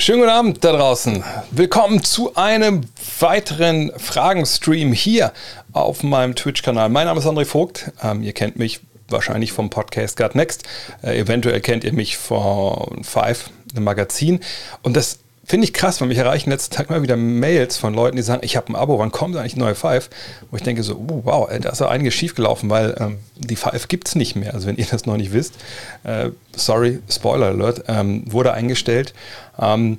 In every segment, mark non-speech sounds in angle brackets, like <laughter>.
Schönen guten Abend da draußen. Willkommen zu einem weiteren Fragenstream hier auf meinem Twitch-Kanal. Mein Name ist André Vogt. Ähm, ihr kennt mich wahrscheinlich vom Podcast God Next. Äh, eventuell kennt ihr mich von Five, einem Magazin. Und das finde ich krass, weil mich erreichen letzten Tag mal wieder Mails von Leuten, die sagen, ich habe ein Abo, wann kommt eigentlich ein neuer Five? Wo ich denke so, oh, wow, da ist ja einiges schiefgelaufen, weil ähm, die Five gibt es nicht mehr. Also wenn ihr das noch nicht wisst, äh, sorry, Spoiler Alert, ähm, wurde eingestellt. Ähm,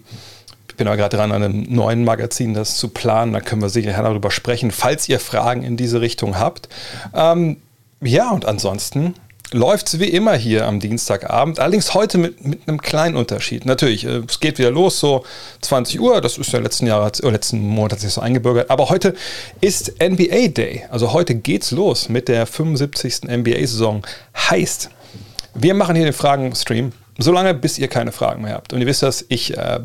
ich bin aber gerade dran, an einem neuen Magazin das zu planen. Da können wir sicher darüber sprechen, falls ihr Fragen in diese Richtung habt. Ähm, ja, und ansonsten läuft es wie immer hier am Dienstagabend. Allerdings heute mit, mit einem kleinen Unterschied. Natürlich, äh, es geht wieder los, so 20 Uhr. Das ist ja letzten Jahr, letzten Monat sich so eingebürgert. Aber heute ist NBA Day. Also heute geht's los mit der 75. NBA-Saison. Heißt, wir machen hier den Fragen-Stream, solange bis ihr keine Fragen mehr habt. Und ihr wisst das, ich äh,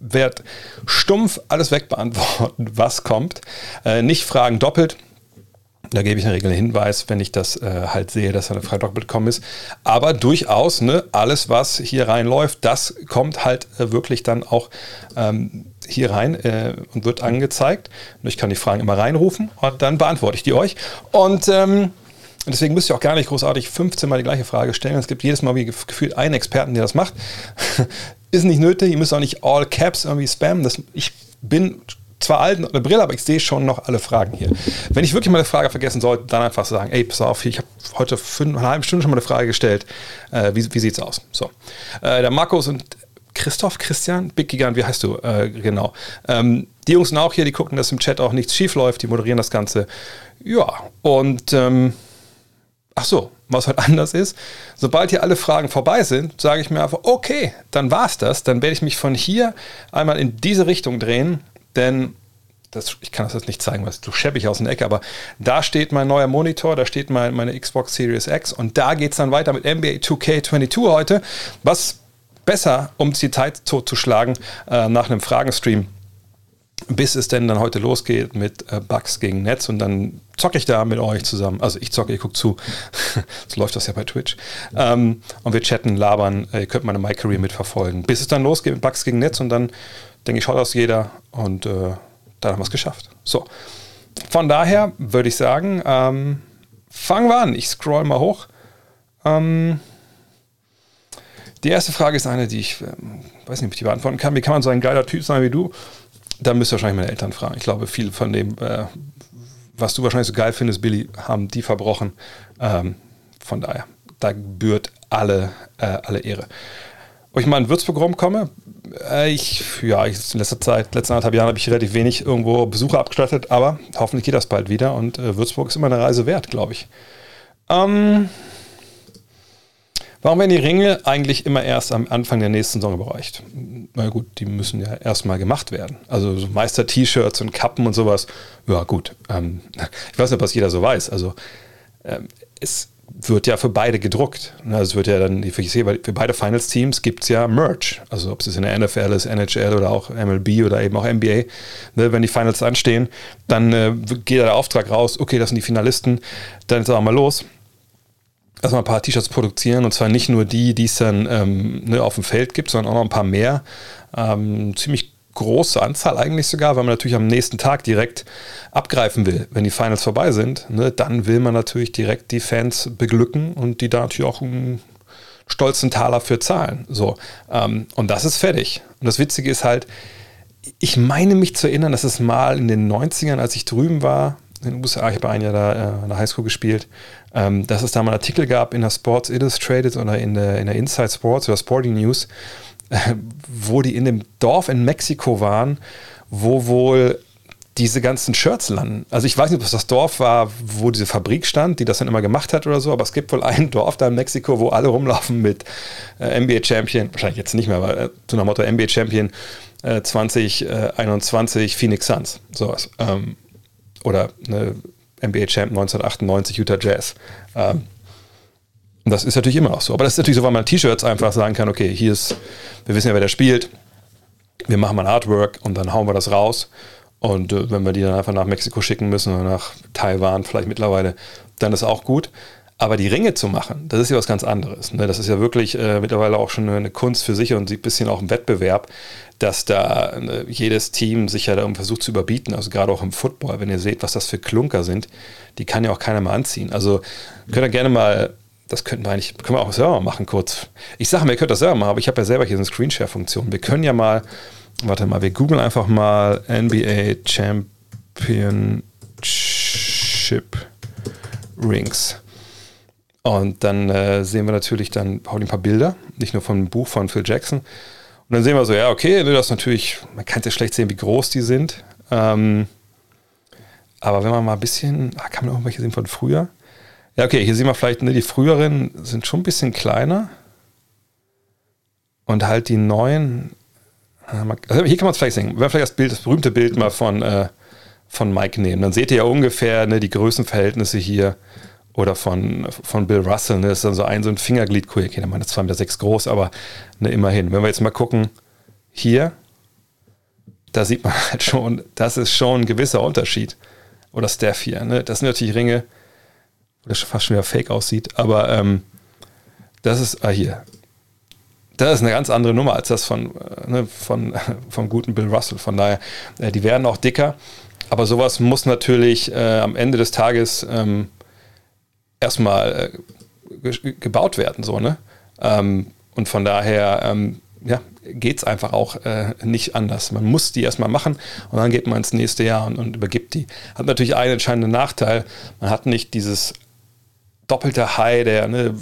werde stumpf alles wegbeantworten, <laughs> was kommt. Äh, nicht Fragen doppelt. Da gebe ich in der Regel einen Hinweis, wenn ich das äh, halt sehe, dass eine Frage gekommen ist. Aber durchaus, ne, alles, was hier reinläuft, das kommt halt äh, wirklich dann auch ähm, hier rein äh, und wird angezeigt. Und ich kann die Fragen immer reinrufen und dann beantworte ich die euch. Und ähm, deswegen müsst ihr auch gar nicht großartig 15 Mal die gleiche Frage stellen. Es gibt jedes Mal wie gefühlt einen Experten, der das macht. <laughs> ist nicht nötig. Ihr müsst auch nicht all caps irgendwie spammen. Das, ich bin zwar alt und eine Brille, aber ich sehe schon noch alle Fragen hier. Wenn ich wirklich mal eine Frage vergessen sollte, dann einfach sagen, ey, pass auf, ich habe heute fünf, eine halbe Stunde schon mal eine Frage gestellt. Äh, wie wie sieht's aus? So. Äh, der Markus und Christoph, Christian, Big Gigant, wie heißt du? Äh, genau. Ähm, die Jungs sind auch hier, die gucken, dass im Chat auch nichts schief läuft, die moderieren das Ganze. Ja, und ähm, ach so, was halt anders ist, sobald hier alle Fragen vorbei sind, sage ich mir einfach, okay, dann war's das. Dann werde ich mich von hier einmal in diese Richtung drehen denn das, ich kann das jetzt nicht zeigen, weil es so schäbig aus der Ecke, aber da steht mein neuer Monitor, da steht mein, meine Xbox Series X und da geht es dann weiter mit NBA 2K22 heute, was besser, um die Zeit totzuschlagen, äh, nach einem Fragenstream, bis es denn dann heute losgeht mit äh, Bugs gegen Netz und dann zocke ich da mit euch zusammen. Also ich zocke, ihr guckt zu. <laughs> so läuft das ja bei Twitch. Ähm, und wir chatten, labern, ihr könnt meine My Career mitverfolgen. Bis es dann losgeht mit Bugs gegen Netz und dann denke ich, schaut aus jeder und äh, dann haben wir es geschafft. So, von daher würde ich sagen, ähm, fangen wir an. Ich scroll mal hoch. Ähm, die erste Frage ist eine, die ich ähm, weiß nicht, ob ich die beantworten kann. Wie kann man so ein geiler Typ sein wie du? Da müsst ihr wahrscheinlich meine Eltern fragen. Ich glaube, viel von dem, äh, was du wahrscheinlich so geil findest, Billy, haben die verbrochen. Ähm, von daher, da gebührt alle, äh, alle Ehre. Ob ich mal in Würzburg rumkomme? Äh, ich, ja, ich, in letzter Zeit, letzten anderthalb Jahren habe ich relativ wenig irgendwo Besucher abgestattet, aber hoffentlich geht das bald wieder und äh, Würzburg ist immer eine Reise wert, glaube ich. Ähm, warum werden die Ringe eigentlich immer erst am Anfang der nächsten Saison überreicht? Na gut, die müssen ja erstmal gemacht werden. Also so Meister-T-Shirts und Kappen und sowas, ja gut. Ähm, <laughs> ich weiß nicht, was jeder so weiß. Also ähm, es wird ja für beide gedruckt. Also es wird ja dann, für, für beide Finals-Teams gibt es ja Merch. Also ob es in der NFL ist, NHL oder auch MLB oder eben auch NBA. Ne, wenn die Finals anstehen, dann äh, geht der Auftrag raus, okay, das sind die Finalisten, dann ist auch mal los. Erstmal ein paar T-Shirts produzieren und zwar nicht nur die, die es dann ähm, ne, auf dem Feld gibt, sondern auch noch ein paar mehr. Ähm, ziemlich große Anzahl eigentlich sogar, weil man natürlich am nächsten Tag direkt abgreifen will. Wenn die Finals vorbei sind, ne, dann will man natürlich direkt die Fans beglücken und die da natürlich auch einen stolzen Taler für zahlen. So, ähm, und das ist fertig. Und das Witzige ist halt, ich meine mich zu erinnern, dass es mal in den 90ern, als ich drüben war, in den USA, ich habe ein Jahr da äh, der Highschool gespielt, ähm, dass es da mal Artikel gab in der Sports Illustrated oder in der, in der Inside Sports oder Sporting News, <laughs> wo die in dem Dorf in Mexiko waren, wo wohl diese ganzen Shirts landen. Also ich weiß nicht, ob es das Dorf war, wo diese Fabrik stand, die das dann immer gemacht hat oder so, aber es gibt wohl ein <laughs> Dorf da in Mexiko, wo alle rumlaufen mit äh, NBA Champion, wahrscheinlich jetzt nicht mehr, aber äh, so nach Motto NBA Champion äh, 2021 Phoenix Suns, sowas. Ähm, oder eine NBA Champ 1998 Utah Jazz. Ähm, und das ist natürlich immer noch so. Aber das ist natürlich so, weil man T-Shirts einfach sagen kann, okay, hier ist, wir wissen ja, wer da spielt, wir machen mal ein Artwork und dann hauen wir das raus. Und äh, wenn wir die dann einfach nach Mexiko schicken müssen oder nach Taiwan vielleicht mittlerweile, dann ist auch gut. Aber die Ringe zu machen, das ist ja was ganz anderes. Ne? Das ist ja wirklich äh, mittlerweile auch schon eine Kunst für sich und ein bisschen auch ein Wettbewerb, dass da äh, jedes Team sich ja darum versucht zu überbieten. Also gerade auch im Football, wenn ihr seht, was das für Klunker sind, die kann ja auch keiner mehr anziehen. Also könnt ihr gerne mal, das könnten wir eigentlich, können wir auch selber machen kurz. Ich sage mir, ihr könnt das selber machen, aber ich habe ja selber hier so eine Screenshare-Funktion. Wir können ja mal warte mal, wir googeln einfach mal NBA Championship Rings. Und dann äh, sehen wir natürlich dann auch ein paar Bilder, nicht nur vom Buch von Phil Jackson. Und dann sehen wir so, ja, okay, ne, das ist natürlich, man kann ja schlecht sehen, wie groß die sind. Ähm, aber wenn man mal ein bisschen, ah, kann man auch welche sehen von früher? Ja, okay, hier sehen wir vielleicht, ne, die früheren sind schon ein bisschen kleiner. Und halt die neuen, also hier kann man es vielleicht sehen. Wir vielleicht das Bild, das berühmte Bild mal von, äh, von Mike nehmen. Dann seht ihr ja ungefähr ne, die Größenverhältnisse hier oder von, von Bill Russell. Ne, das ist dann so ein, so ein Fingerglied. Cool, okay, der Mann ist 2,6 Meter groß, aber ne, immerhin. Wenn wir jetzt mal gucken, hier, da sieht man <laughs> halt schon, das ist schon ein gewisser Unterschied. Oder Steph hier. Ne? Das sind natürlich Ringe, das fast schon wieder fake aussieht, aber ähm, das ist, ah, hier, das ist eine ganz andere Nummer als das von, äh, ne, von, <laughs> vom guten Bill Russell. Von daher, äh, die werden auch dicker. Aber sowas muss natürlich äh, am Ende des Tages ähm, erstmal äh, ge gebaut werden. So, ne? Ähm, und von daher ähm, ja, geht es einfach auch äh, nicht anders. Man muss die erstmal machen und dann geht man ins nächste Jahr und, und übergibt die. Hat natürlich einen entscheidenden Nachteil. Man hat nicht dieses doppelte High der ne,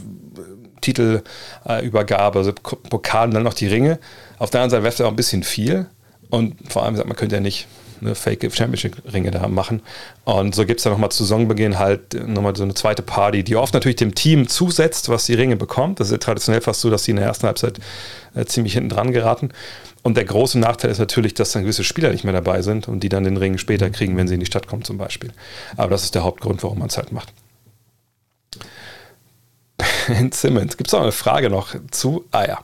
Titelübergabe, also Pokal und dann noch die Ringe. Auf der anderen Seite wäre es auch ein bisschen viel. Und vor allem sagt man, könnte ja nicht eine Fake Championship-Ringe da machen. Und so gibt es dann nochmal zu Saisonbeginn halt nochmal so eine zweite Party, die oft natürlich dem Team zusetzt, was die Ringe bekommt. Das ist ja traditionell fast so, dass sie in der ersten Halbzeit äh, ziemlich hinten dran geraten. Und der große Nachteil ist natürlich, dass dann gewisse Spieler nicht mehr dabei sind und die dann den Ring später kriegen, wenn sie in die Stadt kommen zum Beispiel. Aber das ist der Hauptgrund, warum man es halt macht. Ben Simmons. Gibt es noch eine Frage noch zu? Ah ja.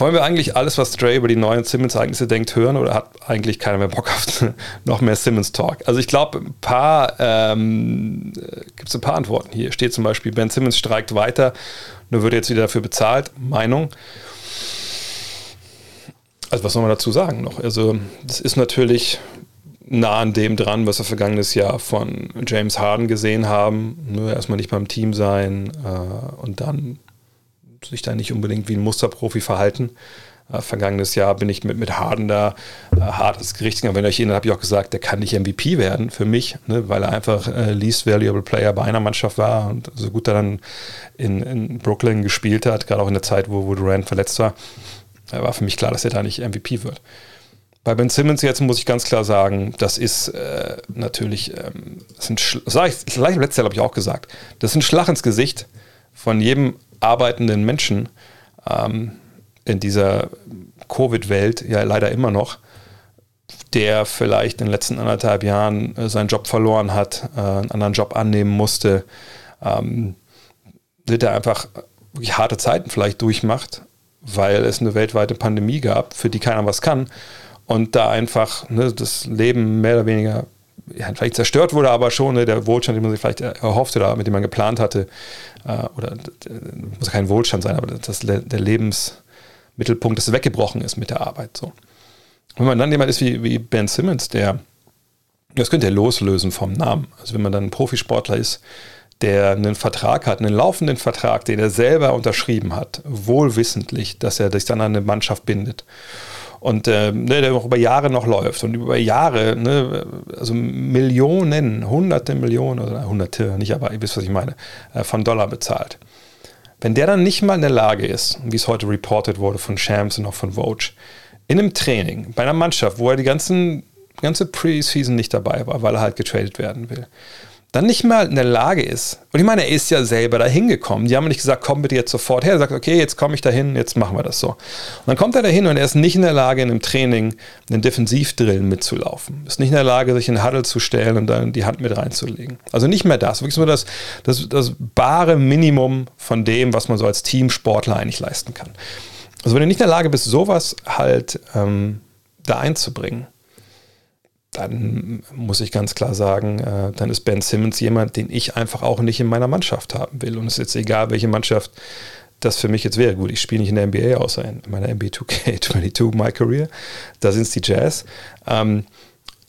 Wollen wir eigentlich alles, was Dre über die neuen Simmons-Ereignisse denkt, hören oder hat eigentlich keiner mehr Bock auf <laughs> noch mehr Simmons-Talk? Also ich glaube, ein paar ähm, gibt es ein paar Antworten. Hier steht zum Beispiel, Ben Simmons streikt weiter, nur wird jetzt wieder dafür bezahlt. Meinung. Also was soll man dazu sagen noch? Also das ist natürlich nah an dem dran, was wir vergangenes Jahr von James Harden gesehen haben. Nur erstmal nicht beim Team sein äh, und dann sich da nicht unbedingt wie ein Musterprofi verhalten. Äh, vergangenes Jahr bin ich mit, mit Harden da äh, hart ins Gericht gegangen. Wenn ihr euch erinnert, habe ich auch gesagt, der kann nicht MVP werden für mich, ne, weil er einfach äh, least valuable Player bei einer Mannschaft war und so gut er dann in, in Brooklyn gespielt hat, gerade auch in der Zeit, wo, wo Durant verletzt war, äh, war für mich klar, dass er da nicht MVP wird. Bei Ben Simmons jetzt muss ich ganz klar sagen, das ist äh, natürlich, ähm, das, das sage ich, letztes Jahr habe ich auch gesagt, das ist ein Schlag ins Gesicht von jedem arbeitenden Menschen ähm, in dieser Covid-Welt, ja leider immer noch, der vielleicht in den letzten anderthalb Jahren äh, seinen Job verloren hat, äh, einen anderen Job annehmen musste, ähm, der einfach wirklich harte Zeiten vielleicht durchmacht, weil es eine weltweite Pandemie gab, für die keiner was kann und da einfach ne, das Leben mehr oder weniger ja, vielleicht zerstört wurde, aber schon ne, der Wohlstand, den man sich vielleicht erhofft oder mit dem man geplant hatte, äh, oder muss kein Wohlstand sein, aber das, der Lebensmittelpunkt, das weggebrochen ist mit der Arbeit. So. wenn man dann jemand ist wie, wie Ben Simmons, der, das könnte er loslösen vom Namen. Also wenn man dann ein Profisportler ist, der einen Vertrag hat, einen laufenden Vertrag, den er selber unterschrieben hat, wohlwissentlich, dass er sich dann an eine Mannschaft bindet und äh, ne, der auch über Jahre noch läuft und über Jahre, ne, also Millionen, hunderte Millionen oder hunderte, nicht, aber ihr wisst, was ich meine, äh, von Dollar bezahlt. Wenn der dann nicht mal in der Lage ist, wie es heute reported wurde von Shams und auch von Vogue, in einem Training, bei einer Mannschaft, wo er die ganzen ganze Preseason nicht dabei war, weil er halt getradet werden will dann nicht mal in der Lage ist, und ich meine, er ist ja selber da hingekommen. Die haben nicht gesagt, komm bitte jetzt sofort her. Er sagt, okay, jetzt komme ich da hin, jetzt machen wir das so. Und dann kommt er da hin und er ist nicht in der Lage, in einem Training einen Defensivdrill mitzulaufen. Ist nicht in der Lage, sich in den Huddle zu stellen und dann die Hand mit reinzulegen. Also nicht mehr das, wirklich nur das, das, das bare Minimum von dem, was man so als Teamsportler eigentlich leisten kann. Also wenn du nicht in der Lage bist, sowas halt ähm, da einzubringen, dann muss ich ganz klar sagen, äh, dann ist Ben Simmons jemand, den ich einfach auch nicht in meiner Mannschaft haben will. Und es ist jetzt egal, welche Mannschaft das für mich jetzt wäre. Gut, ich spiele nicht in der NBA, außer in meiner NBA 2K22, <laughs> My Career. Da sind es die Jazz. Ähm,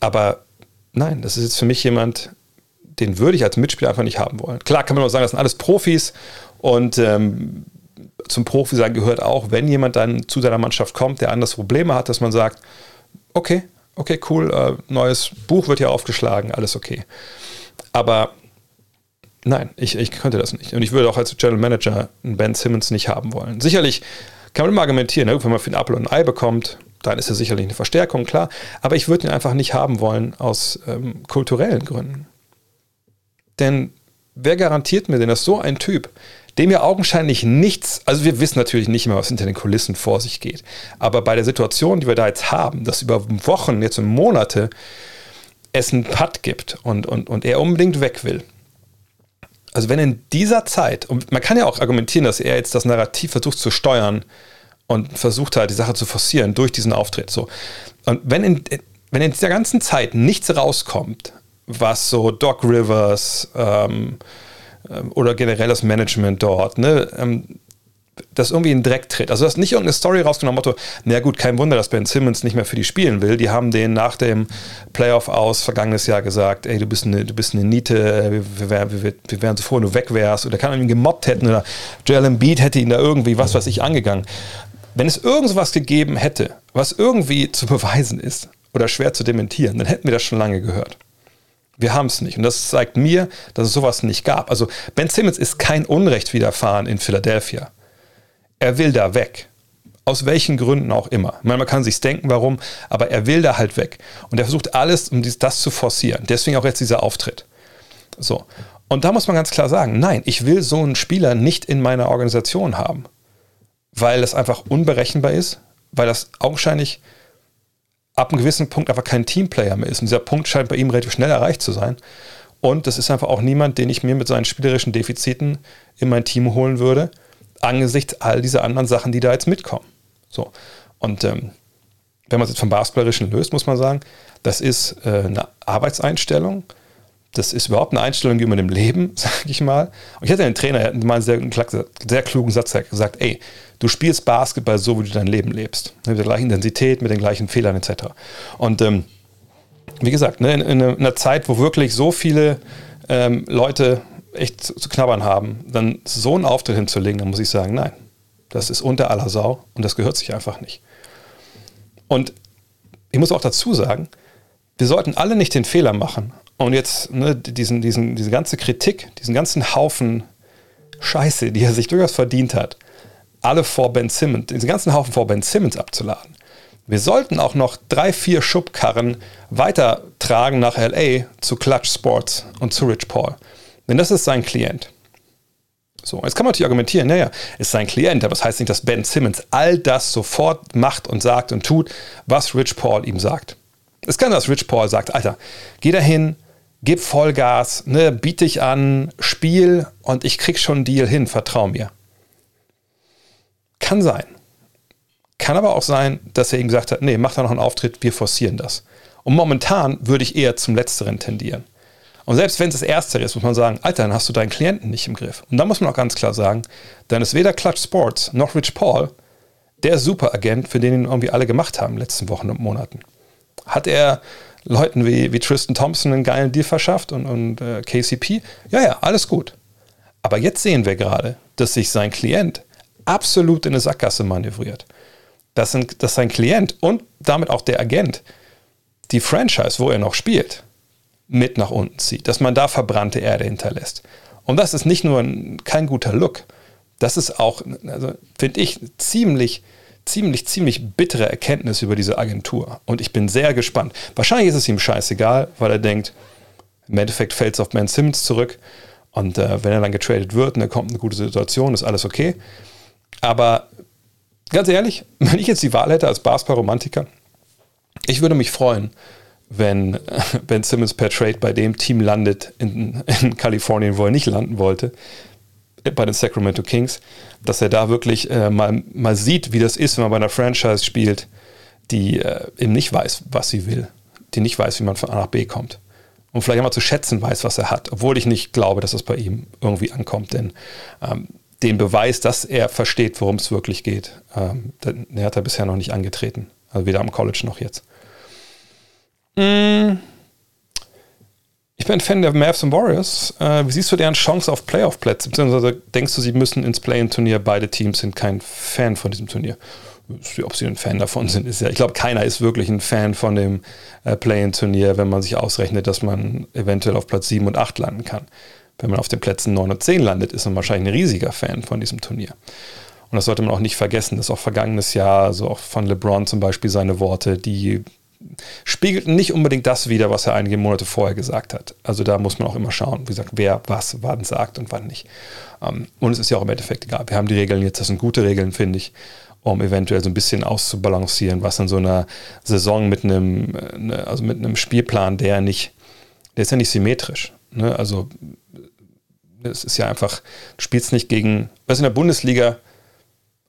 aber nein, das ist jetzt für mich jemand, den würde ich als Mitspieler einfach nicht haben wollen. Klar kann man auch sagen, das sind alles Profis und ähm, zum Profi sein gehört auch, wenn jemand dann zu seiner Mannschaft kommt, der anders Probleme hat, dass man sagt, okay, okay, cool, äh, neues Buch wird hier aufgeschlagen, alles okay. Aber nein, ich, ich könnte das nicht. Und ich würde auch als General Manager einen Ben Simmons nicht haben wollen. Sicherlich kann man immer argumentieren, ne? wenn man für ein Apple und ein Ei bekommt, dann ist er sicherlich eine Verstärkung, klar. Aber ich würde ihn einfach nicht haben wollen aus ähm, kulturellen Gründen. Denn wer garantiert mir denn, dass so ein Typ dem ja augenscheinlich nichts, also wir wissen natürlich nicht mehr, was hinter den Kulissen vor sich geht. Aber bei der Situation, die wir da jetzt haben, dass über Wochen, jetzt und Monate, es einen Putt gibt und, und, und er unbedingt weg will. Also wenn in dieser Zeit, und man kann ja auch argumentieren, dass er jetzt das Narrativ versucht zu steuern und versucht halt die Sache zu forcieren durch diesen Auftritt. So. Und wenn in, wenn in dieser ganzen Zeit nichts rauskommt, was so Doc Rivers, ähm, oder generell das Management dort, ne, ähm, das irgendwie in den Dreck tritt. Also du hast nicht irgendeine Story rausgenommen, Motto, na gut, kein Wunder, dass Ben Simmons nicht mehr für die spielen will. Die haben den nach dem Playoff aus vergangenes Jahr gesagt, ey, du bist eine, du bist eine Niete, wir, wir, wir, wir wären so froh, wenn du weg wärst. Oder kann ihn gemobbt hätten oder Joel Embiid hätte ihn da irgendwie, was weiß ich, angegangen. Wenn es irgendwas gegeben hätte, was irgendwie zu beweisen ist oder schwer zu dementieren, dann hätten wir das schon lange gehört. Wir haben es nicht. Und das zeigt mir, dass es sowas nicht gab. Also Ben Simmons ist kein Unrecht widerfahren in Philadelphia. Er will da weg. Aus welchen Gründen auch immer. Meine, man kann sich denken, warum, aber er will da halt weg. Und er versucht alles, um das zu forcieren. Deswegen auch jetzt dieser Auftritt. So. Und da muss man ganz klar sagen, nein, ich will so einen Spieler nicht in meiner Organisation haben. Weil es einfach unberechenbar ist, weil das augenscheinlich ab einem gewissen Punkt einfach kein Teamplayer mehr ist. Und dieser Punkt scheint bei ihm relativ schnell erreicht zu sein. Und das ist einfach auch niemand, den ich mir mit seinen spielerischen Defiziten in mein Team holen würde, angesichts all dieser anderen Sachen, die da jetzt mitkommen. So. Und ähm, wenn man es jetzt vom Basketballerischen löst, muss man sagen, das ist äh, eine Arbeitseinstellung. Das ist überhaupt eine Einstellung gegenüber dem Leben, <laughs> sage ich mal. Und ich hatte einen Trainer, der hat mal einen sehr, sehr klugen Satz gesagt, ey, du spielst Basketball so, wie du dein Leben lebst. Mit der gleichen Intensität, mit den gleichen Fehlern etc. Und ähm, wie gesagt, ne, in, in, einer Zeit, wo wirklich so viele ähm, Leute echt zu, zu, knabbern haben, dann so einen Auftritt hinzulegen, dann muss ich sagen, nein, das ist unter aller Sau und das gehört sich einfach nicht. Und ich muss auch dazu sagen, wir sollten alle nicht den Fehler machen und jetzt ne, diesen, diesen, diese ganze Kritik, diesen ganzen Haufen Scheiße, die er sich durchaus verdient hat, alle vor Ben Simmons, diesen ganzen Haufen vor Ben Simmons abzuladen. Wir sollten auch noch drei, vier Schubkarren weitertragen nach LA zu Clutch Sports und zu Rich Paul. Denn das ist sein Klient. So, jetzt kann man natürlich argumentieren, naja, ist sein Klient, aber das heißt nicht, dass Ben Simmons all das sofort macht und sagt und tut, was Rich Paul ihm sagt. Es kann, dass Rich Paul sagt, Alter, geh dahin, gib Vollgas, ne, biet dich an, spiel und ich krieg schon einen Deal hin, vertrau mir. Kann sein. Kann aber auch sein, dass er ihm gesagt hat, nee, mach da noch einen Auftritt, wir forcieren das. Und momentan würde ich eher zum Letzteren tendieren. Und selbst wenn es das Erste ist, muss man sagen, Alter, dann hast du deinen Klienten nicht im Griff. Und da muss man auch ganz klar sagen, dann ist weder Clutch Sports noch Rich Paul der Superagent, für den ihn irgendwie alle gemacht haben in den letzten Wochen und Monaten. Hat er Leuten wie, wie Tristan Thompson einen geilen Deal verschafft und, und äh, KCP? Ja, ja, alles gut. Aber jetzt sehen wir gerade, dass sich sein Klient absolut in eine Sackgasse manövriert. Dass, ein, dass sein Klient und damit auch der Agent die Franchise, wo er noch spielt, mit nach unten zieht. Dass man da verbrannte Erde hinterlässt. Und das ist nicht nur ein, kein guter Look, das ist auch, also, finde ich, ziemlich, ziemlich, ziemlich bittere Erkenntnis über diese Agentur. Und ich bin sehr gespannt. Wahrscheinlich ist es ihm scheißegal, weil er denkt, im Endeffekt fällt es auf Ben Simmons zurück. Und äh, wenn er dann getradet wird und er kommt in eine gute Situation, ist alles okay. Aber ganz ehrlich, <laughs> wenn ich jetzt die Wahl hätte als Basketball-Romantiker, ich würde mich freuen, wenn <laughs> Ben Simmons per Trade bei dem Team landet in, in Kalifornien, wo er nicht landen wollte, bei den Sacramento Kings, dass er da wirklich äh, mal, mal sieht, wie das ist, wenn man bei einer Franchise spielt, die äh, eben nicht weiß, was sie will, die nicht weiß, wie man von A nach B kommt. Und vielleicht einmal zu schätzen weiß, was er hat, obwohl ich nicht glaube, dass es bei ihm irgendwie ankommt, denn ähm, den Beweis, dass er versteht, worum es wirklich geht, ähm, den, den hat er bisher noch nicht angetreten. Also weder am College noch jetzt. Mm. Ich bin Fan der Mavs und Warriors. Äh, wie siehst du deren Chance auf Playoff-Plätze? Beziehungsweise denkst du, sie müssen ins Play-In-Turnier? Beide Teams sind kein Fan von diesem Turnier. Ob sie ein Fan davon sind, ist ja. Ich glaube, keiner ist wirklich ein Fan von dem äh, Play-In-Turnier, wenn man sich ausrechnet, dass man eventuell auf Platz 7 und 8 landen kann. Wenn man auf den Plätzen 9 und 10 landet, ist man wahrscheinlich ein riesiger Fan von diesem Turnier. Und das sollte man auch nicht vergessen. Das ist auch vergangenes Jahr, also auch von LeBron zum Beispiel seine Worte, die spiegelten nicht unbedingt das wider, was er einige Monate vorher gesagt hat. Also da muss man auch immer schauen, wie gesagt, wer was wann sagt und wann nicht. Ähm, und es ist ja auch im Endeffekt egal. Wir haben die Regeln jetzt, das sind gute Regeln, finde ich, um eventuell so ein bisschen auszubalancieren, was in so einer Saison mit einem, äh, ne, also mit einem Spielplan, der nicht, der ist ja nicht symmetrisch. Ne? Also es ist ja einfach, du spielst nicht gegen, was in der Bundesliga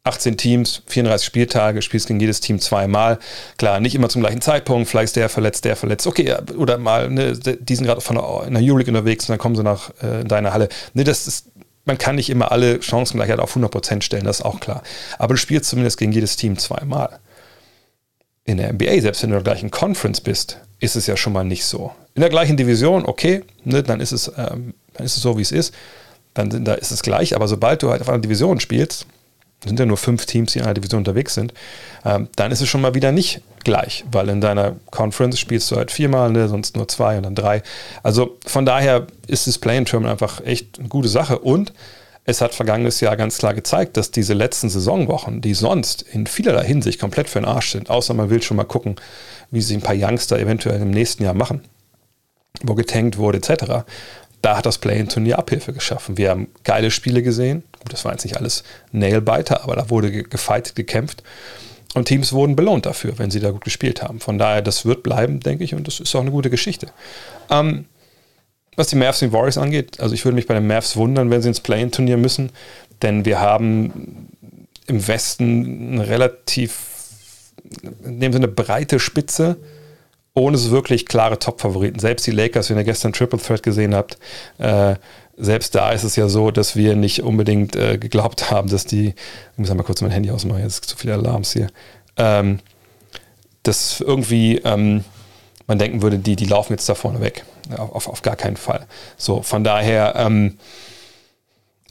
18 Teams, 34 Spieltage, spielst gegen jedes Team zweimal. Klar, nicht immer zum gleichen Zeitpunkt, vielleicht ist der verletzt, der verletzt. Okay, oder mal, ne, die sind gerade von der, in der Euroleague unterwegs und dann kommen sie nach äh, in deine Halle. Ne, das ist, man kann nicht immer alle Chancengleichheit auf 100% stellen, das ist auch klar. Aber du spielst zumindest gegen jedes Team zweimal. In der NBA, selbst wenn du in der gleichen Conference bist, ist es ja schon mal nicht so. In der gleichen Division, okay, ne, dann, ist es, ähm, dann ist es so, wie es ist. Dann da ist es gleich, aber sobald du halt auf einer Division spielst, sind ja nur fünf Teams, die in einer Division unterwegs sind, ähm, dann ist es schon mal wieder nicht gleich, weil in deiner Conference spielst du halt viermal, ne, sonst nur zwei und dann drei. Also von daher ist das Play-in-Terminal einfach echt eine gute Sache und es hat vergangenes Jahr ganz klar gezeigt, dass diese letzten Saisonwochen, die sonst in vielerlei Hinsicht komplett für den Arsch sind, außer man will schon mal gucken, wie sich ein paar Youngster eventuell im nächsten Jahr machen, wo getankt wurde etc., da hat das Play-in-Turnier Abhilfe geschaffen. Wir haben geile Spiele gesehen, Gut, das war jetzt nicht alles Nailbiter, aber da wurde gefightet, gekämpft. Und Teams wurden belohnt dafür, wenn sie da gut gespielt haben. Von daher, das wird bleiben, denke ich, und das ist auch eine gute Geschichte. Ähm, was die Mavs und Warriors angeht, also ich würde mich bei den Mavs wundern, wenn sie ins Play-In-Turnier müssen, denn wir haben im Westen eine relativ, in dem Sinne breite Spitze, ohne so wirklich klare Top-Favoriten. Selbst die Lakers, wenn ihr gestern Triple Threat gesehen habt, äh, selbst da ist es ja so, dass wir nicht unbedingt äh, geglaubt <laughs> haben, dass die, ich muss mal kurz mein Handy ausmachen, jetzt zu viele Alarms hier, ähm, dass irgendwie ähm, man denken würde, die, die laufen jetzt da vorne weg. Auf, auf gar keinen Fall. So, von daher, ähm,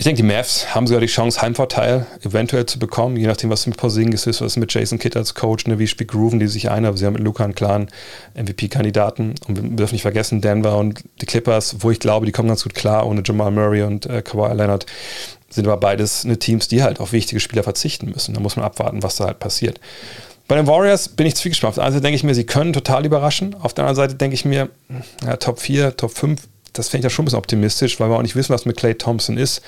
ich denke, die Mavs haben sogar die Chance, Heimvorteil eventuell zu bekommen, je nachdem, was mit Porzingis ist, was mit Jason Kidd als Coach, ne, wie spielt Grooven die sich ein, aber sie haben mit Luca einen klaren MVP-Kandidaten und wir dürfen nicht vergessen, Denver und die Clippers, wo ich glaube, die kommen ganz gut klar ohne Jamal Murray und äh, Kawhi Leonard, sind aber beides eine Teams, die halt auf wichtige Spieler verzichten müssen. Da muss man abwarten, was da halt passiert. Bei den Warriors bin ich zwiegespalten. Auf der einen Seite denke ich mir, sie können total überraschen. Auf der anderen Seite denke ich mir, ja, Top 4, Top 5 das fände ich ja schon ein bisschen optimistisch, weil wir auch nicht wissen, was mit Clay Thompson ist.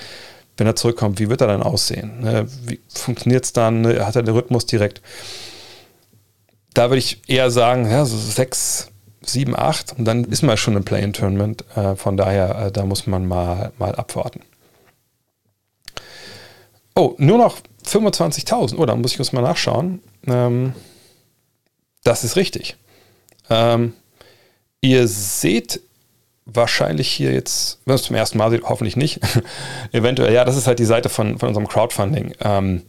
Wenn er zurückkommt, wie wird er dann aussehen? Ne, wie funktioniert es dann? Ne, hat er den Rhythmus direkt? Da würde ich eher sagen, ja, so sechs, sieben, acht und dann ist man schon im Play-in-Tournament. Äh, von daher, äh, da muss man mal, mal abwarten. Oh, nur noch 25.000. Oh, da muss ich uns mal nachschauen. Ähm, das ist richtig. Ähm, ihr seht wahrscheinlich hier jetzt, wenn es zum ersten Mal sieht, hoffentlich nicht. <laughs> Eventuell, ja, das ist halt die Seite von, von unserem Crowdfunding. Ähm,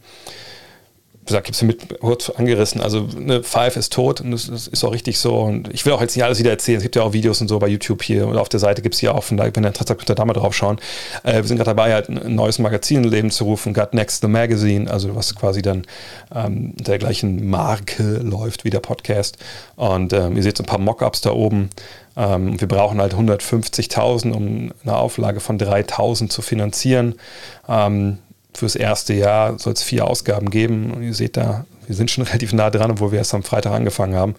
gesagt, ich habe es mit kurz angerissen. Also eine Five ist tot und das, das, ist auch richtig so. Und ich will auch jetzt nicht alles wieder erzählen. Es gibt ja auch Videos und so bei YouTube hier und auf der Seite gibt es hier auch. Von daher, wenn ihr Interesse habt, könnt ihr da mal drauf schauen. Äh, wir sind gerade dabei, halt ein neues Magazin in Leben zu rufen, Got Next the Magazine, also was quasi dann ähm, der gleichen Marke läuft wie der Podcast. Und ähm, ihr seht so ein paar Mockups da oben. Ähm, wir brauchen halt 150.000, um eine Auflage von 3.000 zu finanzieren. Ähm, fürs erste Jahr soll es vier Ausgaben geben. Und ihr seht da, wir sind schon <laughs> relativ nah dran, obwohl wir erst am Freitag angefangen haben.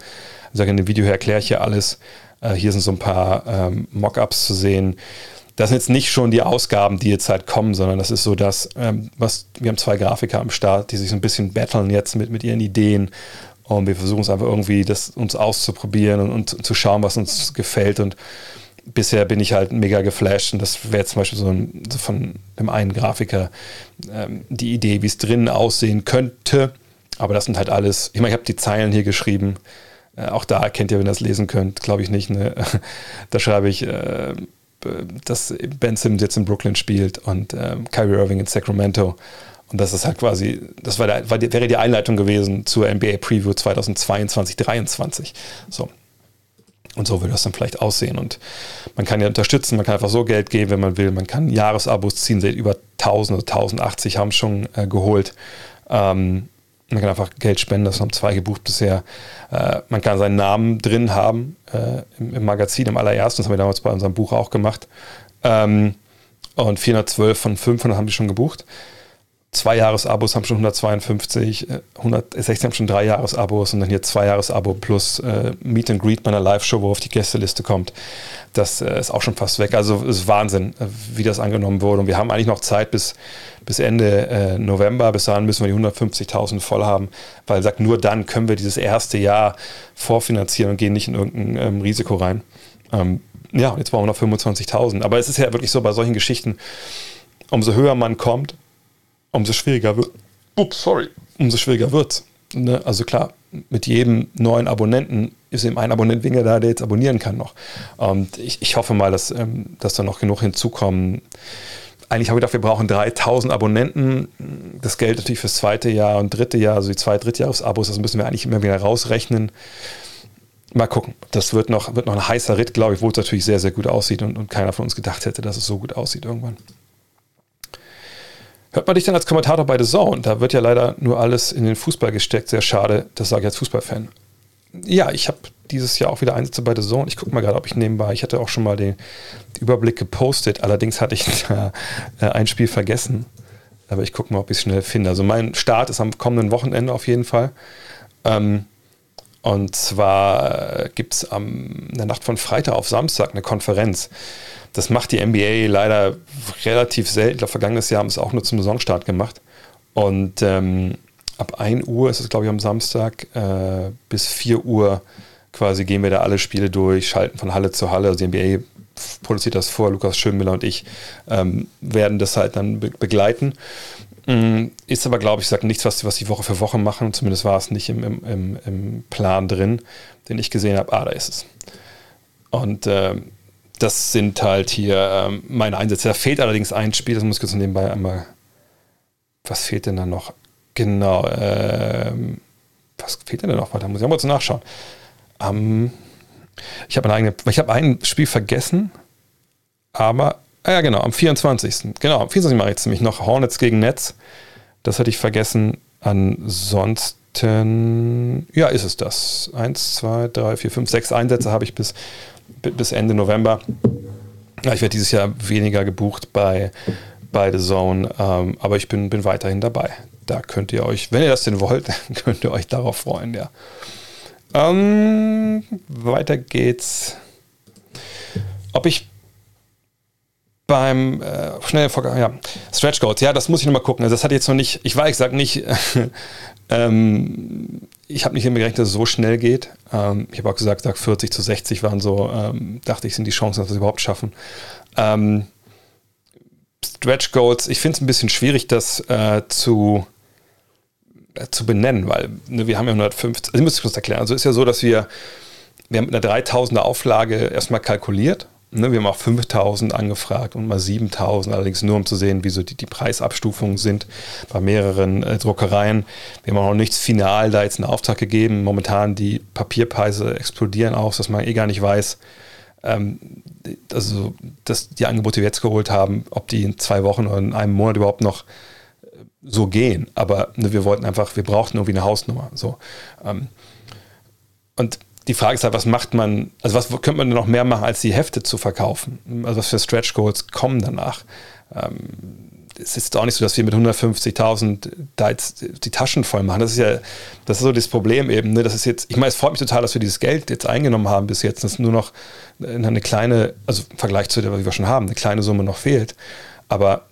Also in dem Video erkläre ich hier alles. Äh, hier sind so ein paar ähm, Mockups zu sehen. Das sind jetzt nicht schon die Ausgaben, die jetzt halt kommen, sondern das ist so das, ähm, was wir haben zwei Grafiker am Start, die sich so ein bisschen battlen jetzt mit, mit ihren Ideen. Und wir versuchen es einfach irgendwie, das uns auszuprobieren und, und zu schauen, was uns gefällt. Und bisher bin ich halt mega geflasht und das wäre zum Beispiel so, ein, so, von dem einen Grafiker ähm, die Idee, wie es drinnen aussehen könnte. Aber das sind halt alles, ich meine, ich habe die Zeilen hier geschrieben. Äh, auch da erkennt ihr, wenn ihr das lesen könnt, glaube ich nicht. Ne? <laughs> da schreibe ich, äh, dass Ben Simmons jetzt in Brooklyn spielt und äh, Kyrie Irving in Sacramento. Und das ist halt quasi, das war der, war die, wäre die Einleitung gewesen zur NBA Preview 2022, 2023. So. Und so würde das dann vielleicht aussehen. Und man kann ja unterstützen, man kann einfach so Geld geben, wenn man will. Man kann Jahresabos ziehen, seht über 1000 oder 1080 haben schon äh, geholt. Ähm, man kann einfach Geld spenden, das haben zwei gebucht bisher. Äh, man kann seinen Namen drin haben äh, im, im, Magazin, im allerersten. Das haben wir damals bei unserem Buch auch gemacht. Ähm, und 412 von 500 haben die schon gebucht zwei Jahresabos haben schon 152, 160 haben schon drei Jahresabos und dann hier zwei Jahresabo plus äh, Meet and Greet bei einer Live-Show, wo auf die Gästeliste kommt. Das äh, ist auch schon fast weg. Also es ist Wahnsinn, äh, wie das angenommen wurde. Und wir haben eigentlich noch Zeit bis, bis Ende äh, November. Bis dahin müssen wir die 150.000 voll haben, weil sagt, nur dann können wir dieses erste Jahr vorfinanzieren und gehen nicht in irgendein ähm, Risiko rein. Ähm, ja, jetzt brauchen wir noch 25.000. Aber es ist ja wirklich so bei solchen Geschichten, umso höher man kommt, umso schwieriger wird. Ups, sorry. Umso schwieriger wird ne? Also klar, mit jedem neuen Abonnenten ist eben ein Abonnent weniger da, der jetzt abonnieren kann noch. Und ich, ich hoffe mal, dass, ähm, dass da noch genug hinzukommen. Eigentlich habe ich gedacht, wir brauchen 3000 Abonnenten. Das Geld natürlich fürs zweite Jahr und dritte Jahr, also die zwei Drittjahresabos, das müssen wir eigentlich immer wieder rausrechnen. Mal gucken. Das wird noch, wird noch ein heißer Ritt, glaube ich, wo es natürlich sehr, sehr gut aussieht und, und keiner von uns gedacht hätte, dass es so gut aussieht irgendwann. Hört man dich dann als Kommentator bei The Zone? Da wird ja leider nur alles in den Fußball gesteckt. Sehr schade, das sage ich als Fußballfan. Ja, ich habe dieses Jahr auch wieder Einsätze bei The Zone. Ich gucke mal gerade, ob ich nebenbei, ich hatte auch schon mal den, Überblick gepostet. Allerdings hatte ich <laughs> da äh, ein Spiel vergessen. Aber ich gucke mal, ob ich es schnell finde. Also mein Start ist am kommenden Wochenende auf jeden Fall. Ähm, und zwar äh, gibt es in der Nacht von Freitag auf Samstag eine Konferenz. Das macht die NBA leider relativ selten. Ich glaube, vergangenes Jahr haben es auch nur zum Saisonstart gemacht. Und ähm, ab 1 Uhr ist es, glaube ich, am Samstag äh, bis 4 Uhr quasi gehen wir da alle Spiele durch, schalten von Halle zu Halle. Also die NBA produziert das vor, Lukas Schönmüller und ich ähm, werden das halt dann be begleiten. Mm, ist aber, glaube ich, sag nichts, was, was die Woche für Woche machen. Zumindest war es nicht im, im, im Plan drin, den ich gesehen habe. Ah, da ist es. Und äh, das sind halt hier ähm, meine Einsätze. Da fehlt allerdings ein Spiel, das muss ich jetzt nebenbei einmal. Was fehlt denn da noch? Genau. Ähm, was fehlt denn da noch? Da muss ich auch mal zu nachschauen. Ähm, ich habe hab ein Spiel vergessen, aber, ah ja, genau, am 24. Genau, am 24. mache ich jetzt nämlich noch Hornets gegen Nets. Das hatte ich vergessen. Ansonsten, ja, ist es das. Eins, zwei, drei, vier, fünf, sechs Einsätze habe ich bis bis Ende November. Ich werde dieses Jahr weniger gebucht bei, bei The Zone, ähm, aber ich bin, bin weiterhin dabei. Da könnt ihr euch, wenn ihr das denn wollt, <laughs> könnt ihr euch darauf freuen, ja. Ähm, weiter geht's. Ob ich beim äh, schnell ja, Stretch Goals, ja, das muss ich nochmal gucken. Also das hat jetzt noch nicht, ich weiß, ich sage nicht, <laughs> ähm, ich habe nicht immer gerechnet, dass es so schnell geht. Ähm, ich habe auch gesagt, sag 40 zu 60 waren so, ähm, dachte ich, sind die Chancen, dass wir es überhaupt schaffen. Ähm, Stretch Goals, ich finde es ein bisschen schwierig, das äh, zu, äh, zu benennen, weil ne, wir haben ja 150, also ich muss es kurz erklären. Also ist ja so, dass wir, wir haben mit einer 3000er Auflage erstmal kalkuliert Ne, wir haben auch 5000 angefragt und mal 7000, allerdings nur um zu sehen, wie so die, die Preisabstufungen sind bei mehreren äh, Druckereien. Wir haben auch noch nichts final da jetzt einen Auftrag gegeben. Momentan die Papierpreise explodieren auch, dass man eh gar nicht weiß, ähm, also dass die Angebote, die wir jetzt geholt haben, ob die in zwei Wochen oder in einem Monat überhaupt noch äh, so gehen. Aber ne, wir wollten einfach, wir brauchten irgendwie eine Hausnummer. So. Ähm, und die Frage ist halt, was macht man, also was könnte man noch mehr machen, als die Hefte zu verkaufen? Also was für Stretch Goals kommen danach? Ähm, es ist auch nicht so, dass wir mit 150.000 da jetzt die Taschen voll machen. Das ist ja, das ist so das Problem eben. Ne? Das ist jetzt, ich meine, es freut mich total, dass wir dieses Geld jetzt eingenommen haben bis jetzt, dass nur noch eine kleine, also im Vergleich zu dem, was wir schon haben, eine kleine Summe noch fehlt. Aber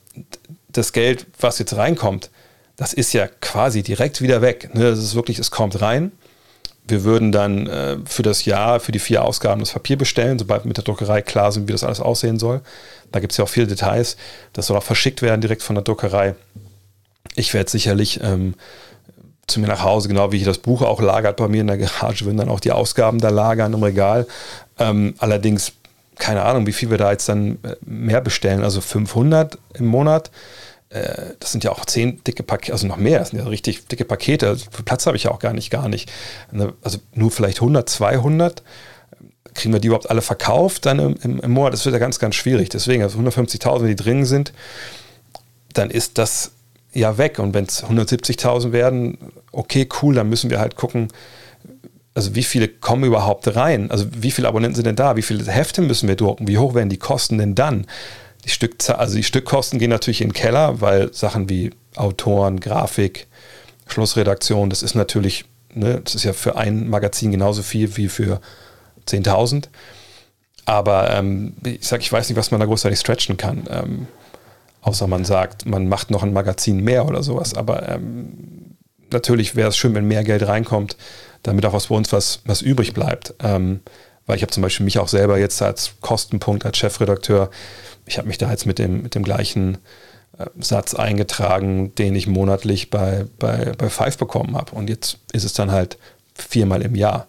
das Geld, was jetzt reinkommt, das ist ja quasi direkt wieder weg. Ne? Das ist wirklich, es kommt rein. Wir würden dann äh, für das Jahr, für die vier Ausgaben das Papier bestellen, sobald mit der Druckerei klar sind, wie das alles aussehen soll. Da gibt es ja auch viele Details. Das soll auch verschickt werden direkt von der Druckerei. Ich werde sicherlich ähm, zu mir nach Hause, genau wie ich das Buch auch lagert bei mir in der Garage, würden dann auch die Ausgaben da lagern im Regal. Ähm, allerdings, keine Ahnung, wie viel wir da jetzt dann äh, mehr bestellen. Also 500 im Monat äh, das sind ja auch zehn dicke Pakete, also noch mehr, das sind ja richtig dicke Pakete. Also Platz habe ich ja auch gar nicht, gar nicht. Ne, also nur vielleicht 100, 200. Kriegen wir die überhaupt alle verkauft dann im, im, im Monat? Das wird ja ganz, ganz schwierig. Deswegen, also 150.000, wenn die drin sind, dann ist das ja weg. Und wenn es 170.000 werden, okay, cool, dann müssen wir halt gucken, also wie viele kommen überhaupt rein? Also wie viele Abonnenten sind denn da? Wie viele Hefte müssen wir drucken? Wie hoch werden die Kosten denn dann? Die Stückzahl, also die Stückkosten gehen natürlich in den Keller, weil Sachen wie Autoren, Grafik, Schlussredaktion, das ist natürlich, ne, das ist ja für ein Magazin genauso viel wie für 10.000. Aber ähm, ich sage, ich weiß nicht, was man da großartig stretchen kann. Ähm, außer man sagt, man macht noch ein Magazin mehr oder sowas. Aber ähm, natürlich wäre es schön, wenn mehr Geld reinkommt, damit auch aus bei uns was, was übrig bleibt. Ähm, weil ich habe zum Beispiel mich auch selber jetzt als Kostenpunkt, als Chefredakteur ich habe mich da jetzt mit dem, mit dem gleichen äh, Satz eingetragen, den ich monatlich bei, bei, bei Five bekommen habe. Und jetzt ist es dann halt viermal im Jahr.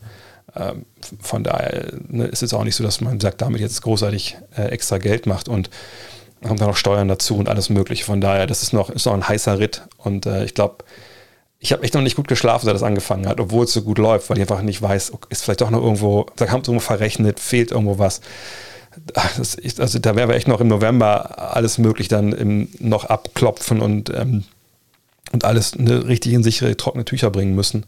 Ähm, von daher ne, ist es auch nicht so, dass man sagt, damit jetzt großartig äh, extra Geld macht und kommt dann noch Steuern dazu und alles Mögliche. Von daher, das ist noch, ist noch ein heißer Ritt. Und äh, ich glaube, ich habe echt noch nicht gut geschlafen, seit das angefangen hat, obwohl es so gut läuft, weil ich einfach nicht weiß, ist vielleicht doch noch irgendwo, da haben irgendwo verrechnet, fehlt irgendwo was ist, also da wäre echt noch im November alles möglich dann im, noch abklopfen und, ähm, und alles eine richtig in sichere, trockene Tücher bringen müssen.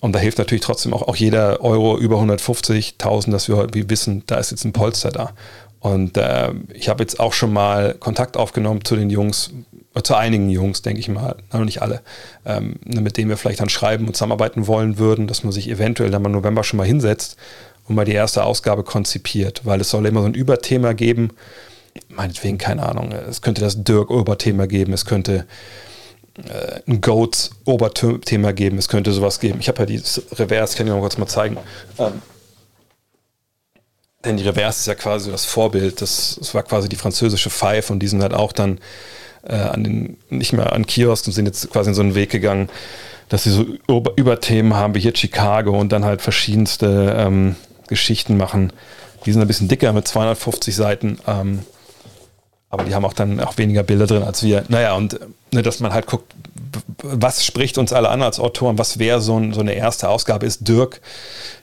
Und da hilft natürlich trotzdem auch, auch jeder Euro über 150.000, dass wir, wir wissen, da ist jetzt ein Polster da. Und äh, ich habe jetzt auch schon mal Kontakt aufgenommen zu den Jungs, äh, zu einigen Jungs, denke ich mal, noch nicht alle, ähm, mit denen wir vielleicht dann schreiben und zusammenarbeiten wollen würden, dass man sich eventuell dann im November schon mal hinsetzt und mal die erste Ausgabe konzipiert, weil es soll immer so ein Überthema geben. Meinetwegen, keine Ahnung, es könnte das Dirk-Oberthema geben, es könnte äh, ein Goats-Oberthema geben, es könnte sowas geben. Ich habe ja dieses Reverse, kann ich noch kurz mal zeigen. Ähm, denn die Reverse ist ja quasi das Vorbild, das, das war quasi die französische Five und die sind halt auch dann äh, an den, nicht mehr an Kiosk und sind jetzt quasi in so einen Weg gegangen, dass sie so Überthemen haben wie hier Chicago und dann halt verschiedenste ähm, Geschichten machen. Die sind ein bisschen dicker mit 250 Seiten. Ähm, aber die haben auch dann auch weniger Bilder drin als wir. Naja, und ne, dass man halt guckt, was spricht uns alle an als Autoren, was wäre so, ein, so, eine erste Ausgabe ist. Dirk,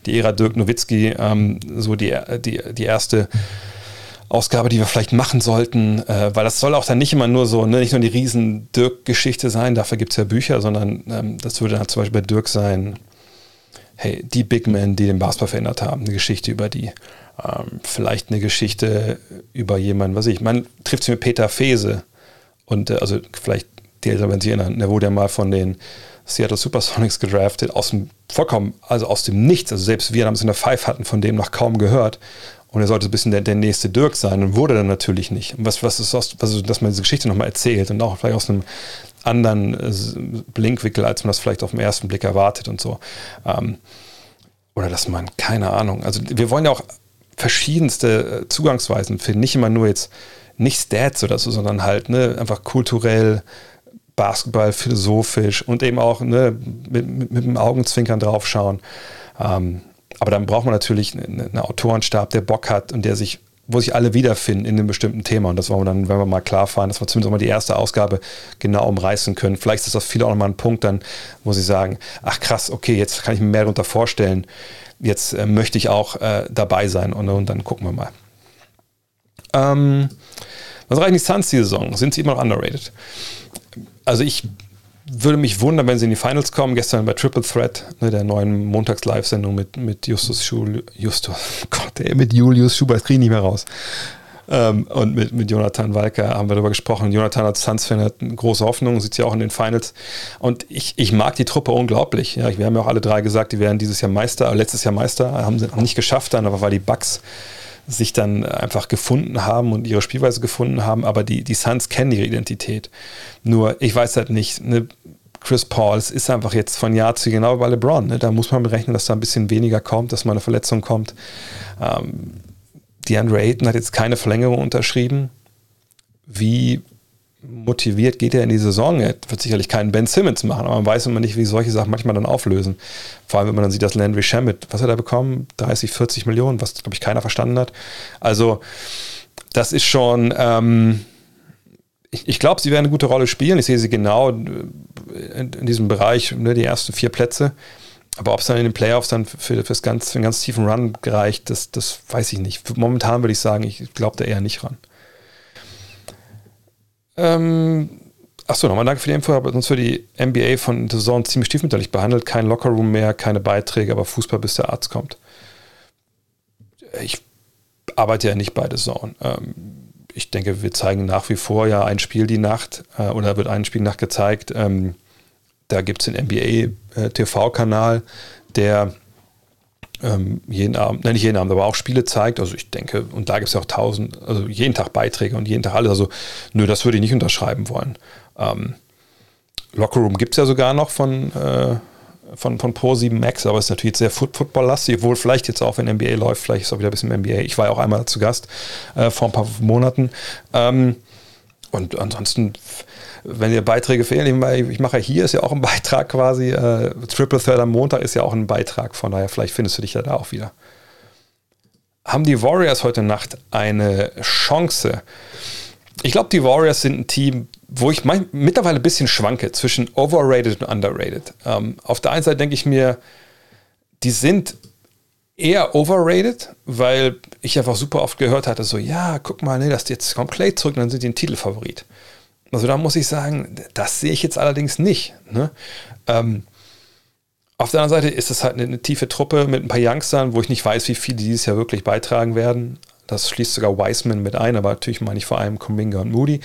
die Ära Dirk Nowitzki, ähm, so die, die, die erste Ausgabe, die wir vielleicht machen sollten, äh, weil das soll auch dann nicht immer nur so, ne, nicht nur die riesen Dirk-Geschichte sein, dafür gibt es ja Bücher, sondern ähm, das würde dann zum Beispiel bei Dirk sein, hey, die Big Men, die den Basketball verändert haben, eine Geschichte über die. Ähm, vielleicht eine Geschichte über jemanden, was ich, man trifft sich mit Peter Fese und äh, also vielleicht die Eltern werden sich erinnern, der wurde ja mal von den Seattle Supersonics gedraftet, aus dem vollkommen, also aus dem Nichts. Also selbst wir es in der Five hatten von dem noch kaum gehört. Und er sollte ein bisschen der, der nächste Dirk sein und wurde dann natürlich nicht. Und was, was ist aus, was, dass man diese Geschichte nochmal erzählt und auch vielleicht aus einem anderen äh, Blinkwinkel, als man das vielleicht auf den ersten Blick erwartet und so. Ähm, oder dass man, keine Ahnung, also wir wollen ja auch verschiedenste äh, Zugangsweisen finden, nicht immer nur jetzt nicht Stats oder so, sondern halt ne, einfach kulturell, Basketball, philosophisch und eben auch ne, mit, mit, mit dem Augenzwinkern draufschauen. Ähm, aber dann braucht man natürlich einen Autorenstab, der Bock hat und der sich wo sich alle wiederfinden in einem bestimmten Thema. Und das wollen wir dann, wenn wir mal klar fahren, dass wir zumindest auch mal die erste Ausgabe genau umreißen können. Vielleicht ist das viele auch nochmal ein Punkt dann, wo sie sagen, ach krass, okay, jetzt kann ich mir mehr darunter vorstellen. Jetzt äh, möchte ich auch äh, dabei sein und, und, dann gucken wir mal. Ähm, was reichen die Suns diese Saison? Sind sie immer noch underrated? Also ich würde mich wundern, wenn sie in die Finals kommen. Gestern bei Triple Threat, ne, der neuen Montags-Live-Sendung mit, mit Justus Schul, Justus, <laughs> Gott, ey, mit Julius Schubert, das kriege ich nicht mehr raus. Ähm, und mit, mit Jonathan Walker haben wir darüber gesprochen. Jonathan als Suns-Fan hat eine große Hoffnung, sieht ja auch in den Finals. Und ich, ich mag die Truppe unglaublich. Ja, wir haben ja auch alle drei gesagt, die werden dieses Jahr Meister, letztes Jahr Meister, haben sie nicht geschafft dann, aber weil die Bucks sich dann einfach gefunden haben und ihre Spielweise gefunden haben, aber die, die Suns kennen ihre Identität. Nur, ich weiß halt nicht, ne, Chris Paul, ist einfach jetzt von Jahr zu Jahr genau bei LeBron. Ne? Da muss man berechnen, dass da ein bisschen weniger kommt, dass mal eine Verletzung kommt. Ähm, DeAndre Ayton hat jetzt keine Verlängerung unterschrieben. Wie motiviert geht er in die Saison? Er wird sicherlich keinen Ben Simmons machen, aber man weiß immer nicht, wie solche Sachen manchmal dann auflösen. Vor allem, wenn man dann sieht, dass Landry Shamet, was hat er bekommen? 30, 40 Millionen, was, glaube ich, keiner verstanden hat. Also, das ist schon, ähm, ich, ich glaube, sie werden eine gute Rolle spielen. Ich sehe sie genau in, in diesem Bereich, ne, die ersten vier Plätze. Aber ob es dann in den Playoffs dann für, fürs ganz, für einen ganz tiefen Run gereicht, das, das weiß ich nicht. Momentan würde ich sagen, ich glaube da eher nicht ran. Ähm, achso, nochmal danke für die Info, aber sonst für die NBA von The Zone ziemlich stiefmütterlich behandelt. Kein Lockerroom mehr, keine Beiträge, aber Fußball, bis der Arzt kommt. Ich arbeite ja nicht bei The Zone. Ähm, ich denke, wir zeigen nach wie vor ja ein Spiel die Nacht äh, oder wird ein Spiel die Nacht gezeigt. Ähm, da gibt es den NBA äh, der ähm, jeden Abend, nein, nicht jeden Abend, aber auch Spiele zeigt. Also ich denke, und da gibt es ja auch tausend, also jeden Tag Beiträge und jeden Tag alles. Also, nö, das würde ich nicht unterschreiben wollen. Ähm, Lockerroom gibt es ja sogar noch von, äh, von, von Pro 7 Max, aber es ist natürlich sehr Football-lastig, obwohl vielleicht jetzt auch, wenn NBA läuft, vielleicht ist auch wieder ein bisschen NBA. Ich war ja auch einmal zu Gast äh, vor ein paar Monaten. Ähm, und ansonsten wenn dir Beiträge fehlen, ich mache hier ist ja auch ein Beitrag quasi, äh, Triple Thread am Montag ist ja auch ein Beitrag, von daher vielleicht findest du dich ja da auch wieder. Haben die Warriors heute Nacht eine Chance? Ich glaube, die Warriors sind ein Team, wo ich mein, mittlerweile ein bisschen schwanke zwischen overrated und underrated. Ähm, auf der einen Seite denke ich mir, die sind eher overrated, weil ich einfach super oft gehört hatte, so, ja, guck mal, ne, das jetzt kommt Clay zurück dann sind die ein Titelfavorit. Also da muss ich sagen, das sehe ich jetzt allerdings nicht. Ne? Ähm, auf der anderen Seite ist es halt eine, eine, tiefe Truppe mit ein paar Youngstern, wo ich nicht weiß, wie viele dieses Jahr wirklich beitragen werden. Das schließt sogar Wiseman mit ein, aber natürlich meine ich vor allem Kuminga und Moody.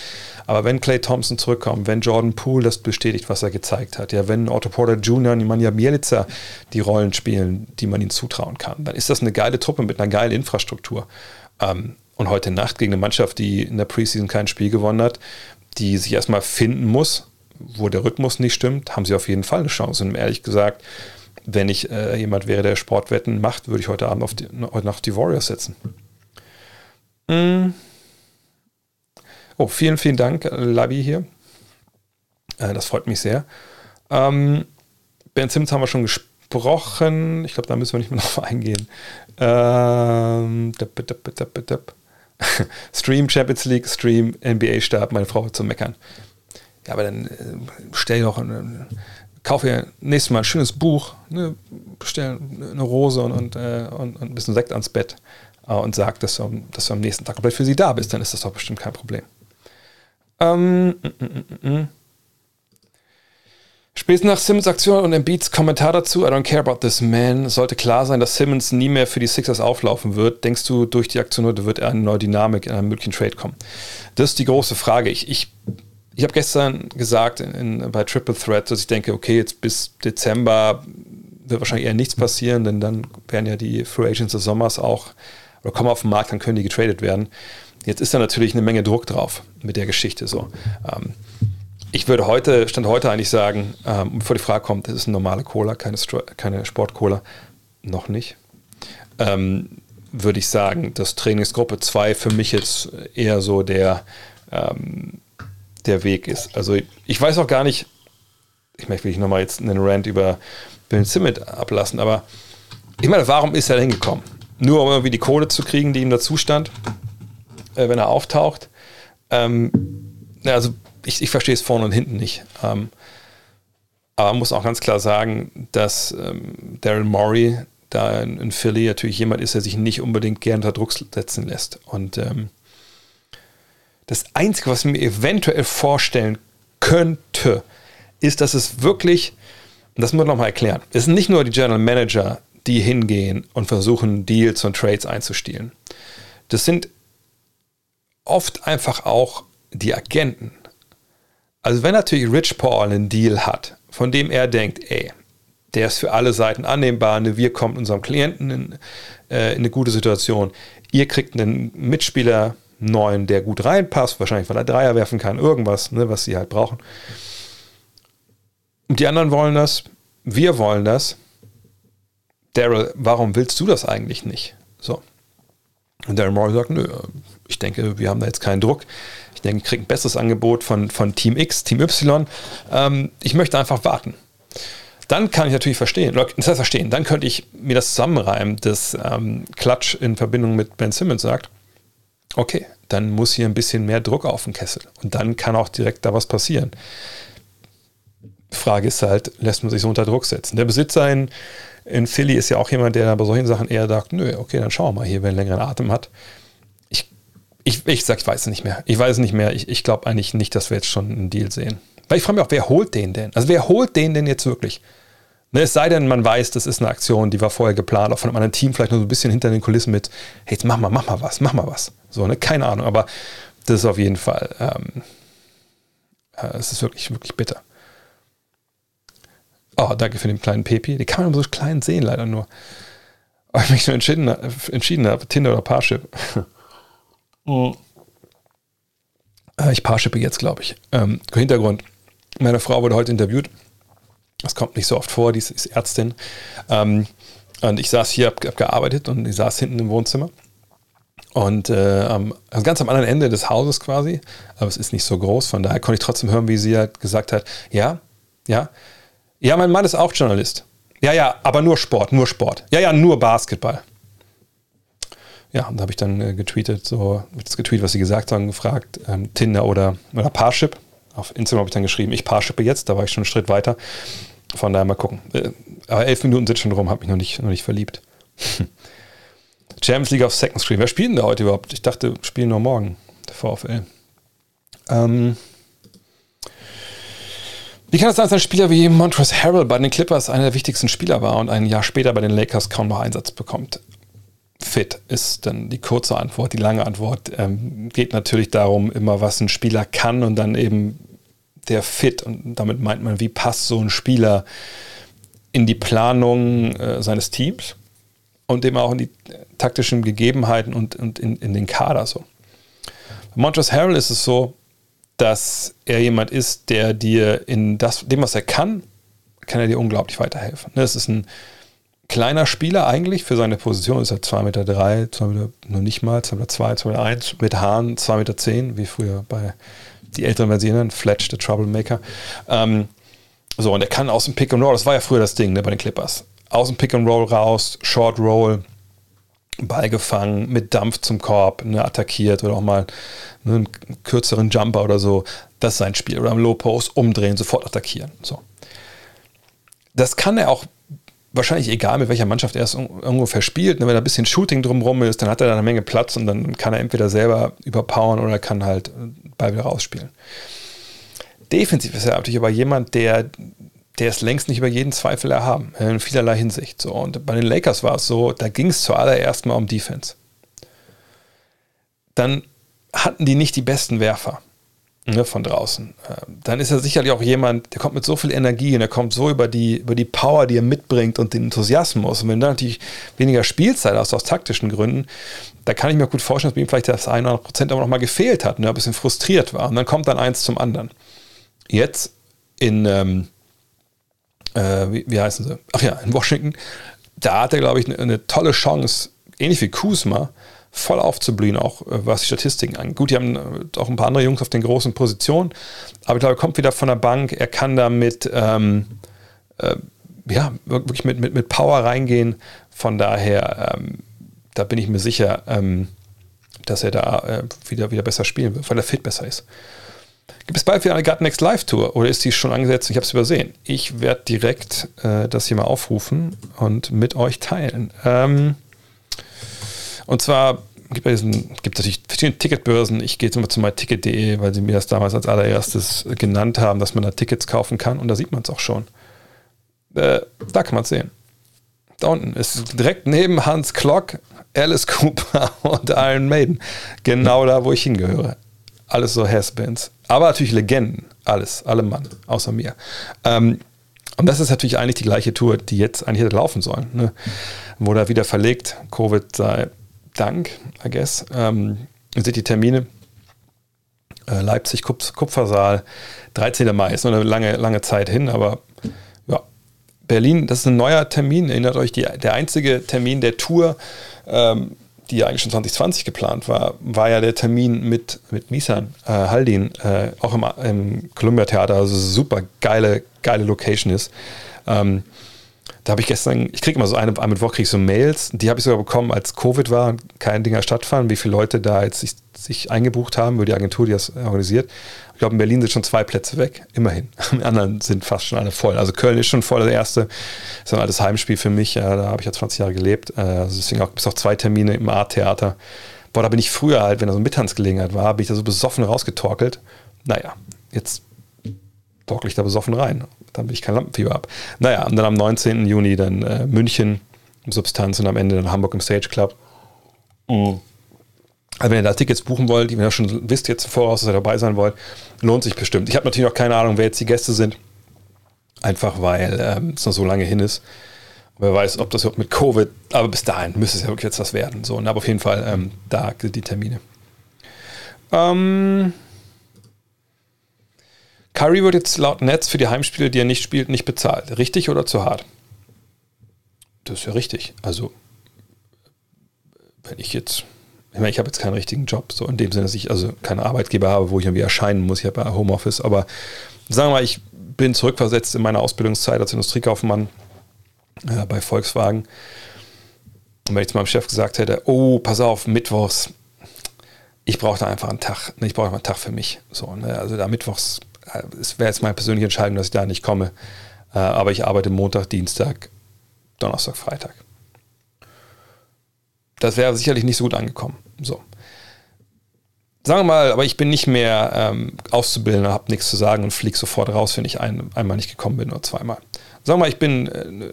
Aber wenn Clay Thompson zurückkommt, wenn Jordan Poole das bestätigt, was er gezeigt hat, ja, wenn Otto Porter Jr. und Nemanja Bielica die Rollen spielen, die man ihnen zutrauen kann, dann ist das eine geile Truppe mit einer geilen Infrastruktur. Ähm, und heute Nacht gegen eine Mannschaft, die in der Preseason kein Spiel gewonnen hat, die sich erstmal finden muss, wo der Rhythmus nicht stimmt, haben sie auf jeden Fall eine Chance. Und ehrlich gesagt, wenn ich äh, jemand wäre, der Sportwetten macht, würde ich heute Abend auf die, heute Nacht die Warriors setzen. Mm. Oh, vielen, vielen Dank, Labi hier. Äh, das freut mich sehr. Ähm, ben Simmons haben wir schon gesprochen. Ich glaube, da müssen wir nicht mehr <laughs> drauf eingehen. Ähm, dip, dip, dip, <laughs> Stream Champions League, Stream NBA-Stab, meine Frau zum Meckern. Ja, aber dann äh, stell doch, kauf ihr nächstes Mal ein schönes Buch, ne, bestell eine Rose und, und, äh, und, und, ein bisschen Sekt ans Bett äh, und sag, dass du, dass du am nächsten Tag komplett für sie da bist, dann ist das doch bestimmt kein Problem. Ähm, mm, mm, mm, mm. Spätestens nach Simmons Aktion und Embiids Kommentar dazu, I don't care about this man, sollte klar sein, dass Simmons nie mehr für die Sixers auflaufen wird. Denkst du, durch die Aktion heute wird er eine neue Dynamik in einem möglichen Trade kommen? Das ist die große Frage. Ich, ich, ich habe gestern gesagt in, in, bei Triple Threat, dass ich denke, okay, jetzt bis Dezember wird wahrscheinlich eher nichts passieren, denn dann werden ja die Free Agents des Sommers auch oder kommen auf den Markt, dann können die getradet werden. Jetzt ist da natürlich eine Menge Druck drauf mit der Geschichte so. Ähm, ich würde heute, Stand heute eigentlich sagen, ähm, bevor die Frage kommt, das ist eine normale Cola, keine, keine Sport-Cola. Noch nicht. Ähm, würde ich sagen, dass Trainingsgruppe 2 für mich jetzt eher so der, ähm, der Weg ist. Also ich weiß auch gar nicht, ich möchte nicht nochmal jetzt einen Rant über Bill Simmett ablassen, aber ich meine, warum ist er hingekommen? Nur um irgendwie die Kohle zu kriegen, die ihm dazu stand, äh, wenn er auftaucht. Ähm, also ich, ich verstehe es vorne und hinten nicht. Ähm, aber man muss auch ganz klar sagen, dass ähm, Daryl Morey da in, in, Philly natürlich jemand ist, der sich nicht unbedingt gern unter Druck setzen lässt. Und ähm, das Einzige, was ich mir eventuell vorstellen könnte, ist, dass es wirklich, und das muss man nochmal erklären, es sind nicht nur die General Manager, die hingehen und versuchen, Deals und Trades einzustielen. Das sind oft einfach auch die Agenten. Also wenn natürlich Rich Paul einen Deal hat, von dem er denkt, ey, der ist für alle Seiten annehmbar, ne, wir kommen unserem Klienten in, äh, in eine gute Situation, ihr kriegt einen Mitspieler neuen, der gut reinpasst, wahrscheinlich weil er Dreier werfen kann, irgendwas, ne, was sie halt brauchen. Und die anderen wollen das, wir wollen das. Daryl, warum willst du das eigentlich nicht? So. Und Daryl Morey sagt, nö, ich denke, wir haben da jetzt keinen Druck. Ich denke, ich kriege ein besseres Angebot von, von Team X, Team Y. Ähm, ich möchte einfach warten. Dann kann ich natürlich verstehen, das heißt verstehen, dann könnte ich mir das zusammenreimen, dass ähm, Klatsch in Verbindung mit Ben Simmons sagt, okay, dann muss hier ein bisschen mehr Druck auf den Kessel. Und dann kann auch direkt da was passieren. Frage ist halt, lässt man sich so unter Druck setzen? Der Besitzer in, in Philly ist ja auch jemand, der bei solchen Sachen eher sagt, nö, okay, dann schauen wir mal hier, wer einen längeren Atem hat. Ich, ich, ich sag, ich weiß es nicht mehr. Ich weiß es nicht mehr. Ich, ich glaube eigentlich nicht, dass wir jetzt schon einen Deal sehen. Weil ich frage mich auch, wer holt den denn? Also wer holt den denn jetzt wirklich? Ne, es sei denn, man weiß, das ist eine Aktion, die war vorher geplant, auch von einem anderen Team, vielleicht nur so ein bisschen hinter den Kulissen mit, hey, jetzt mach mal, mach mal was, mach mal was. So, ne, keine Ahnung, aber das ist auf jeden Fall, ähm, äh, es ist wirklich, wirklich bitter. Oh, danke für den kleinen Pepi. Die kann man so klein sehen, leider nur. Aber ich mich nur entschieden, entschieden habe, Tinder oder Parship. <laughs> Mhm. Ich Parshippe jetzt, glaube ich. Ähm, Hintergrund. Meine Frau wurde heute interviewt. Das kommt nicht so oft vor, die ist, ist Ärztin. Ähm, und ich saß hier, habe hab gearbeitet und ich saß hinten im Wohnzimmer. Und äh, also ganz am anderen Ende des Hauses quasi, aber es ist nicht so groß, von daher konnte ich trotzdem hören, wie sie halt gesagt hat, ja, ja, ja, mein Mann ist auch Journalist. Ja, ja, aber nur Sport, nur Sport. Ja, ja, nur Basketball. Ja, und da habe ich dann äh, getweetet, so, das getweetet, was sie gesagt haben, gefragt, ähm, Tinder oder, oder Parship. Auf Instagram habe ich dann geschrieben, ich Parshippe jetzt, da war ich schon einen Schritt weiter. Von daher mal gucken. Äh, aber elf Minuten sind schon rum, habe mich noch nicht, noch nicht verliebt. <laughs> Champions League auf Second Screen. Wer spielt denn da heute überhaupt? Ich dachte, spielen nur morgen, der VfL. Ähm, wie kann es sein, dass ein Spieler wie Montrezl Harrell bei den Clippers einer der wichtigsten Spieler war und ein Jahr später bei den Lakers kaum noch Einsatz bekommt? Fit ist dann die kurze Antwort. Die lange Antwort ähm, geht natürlich darum, immer was ein Spieler kann und dann eben der Fit. Und damit meint man, wie passt so ein Spieler in die Planung äh, seines Teams und eben auch in die taktischen Gegebenheiten und, und in, in den Kader so. Bei Montrezl Harrell ist es so, dass er jemand ist, der dir in das, dem, was er kann, kann er dir unglaublich weiterhelfen. Das ist ein kleiner Spieler eigentlich für seine Position, ist er 2,3 Meter, drei, 2 Meter, nur nicht mal, 2 Meter, 2, 2 Meter 1, mit Haaren 2,10 Meter, zehn, wie früher bei die älteren Versionen, Fletch, der Troublemaker. Ähm, so, und er kann aus dem Pick and Roll, das war ja früher das Ding ne, bei den Clippers, aus dem Pick and Roll raus, Short Roll, Ball gefangen, mit Dampf zum Korb, ne, attackiert oder auch mal ne, einen kürzeren Jumper oder so. Das ist sein Spiel. Oder am Low Post umdrehen, sofort attackieren. So. Das kann er auch wahrscheinlich egal, mit welcher Mannschaft er es irgendwo verspielt. Ne, wenn da ein bisschen Shooting drumherum ist, dann hat er da eine Menge Platz und dann kann er entweder selber überpowern oder kann halt Ball wieder rausspielen. Defensiv ist er natürlich aber jemand, der der ist längst nicht über jeden Zweifel erhaben, in vielerlei Hinsicht. So, und bei den Lakers war es so, da ging es zuallererst mal um Defense. Dann hatten die nicht die besten Werfer ne, von draußen. Ähm, dann ist er sicherlich auch jemand, der kommt mit so viel Energie und er kommt so über die, über die Power, die er mitbringt und den Enthusiasmus. Und wenn du natürlich weniger Spielzeit hast, aus taktischen Gründen, da kann ich mir gut vorstellen, dass bei ihm vielleicht das 100 Prozent aber noch mal gefehlt hat er ein bisschen frustriert war. Und dann kommt dann eins zum anderen. Jetzt in, ähm, äh, wie, wie, heißen sie? Ach ja, in Washington, da hat er, glaube ich, eine, eine, tolle Chance, ähnlich wie Kuzma, voll aufzublühen, auch äh, was die Statistiken angeht. Gut, die haben äh, auch ein paar andere Jungs auf den großen Positionen, aber ich glaube, er kommt wieder von der Bank, er kann da mit, ähm, äh, ja, wirklich mit, mit, mit Power reingehen. Von daher, ähm, da bin ich mir sicher, ähm, dass er da äh, wieder, wieder besser spielen wird, weil er fit besser ist. Gibt es bald wieder eine Gut Next Live Tour oder ist die schon angesetzt? Ich habe es übersehen. Ich werde direkt äh, das hier mal aufrufen und mit euch teilen. Ähm, und zwar gibt es natürlich verschiedene Ticketbörsen. Ich gehe jetzt mal zu myticket.de, weil sie mir das damals als allererstes genannt haben, dass man da Tickets kaufen kann. Und da sieht man es auch schon. Äh, da kann man es sehen. Da unten ist direkt neben Hans Klock, Alice Cooper <laughs> und Iron Maiden. Genau da, wo ich hingehöre. Alles so Has-Bands. Aber natürlich Legenden. Alles, alle Mann, außer mir. Ähm, und das ist natürlich eigentlich die gleiche Tour, die jetzt eigentlich hätte laufen sollen. Ne? Wurde wieder verlegt. Covid sei Dank, I guess. Ähm, sind die Termine. Äh, Leipzig, Kupf Kupfersaal, 13. Mai. Ist noch eine lange, lange Zeit hin, aber ja. Berlin, das ist ein neuer Termin. Erinnert euch, die, der einzige Termin der Tour, ähm, die ja eigentlich schon 2020 geplant war, war ja der Termin mit, mit Misan äh, Haldin, äh, auch im, im Columbia Theater, also super geile, geile Location ist. Ähm, da habe ich gestern, ich kriege immer so eine, eine Mittwoch kriege ich so Mails, die habe ich sogar bekommen, als Covid war und keine Dinger stattfanden, wie viele Leute da jetzt sich, sich eingebucht haben über die Agentur, die das organisiert. Ich glaube, in Berlin sind schon zwei Plätze weg, immerhin. <laughs> Die anderen sind fast schon alle voll. Also Köln ist schon voll, der erste. ist ein altes Heimspiel für mich, da habe ich ja 20 Jahre gelebt. Äh, also deswegen auch, bis auch zwei Termine im Art-Theater. Boah, da bin ich früher halt, wenn da so eine Mittanzgelegenheit war, bin ich da so besoffen rausgetorkelt. Naja, jetzt torkel ich da besoffen rein. Dann bin ich kein Lampenfieber ab. Naja, und dann am 19. Juni dann äh, München im Substanz und am Ende dann Hamburg im Stage Club. Mhm. Also wenn ihr da Tickets buchen wollt, die ihr schon wisst jetzt voraus, dass ihr dabei sein wollt, lohnt sich bestimmt. Ich habe natürlich noch keine Ahnung, wer jetzt die Gäste sind. Einfach weil ähm, es noch so lange hin ist. Wer weiß, ob das überhaupt mit Covid, aber bis dahin müsste es ja wirklich jetzt was werden. So, aber auf jeden Fall, ähm, da die Termine. Ähm, Curry wird jetzt laut Netz für die Heimspiele, die er nicht spielt, nicht bezahlt. Richtig oder zu hart? Das ist ja richtig. Also, wenn ich jetzt ich meine, ich habe jetzt keinen richtigen Job, so in dem Sinne, dass ich also keinen Arbeitgeber habe, wo ich irgendwie erscheinen muss. Ich habe ja Homeoffice, aber sagen wir mal, ich bin zurückversetzt in meiner Ausbildungszeit als Industriekaufmann äh, bei Volkswagen. Und wenn ich zu meinem Chef gesagt hätte, oh, pass auf, Mittwochs, ich brauche da einfach einen Tag, ich brauche einen Tag für mich. So, ne? Also da Mittwochs, äh, es wäre jetzt meine persönliche Entscheidung, dass ich da nicht komme. Äh, aber ich arbeite Montag, Dienstag, Donnerstag, Freitag. Das wäre sicherlich nicht so gut angekommen. So. Sagen wir mal, aber ich bin nicht mehr ähm, Auszubildender, habe nichts zu sagen und fliege sofort raus, wenn ich ein, einmal nicht gekommen bin oder zweimal. Sagen wir mal, ich bin äh,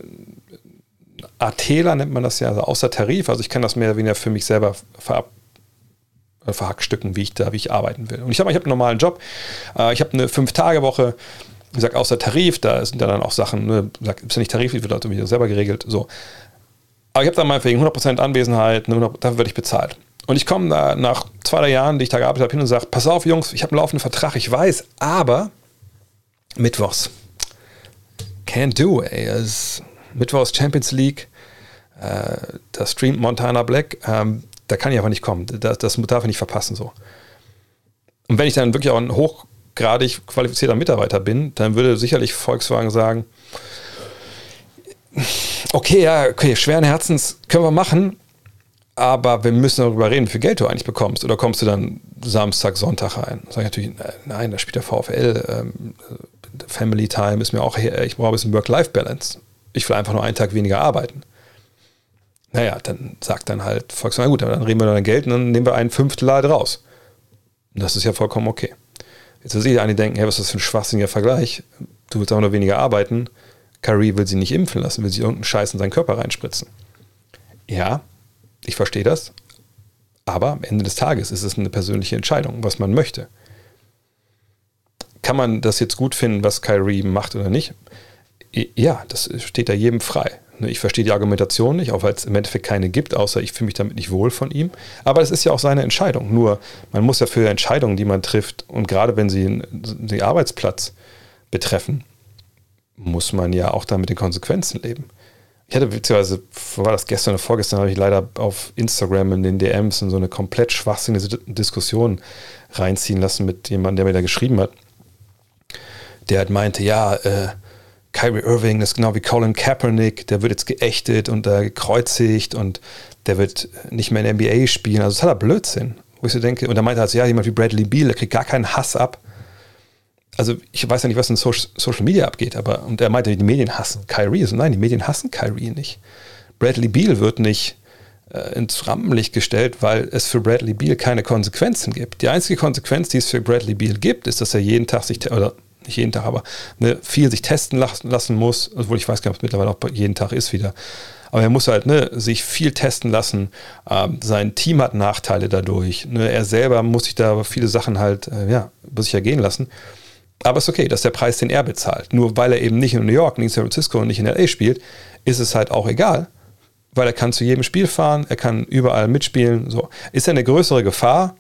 ATler, nennt man das ja, also außer Tarif. Also ich kann das mehr oder weniger für mich selber ver äh, verhackstücken, wie ich da, wie ich arbeiten will. Und ich mal, ich habe einen normalen Job. Äh, ich habe eine Fünf-Tage-Woche. Wie gesagt, außer Tarif, da sind ja dann auch Sachen, ne, ist ja nicht Tarif, wird halt irgendwie selber geregelt. So. Aber ich habe dann meinetwegen 100% Anwesenheit, dafür werde ich bezahlt. Und ich komme da nach zwei, drei Jahren, die ich da gearbeitet habe, hin und sage, pass auf, Jungs, ich habe einen laufenden Vertrag, ich weiß, aber Mittwochs. Can't do, ey. Es Mittwochs Champions League, äh, da streamt Montana Black, ähm, da kann ich einfach nicht kommen. Das, das darf ich nicht verpassen so. Und wenn ich dann wirklich auch ein hochgradig qualifizierter Mitarbeiter bin, dann würde sicherlich Volkswagen sagen, okay, ja, okay, schweren Herzens können wir machen, aber wir müssen darüber reden, wie viel Geld du eigentlich bekommst. Oder kommst du dann Samstag, Sonntag rein? Sag ich natürlich, nein, da spielt der VfL. Ähm, Family Time ist mir auch, ich brauche ein bisschen Work-Life-Balance. Ich will einfach nur einen Tag weniger arbeiten. Naja, dann sagt dann halt Volkswagen, gut, dann reden wir dann Geld und dann nehmen wir ein Fünftel halt raus. Und das ist ja vollkommen okay. Jetzt will sich einige denken, hey, was ist das für ein schwachsinniger Vergleich? Du willst aber nur weniger arbeiten. Kyrie will sie nicht impfen lassen, will sie irgendeinen Scheiß in seinen Körper reinspritzen. Ja, ich verstehe das. Aber am Ende des Tages ist es eine persönliche Entscheidung, was man möchte. Kann man das jetzt gut finden, was Kyrie macht oder nicht? Ja, das steht da jedem frei. Ne, ich verstehe die Argumentation nicht, auch weil es im Endeffekt keine gibt, außer ich fühle mich damit nicht wohl von ihm. Aber es ist ja auch seine Entscheidung. Nur man muss ja für Entscheidungen, die man trifft, und gerade wenn sie den Arbeitsplatz betreffen, muss man ja auch da mit den Konsequenzen leben. Ich hatte, beziehungsweise war das gestern oder vorgestern, habe ich leider auf Instagram in den DMs in so eine komplett schwachsinnige Diskussion reinziehen lassen mit jemandem, der mir da geschrieben hat. Der halt meinte, ja, äh, Kyrie Irving, ist genau wie Colin Kaepernick, der wird jetzt geächtet und äh, gekreuzigt und der wird nicht mehr in NBA spielen. Also das hat er Blödsinn. Wo ich so denke, und er meinte halt, ja, jemand wie Bradley Beal, der kriegt gar keinen Hass ab also ich weiß ja nicht, was in Social Media abgeht, aber und er meinte, die Medien hassen Kyrie. Also nein, die Medien hassen Kyrie nicht. Bradley Beal wird nicht äh, ins Rampenlicht gestellt, weil es für Bradley Beal keine Konsequenzen gibt. Die einzige Konsequenz, die es für Bradley Beal gibt, ist, dass er jeden Tag sich, oder nicht jeden Tag, aber ne, viel sich testen lassen muss, obwohl ich weiß gar nicht, ob es mittlerweile auch jeden Tag ist wieder. Aber er muss halt ne, sich viel testen lassen. Ähm, sein Team hat Nachteile dadurch. Ne? Er selber muss sich da viele Sachen halt, äh, ja, muss sich ergehen lassen. Aber es ist okay, das ist der Preis, den er bezahlt. Nur weil er eben nicht in New York, nicht in San Francisco und nicht in LA spielt, ist es halt auch egal, weil er kann zu jedem Spiel fahren, er kann überall mitspielen. So. Ist er eine größere Gefahr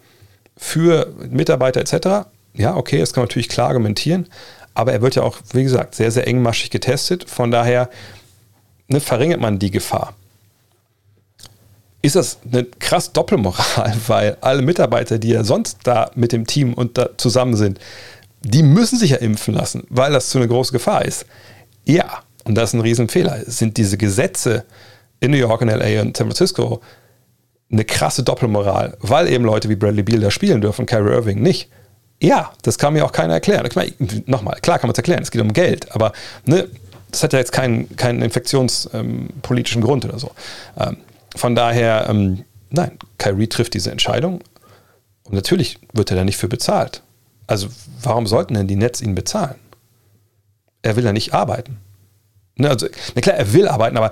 für Mitarbeiter etc.? Ja, okay, das kann man natürlich klar argumentieren, aber er wird ja auch, wie gesagt, sehr, sehr engmaschig getestet. Von daher ne, verringert man die Gefahr. Ist das eine krass Doppelmoral, <laughs> weil alle Mitarbeiter, die ja sonst da mit dem Team und zusammen sind, die müssen sich ja impfen lassen, weil das zu einer großen Gefahr ist. Ja, und das ist ein Riesenfehler. Sind diese Gesetze in New York, in LA und San Francisco eine krasse Doppelmoral, weil eben Leute wie Bradley Beal da spielen dürfen, Kyrie Irving nicht. Ja, das kann mir auch keiner erklären. Ich meine, nochmal, klar kann man es erklären, es geht um Geld, aber ne, das hat ja jetzt keinen, keinen infektionspolitischen ähm, Grund oder so. Ähm, von daher, ähm, nein, Kyrie trifft diese Entscheidung und natürlich wird er da nicht für bezahlt. Also warum sollten denn die Nets ihn bezahlen? Er will ja nicht arbeiten. Ne, also, na klar, er will arbeiten, aber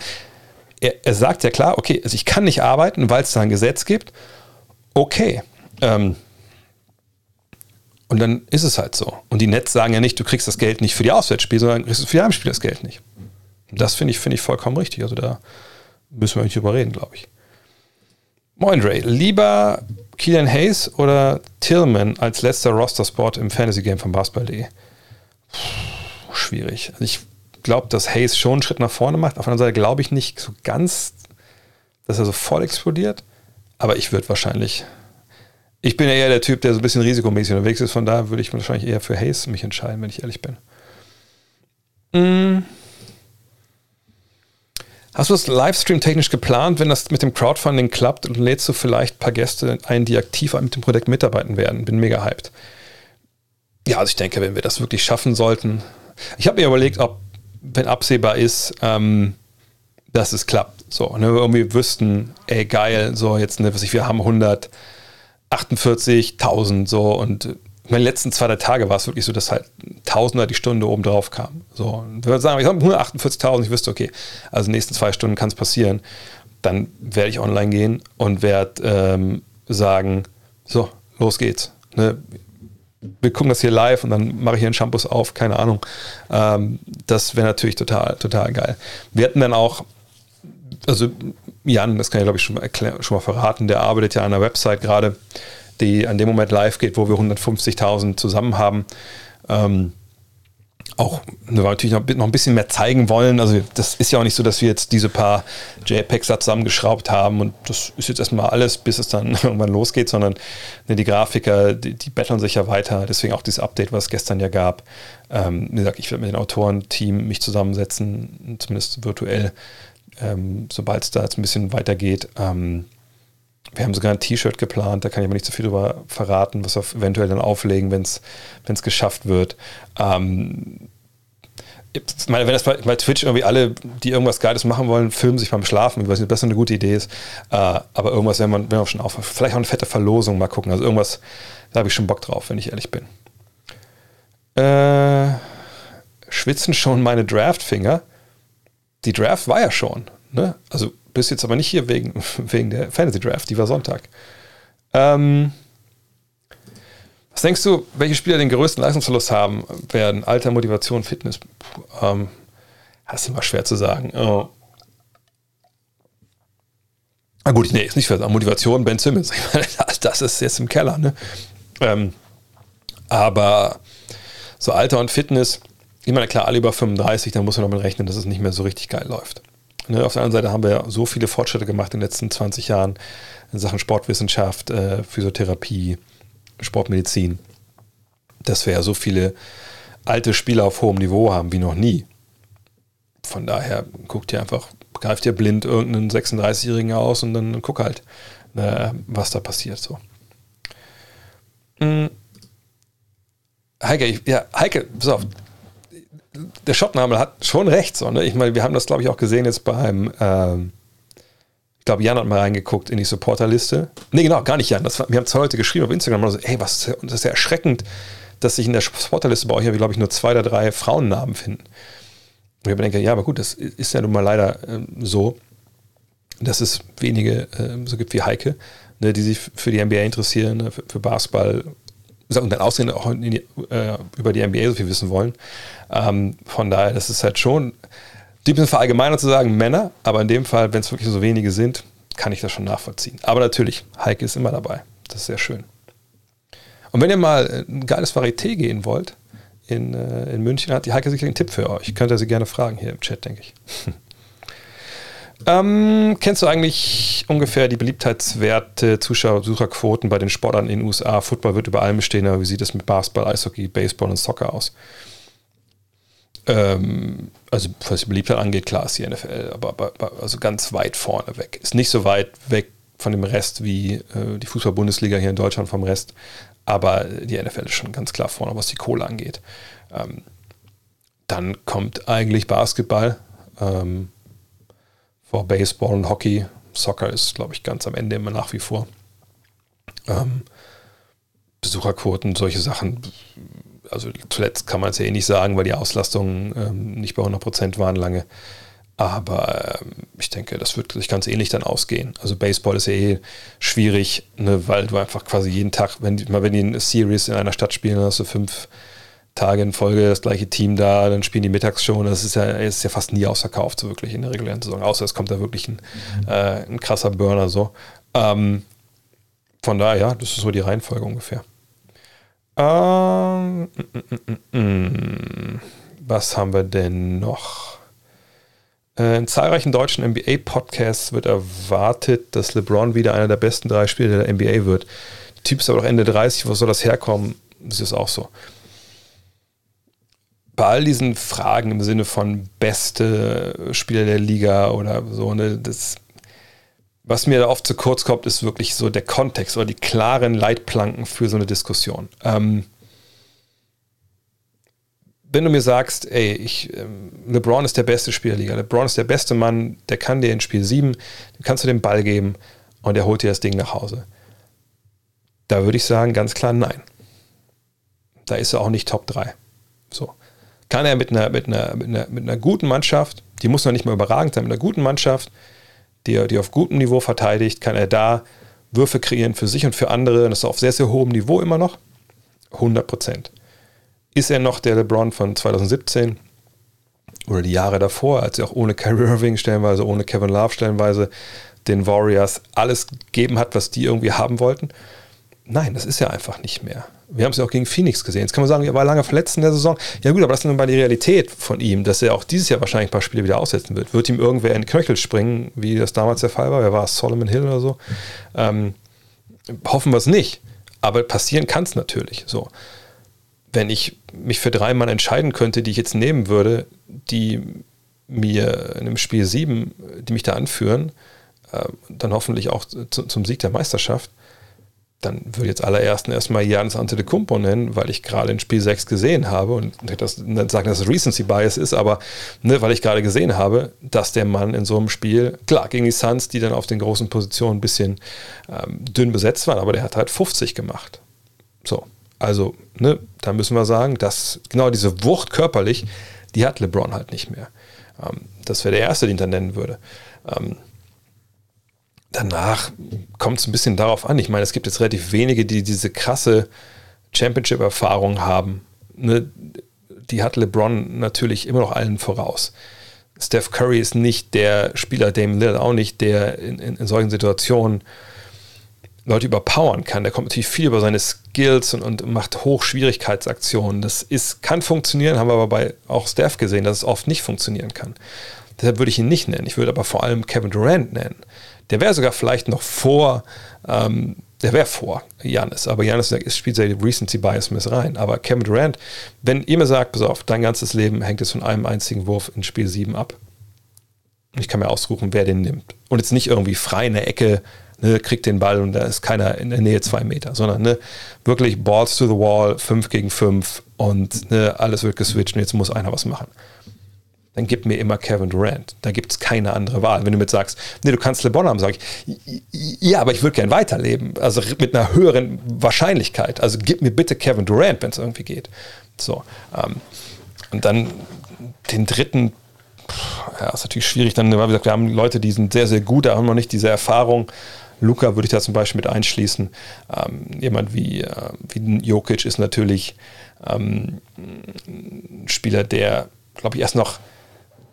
er, er sagt ja klar, okay, also ich kann nicht arbeiten, weil es da ein Gesetz gibt. Okay. Ähm, und dann ist es halt so. Und die Nets sagen ja nicht, du kriegst das Geld nicht für die Auswärtsspiele, sondern kriegst für die Heimspiele das Geld nicht. Das finde ich, find ich vollkommen richtig. Also da müssen wir nicht drüber reden, glaube ich. Moin Ray, lieber Keelan Hayes oder Tillman als letzter Roster-Spot im Fantasy-Game von Basketball.de? Schwierig. Also ich glaube, dass Hayes schon einen Schritt nach vorne macht. Auf der anderen Seite glaube ich nicht so ganz, dass er so voll explodiert. Aber ich würde wahrscheinlich. Ich bin ja eher der Typ, der so ein bisschen risikomäßig unterwegs ist. Von daher würde ich wahrscheinlich eher für Hayes mich entscheiden, wenn ich ehrlich bin. Mm. Hast du das Livestream technisch geplant, wenn das mit dem Crowdfunding klappt und lädst du vielleicht ein paar Gäste ein, die aktiv mit dem Projekt mitarbeiten werden? Bin mega hyped. Ja, also ich denke, wenn wir das wirklich schaffen sollten. Ich habe mir überlegt, ob wenn absehbar ist, ähm, dass es klappt. So, ne, irgendwie wüssten, ey, geil, so jetzt, ne, was ich, wir haben 148.000 so und in den letzten zwei, drei Tage war es wirklich so, dass halt Tausender die Stunde oben drauf kam. So, und wir sagen, ich habe 148.000, ich wüsste, okay, also in den nächsten zwei Stunden kann es passieren. Dann werde ich online gehen und werde ähm, sagen, so, los geht's. Ne? wir gucken das hier live und dann mache ich hier einen Shampoos auf, keine Ahnung. Ähm, das wäre natürlich total, total geil. Wir hatten dann auch, also Jan, das kann ich glaube ich schon mal, erklären, schon mal verraten, der arbeitet ja an einer Website gerade, die an dem Moment live geht, wo wir 150.000 zusammen haben. Ähm, auch wir natürlich noch, noch, ein bisschen mehr zeigen wollen. Also das ist ja auch nicht so, dass wir jetzt diese paar JPEGs da zusammengeschraubt haben und das ist jetzt erstmal alles, bis es dann <laughs> irgendwann losgeht, sondern ne, die Grafiker, die, die betteln sich ja weiter. Deswegen auch dieses Update, was es gestern ja gab. Ähm, wie gesagt, ich werde mit dem Autorenteam mich zusammensetzen, zumindest virtuell, ähm, sobald es da jetzt ein bisschen weitergeht. Ähm, wir haben sogar ein T-Shirt geplant, da kann ich aber nicht so viel darüber verraten, was wir eventuell dann auflegen, wenn es geschafft wird. Ähm, ich meine, wenn das bei, bei, Twitch irgendwie alle, die irgendwas Geiles machen wollen, filmen sich beim Schlafen, ich weiß nicht, ob das eine gute Idee ist, äh, aber irgendwas, wenn man, wenn man schon auf, vielleicht auch eine fette Verlosung mal gucken, also irgendwas, da habe ich schon Bock drauf, wenn ich ehrlich bin. Äh, schwitzen schon meine Draftfinger? Die Draft war ja schon, ne? Also bist jetzt aber nicht hier wegen, <laughs> wegen der Fantasy Draft, die war Sonntag. Ähm, was denkst du, welche Spieler den größten Leistungsverlust haben werden? Alter, Motivation, Fitness? Puh, ähm, das ist immer schwer zu sagen. Oh. Ah gut, nee, ist nicht schwer. Motivation, Ben Simmons. <laughs> Ich meine, das ist jetzt im Keller. Ne? Ähm, aber so Alter und Fitness, ich meine, klar, alle über 35, da muss man damit rechnen, dass es nicht mehr so richtig geil läuft. Ne, auf der anderen Seite haben wir ja so viele Fortschritte gemacht in den letzten 20 Jahren in Sachen Sportwissenschaft, äh, Physiotherapie, Sportmedizin, dass wir ja so viele alte Spieler auf hohem Niveau haben wie noch nie. Von daher guckt ihr einfach, greift ihr blind irgendeinen 36-Jährigen aus und dann guck halt, äh, was da passiert. So. Hm. Heike, ich, ja, Heike, pass auf, der Shopname hat schon recht. So, ne? Ich meine, wir haben das, glaube ich, auch gesehen jetzt beim, ähm, ich glaube, Jan hat mal reingeguckt in die Supporterliste. Nee, genau, gar nicht Jan. Das, wir haben es heute geschrieben auf Instagram. Also, ey, was, das ist ja erschreckend, dass sich in der Supporterliste bei euch, glaube ich, nur zwei oder drei Frauennamen finden. Und ich denke, ja, aber gut, das ist ja nun mal leider ähm, so. dass es wenige äh, so gibt wie Heike, ne, die sich für die NBA interessieren, ne, für, für, Basketball und dann aussehen auch die, äh, über die NBA so viel wissen wollen. Ähm, von daher, das ist halt schon die bisschen verallgemeinert zu sagen, Männer, aber in dem Fall, wenn es wirklich so wenige sind, kann ich das schon nachvollziehen. Aber natürlich, Heike ist immer dabei. Das ist sehr schön. Und wenn ihr mal ein geiles Varieté gehen wollt, in, äh, in München hat die Heike sicherlich einen Tipp für euch. Könnt ihr sie gerne fragen hier im Chat, denke ich. <laughs> ähm, kennst du eigentlich ungefähr die Beliebtheitswerte, Zuschauer, Besucherquoten bei den Sportlern in den USA? Football wird über allem bestehen, aber wie sieht es mit Basketball, Eishockey, Baseball und Soccer aus? Ähm, also was die Beliebtheit angeht, klar ist die NFL, aber, aber, also ganz weit vorne weg. Ist nicht so weit weg von dem Rest wie äh, die Fußball-Bundesliga hier in Deutschland vom Rest, aber die NFL ist schon ganz klar vorne, was die Kohle angeht. Ähm, dann kommt eigentlich Basketball ähm, vor Baseball und Hockey. Soccer ist, glaube ich, ganz am Ende immer nach wie vor. Ähm, Besucherquoten, solche Sachen also zuletzt kann man es ja eh nicht sagen, weil die Auslastungen ähm, nicht bei 100% waren lange. Aber ähm, ich denke, das wird sich ganz ähnlich dann ausgehen. Also Baseball ist ja eh schwierig, ne, weil du einfach quasi jeden Tag, wenn, wenn die eine Series in einer Stadt spielen, dann hast du fünf Tage in Folge das gleiche Team da, dann spielen die mittags schon. Das ist ja, ist ja fast nie ausverkauft, so wirklich in der regulären Saison. Außer es kommt da wirklich ein, äh, ein krasser Burner so. Ähm, von daher, ja, das ist so die Reihenfolge ungefähr. Ähm, mm, mm, mm, was haben wir denn noch? Äh, in zahlreichen deutschen NBA-Podcasts wird erwartet, dass LeBron wieder einer der besten drei Spieler der NBA wird. Der Typ ist aber auch Ende 30, wo soll das herkommen? Das ist auch so. Bei all diesen Fragen im Sinne von beste Spieler der Liga oder so, ne, das was mir da oft zu kurz kommt, ist wirklich so der Kontext oder die klaren Leitplanken für so eine Diskussion. Ähm, wenn du mir sagst, ey, ich, ähm, LeBron ist der beste Spieler der Liga, LeBron ist der beste Mann, der kann dir in Spiel 7, dem kannst du den Ball geben und der holt dir das Ding nach Hause. Da würde ich sagen, ganz klar nein. Da ist er auch nicht Top 3. So. Kann er mit einer, mit einer, mit einer, mit einer guten Mannschaft, die muss noch nicht mal überragend sein, mit einer guten Mannschaft, die, die auf gutem Niveau verteidigt, kann er da Würfe kreieren für sich und für andere. Und das ist auf sehr, sehr hohem Niveau immer noch. 100 Prozent. Ist er noch der LeBron von 2017 oder die Jahre davor, als er auch ohne Kyrie Irving stellenweise, ohne Kevin Love stellenweise den Warriors alles gegeben hat, was die irgendwie haben wollten? Nein, das ist er einfach nicht mehr. Wir haben es ja auch gegen Phoenix gesehen. Jetzt kann man sagen, er war lange verletzt in der Saison. Ja gut, aber das ist nun mal die Realität von ihm, dass er auch dieses Jahr wahrscheinlich ein paar Spiele wieder aussetzen wird. Wird ihm irgendwer in den Knöchel springen, wie das damals der Fall war? Wer war es? Solomon Hill oder so? Ähm, hoffen wir es nicht. Aber passieren kann es natürlich. So. Wenn ich mich für drei Mann entscheiden könnte, die ich jetzt nehmen würde, die mir in einem Spiel sieben, die mich da anführen, äh, dann hoffentlich auch zu, zum Sieg der Meisterschaft, dann würde ich jetzt allerersten erstmal Janis Antetokounmpo nennen, weil ich gerade in Spiel 6 gesehen habe und das sagen, dass es Recency Bias ist, aber ne, weil ich gerade gesehen habe, dass der Mann in so einem Spiel, klar, gegen die Suns, die dann auf den großen Positionen ein bisschen ähm, dünn besetzt waren, aber der hat halt 50 gemacht. So, also, ne, da müssen wir sagen, dass genau diese Wucht körperlich, die hat LeBron halt nicht mehr. Ähm, das wäre der Erste, den ich dann nennen würde. Ähm, danach kommt es ein bisschen darauf an. Ich meine, es gibt jetzt relativ wenige, die diese krasse Championship-Erfahrung haben. Ne? Die hat LeBron natürlich immer noch allen voraus. Steph Curry ist nicht der Spieler, Damon Lillard auch nicht, der in, in, in, solchen Situationen Leute überpowern kann. Der kommt natürlich viel über seine Skills und, und macht Hochschwierigkeitsaktionen. Das ist, kann funktionieren, haben wir aber bei auch Steph gesehen, dass es oft nicht funktionieren kann. Deshalb würde ich ihn nicht nennen. Ich würde aber vor allem Kevin Durant nennen. Der wäre sogar vielleicht noch vor, ähm, der wäre vor Janis, aber Janis spielt seine Recency Bias mit rein. Aber Kevin Durant, wenn ihr mir sagt, pass auf, dein ganzes Leben hängt jetzt von einem einzigen Wurf in Spiel 7 ab. Ich kann mir aussuchen, wer den nimmt. Und jetzt nicht irgendwie frei in der Ecke, ne, kriegt den Ball und da ist keiner in der Nähe zwei Meter, sondern ne, wirklich Balls to the Wall, 5 gegen 5 und ne, alles wird geswitcht und jetzt muss einer was machen dann gib mir immer Kevin Durant. Da gibt es keine andere Wahl. Wenn du mit sagst, nee, du kannst LeBron haben, sage ich, ja, aber ich würde gern weiterleben. Also mit einer höheren Wahrscheinlichkeit. Also gib mir bitte Kevin Durant, wenn es irgendwie geht. So. Ähm, und dann den dritten, ja, ist natürlich schwierig. Dann, wir, gesagt, wir haben Leute, die sind sehr, sehr gut, da haben noch nicht diese Erfahrung. Luca würde ich da zum Beispiel mit einschließen. Ähm, jemand wie, äh, wie Jokic ist natürlich ähm, ein Spieler, der, glaube ich, erst noch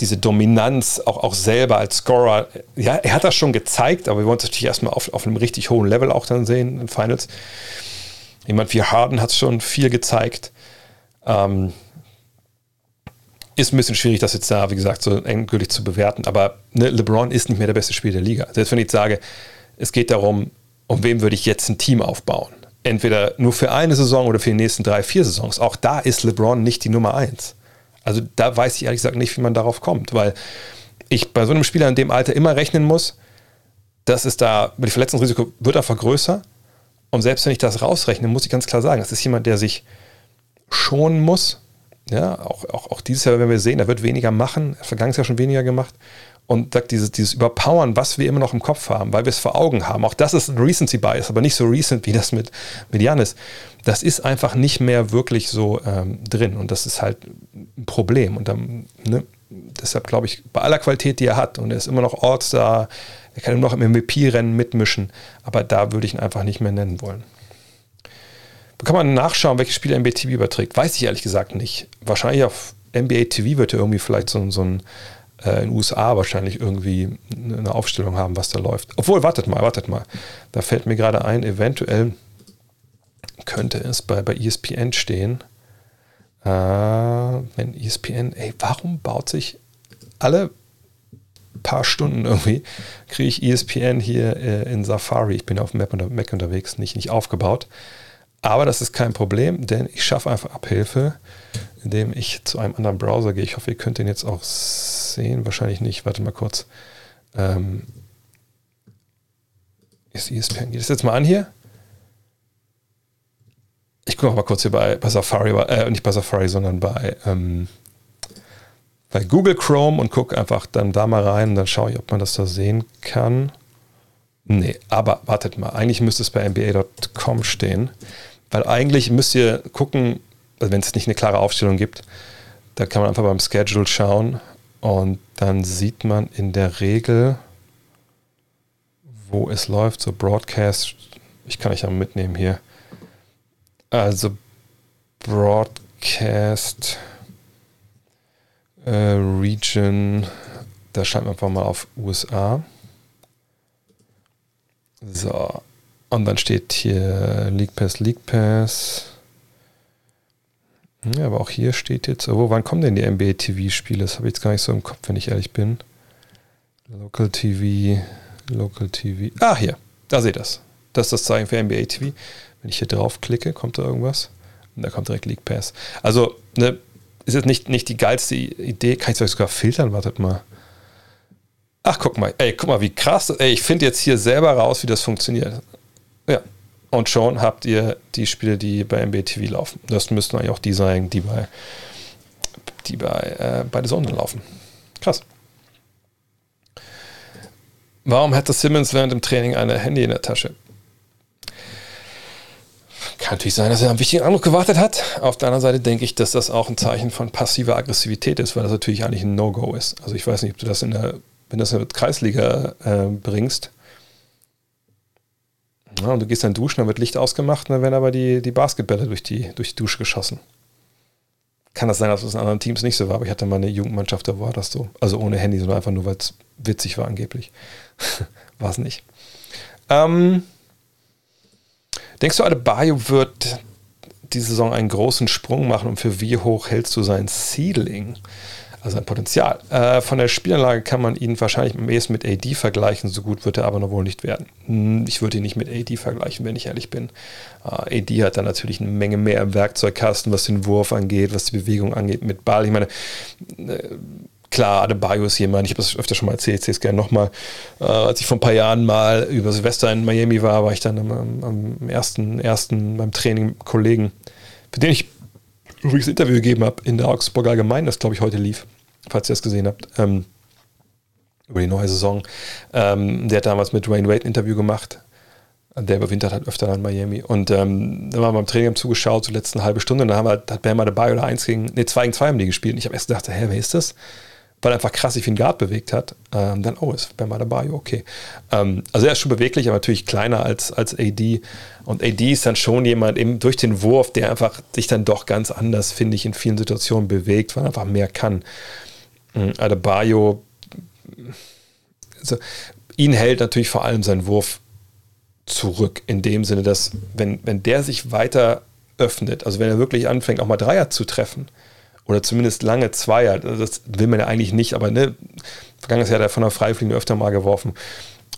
diese Dominanz auch, auch selber als Scorer, ja, er hat das schon gezeigt, aber wir wollen es natürlich erstmal auf, auf einem richtig hohen Level auch dann sehen in Finals. Jemand wie Harden hat schon viel gezeigt. Ähm, ist ein bisschen schwierig, das jetzt da, wie gesagt, so endgültig zu bewerten. Aber ne, LeBron ist nicht mehr der beste Spieler der Liga. Selbst wenn ich sage, es geht darum, um wem würde ich jetzt ein Team aufbauen. Entweder nur für eine Saison oder für die nächsten drei, vier Saisons. Auch da ist LeBron nicht die Nummer eins. Also da weiß ich ehrlich gesagt nicht, wie man darauf kommt, weil ich bei so einem Spieler in dem Alter immer rechnen muss, dass es da, die Verletzungsrisiko wird einfach größer. Und selbst wenn ich das rausrechne, muss ich ganz klar sagen, das ist jemand, der sich schonen muss, ja, auch, auch, auch dieses Jahr, wenn wir sehen, er wird weniger machen, er vergangenes Jahr schon weniger gemacht. Und sagt, dieses, dieses Überpowern, was wir immer noch im Kopf haben, weil wir es vor Augen haben, auch das ist ein Recency Bias, aber nicht so recent wie das mit, mit Janis. Das ist einfach nicht mehr wirklich so ähm, drin und das ist halt ein Problem. Und dann, ne, deshalb glaube ich, bei aller Qualität, die er hat, und er ist immer noch Ortstar, er kann immer noch im MVP-Rennen mitmischen, aber da würde ich ihn einfach nicht mehr nennen wollen. Kann man nachschauen, welche Spiele NBA TV überträgt? Weiß ich ehrlich gesagt nicht. Wahrscheinlich auf NBA TV wird er irgendwie vielleicht so, so ein äh, in den USA wahrscheinlich irgendwie eine Aufstellung haben, was da läuft. Obwohl, wartet mal, wartet mal. Da fällt mir gerade ein, eventuell könnte es bei, bei ESPN stehen. Äh, wenn ESPN, ey, warum baut sich alle paar Stunden irgendwie, kriege ich ESPN hier äh, in Safari, ich bin auf Mac, unter, Mac unterwegs, nicht, nicht aufgebaut. Aber das ist kein Problem, denn ich schaffe einfach Abhilfe, indem ich zu einem anderen Browser gehe. Ich hoffe, ihr könnt den jetzt auch sehen. Wahrscheinlich nicht. Warte mal kurz. Ähm, ist ESPN. Geht das jetzt mal an hier? Ich gucke mal kurz hier bei, bei Safari, äh, nicht bei Safari, sondern bei, ähm, bei Google Chrome und gucke einfach dann da mal rein und dann schaue ich, ob man das da sehen kann. Nee, aber wartet mal, eigentlich müsste es bei NBA.com stehen. Weil eigentlich müsst ihr gucken, also wenn es nicht eine klare Aufstellung gibt, da kann man einfach beim Schedule schauen und dann sieht man in der Regel, wo es läuft, so Broadcast. Ich kann euch ja mitnehmen hier. Also Broadcast äh, Region, da schreibt man einfach mal auf USA. So, und dann steht hier League Pass, League Pass. Ja, aber auch hier steht jetzt, wo, wann kommen denn die NBA TV-Spiele? Das habe ich jetzt gar nicht so im Kopf, wenn ich ehrlich bin. Local TV, Local TV. Ah, hier, da seht ihr das. Das ist das Zeichen für NBA TV. Wenn ich hier draufklicke, kommt da irgendwas. Und da kommt direkt League Pass. Also, ne, ist jetzt nicht, nicht die geilste Idee. Kann ich es sogar filtern? Wartet mal. Ach, guck mal. Ey, guck mal, wie krass. Ey, ich finde jetzt hier selber raus, wie das funktioniert. Ja. Und schon habt ihr die Spiele, die bei MBTV laufen. Das müssten eigentlich auch die sein, die bei, die bei, äh, bei der Sonne laufen. Krass. Warum hatte Simmons während dem Training ein Handy in der Tasche? Kann natürlich sein, dass er einen wichtigen Anruf gewartet hat. Auf der anderen Seite denke ich, dass das auch ein Zeichen von passiver Aggressivität ist, weil das natürlich eigentlich ein No-Go ist. Also ich weiß nicht, ob du das in der, wenn du das der Kreisliga äh, bringst, ja, und du gehst dann duschen, dann wird Licht ausgemacht und dann werden aber die, die Basketbälle durch die, durch die Dusche geschossen. Kann das sein, dass es in anderen Teams nicht so war, aber ich hatte mal eine Jugendmannschaft, da war das so. Also ohne Handy, sondern einfach nur, weil es witzig war angeblich. <laughs> war es nicht. Ähm, denkst du, Adebayo wird die Saison einen großen Sprung machen und für wie hoch hältst du sein Ceiling? Also ein Potenzial. Äh, von der Spielanlage kann man ihn wahrscheinlich am ehesten mit AD vergleichen, so gut wird er aber noch wohl nicht werden. Hm, ich würde ihn nicht mit AD vergleichen, wenn ich ehrlich bin. Äh, AD hat dann natürlich eine Menge mehr im Werkzeugkasten, was den Wurf angeht, was die Bewegung angeht mit Ball. Ich meine, äh, klar, Adebayo ist jemand, ich habe das öfter schon mal erzählt, ich sehe es gerne nochmal. Äh, als ich vor ein paar Jahren mal über Silvester in Miami war, war ich dann am, am ersten, ersten beim Training Kollegen, für den ich übrigens Interview gegeben habe in der Augsburger Allgemein, das glaube ich heute lief, falls ihr das gesehen habt, ähm, über die neue Saison. Ähm, der hat damals mit Wayne Wade ein Interview gemacht. Der überwintert hat öfter in Miami. Und ähm, dann haben wir beim Training zugeschaut, zur letzten halbe Stunde. Und dann haben wir, hat Bam dabei oder eins gegen, nee, zwei gegen zwei haben die gespielt. Und ich habe erst gedacht, hä, wer ist das? weil er einfach krass sich wie ein Guard bewegt hat, ähm, dann, oh, ist Bam Adebayo, okay. Ähm, also er ist schon beweglich, aber natürlich kleiner als, als AD. Und AD ist dann schon jemand, eben durch den Wurf, der einfach sich dann doch ganz anders, finde ich, in vielen Situationen bewegt, weil er einfach mehr kann. Ähm, Adebayo, also, ihn hält natürlich vor allem sein Wurf zurück, in dem Sinne, dass wenn, wenn der sich weiter öffnet, also wenn er wirklich anfängt, auch mal Dreier zu treffen, oder zumindest lange Zweier, also das will man ja eigentlich nicht, aber ne, vergangenes Jahr hat er von der Freifliege öfter mal geworfen.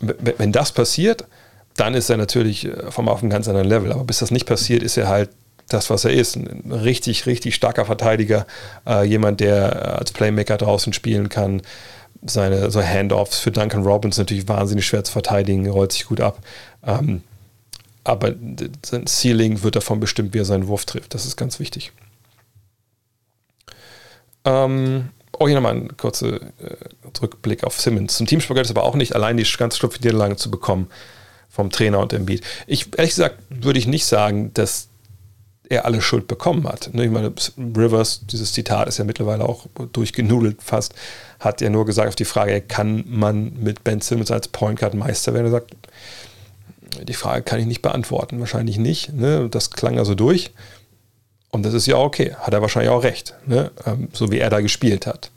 Wenn das passiert, dann ist er natürlich äh, auf einem ganz anderen Level. Aber bis das nicht passiert, ist er halt das, was er ist. Ein richtig, richtig starker Verteidiger. Äh, jemand, der äh, als Playmaker draußen spielen kann. Seine so Handoffs für Duncan Robbins natürlich wahnsinnig schwer zu verteidigen, rollt sich gut ab. Ähm, aber sein Ceiling wird davon bestimmt, wie er seinen Wurf trifft. Das ist ganz wichtig. Ähm, oh, hier nochmal ein kurzer äh, Rückblick auf Simmons. Zum Teamsport gehört es aber auch nicht, allein die ganz schlupfige Niederlage zu bekommen vom Trainer und Beat. Ich, ehrlich gesagt, würde ich nicht sagen, dass er alle Schuld bekommen hat. Ne, ich meine, Rivers, dieses Zitat ist ja mittlerweile auch durchgenudelt fast, hat ja nur gesagt auf die Frage, kann man mit Ben Simmons als Point Guard Meister werden? Er sagt, die Frage kann ich nicht beantworten, wahrscheinlich nicht. Ne? Das klang also durch. Und das ist ja okay, hat er wahrscheinlich auch recht, ne? Ähm, so wie er da gespielt hat.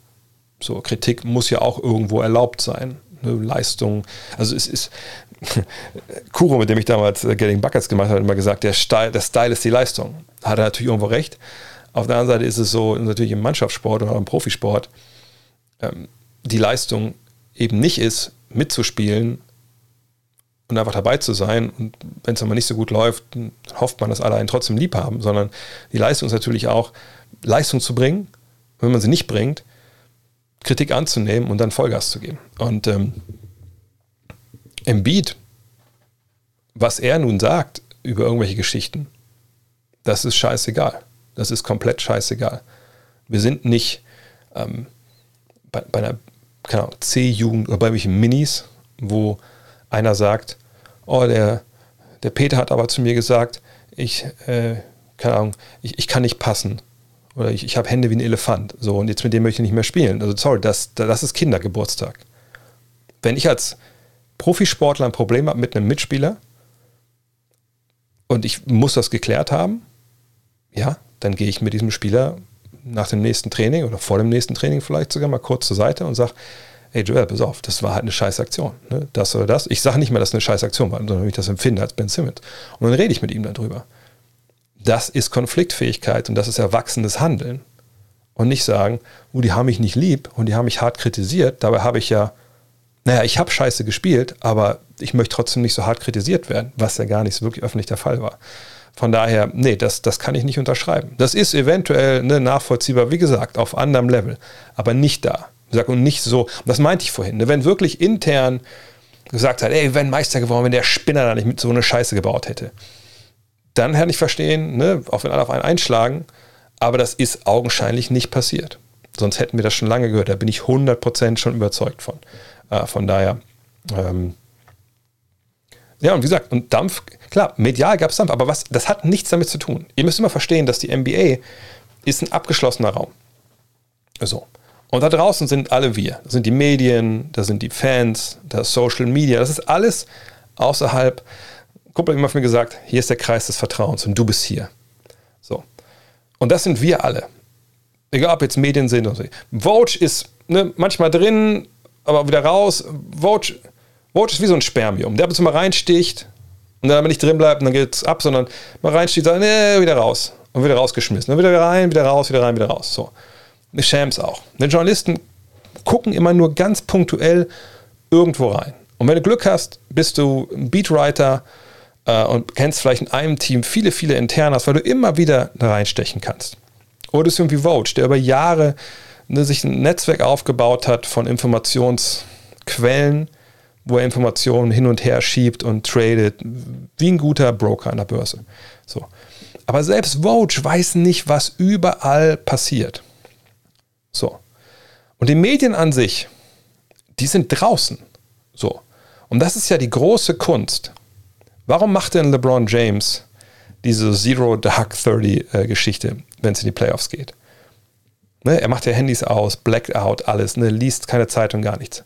So, Kritik muss ja auch irgendwo erlaubt sein. Ne? Leistung, also es ist, Kuro, mit dem ich damals äh, Getting Buckets gemacht habe, hat immer gesagt, der Style, der Style ist die Leistung. Hat er natürlich irgendwo recht. Auf der anderen Seite ist es so, natürlich im Mannschaftssport oder im Profisport, ähm, die Leistung eben nicht ist, mitzuspielen und einfach dabei zu sein. Und wenn es mal nicht so gut läuft, hofft man, dass alle einen trotzdem lieb haben, sondern die Leistung ist natürlich auch, Leistung zu bringen, wenn man sie nicht bringt, Kritik anzunehmen und dann Vollgas zu geben. Und ähm, Embiid, was er nun sagt über irgendwelche Geschichten, das ist scheißegal. Das ist komplett scheißegal. Wir sind nicht ähm, bei, bei einer C-Jugend oder bei welchen Minis, wo einer sagt, oh, der, der Peter hat aber zu mir gesagt, ich, äh, keine Ahnung, ich, ich kann nicht passen. Oder ich, ich habe Hände wie ein Elefant. So, und jetzt mit dem möchte ich nicht mehr spielen. Also sorry, das, das ist Kindergeburtstag. Wenn ich als Profisportler ein Problem habe mit einem Mitspieler und ich muss das geklärt haben, ja, dann gehe ich mit diesem Spieler nach dem nächsten Training oder vor dem nächsten Training vielleicht sogar mal kurz zur Seite und sage, ey Joel, pass auf, das war halt eine scheiß Aktion. Ne? Das oder das. Ich sage nicht mehr, dass es eine scheiß Aktion war, sondern ich das empfinde als Ben Simmons. Und dann rede ich mit ihm darüber. Das ist Konfliktfähigkeit und das ist erwachsenes Handeln. Und nicht sagen, oh, die haben mich nicht lieb und die haben mich hart kritisiert. Dabei habe ich ja, naja, ich habe scheiße gespielt, aber ich möchte trotzdem nicht so hart kritisiert werden, was ja gar nicht so wirklich öffentlich der Fall war. Von daher, nee, das, das kann ich nicht unterschreiben. Das ist eventuell ne, nachvollziehbar, wie gesagt, auf anderem Level, aber nicht da. Und nicht so, das meinte ich vorhin, ne, wenn wirklich intern gesagt hat, ey, wären Meister geworden, wenn der Spinner da nicht mit so eine Scheiße gebaut hätte. Dann hätte ich verstehen, ne, auch wenn alle auf einen einschlagen, aber das ist augenscheinlich nicht passiert. Sonst hätten wir das schon lange gehört. Da bin ich 100% schon überzeugt von. Äh, von daher, ähm, ja, und wie gesagt, und Dampf, klar, medial gab es Dampf, aber was, das hat nichts damit zu tun. Ihr müsst immer verstehen, dass die NBA ist ein abgeschlossener Raum. So. Und da draußen sind alle wir. Das sind die Medien, da sind die Fans, das Social Media. Das ist alles außerhalb. Kumpel hat immer mir gesagt, hier ist der Kreis des Vertrauens und du bist hier. So. Und das sind wir alle. Egal, ob jetzt Medien sind oder so. Vogue ist ne, manchmal drin, aber wieder raus. Vogue, Vogue ist wie so ein Spermium, der ab und zu mal reinsticht und dann aber nicht drin bleibt und dann geht es ab, sondern mal reinsticht, dann nee, wieder raus und wieder rausgeschmissen. Dann wieder rein, wieder raus, wieder rein, wieder raus. So. Shams auch. Die Journalisten gucken immer nur ganz punktuell irgendwo rein. Und wenn du Glück hast, bist du ein Beatwriter äh, und kennst vielleicht in einem Team viele, viele Internas, weil du immer wieder da reinstechen kannst. Oder du bist irgendwie Vogue, der über Jahre ne, sich ein Netzwerk aufgebaut hat von Informationsquellen, wo er Informationen hin und her schiebt und tradet, wie ein guter Broker an der Börse. So. Aber selbst Vogue weiß nicht, was überall passiert. So. Und die Medien an sich, die sind draußen. So. Und das ist ja die große Kunst. Warum macht denn LeBron James diese Zero Dark 30 äh, Geschichte, wenn es in die Playoffs geht? Ne, er macht ja Handys aus, Blackout, alles, ne, liest keine Zeitung, gar nichts.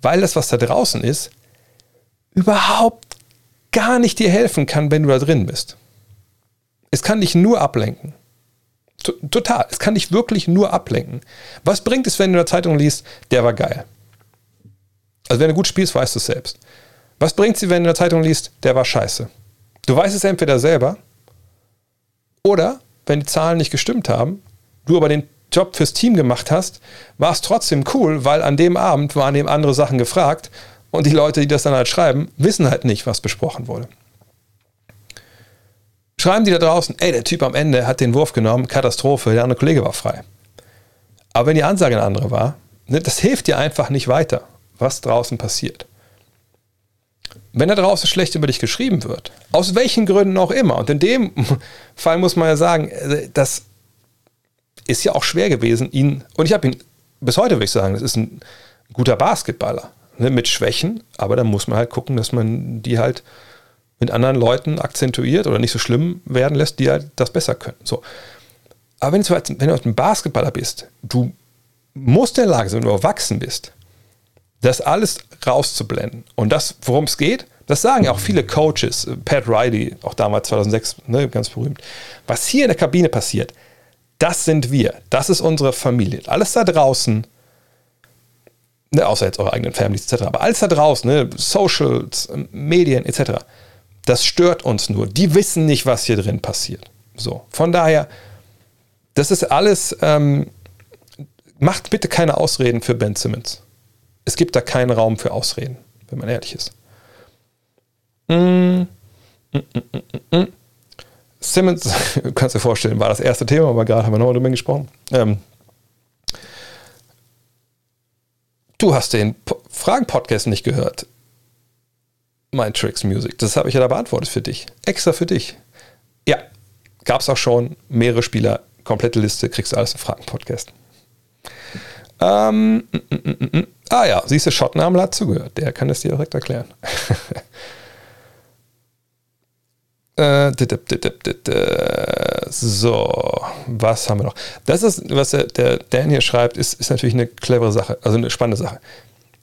Weil das, was da draußen ist, überhaupt gar nicht dir helfen kann, wenn du da drin bist. Es kann dich nur ablenken. Total. Es kann dich wirklich nur ablenken. Was bringt es, wenn du in der Zeitung liest, der war geil? Also wenn du gut spielst, weißt du es selbst. Was bringt es, wenn du in der Zeitung liest, der war scheiße? Du weißt es entweder selber oder, wenn die Zahlen nicht gestimmt haben, du aber den Job fürs Team gemacht hast, war es trotzdem cool, weil an dem Abend waren eben andere Sachen gefragt und die Leute, die das dann halt schreiben, wissen halt nicht, was besprochen wurde. Schreiben die da draußen, ey, der Typ am Ende hat den Wurf genommen, Katastrophe, der andere Kollege war frei. Aber wenn die Ansage eine andere war, ne, das hilft dir einfach nicht weiter, was draußen passiert. Wenn da draußen schlecht über dich geschrieben wird, aus welchen Gründen auch immer, und in dem <laughs> Fall muss man ja sagen, äh, das ist ja auch schwer gewesen, ihn, und ich habe ihn, bis heute würde ich sagen, das ist ein guter Basketballer, ne, mit Schwächen, aber da muss man halt gucken, dass man die halt mit anderen Leuten akzentuiert oder nicht so schlimm werden lässt, die halt das besser können. So. Aber wenn du, wenn du ein Basketballer bist, du musst in der Lage sein, wenn du erwachsen bist, das alles rauszublenden. Und das, worum es geht, das sagen ja auch viele Coaches, Pat Riley, auch damals 2006, ne, ganz berühmt. Was hier in der Kabine passiert, das sind wir. Das ist unsere Familie. Alles da draußen, ne, außer jetzt eure eigenen Families etc., aber alles da draußen, ne, Socials, Medien etc., das stört uns nur. Die wissen nicht, was hier drin passiert. So, von daher, das ist alles, ähm, macht bitte keine Ausreden für Ben Simmons. Es gibt da keinen Raum für Ausreden, wenn man ehrlich ist. Mm, mm, mm, Simmons, <laughs> du kannst dir vorstellen, war das erste Thema, aber gerade haben wir nochmal drüber gesprochen. Ähm, du hast den Fragen-Podcast nicht gehört. Mein Tricks Music. Das habe ich ja da beantwortet für dich. Extra für dich. Ja, gab es auch schon. Mehrere Spieler, komplette Liste, kriegst du alles im Fragen-Podcast. Ähm, mm, mm, mm, ah ja, siehst du, Schottname hat zugehört. Der kann es dir direkt erklären. <laughs> Äh, so, was haben wir noch? Das ist, was der Dan hier schreibt, ist, ist natürlich eine clevere Sache, also eine spannende Sache.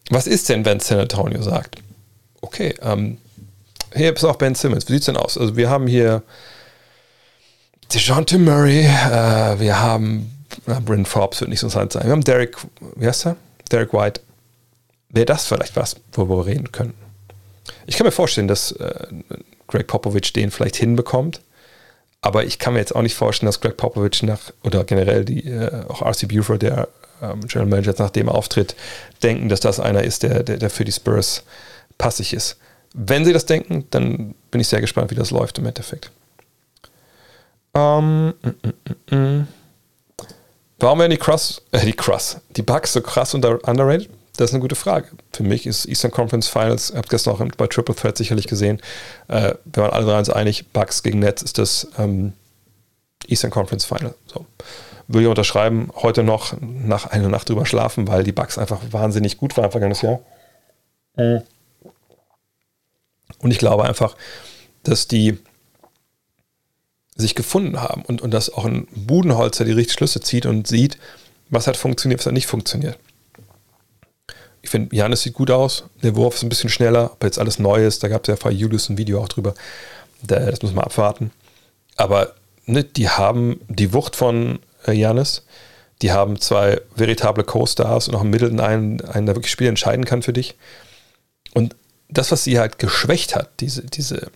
Was ist denn, wenn San Antonio sagt? Okay, ähm, hier ist auch Ben Simmons. Wie sieht es denn aus? Also, wir haben hier DeJounte Murray, äh, wir haben, na, Bryn Forbes wird nicht so interessant sein. Wir haben Derek, wie heißt er? Derek White. Wäre das vielleicht was, worüber wir reden können? Ich kann mir vorstellen, dass äh, Greg Popovich den vielleicht hinbekommt. Aber ich kann mir jetzt auch nicht vorstellen, dass Greg Popovich nach, oder generell die, äh, auch RC Buford, der ähm, General Manager, nach dem Auftritt, denken, dass das einer ist, der, der, der für die Spurs passig ist. Wenn sie das denken, dann bin ich sehr gespannt, wie das läuft im Endeffekt. Ähm, mm, mm, mm. Warum werden die Cross, äh, die Cross, die Bugs so krass unter, underrated? Das ist eine gute Frage. Für mich ist Eastern Conference Finals, habe gestern auch bei Triple Threat sicherlich gesehen, äh, wir waren alle drei uns einig, Bucks gegen Nets ist das ähm, Eastern Conference Final. So. Würde ich unterschreiben, heute noch nach einer Nacht drüber schlafen, weil die Bucks einfach wahnsinnig gut waren vergangenes Jahr. Mhm. Und ich glaube einfach, dass die sich gefunden haben und, und dass auch ein Budenholzer die richtigen Schlüsse zieht und sieht, was hat funktioniert, was hat nicht funktioniert. Ich finde, Janis sieht gut aus. Der Wurf ist ein bisschen schneller, ob jetzt alles neu ist. Da gab es ja bei Julius ein Video auch drüber. Das muss man abwarten. Aber ne, die haben die Wucht von äh, Janis. Die haben zwei veritable Co-Stars und auch im Middleton einen, einen, der wirklich Spiel entscheiden kann für dich. Und das, was sie halt geschwächt hat, diese, diese,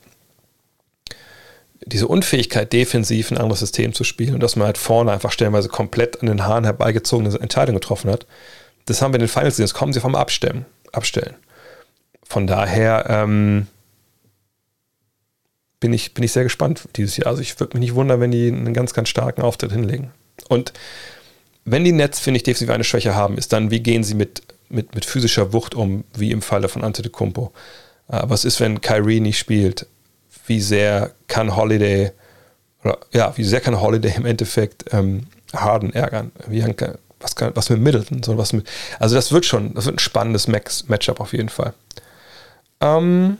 diese Unfähigkeit, defensiv ein anderes System zu spielen und dass man halt vorne einfach stellenweise komplett an den Haaren herbeigezogene Entscheidungen getroffen hat, das haben wir in den Finals gesehen. Das kommen sie vom Abstellen. abstellen. Von daher ähm, bin, ich, bin ich sehr gespannt dieses Jahr. Also ich würde mich nicht wundern, wenn die einen ganz, ganz starken Auftritt hinlegen. Und wenn die Nets, finde ich, defensiv eine Schwäche haben, ist dann, wie gehen sie mit, mit, mit physischer Wucht um, wie im Falle von Antetokounmpo. Äh, was ist, wenn Kyrie nicht spielt? Wie sehr kann Holiday, oder, ja, wie sehr kann Holiday im Endeffekt ähm, Harden ärgern? Wie kann, was, kann, was mit Middleton, sondern was mit. Also das wird schon, das wird ein spannendes Max Matchup auf jeden Fall. Ähm,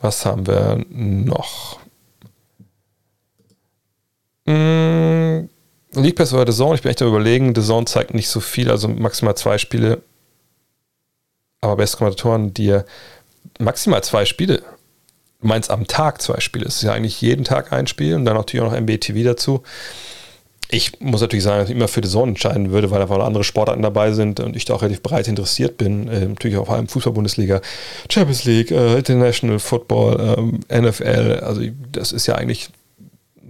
was haben wir noch? Mm, League Pass oder The Zone? Ich bin echt am überlegen. The Zone zeigt nicht so viel, also maximal zwei Spiele. Aber beste Kommentatoren, dir maximal zwei Spiele. Du meinst am Tag zwei Spiele. Es ist ja eigentlich jeden Tag ein Spiel und dann natürlich auch noch MBTV dazu. Ich muss natürlich sagen, dass ich immer für die Zone entscheiden würde, weil einfach andere Sportarten dabei sind und ich da auch relativ breit interessiert bin. Äh, natürlich auch vor allem Fußball-Bundesliga, Champions League, äh, International Football, äh, NFL. Also das ist ja eigentlich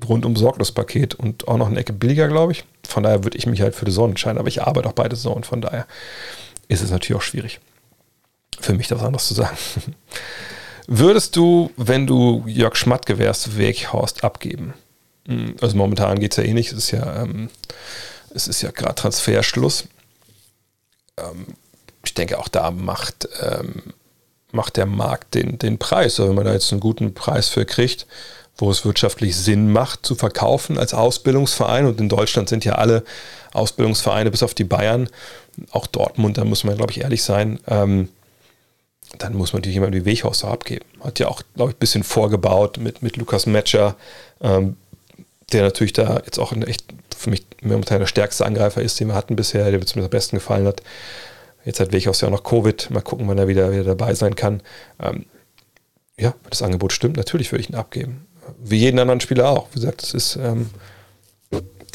rundum Sorglospaket und auch noch eine Ecke billiger, glaube ich. Von daher würde ich mich halt für die Zone entscheiden, aber ich arbeite auch beide Zone, von daher ist es natürlich auch schwierig für mich, das anderes zu sagen. <laughs> Würdest du, wenn du Jörg Schmatke wärst, Weghorst abgeben? Hm, also momentan geht es ja eh nicht. Es ist ja, ähm, ja gerade Transferschluss. Ähm, ich denke, auch da macht, ähm, macht der Markt den, den Preis. Also wenn man da jetzt einen guten Preis für kriegt, wo es wirtschaftlich Sinn macht, zu verkaufen als Ausbildungsverein. Und in Deutschland sind ja alle Ausbildungsvereine bis auf die Bayern, auch Dortmund, da muss man, glaube ich, ehrlich sein. Ähm, dann muss man natürlich jemanden wie Weghaus abgeben. Hat ja auch, glaube ich, ein bisschen vorgebaut mit, mit Lukas Metscher, ähm, der natürlich da jetzt auch echt für mich momentan der stärkste Angreifer ist, den wir hatten bisher, der mir zumindest am besten gefallen hat. Jetzt hat Weghaus ja auch noch Covid. Mal gucken, wann er wieder, wieder dabei sein kann. Ähm, ja, wenn das Angebot stimmt, natürlich würde ich ihn abgeben. Wie jeden anderen Spieler auch. Wie gesagt, das ist ähm,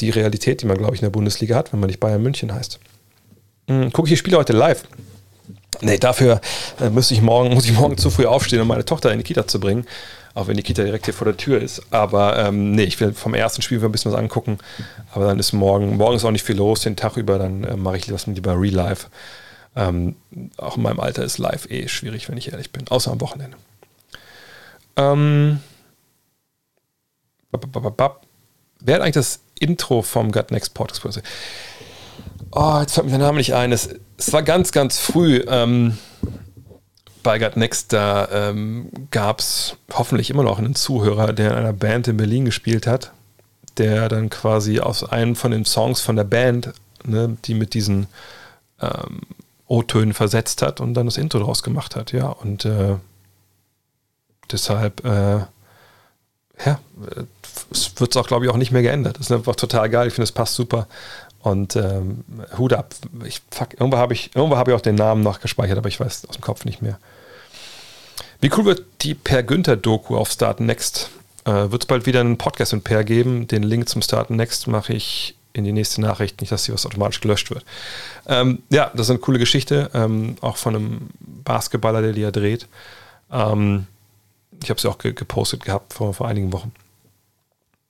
die Realität, die man, glaube ich, in der Bundesliga hat, wenn man nicht Bayern München heißt. Mhm, gucke ich die Spiele heute live. Nee, dafür äh, müsste ich morgen, muss ich morgen zu früh aufstehen, um meine Tochter in die Kita zu bringen. Auch wenn die Kita direkt hier vor der Tür ist. Aber ähm, nee, ich will vom ersten Spiel ein bisschen was angucken. Aber dann ist morgen, morgen ist auch nicht viel los, den Tag über, dann äh, mache ich das lieber Real Life. Ähm, auch in meinem Alter ist live eh schwierig, wenn ich ehrlich bin. Außer am Wochenende. Ähm, Wer hat eigentlich das Intro vom Gut Next Podcast? Oh, jetzt fällt mir der Name nicht ein. Es, es war ganz, ganz früh ähm, bei Gut Next. Da ähm, gab es hoffentlich immer noch einen Zuhörer, der in einer Band in Berlin gespielt hat, der dann quasi aus einem von den Songs von der Band, ne, die mit diesen ähm, O-Tönen versetzt hat und dann das Intro draus gemacht hat. Ja, und äh, deshalb, äh, ja, wird es auch, glaube ich, auch nicht mehr geändert. Das ist einfach total geil. Ich finde, es passt super. Und ähm, Hut ab. Ich, fuck, irgendwo habe ich, hab ich auch den Namen noch gespeichert, aber ich weiß aus dem Kopf nicht mehr. Wie cool wird die Per Günther Doku auf Start Next? Äh, wird es bald wieder einen Podcast mit Per geben? Den Link zum Start Next mache ich in die nächste Nachricht, nicht, dass hier was automatisch gelöscht wird. Ähm, ja, das ist eine coole Geschichte, ähm, auch von einem Basketballer, der die ja dreht. Ähm, ich habe sie auch ge gepostet gehabt vor, vor einigen Wochen.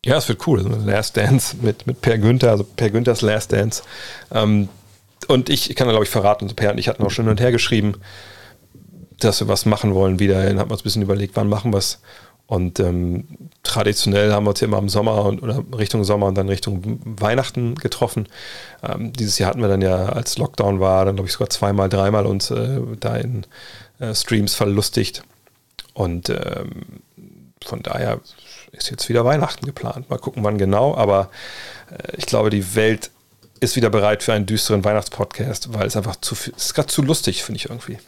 Ja, es wird cool. Also Last Dance mit, mit Per Günther, also Per Günthers Last Dance. Ähm, und ich kann da, glaube ich, verraten, Per und ich hatten auch schon hin und her geschrieben, dass wir was machen wollen wieder. Dann haben wir uns ein bisschen überlegt, wann machen wir es. Und ähm, traditionell haben wir uns ja immer im Sommer und, oder Richtung Sommer und dann Richtung Weihnachten getroffen. Ähm, dieses Jahr hatten wir dann ja, als Lockdown war, dann glaube ich sogar zweimal, dreimal uns äh, da in äh, Streams verlustigt. Und ähm, von daher ist jetzt wieder Weihnachten geplant. Mal gucken, wann genau. Aber äh, ich glaube, die Welt ist wieder bereit für einen düsteren Weihnachtspodcast, weil es einfach zu viel, ist gerade zu lustig, finde ich irgendwie.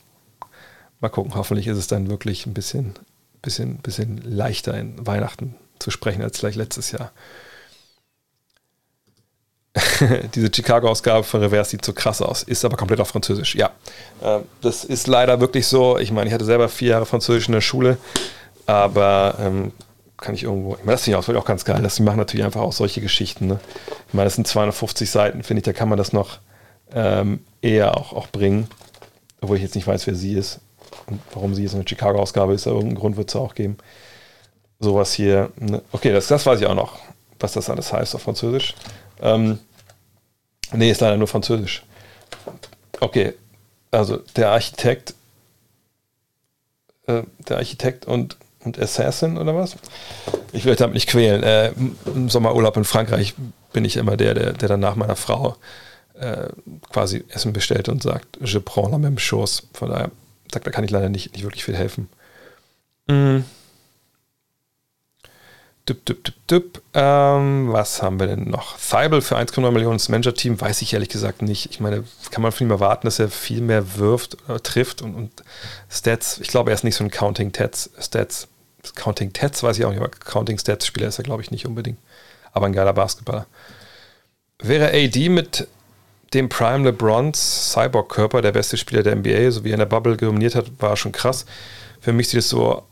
Mal gucken, hoffentlich ist es dann wirklich ein bisschen, bisschen, bisschen leichter in Weihnachten zu sprechen als vielleicht letztes Jahr. <laughs> Diese Chicago-Ausgabe von Reverse sieht so krass aus, ist aber komplett auf Französisch. Ja, äh, das ist leider wirklich so. Ich meine, ich hatte selber vier Jahre Französisch in der Schule, aber ähm, kann ich irgendwo. Ich meine, das finde ich auch, ganz geil. Das, die machen natürlich einfach auch solche Geschichten. Ne? Ich meine, das sind 250 Seiten, finde ich, da kann man das noch ähm, eher auch, auch bringen. Obwohl ich jetzt nicht weiß, wer sie ist warum sie jetzt eine Chicago-Ausgabe ist. Aber irgendeinen Grund wird es auch geben. Sowas hier. Ne? Okay, das, das weiß ich auch noch, was das alles heißt auf Französisch. Ähm, nee, ist leider nur Französisch. Okay, also der Architekt, äh, der Architekt und und Assassin oder was? Ich will damit nicht quälen. Äh, Im Sommerurlaub in Frankreich bin ich immer der, der, der dann nach meiner Frau äh, quasi Essen bestellt und sagt, je prends la même chose. Von daher, da kann ich leider nicht, nicht wirklich viel helfen. Mhm. Dup, dup, dup, dup. Ähm, was haben wir denn noch? Thibel für 1,9 Millionen Manager-Team weiß ich ehrlich gesagt nicht. Ich meine, kann man von ihm erwarten, dass er viel mehr wirft oder trifft und, und Stats. Ich glaube, er ist nicht so ein Counting-Stats. Stats Counting Tats weiß ich auch nicht, aber Counting Stats Spieler ist er, glaube ich, nicht unbedingt. aber ein geiler Basketballer. Wäre AD mit dem Prime LeBrons Cyborg-Körper der beste Spieler der NBA, so wie er in der Bubble dominiert hat, war schon krass. Für mich sieht es so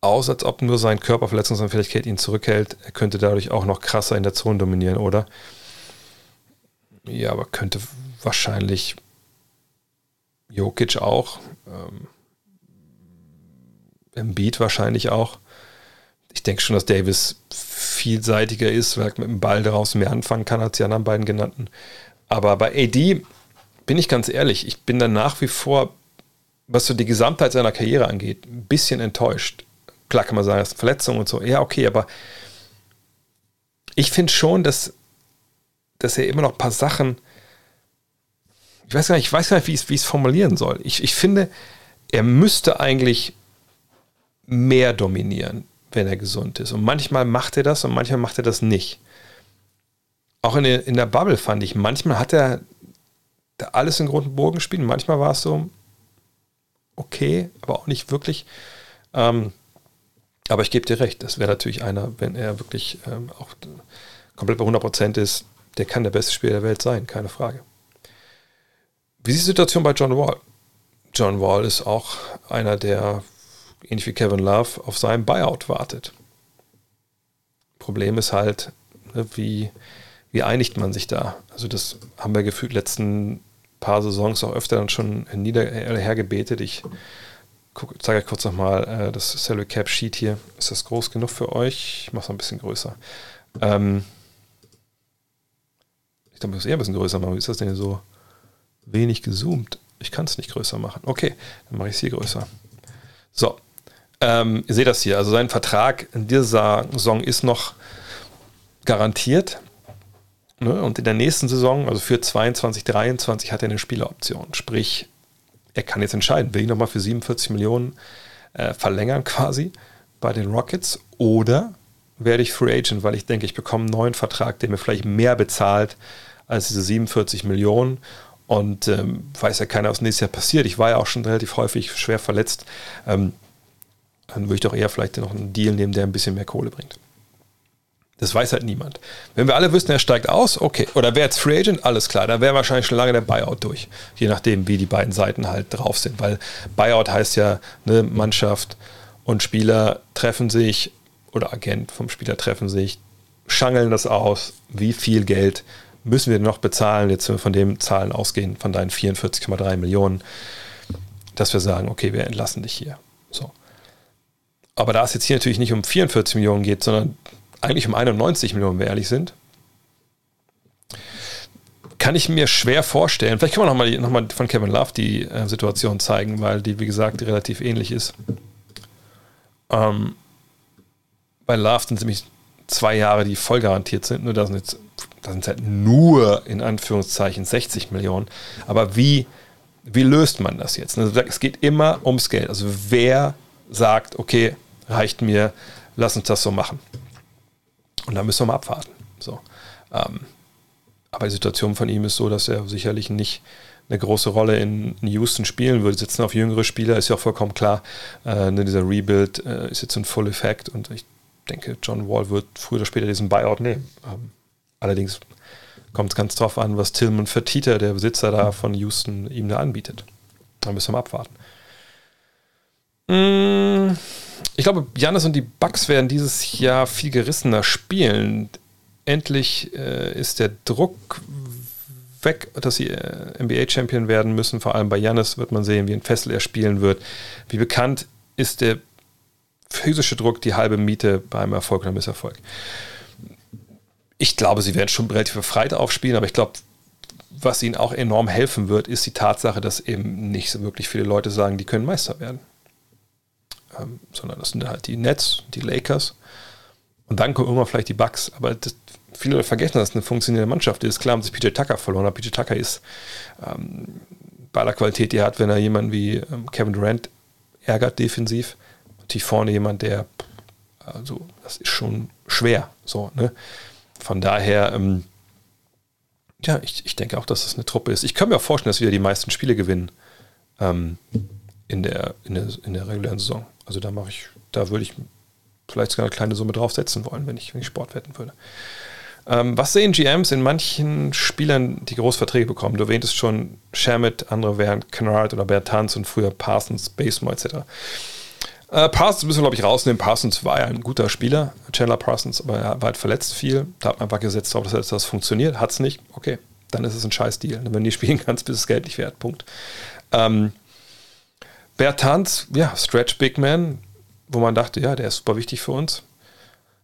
aus, als ob nur sein Körper Verletzungsanfälligkeit ihn zurückhält. Er könnte dadurch auch noch krasser in der Zone dominieren, oder? Ja, aber könnte wahrscheinlich Jokic auch. Ähm, Embiid wahrscheinlich auch. Ich denke schon, dass Davis vielseitiger ist, weil er mit dem Ball draußen mehr anfangen kann als die anderen beiden genannten. Aber bei AD bin ich ganz ehrlich, ich bin dann nach wie vor, was so die Gesamtheit seiner Karriere angeht, ein bisschen enttäuscht. Klar kann man sagen, das ist Verletzung und so. Ja, okay, aber ich finde schon, dass, dass er immer noch ein paar Sachen, ich weiß gar nicht, ich weiß gar nicht, wie ich es formulieren soll. Ich, ich finde, er müsste eigentlich mehr dominieren, wenn er gesund ist. Und manchmal macht er das und manchmal macht er das nicht auch in der, in der Bubble fand ich, manchmal hat er alles in Grund und Bogen gespielt. Manchmal war es so okay, aber auch nicht wirklich. Ähm, aber ich gebe dir recht, das wäre natürlich einer, wenn er wirklich ähm, auch komplett bei 100% ist, der kann der beste Spieler der Welt sein, keine Frage. Wie ist die Situation bei John Wall? John Wall ist auch einer, der ähnlich wie Kevin Love auf seinem Buyout wartet. Problem ist halt, ne, wie wie einigt man sich da? Also das haben wir gefühlt letzten paar Saisons auch öfter dann schon äh, hergebetet. Ich zeige euch kurz nochmal äh, das Salary Cap Sheet hier. Ist das groß genug für euch? Ich mache es ein bisschen größer. Ähm ich glaube, ich muss eher ein bisschen größer machen. Wie ist das denn hier so wenig gezoomt? Ich kann es nicht größer machen. Okay, dann mache ich es hier größer. So, ähm, ihr seht das hier. Also sein Vertrag in dieser Saison ist noch garantiert. Ne? Und in der nächsten Saison, also für 22, 23, hat er eine Spieleroption. Sprich, er kann jetzt entscheiden, will ich nochmal für 47 Millionen äh, verlängern quasi bei den Rockets oder werde ich Free Agent, weil ich denke, ich bekomme einen neuen Vertrag, der mir vielleicht mehr bezahlt als diese 47 Millionen. Und ähm, weiß ja keiner, was nächstes Jahr passiert. Ich war ja auch schon relativ häufig schwer verletzt. Ähm, dann würde ich doch eher vielleicht noch einen Deal nehmen, der ein bisschen mehr Kohle bringt. Das weiß halt niemand. Wenn wir alle wüssten, er steigt aus, okay. Oder wäre jetzt Free Agent, alles klar. Da wäre wahrscheinlich schon lange der Buyout durch. Je nachdem, wie die beiden Seiten halt drauf sind. Weil Buyout heißt ja, eine Mannschaft und Spieler treffen sich, oder Agent vom Spieler treffen sich, schangeln das aus, wie viel Geld müssen wir noch bezahlen, jetzt von dem Zahlen ausgehen, von deinen 44,3 Millionen, dass wir sagen, okay, wir entlassen dich hier. So. Aber da es jetzt hier natürlich nicht um 44 Millionen geht, sondern eigentlich um 91 Millionen, wenn wir ehrlich sind. Kann ich mir schwer vorstellen. Vielleicht können wir nochmal noch mal von Kevin Love die äh, Situation zeigen, weil die, wie gesagt, relativ ähnlich ist. Ähm, bei Love sind nämlich zwei Jahre, die voll garantiert sind. Nur da sind jetzt da sind halt nur in Anführungszeichen 60 Millionen. Aber wie, wie löst man das jetzt? Also es geht immer ums Geld. Also wer sagt, okay, reicht mir, lass uns das so machen. Und da müssen wir mal abwarten. So. Ähm, aber die Situation von ihm ist so, dass er sicherlich nicht eine große Rolle in, Houston spielen würde. Sitzen auf jüngere Spieler, ist ja auch vollkommen klar. Äh, ne, dieser Rebuild äh, ist jetzt ein Full Effect und ich denke, John Wall wird früher oder später diesen Buyout nehmen. Ähm, allerdings kommt es ganz drauf an, was Tillman Fertitta, der Besitzer da von Houston, ihm da anbietet. Da müssen wir mal abwarten. Mmh ich glaube, Janis und die Bucks werden dieses Jahr viel gerissener spielen. Endlich äh, ist der Druck weg, dass sie äh, NBA-Champion werden müssen. Vor allem bei Janis wird man sehen, wie ein Fessel er spielen wird. Wie bekannt ist der physische Druck die halbe Miete beim Erfolg oder Misserfolg. Ich glaube, sie werden schon relativ befreit aufspielen, aber ich glaube, was ihnen auch enorm helfen wird, ist die Tatsache, dass eben nicht so wirklich viele Leute sagen, die können Meister werden ähm, sondern das sind halt die Nets, die Lakers. Und dann kommen immer vielleicht die Bucks. Aber das, viele vergessen, dass es eine funktionierende Mannschaft ist. Klar haben sich PJ Tucker verloren, aber PJ Tucker ist ähm, bei aller Qualität, die er hat, wenn er jemanden wie ähm, Kevin Durant ärgert defensiv. Natürlich vorne jemand, der, also das ist schon schwer. So, ne? Von daher, ähm, ja, ich, ich denke auch, dass das eine Truppe ist. Ich kann mir auch vorstellen, dass wir die meisten Spiele gewinnen ähm, in, der, in, der, in der regulären Saison. Also da mache ich, da würde ich vielleicht sogar eine kleine Summe draufsetzen wollen, wenn ich, wenn ich Sport wetten würde. Ähm, was sehen GMs in manchen Spielern, die Großverträge bekommen? Du erwähntest schon Shamit, andere wären Kennard oder Bertans und früher Parsons, Baseball etc. Äh, Parsons müssen wir, glaube ich, rausnehmen. Parsons war ja ein guter Spieler, Chandler Parsons, aber er war halt verletzt viel. Da hat man einfach gesetzt darauf, dass das funktioniert. Hat es nicht. Okay, dann ist es ein scheiß Deal. Wenn du nie spielen kannst, bist das Geld nicht wert. Punkt. Ähm, Bertans, ja, Stretch Big Man, wo man dachte, ja, der ist super wichtig für uns.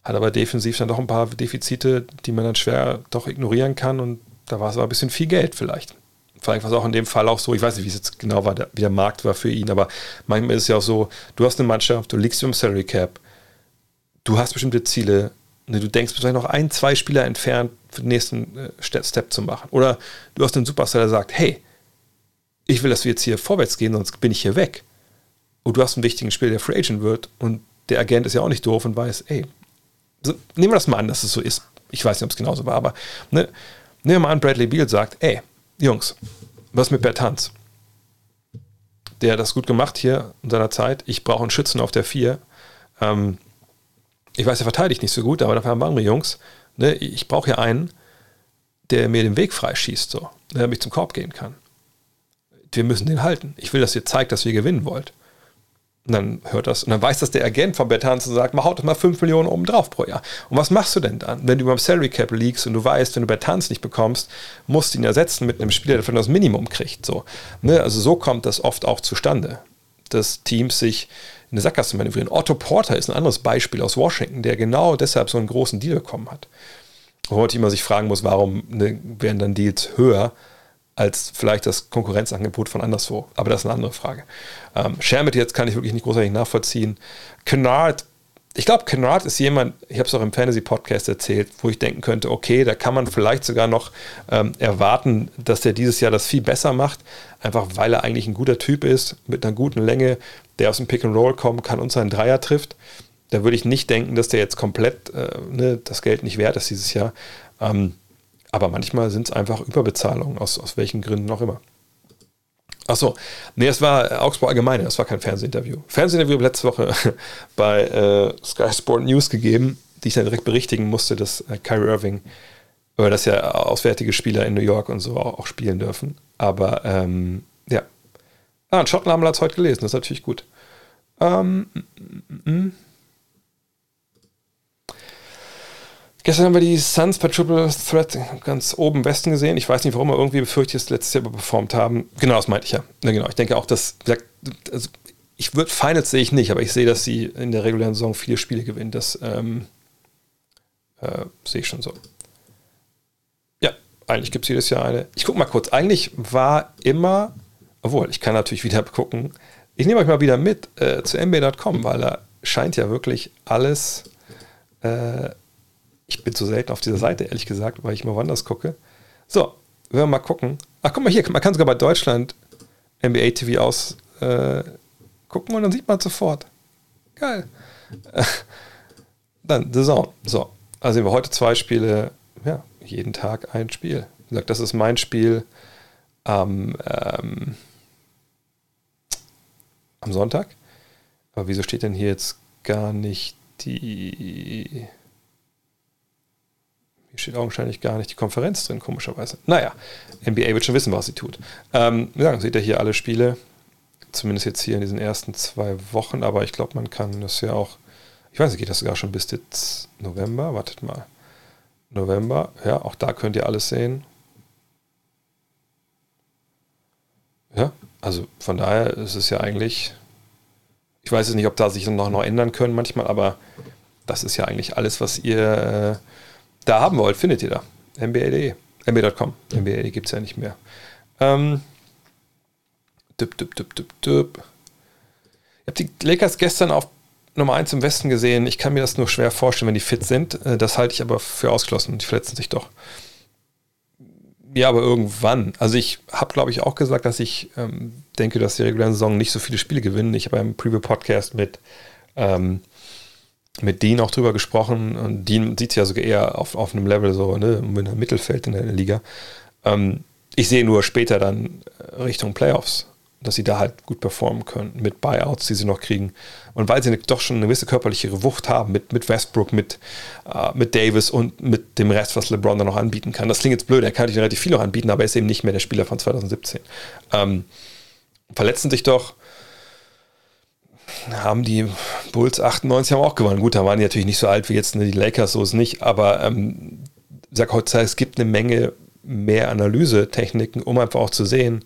Hat aber defensiv dann doch ein paar Defizite, die man dann schwer doch ignorieren kann. Und da war es aber ein bisschen viel Geld vielleicht. Vielleicht war es auch in dem Fall auch so, ich weiß nicht, wie es jetzt genau war, wie der Markt war für ihn, aber manchmal ist es ja auch so, du hast eine Mannschaft, du liegst im Salary Cap, du hast bestimmte Ziele, ne, du denkst vielleicht noch ein, zwei Spieler entfernt für den nächsten äh, Step zu machen. Oder du hast einen Superstar, der sagt, hey, ich will, dass wir jetzt hier vorwärts gehen, sonst bin ich hier weg. Und du hast einen wichtigen Spieler, der Free Agent wird und der Agent ist ja auch nicht doof und weiß, ey, so, nehmen wir das mal an, dass es so ist. Ich weiß nicht, ob es genauso war, aber ne, nehmen wir mal an, Bradley Beal sagt, ey, Jungs, was mit Bertanz? Der hat das gut gemacht hier in seiner Zeit. Ich brauche einen Schützen auf der 4. Ähm, ich weiß, er verteidigt nicht so gut, aber dafür haben wir andere Jungs. Ne, ich brauche hier einen, der mir den Weg freischießt, so, damit ich zum Korb gehen kann. Wir müssen den halten. Ich will, dass ihr zeigt, dass ihr gewinnen wollt. Und dann hört das, und dann weiß das der Agent von Bertans und sagt, man haut doch mal 5 Millionen oben drauf pro Jahr. Und was machst du denn dann? Wenn du beim Salary Cap liegst und du weißt, wenn du Bertans nicht bekommst, musst du ihn ersetzen mit einem Spieler, der von das Minimum kriegt. So. Ne? Also so kommt das oft auch zustande, dass Teams sich in eine Sackgasse manövrieren. Otto Porter ist ein anderes Beispiel aus Washington, der genau deshalb so einen großen Deal bekommen hat. Wo man sich fragen muss, warum ne, werden dann Deals höher? Als vielleicht das Konkurrenzangebot von anderswo. Aber das ist eine andere Frage. Ähm, Shermit jetzt kann ich wirklich nicht großartig nachvollziehen. Kennard, ich glaube, Kennard ist jemand, ich habe es auch im Fantasy-Podcast erzählt, wo ich denken könnte, okay, da kann man vielleicht sogar noch ähm, erwarten, dass der dieses Jahr das viel besser macht, einfach weil er eigentlich ein guter Typ ist, mit einer guten Länge, der aus dem Pick-and-Roll kommen kann und seinen Dreier trifft. Da würde ich nicht denken, dass der jetzt komplett äh, ne, das Geld nicht wert ist dieses Jahr. Ähm, aber manchmal sind es einfach Überbezahlungen, aus, aus welchen Gründen auch immer. Achso, nee, es war Augsburg Allgemeine, das war kein Fernsehinterview. Fernsehinterview letzte Woche <laughs> bei äh, Sky Sport News gegeben, die ich dann direkt berichtigen musste, dass äh, Kyrie Irving, oder dass ja auswärtige Spieler in New York und so auch, auch spielen dürfen. Aber ähm, ja. Ah, ein Schottland hat es heute gelesen, das ist natürlich gut. Ähm, mm, mm, mm. Gestern haben wir die Suns per Triple Threat ganz oben im Westen gesehen. Ich weiß nicht, warum, aber irgendwie befürchte ich, dass letztes Jahr überperformt haben. Genau, das meinte ich ja. ja genau. Ich denke auch, dass, also ich würde, Finals sehe ich nicht, aber ich sehe, dass sie in der regulären Saison viele Spiele gewinnen. Das ähm, äh, sehe ich schon so. Ja, eigentlich gibt es jedes Jahr eine. Ich gucke mal kurz. Eigentlich war immer, obwohl, ich kann natürlich wieder <laughs> gucken. Ich nehme euch mal wieder mit äh, zu NBA.com, weil da scheint ja wirklich alles. Äh, ich bin zu selten auf dieser Seite, ehrlich gesagt, weil ich mal woanders gucke. So, wenn wir mal gucken. Ach, guck mal hier, man kann sogar bei Deutschland NBA TV aus äh, gucken und dann sieht man sofort. Geil. <laughs> Dann The Zone. So, also sehen wir heute zwei Spiele, ja, jeden Tag ein Spiel. Wie gesagt, das ist mein Spiel am, ähm, am Sonntag. Aber wieso steht denn hier jetzt gar nicht die hier steht augenscheinlich gar nicht die Konferenz drin, komischerweise. Naja, NBA wird schon wissen, was sie tut. Ähm, ja, seht ihr hier alle Spiele, zumindest jetzt hier in diesen ersten zwei Wochen, aber ich glaube, man kann das ja auch, ich weiß nicht, geht das sogar schon bis jetzt November? Wartet mal. November, ja, auch da könnt ihr alles sehen. Ja, also von daher ist es ja eigentlich, ich weiß jetzt nicht, ob da sich noch, noch ändern können manchmal, aber das ist ja eigentlich alles, was ihr äh, da haben wollt, findet ihr da. NBA.de. NBA.com. NBA gibt es ja nicht mehr. Ähm, düpp, düpp, düpp, düpp, düpp. Ich habe die Lakers gestern auf Nummer 1 im Westen gesehen. Ich kann mir das nur schwer vorstellen, wenn die fit sind. Äh, das halte ich aber für ausgeschlossen. Die verletzen sich doch. Ja, aber irgendwann. Also ich habe, glaube ich, auch gesagt, dass ich ähm, denke, dass die regulären Saison nicht so viele Spiele gewinnen. Ich habe einen Preview-Podcast mit ähm, mit Dean auch drüber gesprochen und Dean sieht es ja sogar eher auf, auf einem Level so, ne, einem Mittelfeld in der Liga. Ähm, ich sehe nur später dann Richtung Playoffs, dass sie da halt gut performen können mit Buyouts, die sie noch kriegen. Und weil sie doch schon eine gewisse körperliche Wucht haben mit, mit Westbrook, mit, äh, mit Davis und mit dem Rest, was LeBron da noch anbieten kann. Das klingt jetzt blöd, er kann natürlich relativ viel noch anbieten, aber er ist eben nicht mehr der Spieler von 2017. Ähm, verletzen sich doch, haben die Bulls 98 haben auch gewonnen. Gut, da waren die natürlich nicht so alt wie jetzt ne, die Lakers, so ist nicht, aber ähm, sag heutzutage, es gibt eine Menge mehr Analysetechniken, um einfach auch zu sehen,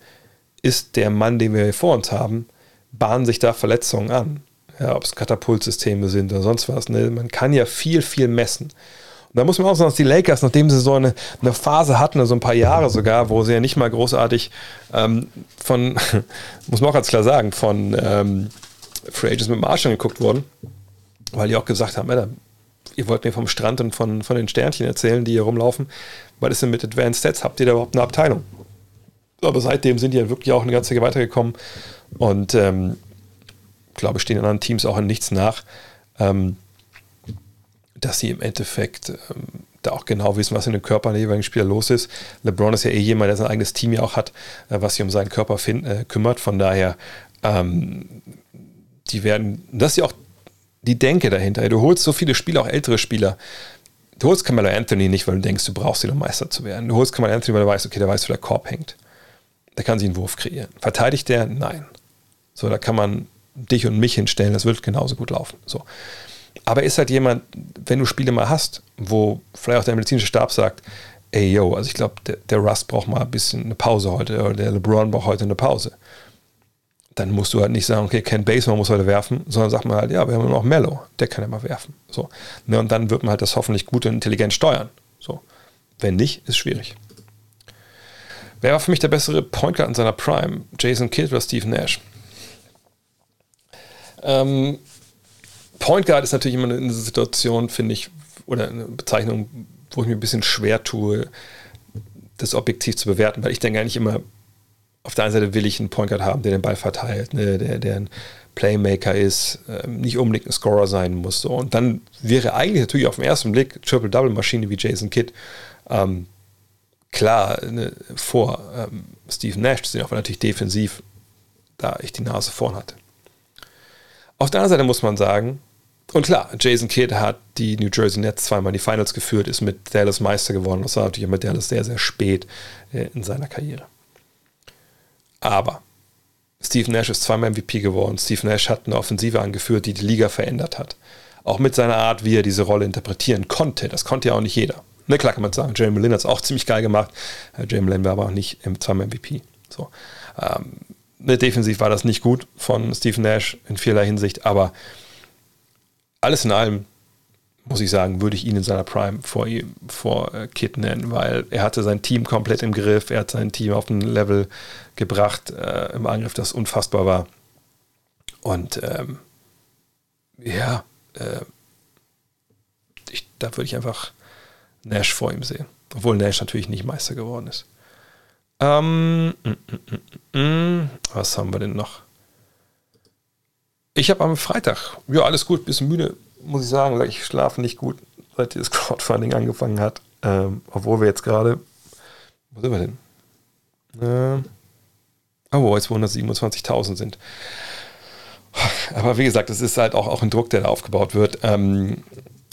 ist der Mann, den wir hier vor uns haben, bahnen sich da Verletzungen an. Ja, ob es Katapultsysteme sind oder sonst was. Ne? Man kann ja viel, viel messen. Und da muss man auch sagen, dass die Lakers, nachdem sie so eine, eine Phase hatten, also ein paar Jahre <laughs> sogar, wo sie ja nicht mal großartig ähm, von, <laughs> muss man auch ganz klar sagen, von ähm, Free Agents mit Marshall geguckt wurden, weil die auch gesagt haben, Alter, ihr wollt mir vom Strand und von, von den Sternchen erzählen, die hier rumlaufen. Was ist denn mit Advanced Stats? Habt ihr da überhaupt eine Abteilung? Aber seitdem sind die ja wirklich auch eine ganze Zeit weitergekommen und ähm, glaube, stehen anderen Teams auch in nichts nach, ähm, dass sie im Endeffekt ähm, da auch genau wissen, was in dem Körper der jeweiligen Spieler los ist. LeBron ist ja eh jemand, der sein eigenes Team ja auch hat, äh, was sich um seinen Körper find, äh, kümmert. Von daher, ähm, die werden, das ist ja auch die Denke dahinter. Du holst so viele Spieler, auch ältere Spieler. Du holst Carmelo Anthony nicht, weil du denkst, du brauchst ihn, um Meister zu werden. Du holst Carmelo Anthony, weil du weißt, okay, der weiß, wo der Korb hängt. Der kann sich einen Wurf kreieren. Verteidigt der? Nein. So, da kann man dich und mich hinstellen, das wird genauso gut laufen. So. Aber ist halt jemand, wenn du Spiele mal hast, wo vielleicht auch der medizinische Stab sagt, ey yo, also ich glaube, der, der Rust braucht mal ein bisschen eine Pause heute oder der LeBron braucht heute eine Pause dann musst du halt nicht sagen, okay, Ken Baseman muss heute werfen, sondern sagt man halt, ja, wir haben noch Mello, der kann ja mal werfen. So. Ne, und dann wird man halt das hoffentlich gut und intelligent steuern. So. Wenn nicht, ist schwierig. Wer war für mich der bessere Point Guard in seiner Prime? Jason Kidd oder Steve Nash? Ähm, Point Guard ist natürlich immer eine Situation, finde ich, oder eine Bezeichnung, wo ich mir ein bisschen schwer tue, das objektiv zu bewerten, weil ich denke eigentlich immer, auf der einen Seite will ich einen Point Guard haben, der den Ball verteilt, ne, der, der ein Playmaker ist, äh, nicht unbedingt ein Scorer sein muss. So. Und dann wäre eigentlich natürlich auf den ersten Blick Triple-Double-Maschine wie Jason Kidd ähm, klar ne, vor ähm, Steve Nash, den auch natürlich defensiv da ich die Nase vorn hatte. Auf der anderen Seite muss man sagen, und klar, Jason Kidd hat die New Jersey Nets zweimal in die Finals geführt, ist mit Dallas Meister geworden. Das war natürlich mit Dallas sehr, sehr spät äh, in seiner Karriere. Aber Steve Nash ist zweimal MVP geworden. Steve Nash hat eine Offensive angeführt, die die Liga verändert hat. Auch mit seiner Art, wie er diese Rolle interpretieren konnte. Das konnte ja auch nicht jeder. Ne, klar kann man sagen, Jeremy Lin hat es auch ziemlich geil gemacht. Äh, Jeremy Lin war aber auch nicht im zweimal MVP. So. Ähm, ne, defensiv war das nicht gut von Steve Nash in vieler Hinsicht, aber alles in allem muss ich sagen, würde ich ihn in seiner Prime vor, vor äh, Kid nennen, weil er hatte sein Team komplett im Griff, er hat sein Team auf ein Level gebracht äh, im Angriff, das unfassbar war. Und ähm, ja, äh, ich, da würde ich einfach Nash vor ihm sehen, obwohl Nash natürlich nicht Meister geworden ist. Ähm, mm, mm, mm, was haben wir denn noch? Ich habe am Freitag, ja, alles gut, bisschen müde, muss ich sagen, ich schlafe nicht gut, seit dieses <laughs> Crowdfunding angefangen hat. Ähm, obwohl wir jetzt gerade, wo sind wir denn? Ähm, oh, jetzt 127.000 sind. Aber wie gesagt, das ist halt auch, auch ein Druck, der da aufgebaut wird. Ähm,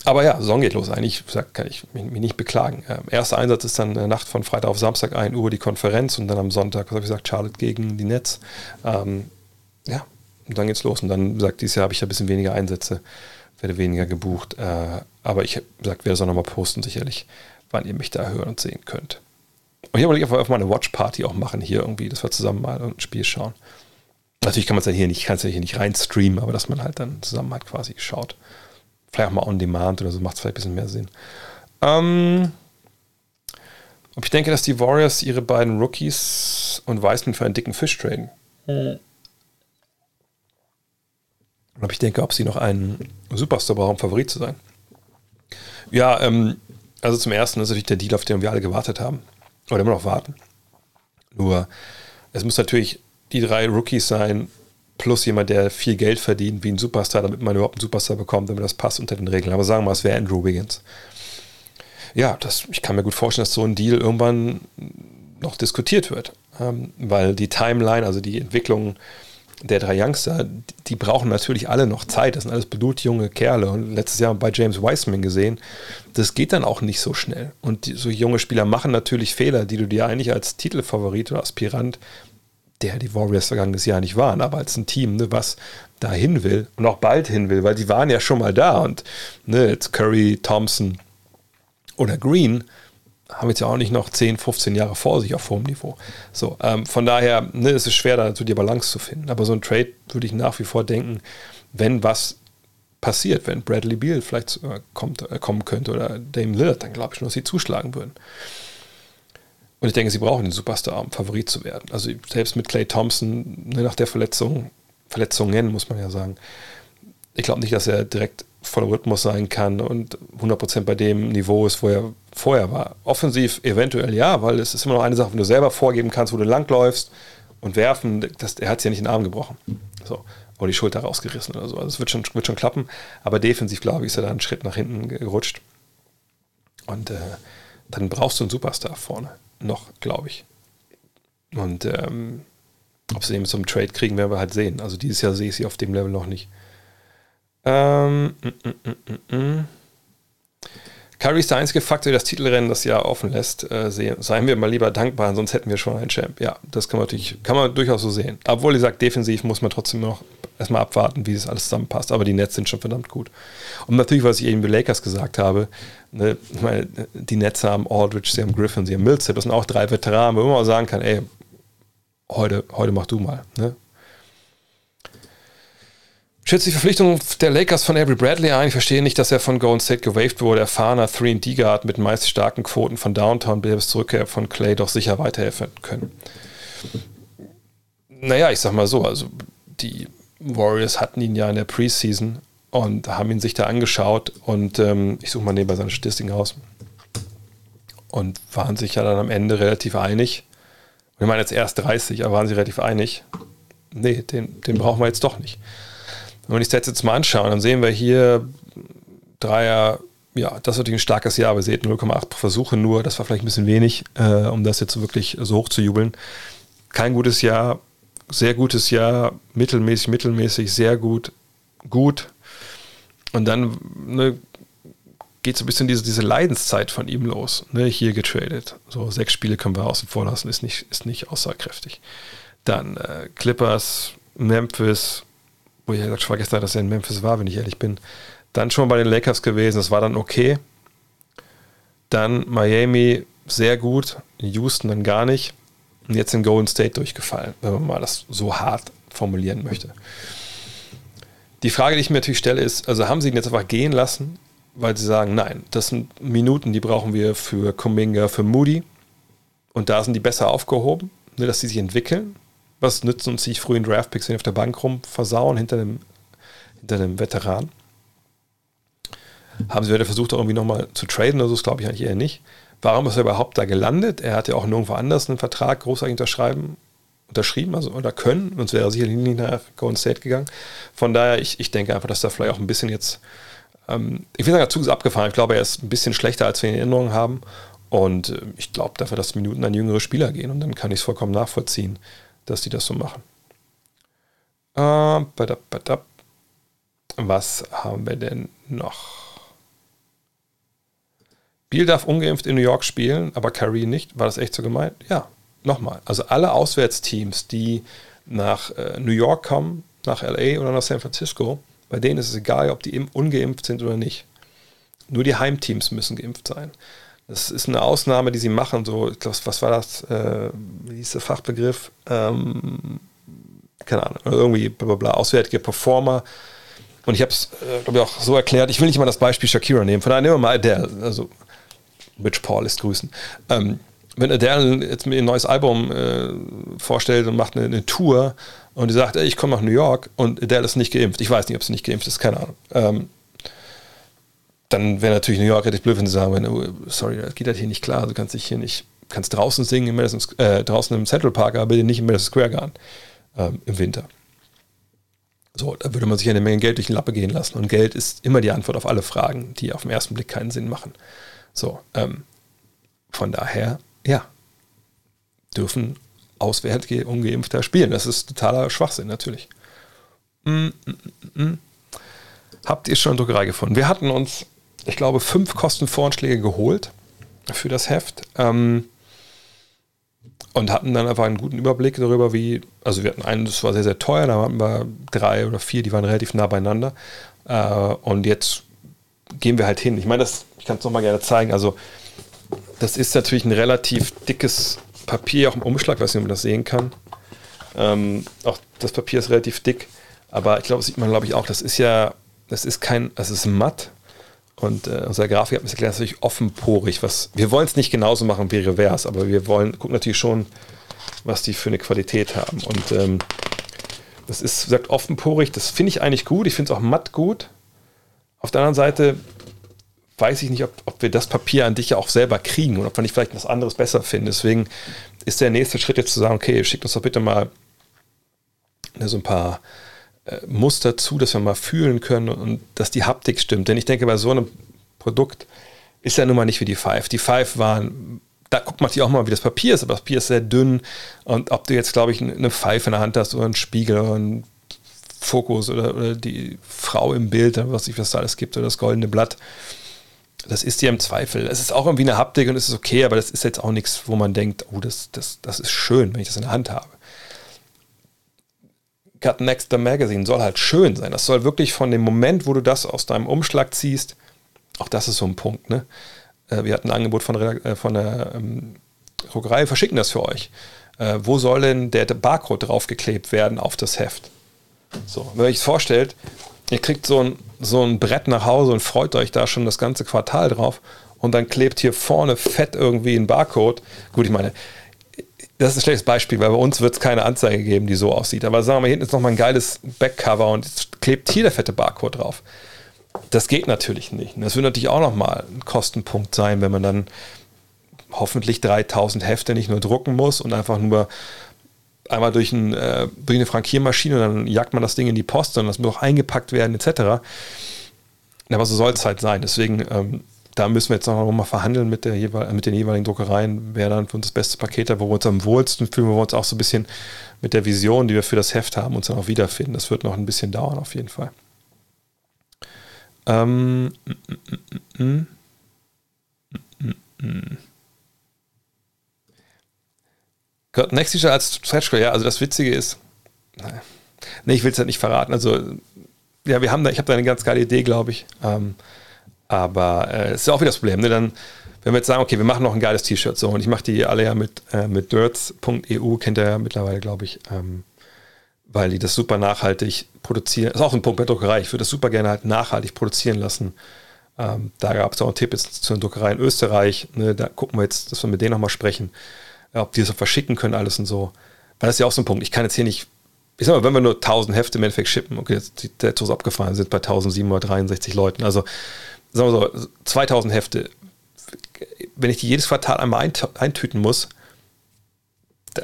aber ja, Saison geht los. Eigentlich kann ich mich, nicht beklagen. Ähm, erster Einsatz ist dann äh, Nacht von Freitag auf Samstag 1 Uhr die Konferenz und dann am Sonntag, was habe ich gesagt, Charlotte gegen die Nets. Ähm, ja, und dann geht's los. Und dann, wie gesagt, dieses Jahr habe ich ein bisschen weniger Einsätze werde weniger gebucht. Äh, aber ich sag, werde es auch nochmal posten, sicherlich, wann ihr mich da hören und sehen könnt. Und ich habe auf meine Watch-Party auch machen hier irgendwie, dass wir zusammen mal ein Spiel schauen. Natürlich kann man es ja hier nicht, kann es ja hier nicht rein streamen, aber dass man halt dann zusammen halt quasi schaut. Vielleicht auch mal on demand oder so macht es vielleicht ein bisschen mehr Sinn. Ähm, ob ich denke, dass die Warriors ihre beiden Rookies und Weißmann für einen dicken Fisch traden. Hm. Und ich denke, ob sie noch einen Superstar brauchen, um Favorit zu sein. Ja, ähm, also zum ersten ist natürlich der Deal, auf den wir alle gewartet haben. Oder immer noch warten. Nur, es muss natürlich die drei Rookies sein, plus jemand, der viel Geld verdient, wie ein Superstar, damit man überhaupt einen Superstar bekommt, damit das passt unter den Regeln. Aber sagen wir mal, es wäre Andrew Wiggins. Ja, das, ich kann mir gut vorstellen, dass so ein Deal irgendwann noch diskutiert wird. ähm, weil die Timeline, also die Entwicklung der drei Youngster, die brauchen natürlich alle noch Zeit. Das sind alles blutjunge Kerle. Und letztes Jahr bei James Wiseman gesehen, das geht dann auch nicht so schnell. Und die, so junge Spieler machen natürlich Fehler, die du dir eigentlich als Titelfavorit oder Aspirant, der die Warriors vergangenes Jahr nicht waren, aber als ein Team, ne, was da hin will und auch bald hin will, weil die waren ja schon mal da. Und ne, jetzt Curry, Thompson oder Green haben jetzt ja auch nicht noch 10, 15 Jahre vor sich auf hohem Niveau. So, ähm, von daher ne, ist es schwer, da so die Balance zu finden. Aber so ein Trade würde ich nach wie vor denken, wenn was passiert, wenn Bradley Beal vielleicht äh, kommt, äh, kommen könnte oder Dame Lillard, dann glaube ich schon, dass sie zuschlagen würden. Und ich denke, sie brauchen den Superstar, um Favorit zu werden. Also selbst mit Clay Thompson, ne, nach der Verletzung, Verletzungen muss man ja sagen, ich glaube nicht, dass er direkt voll Rhythmus sein kann und 100% bei dem Niveau ist, wo er vorher war. Offensiv eventuell ja, weil es ist immer noch eine Sache, wenn du selber vorgeben kannst, wo du langläufst und werfen, das, er hat es ja nicht in den Arm gebrochen. So. Oder die Schulter rausgerissen oder so. Also es wird schon, wird schon klappen. Aber defensiv, glaube ich, ist er da einen Schritt nach hinten gerutscht. Und äh, dann brauchst du einen Superstar vorne. Noch, glaube ich. Und ähm, ob sie den zum Trade kriegen, werden wir halt sehen. Also dieses Jahr sehe ich sie auf dem Level noch nicht. Ähm, mm, mm, mm, der einzige Faktor, der das Titelrennen das Jahr offen lässt. Äh. Seien wir mal lieber dankbar, sonst hätten wir schon einen Champ. Ja, das kann man natürlich, kann man durchaus so sehen. Obwohl, ihr sagt, defensiv muss man trotzdem noch erstmal abwarten, wie das alles zusammenpasst. Aber die Nets sind schon verdammt gut. Und natürlich, was ich eben bei Lakers gesagt habe, ne, meine, die Nets haben Aldridge, sie haben Griffin, sie haben Millsap, das sind auch drei Veteranen, wo man auch sagen kann, ey, heute, heute mach du mal. Ne? Schätzt die Verpflichtung der Lakers von Avery Bradley ein. Ich verstehe nicht, dass er von Golden State gewaved wurde. Erfahrener 3D-Guard mit meist starken Quoten von Downtown bis Rückkehr von Clay doch sicher weiterhelfen können. Naja, ich sag mal so, also die Warriors hatten ihn ja in der Preseason und haben ihn sich da angeschaut und ähm, ich suche mal nebenbei seine Statistiken aus und waren sich ja dann am Ende relativ einig. Wir meinen jetzt erst 30, aber waren sie relativ einig. Nee, den, den brauchen wir jetzt doch nicht. Wenn wir die Stats jetzt mal anschauen, dann sehen wir hier Dreier, ja, das ist natürlich ein starkes Jahr, aber ihr seht 0,8 Versuche nur, das war vielleicht ein bisschen wenig, äh, um das jetzt wirklich so hoch zu jubeln. Kein gutes Jahr, sehr gutes Jahr, mittelmäßig, mittelmäßig, sehr gut, gut. Und dann ne, geht so ein bisschen diese, diese Leidenszeit von ihm los. Ne, hier getradet. So sechs Spiele können wir außen vor lassen, ist nicht, ist nicht aussagekräftig. Dann äh, Clippers, Memphis, wo ich ja vergessen habe, dass er in Memphis war, wenn ich ehrlich bin. Dann schon bei den Lakers gewesen, das war dann okay. Dann Miami sehr gut, in Houston dann gar nicht. Und jetzt in Golden State durchgefallen, wenn man mal das so hart formulieren möchte. Die Frage, die ich mir natürlich stelle, ist: Also haben sie ihn jetzt einfach gehen lassen, weil sie sagen, nein, das sind Minuten, die brauchen wir für Kuminga, für Moody. Und da sind die besser aufgehoben, ne, dass sie sich entwickeln. Was nützen uns die frühen Draftpicks, wenn die auf der Bank rum versauen hinter einem, hinter einem Veteran? Haben sie wieder versucht, irgendwie nochmal zu traden oder so? Das glaube ich eigentlich eher nicht. Warum ist er überhaupt da gelandet? Er hat ja auch nirgendwo anders einen Vertrag großartig unterschreiben, unterschrieben, also oder können, sonst wäre er sicherlich nicht nach Golden State gegangen. Von daher, ich, ich denke einfach, dass da vielleicht auch ein bisschen jetzt, ähm, ich will sagen, der Zug ist abgefahren. Ich glaube, er ist ein bisschen schlechter, als wir in Erinnerung haben. Und äh, ich glaube dafür, dass Minuten an jüngere Spieler gehen. Und dann kann ich es vollkommen nachvollziehen, dass die das so machen. Äh, Was haben wir denn noch? Biel darf ungeimpft in New York spielen, aber Kyrie nicht. War das echt so gemeint? Ja, nochmal. Also alle Auswärtsteams, die nach äh, New York kommen, nach LA oder nach San Francisco, bei denen ist es egal, ob die ungeimpft sind oder nicht. Nur die Heimteams müssen geimpft sein. Das ist eine Ausnahme, die sie machen. So, ich glaube, was war das? Äh, wie hieß der Fachbegriff? Ähm, keine Ahnung, irgendwie bla bla bla, auswärtige Performer. Und ich habe es, äh, glaube ich, auch so erklärt. Ich will nicht mal das Beispiel Shakira nehmen. Von daher nehmen wir mal Adele. Also, Rich Paul ist grüßen. Ähm, wenn Adele jetzt mir ein neues Album äh, vorstellt und macht eine, eine, Tour und die sagt, ey, ich komme nach New York und Adele ist nicht geimpft. Ich weiß nicht, ob sie nicht geimpft ist, keine Ahnung. Ähm, dann wäre natürlich New York richtig blöd, wenn sie sagen, wenn, oh, sorry, das geht halt hier nicht klar, du kannst dich hier nicht, kannst draußen singen im Madison, äh, draußen im Central Park, aber bitte nicht im Madison Square Garden ähm, im Winter. So, da würde man sich eine Menge Geld durch die Lappe gehen lassen. Und Geld ist immer die Antwort auf alle Fragen, die auf den ersten Blick keinen Sinn machen. So, ähm, von daher, ja, dürfen auswärtige, ungeimpfter spielen. Das ist totaler Schwachsinn, natürlich. Mm, mm, mm, Habt ihr schon Druckerei gefunden? Wir hatten uns, ich glaube, fünf Kostenvoranschläge geholt für das Heft. Ähm, und hatten dann einfach einen guten Überblick darüber, wie, also wir hatten einen, das war sehr, sehr teuer, da hatten wir drei oder vier, die waren relativ nah beieinander. Äh, und jetzt gehen wir halt hin. Ich meine, das, ich kann es nochmal gerne zeigen. Also, das ist natürlich ein relativ dickes Papier, auch im Umschlag, weiß nicht, ob man das sehen kann. Ähm, auch das Papier ist relativ dick, aber ich glaube, das sieht man, glaube ich, auch. Das ist ja, das ist kein, das ist matt. Und äh, unser Grafik hat mir erklärt, das ist natürlich offenporig. Was, wir wollen es nicht genauso machen wie Reverse, aber wir wollen, gucken natürlich schon, was die für eine Qualität haben. Und ähm, das ist, wie gesagt, offenporig. Das finde ich eigentlich gut. Ich finde es auch matt gut. Auf der anderen Seite weiß ich nicht, ob, ob wir das Papier an dich ja auch selber kriegen und ob wir nicht vielleicht was anderes besser finden. Deswegen ist der nächste Schritt jetzt zu sagen, okay, schickt uns doch bitte mal ne, so ein paar Muster zu, dass wir mal fühlen können und dass die Haptik stimmt. Denn ich denke, bei so einem Produkt ist ja nun mal nicht wie die Five. Die Five waren, da guckt man sich auch mal, wie das Papier ist, aber das Papier ist sehr dünn und ob du jetzt, glaube ich, eine Five in der Hand hast oder einen Spiegel oder einen Fokus oder, oder die Frau im Bild, was ich was da alles gibt, oder das goldene Blatt, das ist dir im Zweifel. Es ist auch irgendwie eine Haptik und es ist okay, aber das ist jetzt auch nichts, wo man denkt, oh, das, das, das ist schön, wenn ich das in der Hand habe. Cut Next the Magazine soll halt schön sein. Das soll wirklich von dem Moment, wo du das aus deinem Umschlag ziehst, auch das ist so ein Punkt. Ne? Äh, wir hatten ein Angebot von, äh, von der ähm, Druckerei, verschicken das für euch. Äh, wo soll denn der Barcode draufgeklebt werden auf das Heft? So, wenn ihr euch vorstellt, ihr kriegt so ein, so ein Brett nach Hause und freut euch da schon das ganze Quartal drauf und dann klebt hier vorne fett irgendwie ein Barcode. Gut, ich meine, das ist ein schlechtes Beispiel, weil bei uns wird es keine Anzeige geben, die so aussieht. Aber sagen wir mal, hinten ist nochmal ein geiles Backcover und jetzt klebt hier der fette Barcode drauf. Das geht natürlich nicht. Das wird natürlich auch nochmal ein Kostenpunkt sein, wenn man dann hoffentlich 3000 Hefte nicht nur drucken muss und einfach nur einmal durch, ein, äh, durch eine Frankiermaschine und dann jagt man das Ding in die Post und das muss auch eingepackt werden, etc. Aber so soll es halt sein. Deswegen ähm, da müssen wir jetzt noch mal verhandeln mit, der, mit den jeweiligen Druckereien, wer dann für uns das beste Paket hat, wo wir uns am wohlsten fühlen, wo wir uns auch so ein bisschen mit der Vision, die wir für das Heft haben, uns dann auch wiederfinden. Das wird noch ein bisschen dauern, auf jeden Fall. Ähm, mm, mm, mm, Gott, Next Teacher als Stretch ja, also das Witzige ist, nee, ich will es halt nicht verraten. Also, ja, wir haben da, ich habe da eine ganz geile Idee, glaube ich. Ähm, aber äh, ist ja auch wieder das Problem. Ne? Dann, wenn wir jetzt sagen, okay, wir machen noch ein geiles T-Shirt, so, und ich mache die alle ja mit, äh, mit dirts.eu, kennt ihr ja mittlerweile, glaube ich, ähm, weil die das super nachhaltig produzieren. Ist auch ein Punkt bei Druckerei. Ich würde das super gerne halt nachhaltig produzieren lassen. Ähm, da gab es auch einen Tipp jetzt zu einer Druckerei in Österreich. Ne? Da gucken wir jetzt, dass wir mit denen nochmal sprechen, ob die das auch verschicken können, alles und so. Weil das ist ja auch so ein Punkt. Ich kann jetzt hier nicht ich sag mal, wenn wir nur 1000 Hefte im Endeffekt shippen, okay, jetzt die Datos abgefallen sind bei 1763 Leuten, also sagen wir so, 2000 Hefte, wenn ich die jedes Quartal einmal eintüten muss, da,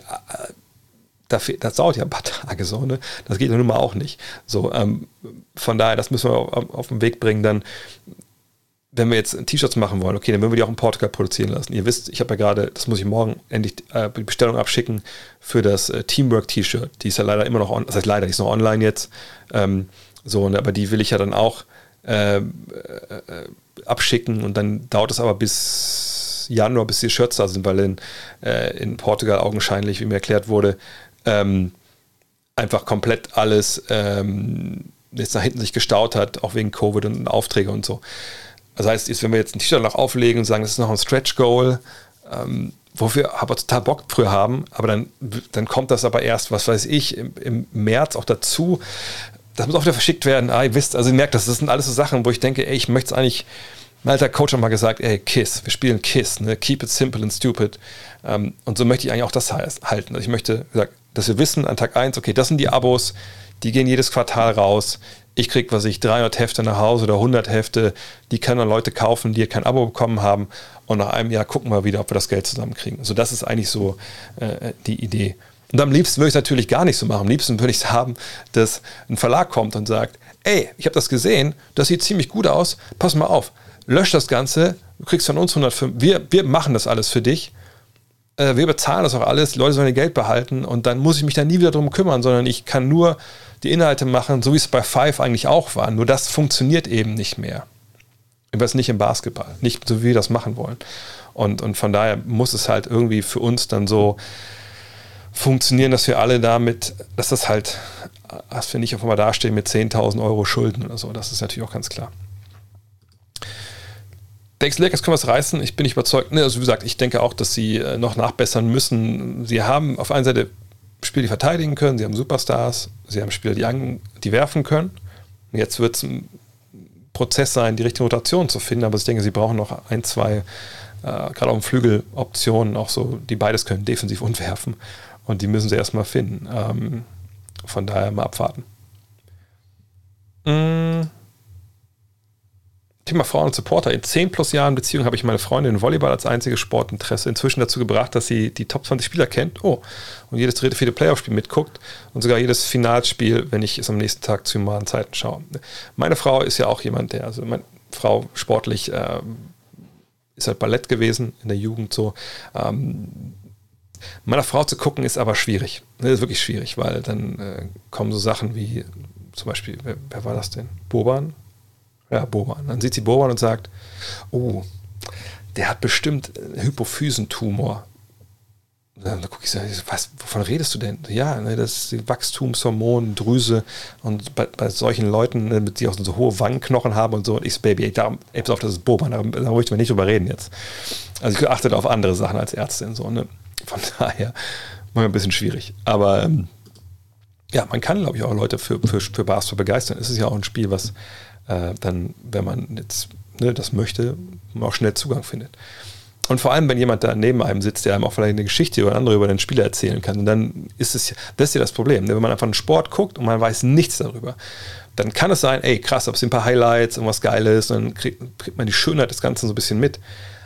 da, das dauert ja ein paar <laughs> Tage so, ne? Das geht nun mal auch nicht. So, ähm, von daher, das müssen wir auf, auf, den Weg bringen. Dann, wenn wir jetzt T-Shirts machen wollen, okay, dann würden wir die auch in Portugal produzieren lassen. Ihr wisst, ich habe ja gerade, das muss ich morgen endlich äh, die Bestellung abschicken für das äh, Teamwork-T-Shirt. Die ist ja leider immer noch, on, das heißt leider, die ist noch online jetzt. Ähm, so, ne, aber die will ich ja dann auch äh, äh, abschicken und dann dauert es aber bis Januar, bis die Shirts da sind, weil in, äh, in Portugal augenscheinlich, wie mir erklärt wurde, ähm, einfach komplett alles ähm, jetzt nach hinten sich gestaut hat, auch wegen Covid und Aufträge und so. Das heißt, wenn wir jetzt ein T-Shirt noch auflegen und sagen, das ist noch ein Stretch Goal, ähm, wofür aber total Bock früher haben, aber dann, dann kommt das aber erst, was weiß ich, im, im März auch dazu das muss auch wieder verschickt werden. Ah, ihr wisst, also ihr merkt, das, das sind alles so Sachen, wo ich denke, ey, ich möchte es eigentlich. Mein alter Coach hat mal gesagt, ey, Kiss, wir spielen Kiss, ne? keep it simple and stupid. Ähm, und so möchte ich eigentlich auch das halten. Also ich möchte, gesagt, dass wir wissen an Tag 1, okay, das sind die Abos, die gehen jedes Quartal raus. Ich kriege, was ich, 300 Hefte nach Hause oder 100 Hefte, die können dann Leute kaufen, die kein Abo bekommen haben. Und nach einem Jahr gucken wir wieder, ob wir das Geld zusammenkriegen. So, das ist eigentlich so äh, die Idee. Und am liebsten würde ich es natürlich gar nicht so machen. Am liebsten würde ich es haben, dass ein Verlag kommt und sagt, ey, ich habe das gesehen, das sieht ziemlich gut aus, pass mal auf, lösch das Ganze, du kriegst von uns 105, wir, wir machen das alles für dich äh, wir bezahlen das auch alles, die Leute sollen ihr Geld behalten und dann muss ich mich da nie wieder drum kümmern, sondern ich kann nur die Inhalte machen, so wie es bei Five eigentlich auch war. Nur das funktioniert eben nicht mehr. Jedenfalls nicht im Basketball, nicht so wie wir das machen wollen. Und, und von daher muss es halt irgendwie für uns dann so funktionieren, dass wir alle damit, dass das halt, dass wir nicht auf einmal dastehen mit 10.000 Euro Schulden oder so. Das ist natürlich auch ganz klar. Denkst du, Lakers können was reißen? Ich bin nicht überzeugt. Ne, also wie gesagt, ich denke auch, dass sie äh, noch nachbessern müssen. Sie haben auf einer Seite Spieler, die verteidigen können, sie haben Superstars, sie haben Spieler, die, an, die werfen können. Jetzt wird es ein Prozess sein, die richtige Rotation zu finden, aber ich denke, sie brauchen noch ein, zwei, äh, gerade auf dem Flügel Optionen, auch so, die beides können, defensiv und werfen. Und die müssen sie erstmal finden. Ähm, von daher mal abwarten. Mmh. Thema Frauen und Supporter. In 10 plus Jahren Beziehung habe ich meine Freundin in Volleyball als einziges Sportinteresse inzwischen dazu gebracht, dass sie die Top 20 Spieler kennt. Oh, und jedes dritte, vierte Playoff-Spiel mitguckt und sogar jedes Finalspiel, wenn ich es am nächsten Tag zu normalen Zeiten schaue. Meine Frau ist ja auch jemand, der, also meine Frau sportlich äh, ist halt Ballett gewesen in der Jugend so. Ähm, meiner Frau zu gucken ist aber schwierig. Das ist wirklich schwierig, weil dann äh, kommen so Sachen wie zum Beispiel, wer, wer war das denn? Boban? Ja, Boban. Dann sieht sie Boban und sagt, oh, der hat bestimmt einen Hypophysentumor. Dann gucke ich so, was, wovon redest du denn? Ja, ne, das ist die Wachstumshormon, Drüse und bei, bei solchen Leuten, ne, die auch so hohe Wangenknochen haben und so, und ich so, Baby, ey, da, ey, pass auf, das ist Boban, da, da möchte man nicht drüber reden jetzt. Also ich achte auf andere Sachen als Ärztin, so, ne? Von daher, mal ein bisschen schwierig. Aber ähm, ja, man kann, glaube ich, auch Leute für, für, für Basketball begeistern. Es ist ja auch ein Spiel, was äh, dann, wenn man jetzt ne, das möchte, auch schnell Zugang findet. Und vor allem, wenn jemand da neben einem sitzt, der einem auch vielleicht eine Geschichte oder andere über den Spieler erzählen kann, und dann ist es, das ist ja das Problem. Ne? Wenn man einfach einen Sport guckt und man weiß nichts darüber, dann kann es sein, ey, krass, ob es ein paar Highlights, irgendwas Geiles, dann kriegt, kriegt man die Schönheit des Ganzen so ein bisschen mit.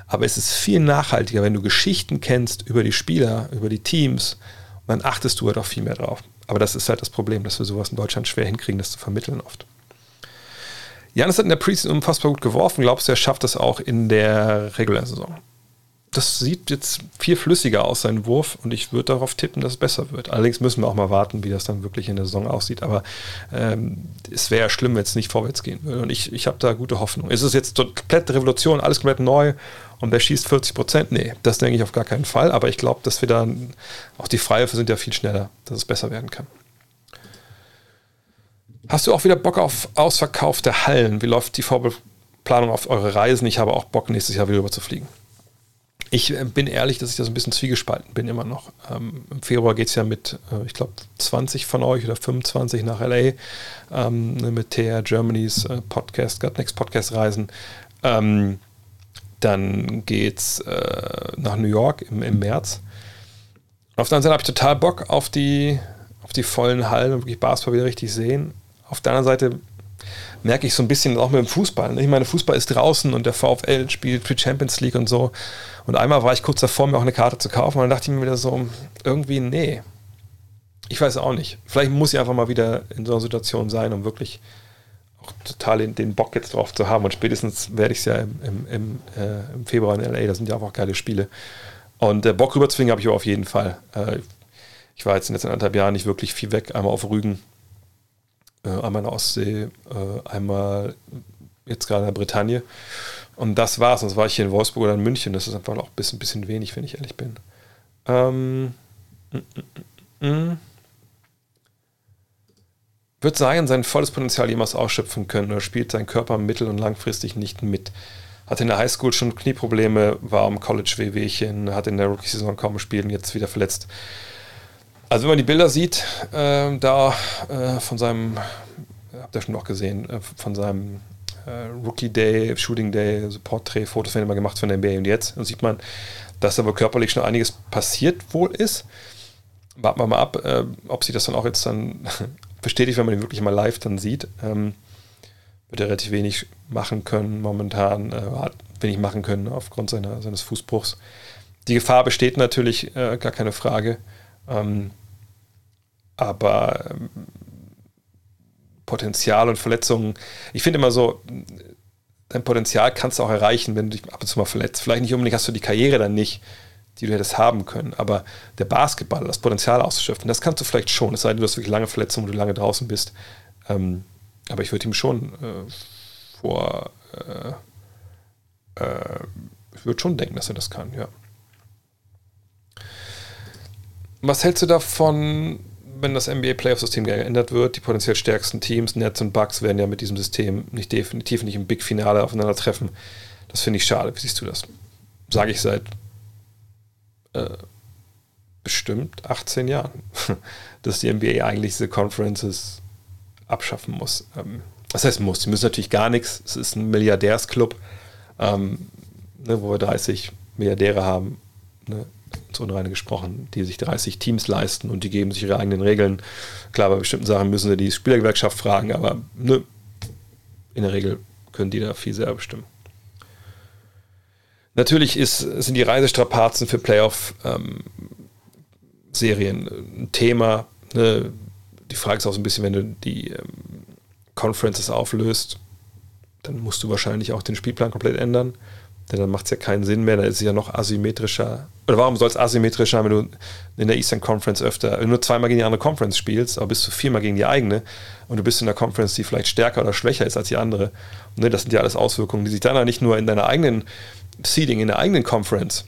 Aber es ist viel nachhaltiger, wenn du Geschichten kennst über die Spieler, über die Teams, dann achtest du halt auch viel mehr drauf. Aber das ist halt das Problem, dass wir sowas in Deutschland schwer hinkriegen, das zu vermitteln oft. Janis hat in der Preseason unfassbar gut geworfen. Glaubst du, er schafft das auch in der regulären Saison? Das sieht jetzt viel flüssiger aus, sein Wurf, und ich würde darauf tippen, dass es besser wird. Allerdings müssen wir auch mal warten, wie das dann wirklich in der Saison aussieht. Aber ähm, es wäre ja schlimm, wenn es nicht vorwärts gehen würde. Und ich, ich habe da gute Hoffnung. Ist es jetzt komplette Revolution, alles komplett neu und der schießt 40 Prozent? Nee, das denke ich auf gar keinen Fall. Aber ich glaube, dass wir dann, auch die Freiwürfe sind ja viel schneller, dass es besser werden kann. Hast du auch wieder Bock auf ausverkaufte Hallen? Wie läuft die Vorplanung auf eure Reisen? Ich habe auch Bock, nächstes Jahr wieder rüber zu fliegen. Ich äh, bin ehrlich, dass ich da so ein bisschen zwiegespalten bin immer noch. Ähm, Im Februar geht es ja mit, äh, ich glaube, 20 von euch oder 25 nach LA ähm, ne, mit TR Germany's äh, Podcast, Got Next Podcast Reisen. Ähm, dann geht es äh, nach New York im, im März. Auf der anderen Seite habe ich total Bock auf die, auf die vollen Hallen und wirklich Basketball wieder richtig sehen. Auf der anderen Seite merke ich so ein bisschen auch mit dem Fußball. Ne? Ich meine, Fußball ist draußen und der VfL spielt für Champions League und so. Und einmal war ich kurz davor, mir auch eine Karte zu kaufen und dann dachte ich mir wieder so, irgendwie, nee. Ich weiß auch nicht. Vielleicht muss ich einfach mal wieder in so einer Situation sein, um wirklich auch total den, den Bock jetzt drauf zu haben. Und spätestens werde ich es ja im, im, im, äh, im, Februar in LA, da sind ja auch geile Spiele. Und äh, Bock rüberzwingen habe ich aber auf jeden Fall. Äh, ich war jetzt in den letzten anderthalb Jahren nicht wirklich viel weg. Einmal auf Rügen einmal in der Ostsee, äh, einmal jetzt gerade in der Bretagne. Und das war's. Sonst war ich hier in Wolfsburg oder in München. Das ist einfach auch ein bisschen, bisschen wenig, wenn ich ehrlich bin. Ähm, mm, mm, mm. Wird Zion sein volles Potenzial jemals ausschöpfen können oder spielt sein Körper mittel- und langfristig nicht mit? Hat in der Highschool schon Knieprobleme, war am College Wehwehchen, hat in der Rookie-Saison kaum gespielt und jetzt wieder verletzt. Also wenn man die Bilder sieht, äh, da äh, von seinem, habt ihr schon noch gesehen, äh, von seinem äh, Rookie Day, Shooting Day, also Portrait-Fotos werden immer gemacht von der NBA und jetzt, dann sieht man, dass da wohl körperlich schon einiges passiert wohl ist. Warten wir mal ab, äh, ob sich das dann auch jetzt dann <laughs> bestätigt, wenn man ihn wirklich mal live dann sieht. Ähm, wird er relativ wenig machen können momentan, äh, hat wenig machen können aufgrund seiner, seines Fußbruchs. Die Gefahr besteht natürlich, gar keine Frage. Ähm, aber ähm, Potenzial und Verletzungen, ich finde immer so, dein Potenzial kannst du auch erreichen, wenn du dich ab und zu mal verletzt. Vielleicht nicht unbedingt hast du die Karriere dann nicht, die du hättest haben können. Aber der Basketball, das Potenzial auszuschöpfen, das kannst du vielleicht schon. Es sei denn, du hast wirklich lange Verletzungen, wo du lange draußen bist. Ähm, aber ich würde ihm schon äh, vor. Äh, äh, ich würde schon denken, dass er das kann, ja. Was hältst du davon, wenn das NBA Playoff-System geändert wird? Die potenziell stärksten Teams, Nets und Bucks, werden ja mit diesem System nicht definitiv nicht im Big-Finale aufeinandertreffen. Das finde ich schade. Wie siehst du das? Sage ich seit äh, bestimmt 18 Jahren, <laughs> dass die NBA eigentlich diese Conferences abschaffen muss. Ähm, was heißt muss? Die müssen natürlich gar nichts. Es ist ein Milliardärsclub, ähm, ne, wo wir 30 Milliardäre haben. Ne? Zu Unreine gesprochen, die sich 30 Teams leisten und die geben sich ihre eigenen Regeln. Klar, bei bestimmten Sachen müssen sie die Spielergewerkschaft fragen, aber ne, in der Regel können die da viel selber bestimmen. Natürlich ist, sind die Reisestrapazen für Playoff-Serien ähm, ein Thema. Ne? Die Frage ist auch so ein bisschen, wenn du die ähm, Conferences auflöst, dann musst du wahrscheinlich auch den Spielplan komplett ändern. Denn dann macht es ja keinen Sinn mehr, dann ist es ja noch asymmetrischer. Oder warum soll es asymmetrischer, wenn du in der Eastern Conference öfter, wenn du nur zweimal gegen die andere Conference spielst, aber bist du viermal gegen die eigene und du bist in der Conference, die vielleicht stärker oder schwächer ist als die andere. Und ne, das sind ja alles Auswirkungen, die sich dann nicht nur in deiner eigenen Seeding, in der eigenen Conference,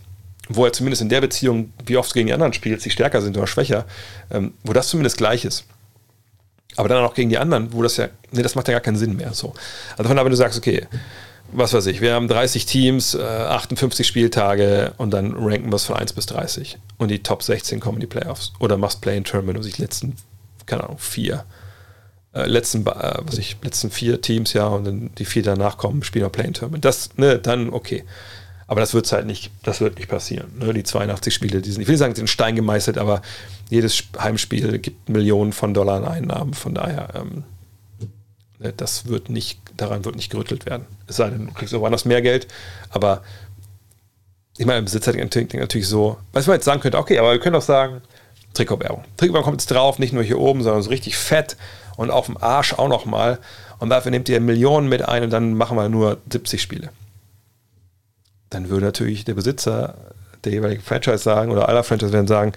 wo er zumindest in der Beziehung, wie oft gegen die anderen spielst, die stärker sind oder schwächer, ähm, wo das zumindest gleich ist. Aber dann auch gegen die anderen, wo das ja, nee, das macht ja gar keinen Sinn mehr. So. Also von daher, wenn du sagst, okay, was weiß ich, wir haben 30 Teams, äh, 58 Spieltage und dann ranken wir es von 1 bis 30. Und die Top 16 kommen in die Playoffs. Oder machst Play-in-Tournament, also die letzten, keine Ahnung, vier, äh, letzten, äh, was ich, letzten vier Teams, ja, und dann die vier danach kommen, spielen auch Play-in-Tournament. Das, ne, dann okay. Aber das wird halt nicht, das wird nicht passieren. Ne? Die 82 Spiele, die sind, ich will nicht sagen, die sind Stein gemeißelt, aber jedes Heimspiel gibt Millionen von Dollar an Einnahmen. Von daher, ähm, Ne, das wird nicht, daran wird nicht gerüttelt werden. Es sei denn, du kriegst woanders mehr Geld, aber ich meine, im Besitzer denkt natürlich so, was man jetzt sagen könnte, okay, aber wir können auch sagen, Trikotwerbung. Trikotwerbung kommt jetzt drauf, nicht nur hier oben, sondern so richtig fett und auf dem Arsch auch nochmal. Und dafür nehmt ihr Millionen mit ein und dann machen wir nur 70 Spiele. Dann würde natürlich der Besitzer der jeweiligen Franchise sagen, oder aller Franchise werden sagen,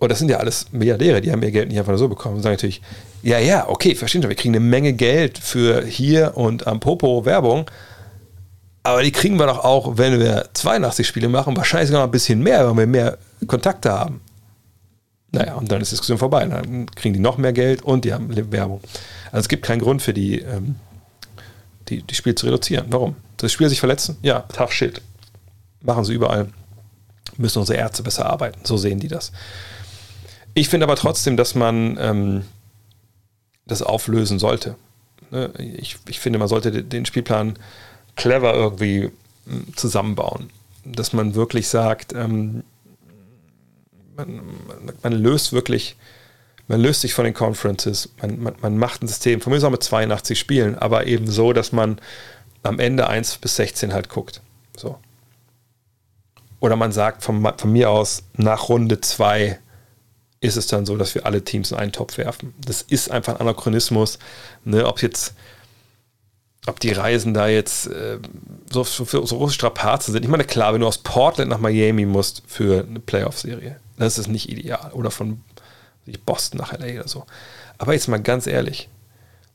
oh, das sind ja alles Milliardäre, die haben ihr Geld nicht einfach so bekommen. Und sagen natürlich, ja, ja, okay, verstehen Sie, wir kriegen eine Menge Geld für hier und am Popo Werbung. Aber die kriegen wir doch auch, wenn wir 82 Spiele machen, wahrscheinlich sogar ein bisschen mehr, weil wir mehr Kontakte haben. Naja, und dann ist die Diskussion vorbei. Dann kriegen die noch mehr Geld und die haben Werbung. Also es gibt keinen Grund für die, ähm, die, die Spiele zu reduzieren. Warum? Das Spiel sich verletzen? Ja, tough shit. Machen sie überall. Müssen unsere Ärzte besser arbeiten. So sehen die das. Ich finde aber trotzdem, dass man ähm, das auflösen sollte. Ne? Ich, ich finde, man sollte den Spielplan clever irgendwie hm, zusammenbauen. Dass man wirklich sagt, ähm, man, man, löst wirklich, man löst sich von den Conferences, man, man, man macht ein System, von mir auch mit 82 Spielen, aber eben so, dass man am Ende 1 bis 16 halt guckt. So. Oder man sagt von, von mir aus, nach Runde 2 ist es dann so, dass wir alle Teams in einen Topf werfen. Das ist einfach ein Anachronismus. Ne? Ob jetzt, ob die Reisen da jetzt äh, so, so, so große Strapazen sind. Ich meine, klar, wenn du aus Portland nach Miami musst für eine Playoff-Serie, das ist nicht ideal. Oder von Boston nach LA oder so. Aber jetzt mal ganz ehrlich,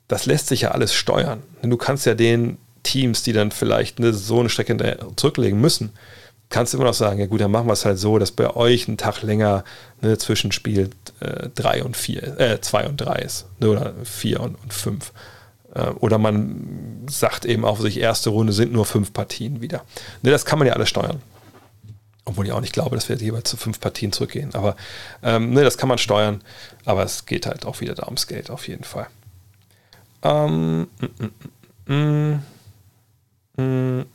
das lässt sich ja alles steuern. Denn du kannst ja den Teams, die dann vielleicht eine, so eine Strecke zurücklegen müssen, kannst du immer noch sagen, ja gut, dann machen wir es halt so, dass bei euch ein Tag länger ne, zwischen Spiel 3 äh, und 4, äh, 2 und 3 ist. Ne, oder 4 und, und 5. Äh, oder man sagt eben auch sich, erste Runde sind nur fünf Partien wieder. Ne, das kann man ja alles steuern. Obwohl ich auch nicht glaube, dass wir jeweils zu fünf Partien zurückgehen. Aber ähm, ne, das kann man steuern. Aber es geht halt auch wieder da ums Geld auf jeden Fall. Ähm, mm, mm, mm,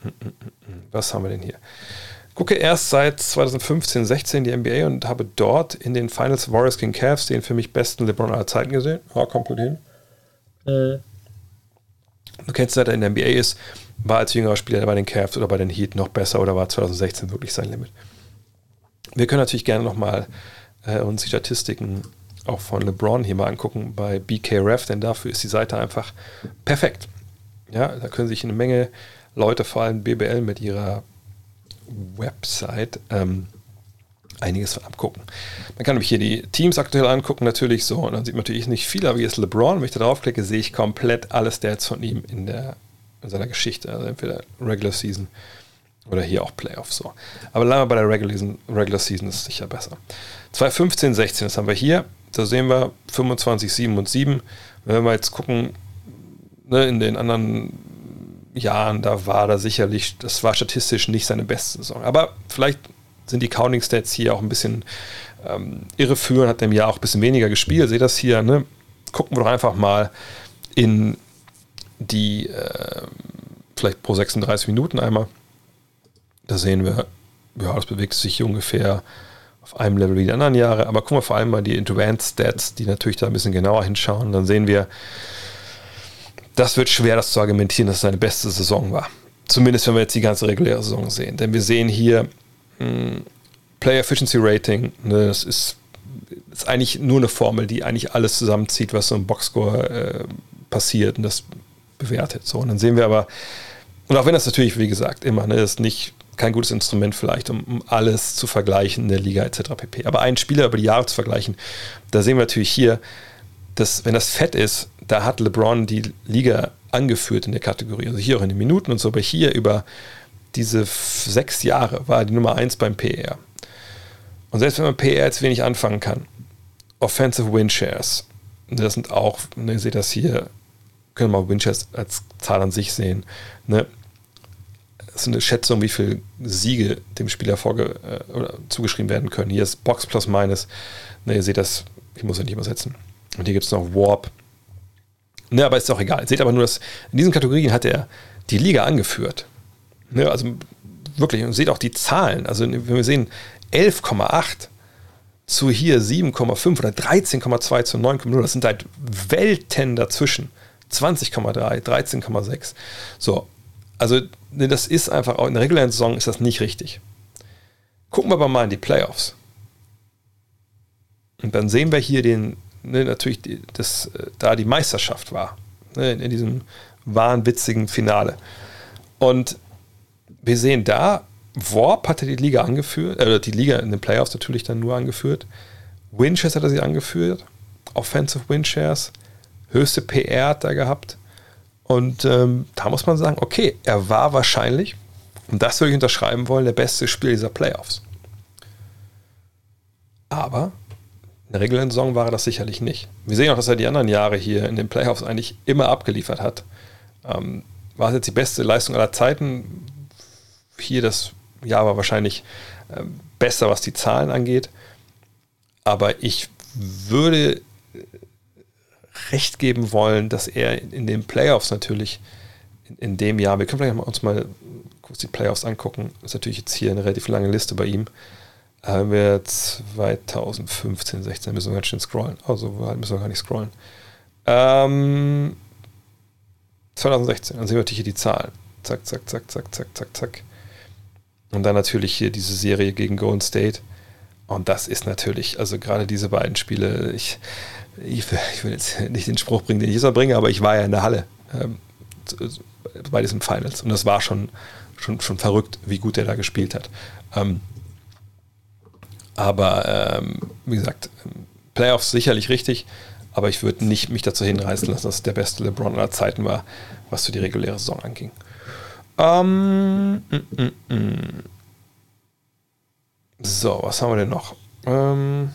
was haben wir denn hier? Gucke erst seit 2015, 16 die NBA und habe dort in den Finals Warriors gegen Cavs den für mich besten LeBron aller Zeiten gesehen. Ja, kommt gut hin. Äh. Du kennst, seit er in der NBA ist, war als jüngerer Spieler bei den Cavs oder bei den Heat noch besser oder war 2016 wirklich sein Limit. Wir können natürlich gerne nochmal äh, uns die Statistiken auch von LeBron hier mal angucken bei BKRef, denn dafür ist die Seite einfach perfekt. Ja, da können sich eine Menge Leute, vor allem BBL, mit ihrer Website ähm, einiges von abgucken. Man kann nämlich hier die Teams aktuell angucken, natürlich so, und dann sieht man natürlich nicht viel, aber hier ist LeBron. Wenn ich da draufklicke, sehe ich komplett alle Stats von ihm in, der, in seiner Geschichte. Also entweder Regular Season oder hier auch Playoffs so. Aber lange bei der Regular Season, Regular Season ist sicher besser. 2015, 16, das haben wir hier. Da sehen wir 25, 7 und 7. Wenn wir jetzt gucken, ne, in den anderen Jahren, da war da sicherlich, das war statistisch nicht seine beste Saison. Aber vielleicht sind die Counting Stats hier auch ein bisschen ähm, irreführend, hat im Jahr auch ein bisschen weniger gespielt. Seht das hier, ne? Gucken wir doch einfach mal in die, äh, vielleicht pro 36 Minuten einmal. Da sehen wir, ja, das bewegt sich ungefähr auf einem Level wie die anderen Jahre. Aber gucken wir vor allem mal die Advanced Stats, die natürlich da ein bisschen genauer hinschauen. Dann sehen wir, das wird schwer, das zu argumentieren, dass es seine beste Saison war. Zumindest wenn wir jetzt die ganze reguläre Saison sehen. Denn wir sehen hier mh, hm, Player Efficiency Rating. Ne, das ist, ist, eigentlich nur eine Formel, die eigentlich alles zusammenzieht, was so im Boxscore äh, passiert und das bewertet. So, und dann sehen wir aber, und auch wenn das natürlich, wie gesagt, immer, ne, ist nicht kein gutes Instrument vielleicht, um, um, alles zu vergleichen in der Liga etc. pp. Aber einen Spieler über die Jahre zu vergleichen, da sehen wir natürlich hier, dass wenn das fett ist, da hat LeBron die Liga angeführt in der Kategorie. Also hier auch in den Minuten und so, aber hier über diese sechs Jahre war er die Nummer eins beim PR. Und selbst wenn man PR jetzt wenig anfangen kann, Offensive Win Shares, das sind auch, ne, ihr seht das hier, können wir Win Shares als Zahl an sich sehen. Ne? Das ist eine Schätzung, wie viele Siege dem Spieler vorge äh, oder zugeschrieben werden können. Hier ist Box plus minus. Ne, ihr seht das, ich muss ja nicht übersetzen. Und hier gibt es noch Warp. Ne, aber ist auch egal. Seht aber nur, dass in diesen Kategorien hat er die Liga angeführt. Ne, also wirklich, und seht auch die Zahlen. Also wenn wir sehen, 11,8 zu hier 7,5 oder 13,2 zu 9,0, das sind halt Welten dazwischen. 20,3, 13,6. So, also ne, das ist einfach, auch in der regulären Saison ist das nicht richtig. Gucken wir aber mal in die Playoffs. Und dann sehen wir hier den, ne, natürlich, die, das, äh, da die Meisterschaft war. Ne, in, in diesem wahnwitzigen Finale. Und wir sehen da, Warp hatte die Liga angeführt, äh, die Liga in den Playoffs natürlich dann nur angeführt. Winchester hat er sie angeführt. Offensive Windshares. Höchste PR hat er gehabt. Und ähm, da muss man sagen, okay, er war wahrscheinlich, und das würde ich unterschreiben wollen, der beste Spieler dieser Playoffs. Aber in der regulären Saison war er das sicherlich nicht. Wir sehen auch, dass er die anderen Jahre hier in den Playoffs eigentlich immer abgeliefert hat. Ähm, war es jetzt die beste Leistung aller Zeiten? Hier das Jahr war wahrscheinlich äh, besser, was die Zahlen angeht. Aber ich würde recht geben wollen, dass er in den Playoffs natürlich in, in dem Jahr, wir können vielleicht mal uns mal kurz die Playoffs angucken, ist natürlich jetzt hier eine relativ lange Liste bei ihm. Haben wir 2015, 16, müssen wir ganz schön scrollen. Also müssen wir gar nicht scrollen. Ähm, 2016, dann sehen wir natürlich hier die Zahlen. Zack, zack, zack, zack, zack, zack, zack. Und dann natürlich hier diese Serie gegen Golden State. Und das ist natürlich, also gerade diese beiden Spiele, ich, ich, will, ich will jetzt nicht den Spruch bringen, den ich jetzt bringe, aber ich war ja in der Halle ähm, bei diesen Finals. Und das war schon, schon, schon verrückt, wie gut er da gespielt hat. Ähm, aber ähm, wie gesagt, Playoffs sicherlich richtig, aber ich würde nicht mich dazu hinreißen lassen, dass es der beste LeBron aller Zeiten war, was für die reguläre Saison anging. Ähm, mm, mm, mm. So, was haben wir denn noch? Ähm,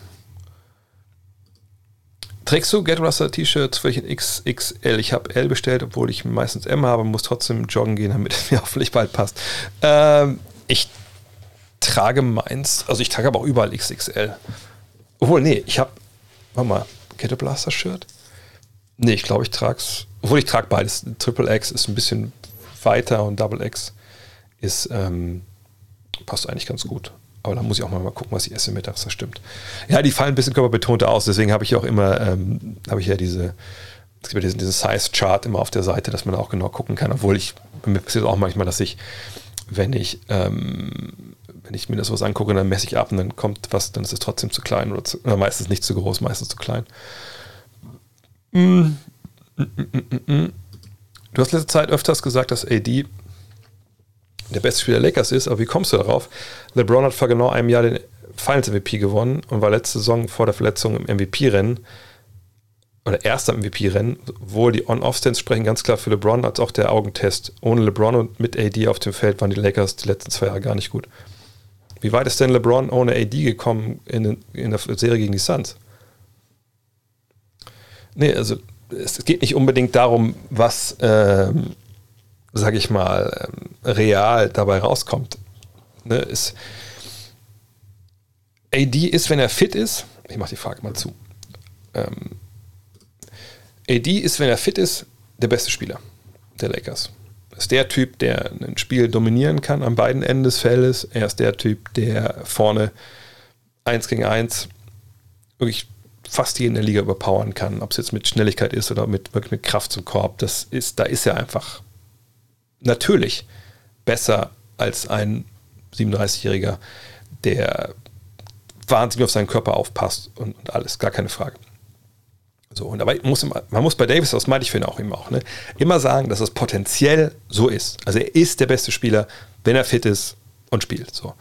trägst du Get Russell T-Shirts für XXL? Ich habe L bestellt, obwohl ich meistens M habe, muss trotzdem joggen gehen, damit es <laughs> mir hoffentlich bald passt. Ähm, ich trage meins, also ich trage aber auch überall XXL. Obwohl, nee, ich habe, warte mal, Kette Blaster Shirt? Nee, ich glaube, ich trage es, obwohl ich trage beides. Triple X ist ein bisschen weiter und Double X ist, ähm, passt eigentlich ganz gut. Aber da muss ich auch mal, mal gucken, was ich esse mittags, das stimmt. Ja, die fallen ein bisschen körperbetonter aus, deswegen habe ich auch immer, ähm, habe ich ja diese, es gibt ja diesen, diesen Size-Chart immer auf der Seite, dass man auch genau gucken kann, obwohl ich, mir passiert auch manchmal, dass ich, wenn ich, ähm, wenn ich mir das was angucke, dann messe ich ab und dann kommt was, dann ist es trotzdem zu klein oder, zu, oder meistens nicht zu groß, meistens zu klein. Mm. Du hast letzte Zeit öfters gesagt, dass AD der beste Spieler Lakers ist, aber wie kommst du darauf? LeBron hat vor genau einem Jahr den Finals MVP gewonnen und war letzte Saison vor der Verletzung im MVP-Rennen oder erster MVP-Rennen, wohl die On-Off-Stands sprechen ganz klar für LeBron, als auch der Augentest. Ohne LeBron und mit AD auf dem Feld waren die Lakers die letzten zwei Jahre gar nicht gut. Wie weit ist denn LeBron ohne AD gekommen in, in der Serie gegen die Suns? Nee, also es geht nicht unbedingt darum, was, ähm, sag ich mal, ähm, real dabei rauskommt. Ne, ist, AD ist, wenn er fit ist, ich mache die Frage mal zu. Ähm, AD ist, wenn er fit ist, der beste Spieler der Lakers. Ist der Typ, der ein Spiel dominieren kann an beiden Enden des Feldes. Er ist der Typ, der vorne 1 gegen 1 wirklich fast jeden in der Liga überpowern kann, ob es jetzt mit Schnelligkeit ist oder mit, wirklich mit Kraft zum Korb. Das ist, da ist er einfach natürlich besser als ein 37-Jähriger, der wahnsinnig auf seinen Körper aufpasst und, und alles, gar keine Frage. So, und aber muss, man muss bei Davis, das meine ich für ihn auch immer auch, ne, immer sagen, dass es potenziell so ist. Also er ist der beste Spieler, wenn er fit ist und spielt. So.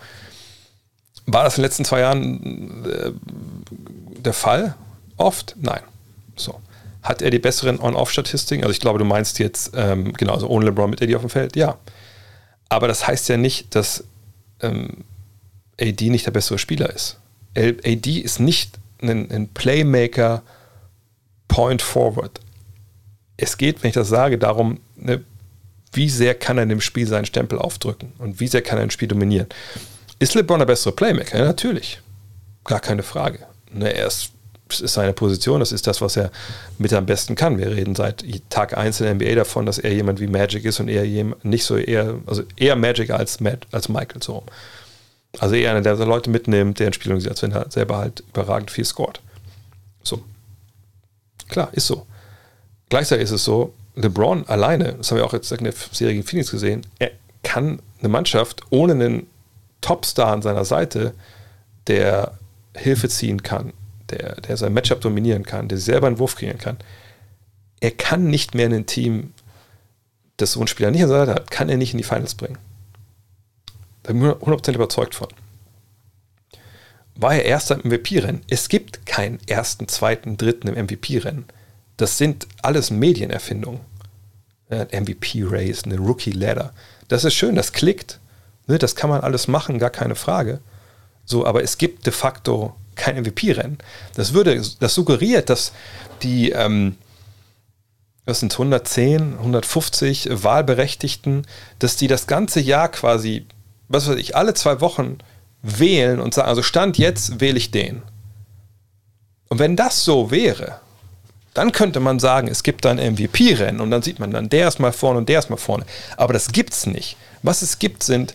War das in den letzten zwei Jahren äh, der Fall? Oft? Nein. So. Hat er die besseren On-Off-Statistiken? Also ich glaube, du meinst jetzt, ähm, genau, also ohne LeBron mit Eddie auf dem Feld? Ja. Aber das heißt ja nicht, dass ähm, AD nicht der bessere Spieler ist. AD ist nicht ein, ein Playmaker, Point Forward. Es geht, wenn ich das sage, darum, ne, wie sehr kann er in dem Spiel seinen Stempel aufdrücken und wie sehr kann er ein Spiel dominieren. Ist LeBron der bessere Playmaker? Ja, natürlich. Gar keine Frage. Ne, er ist, ist seine Position, das ist das, was er mit am besten kann. Wir reden seit Tag 1 in der NBA davon, dass er jemand wie Magic ist und eher nicht so eher, also eher Magic als, als Michael so. Also eher einer, der Leute mitnimmt, der in Spielung sieht, als wenn er selber halt überragend viel scored. Klar, ist so. Gleichzeitig ist es so, LeBron alleine, das haben wir auch jetzt in der Serie gegen Phoenix gesehen, er kann eine Mannschaft ohne einen Topstar an seiner Seite, der Hilfe ziehen kann, der, der sein Matchup dominieren kann, der selber einen Wurf kriegen kann, er kann nicht mehr in ein Team, das so einen Spieler nicht an seiner Seite hat, kann er nicht in die Finals bringen. Da bin ich 100% überzeugt von. War er erster im MVP-Rennen? Es gibt keinen ersten, zweiten, dritten im MVP-Rennen. Das sind alles Medienerfindungen. Ja, MVP-Race, eine Rookie-Ladder. Das ist schön, das klickt. Ne, das kann man alles machen, gar keine Frage. So, aber es gibt de facto kein MVP-Rennen. Das würde, das suggeriert, dass die, ähm, das sind 110, 150 Wahlberechtigten, dass die das ganze Jahr quasi was weiß ich, alle zwei Wochen wählen und sagen, also Stand jetzt wähle ich den. Und wenn das so wäre, dann könnte man sagen, es gibt ein MVP-Rennen und dann sieht man dann, der ist mal vorne und der ist mal vorne. Aber das gibt es nicht. Was es gibt, sind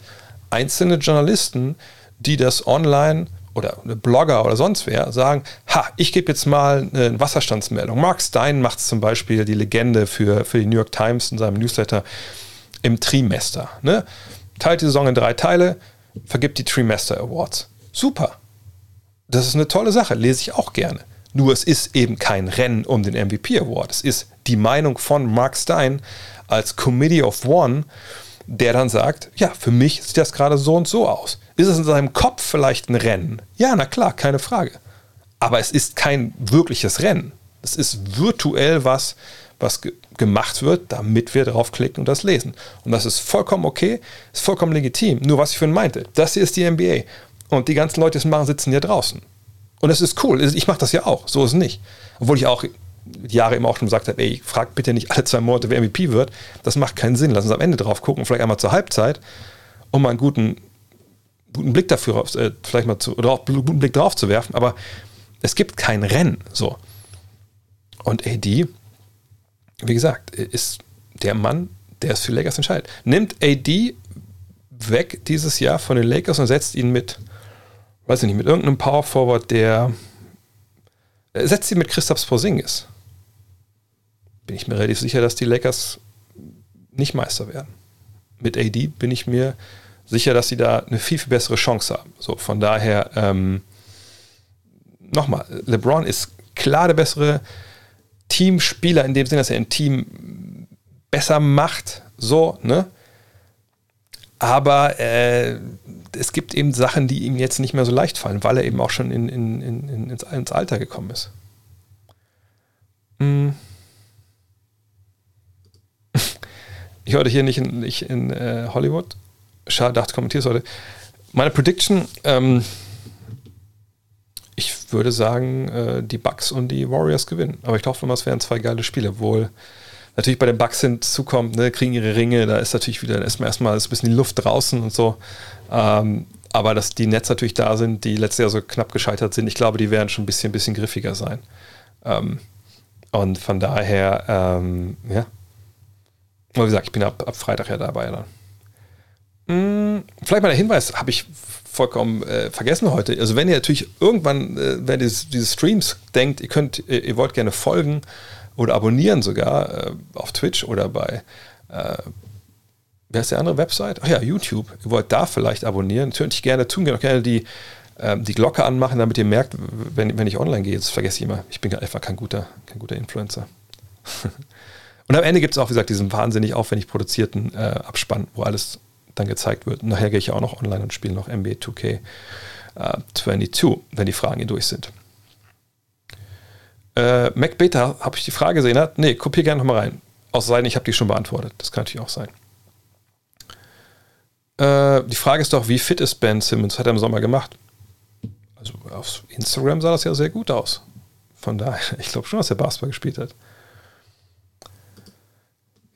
einzelne Journalisten, die das online oder Blogger oder sonst wer sagen, ha, ich gebe jetzt mal eine Wasserstandsmeldung. Mark Stein macht zum Beispiel die Legende für, für die New York Times in seinem Newsletter im Trimester. Ne? teilt die Saison in drei Teile, vergibt die Trimester Awards. Super. Das ist eine tolle Sache, lese ich auch gerne. Nur es ist eben kein Rennen um den MVP Award. Es ist die Meinung von Mark Stein als Committee of One, der dann sagt, ja, für mich sieht das gerade so und so aus. Ist es in seinem Kopf vielleicht ein Rennen? Ja, na klar, keine Frage. Aber es ist kein wirkliches Rennen. Es ist virtuell was, was ge gemacht wird, damit wir draufklicken und das lesen. Und das ist vollkommen okay, ist vollkommen legitim. Nur was ich vorhin meinte, das hier ist die NBA. Und die ganzen Leute, die es machen, sitzen hier draußen. Und das ist cool. Ich mache das ja auch. So ist es nicht. Obwohl ich auch Jahre immer auch schon gesagt habe, ey, frag bitte nicht alle zwei Monate, wer MVP wird. Das macht keinen Sinn. Lass uns am Ende drauf gucken, vielleicht einmal zur Halbzeit, um mal einen guten, guten Blick dafür, äh, vielleicht mal zu, oder auch einen guten Blick drauf zu werfen. Aber es gibt kein Rennen. So. Und AD wie gesagt, ist der Mann, der es für Lakers entscheidet. Nimmt AD weg dieses Jahr von den Lakers und setzt ihn mit, weiß ich nicht, mit irgendeinem Power Forward, der setzt ihn mit Christoph Porzingis. Bin ich mir relativ sicher, dass die Lakers nicht Meister werden. Mit AD bin ich mir sicher, dass sie da eine viel, viel bessere Chance haben. So, von daher, ähm, nochmal, LeBron ist klar der bessere Teamspieler in dem Sinne, dass er ein Team besser macht, so, ne? aber äh, es gibt eben Sachen, die ihm jetzt nicht mehr so leicht fallen, weil er eben auch schon in, in, in, ins, ins, Alter gekommen ist. Hm. <laughs> Ich heute hier nicht in, nicht in äh, Hollywood. Schade, dachte, kommentierst heute. Meine Prediction, ähm, würde sagen, äh, die Bucks und die Warriors gewinnen. Aber ich hoffe, es wären zwei geile Spiele. Wohl natürlich bei den Bucks hinzukommt, ne, kriegen ihre Ringe, da ist natürlich wieder erstmal, erstmal ein bisschen die Luft draußen und so. Ähm, aber dass die Nets natürlich da sind, die letztes Jahr so knapp gescheitert sind, ich glaube, die werden schon ein bisschen, bisschen griffiger sein. Ähm, und von daher, ähm, ja, wie gesagt, ich bin ab, ab Freitag ja dabei dann. Hm, vielleicht mal der Hinweis, habe ich vollkommen äh, vergessen heute. Also wenn ihr natürlich irgendwann, äh, wenn ihr diese Streams denkt, ihr könnt, ihr, wollt gerne folgen oder abonnieren sogar äh, auf Twitch oder bei, äh, wer ist der andere Website? Ach ja, YouTube. Ihr wollt da vielleicht abonnieren, natürlich gerne tun, gerne, gerne die, ähm, die Glocke anmachen, damit ihr merkt, wenn, wenn ich online gehe. Das vergesse ich immer. Ich bin einfach kein guter, kein guter Influencer. <laughs> Und am Ende gibt es auch, wie gesagt, diesen wahnsinnig aufwendig produzierten äh, Abspann, wo alles dann gezeigt wird. Und nachher gehe ich auch noch online und spiele noch NBA 2K äh, 22, wenn die Fragen hier durch sind. Äh, MacBeta, habe ich die Frage gesehen? Hat? Nee, kopiere gerne nochmal rein. Außer sein, ich habe die schon beantwortet. Das kann natürlich auch sein. Äh, die Frage ist doch, wie fit ist Ben Simmons? Hat er im Sommer gemacht? Also auf Instagram sah das ja sehr gut aus. Von daher, <laughs> ich glaube schon, dass er Basketball gespielt hat.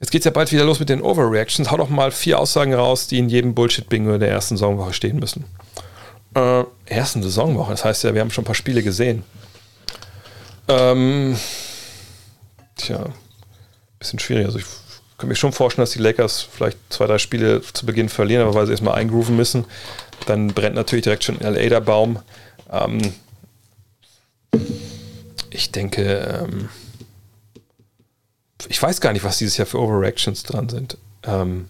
Jetzt geht es ja bald wieder los mit den Overreactions. Hau doch mal vier Aussagen raus, die in jedem Bullshit-Bingo der ersten Saisonwoche stehen müssen. Äh, ersten Saisonwoche, das heißt ja, wir haben schon ein paar Spiele gesehen. Ähm, tja, bisschen schwierig. Also ich kann mir schon vorstellen, dass die Lakers vielleicht zwei, drei Spiele zu Beginn verlieren, aber weil sie erstmal eingrooven müssen. Dann brennt natürlich direkt schon LA der Baum. Ähm, ich denke, ähm, ich weiß gar nicht, was dieses Jahr für Overreactions dran sind. Ähm,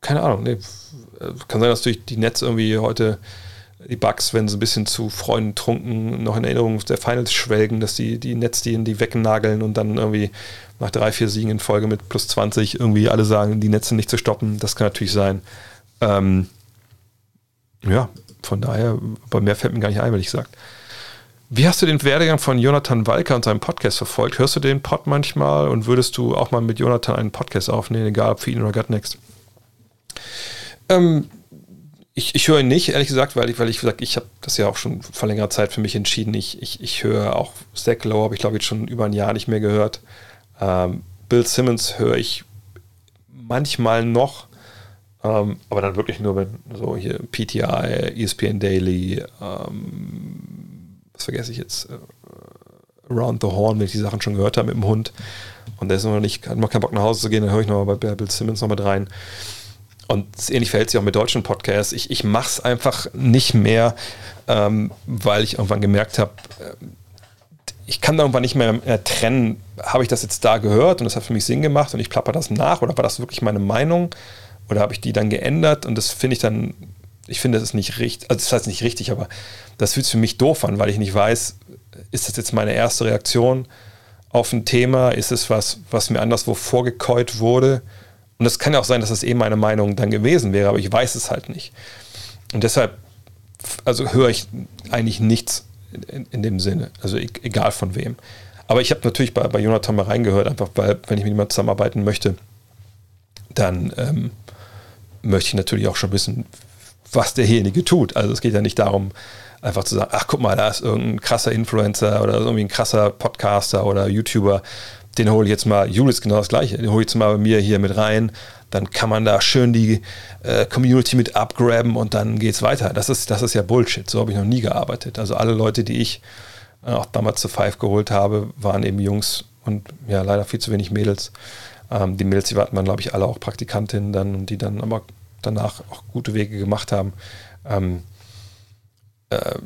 keine Ahnung. Nee. Kann sein, dass durch die Nets irgendwie heute die Bugs, wenn sie ein bisschen zu Freunden trunken, noch in Erinnerung der Finals schwelgen, dass die, die Nets die, die wegnageln und dann irgendwie nach drei, vier Siegen in Folge mit plus 20 irgendwie alle sagen, die sind nicht zu stoppen. Das kann natürlich sein. Ähm, ja, von daher, aber mehr fällt mir gar nicht ein, wenn ich sage. Wie hast du den Werdegang von Jonathan Walker und seinem Podcast verfolgt? Hörst du den Pod manchmal und würdest du auch mal mit Jonathan einen Podcast aufnehmen, egal ob für ihn oder Gut Next? Ähm, ich, ich höre ihn nicht, ehrlich gesagt, weil ich, weil ich gesagt, ich habe das ja auch schon vor längerer Zeit für mich entschieden. Ich, ich, ich höre auch Zach Lowe, habe ich glaube ich schon über ein Jahr nicht mehr gehört. Ähm, Bill Simmons höre ich manchmal noch, ähm, aber dann wirklich nur, wenn so hier PTI, ESPN Daily, ähm, was vergesse ich jetzt, äh, Around the Horn, wenn ich die Sachen schon gehört habe mit dem Hund. Und der ist noch nicht, hat noch keinen Bock nach Hause zu gehen, dann höre ich noch mal bei Bill Simmons noch mit rein. Und ähnlich verhält sich auch mit deutschen Podcasts. Ich, ich mache es einfach nicht mehr, ähm, weil ich irgendwann gemerkt habe, äh, ich kann da irgendwann nicht mehr, mehr trennen, habe ich das jetzt da gehört und das hat für mich Sinn gemacht und ich plapper das nach oder war das wirklich meine Meinung oder habe ich die dann geändert und das finde ich dann ich finde, das ist nicht richtig, also das heißt nicht richtig, aber das fühlt sich für mich doof an, weil ich nicht weiß, ist das jetzt meine erste Reaktion auf ein Thema? Ist es was, was mir anderswo vorgekäut wurde? Und es kann ja auch sein, dass das eben meine Meinung dann gewesen wäre, aber ich weiß es halt nicht. Und deshalb, also höre ich eigentlich nichts in, in dem Sinne, also e-, egal von wem. Aber ich habe natürlich bei, bei Jonathan mal reingehört, einfach weil, wenn ich mit jemandem zusammenarbeiten möchte, dann ähm, möchte ich natürlich auch schon wissen, was derjenige tut. Also es geht ja nicht darum, einfach zu sagen, ach guck mal, da ist irgendein krasser Influencer oder irgendwie ein krasser Podcaster oder YouTuber, den hole ich jetzt mal, Julius genau das gleiche, den hole ich jetzt mal bei mir hier mit rein, dann kann man da schön die äh, Community mit abgraben und dann geht es weiter. Das ist, das ist ja Bullshit, so habe ich noch nie gearbeitet. Also alle Leute, die ich äh, auch damals zu Five geholt habe, waren eben Jungs und ja, leider viel zu wenig Mädels. Ähm, die Mädels, die man, glaube ich, alle auch Praktikantinnen dann und die dann aber danach auch gute Wege gemacht haben. Ähm, äh,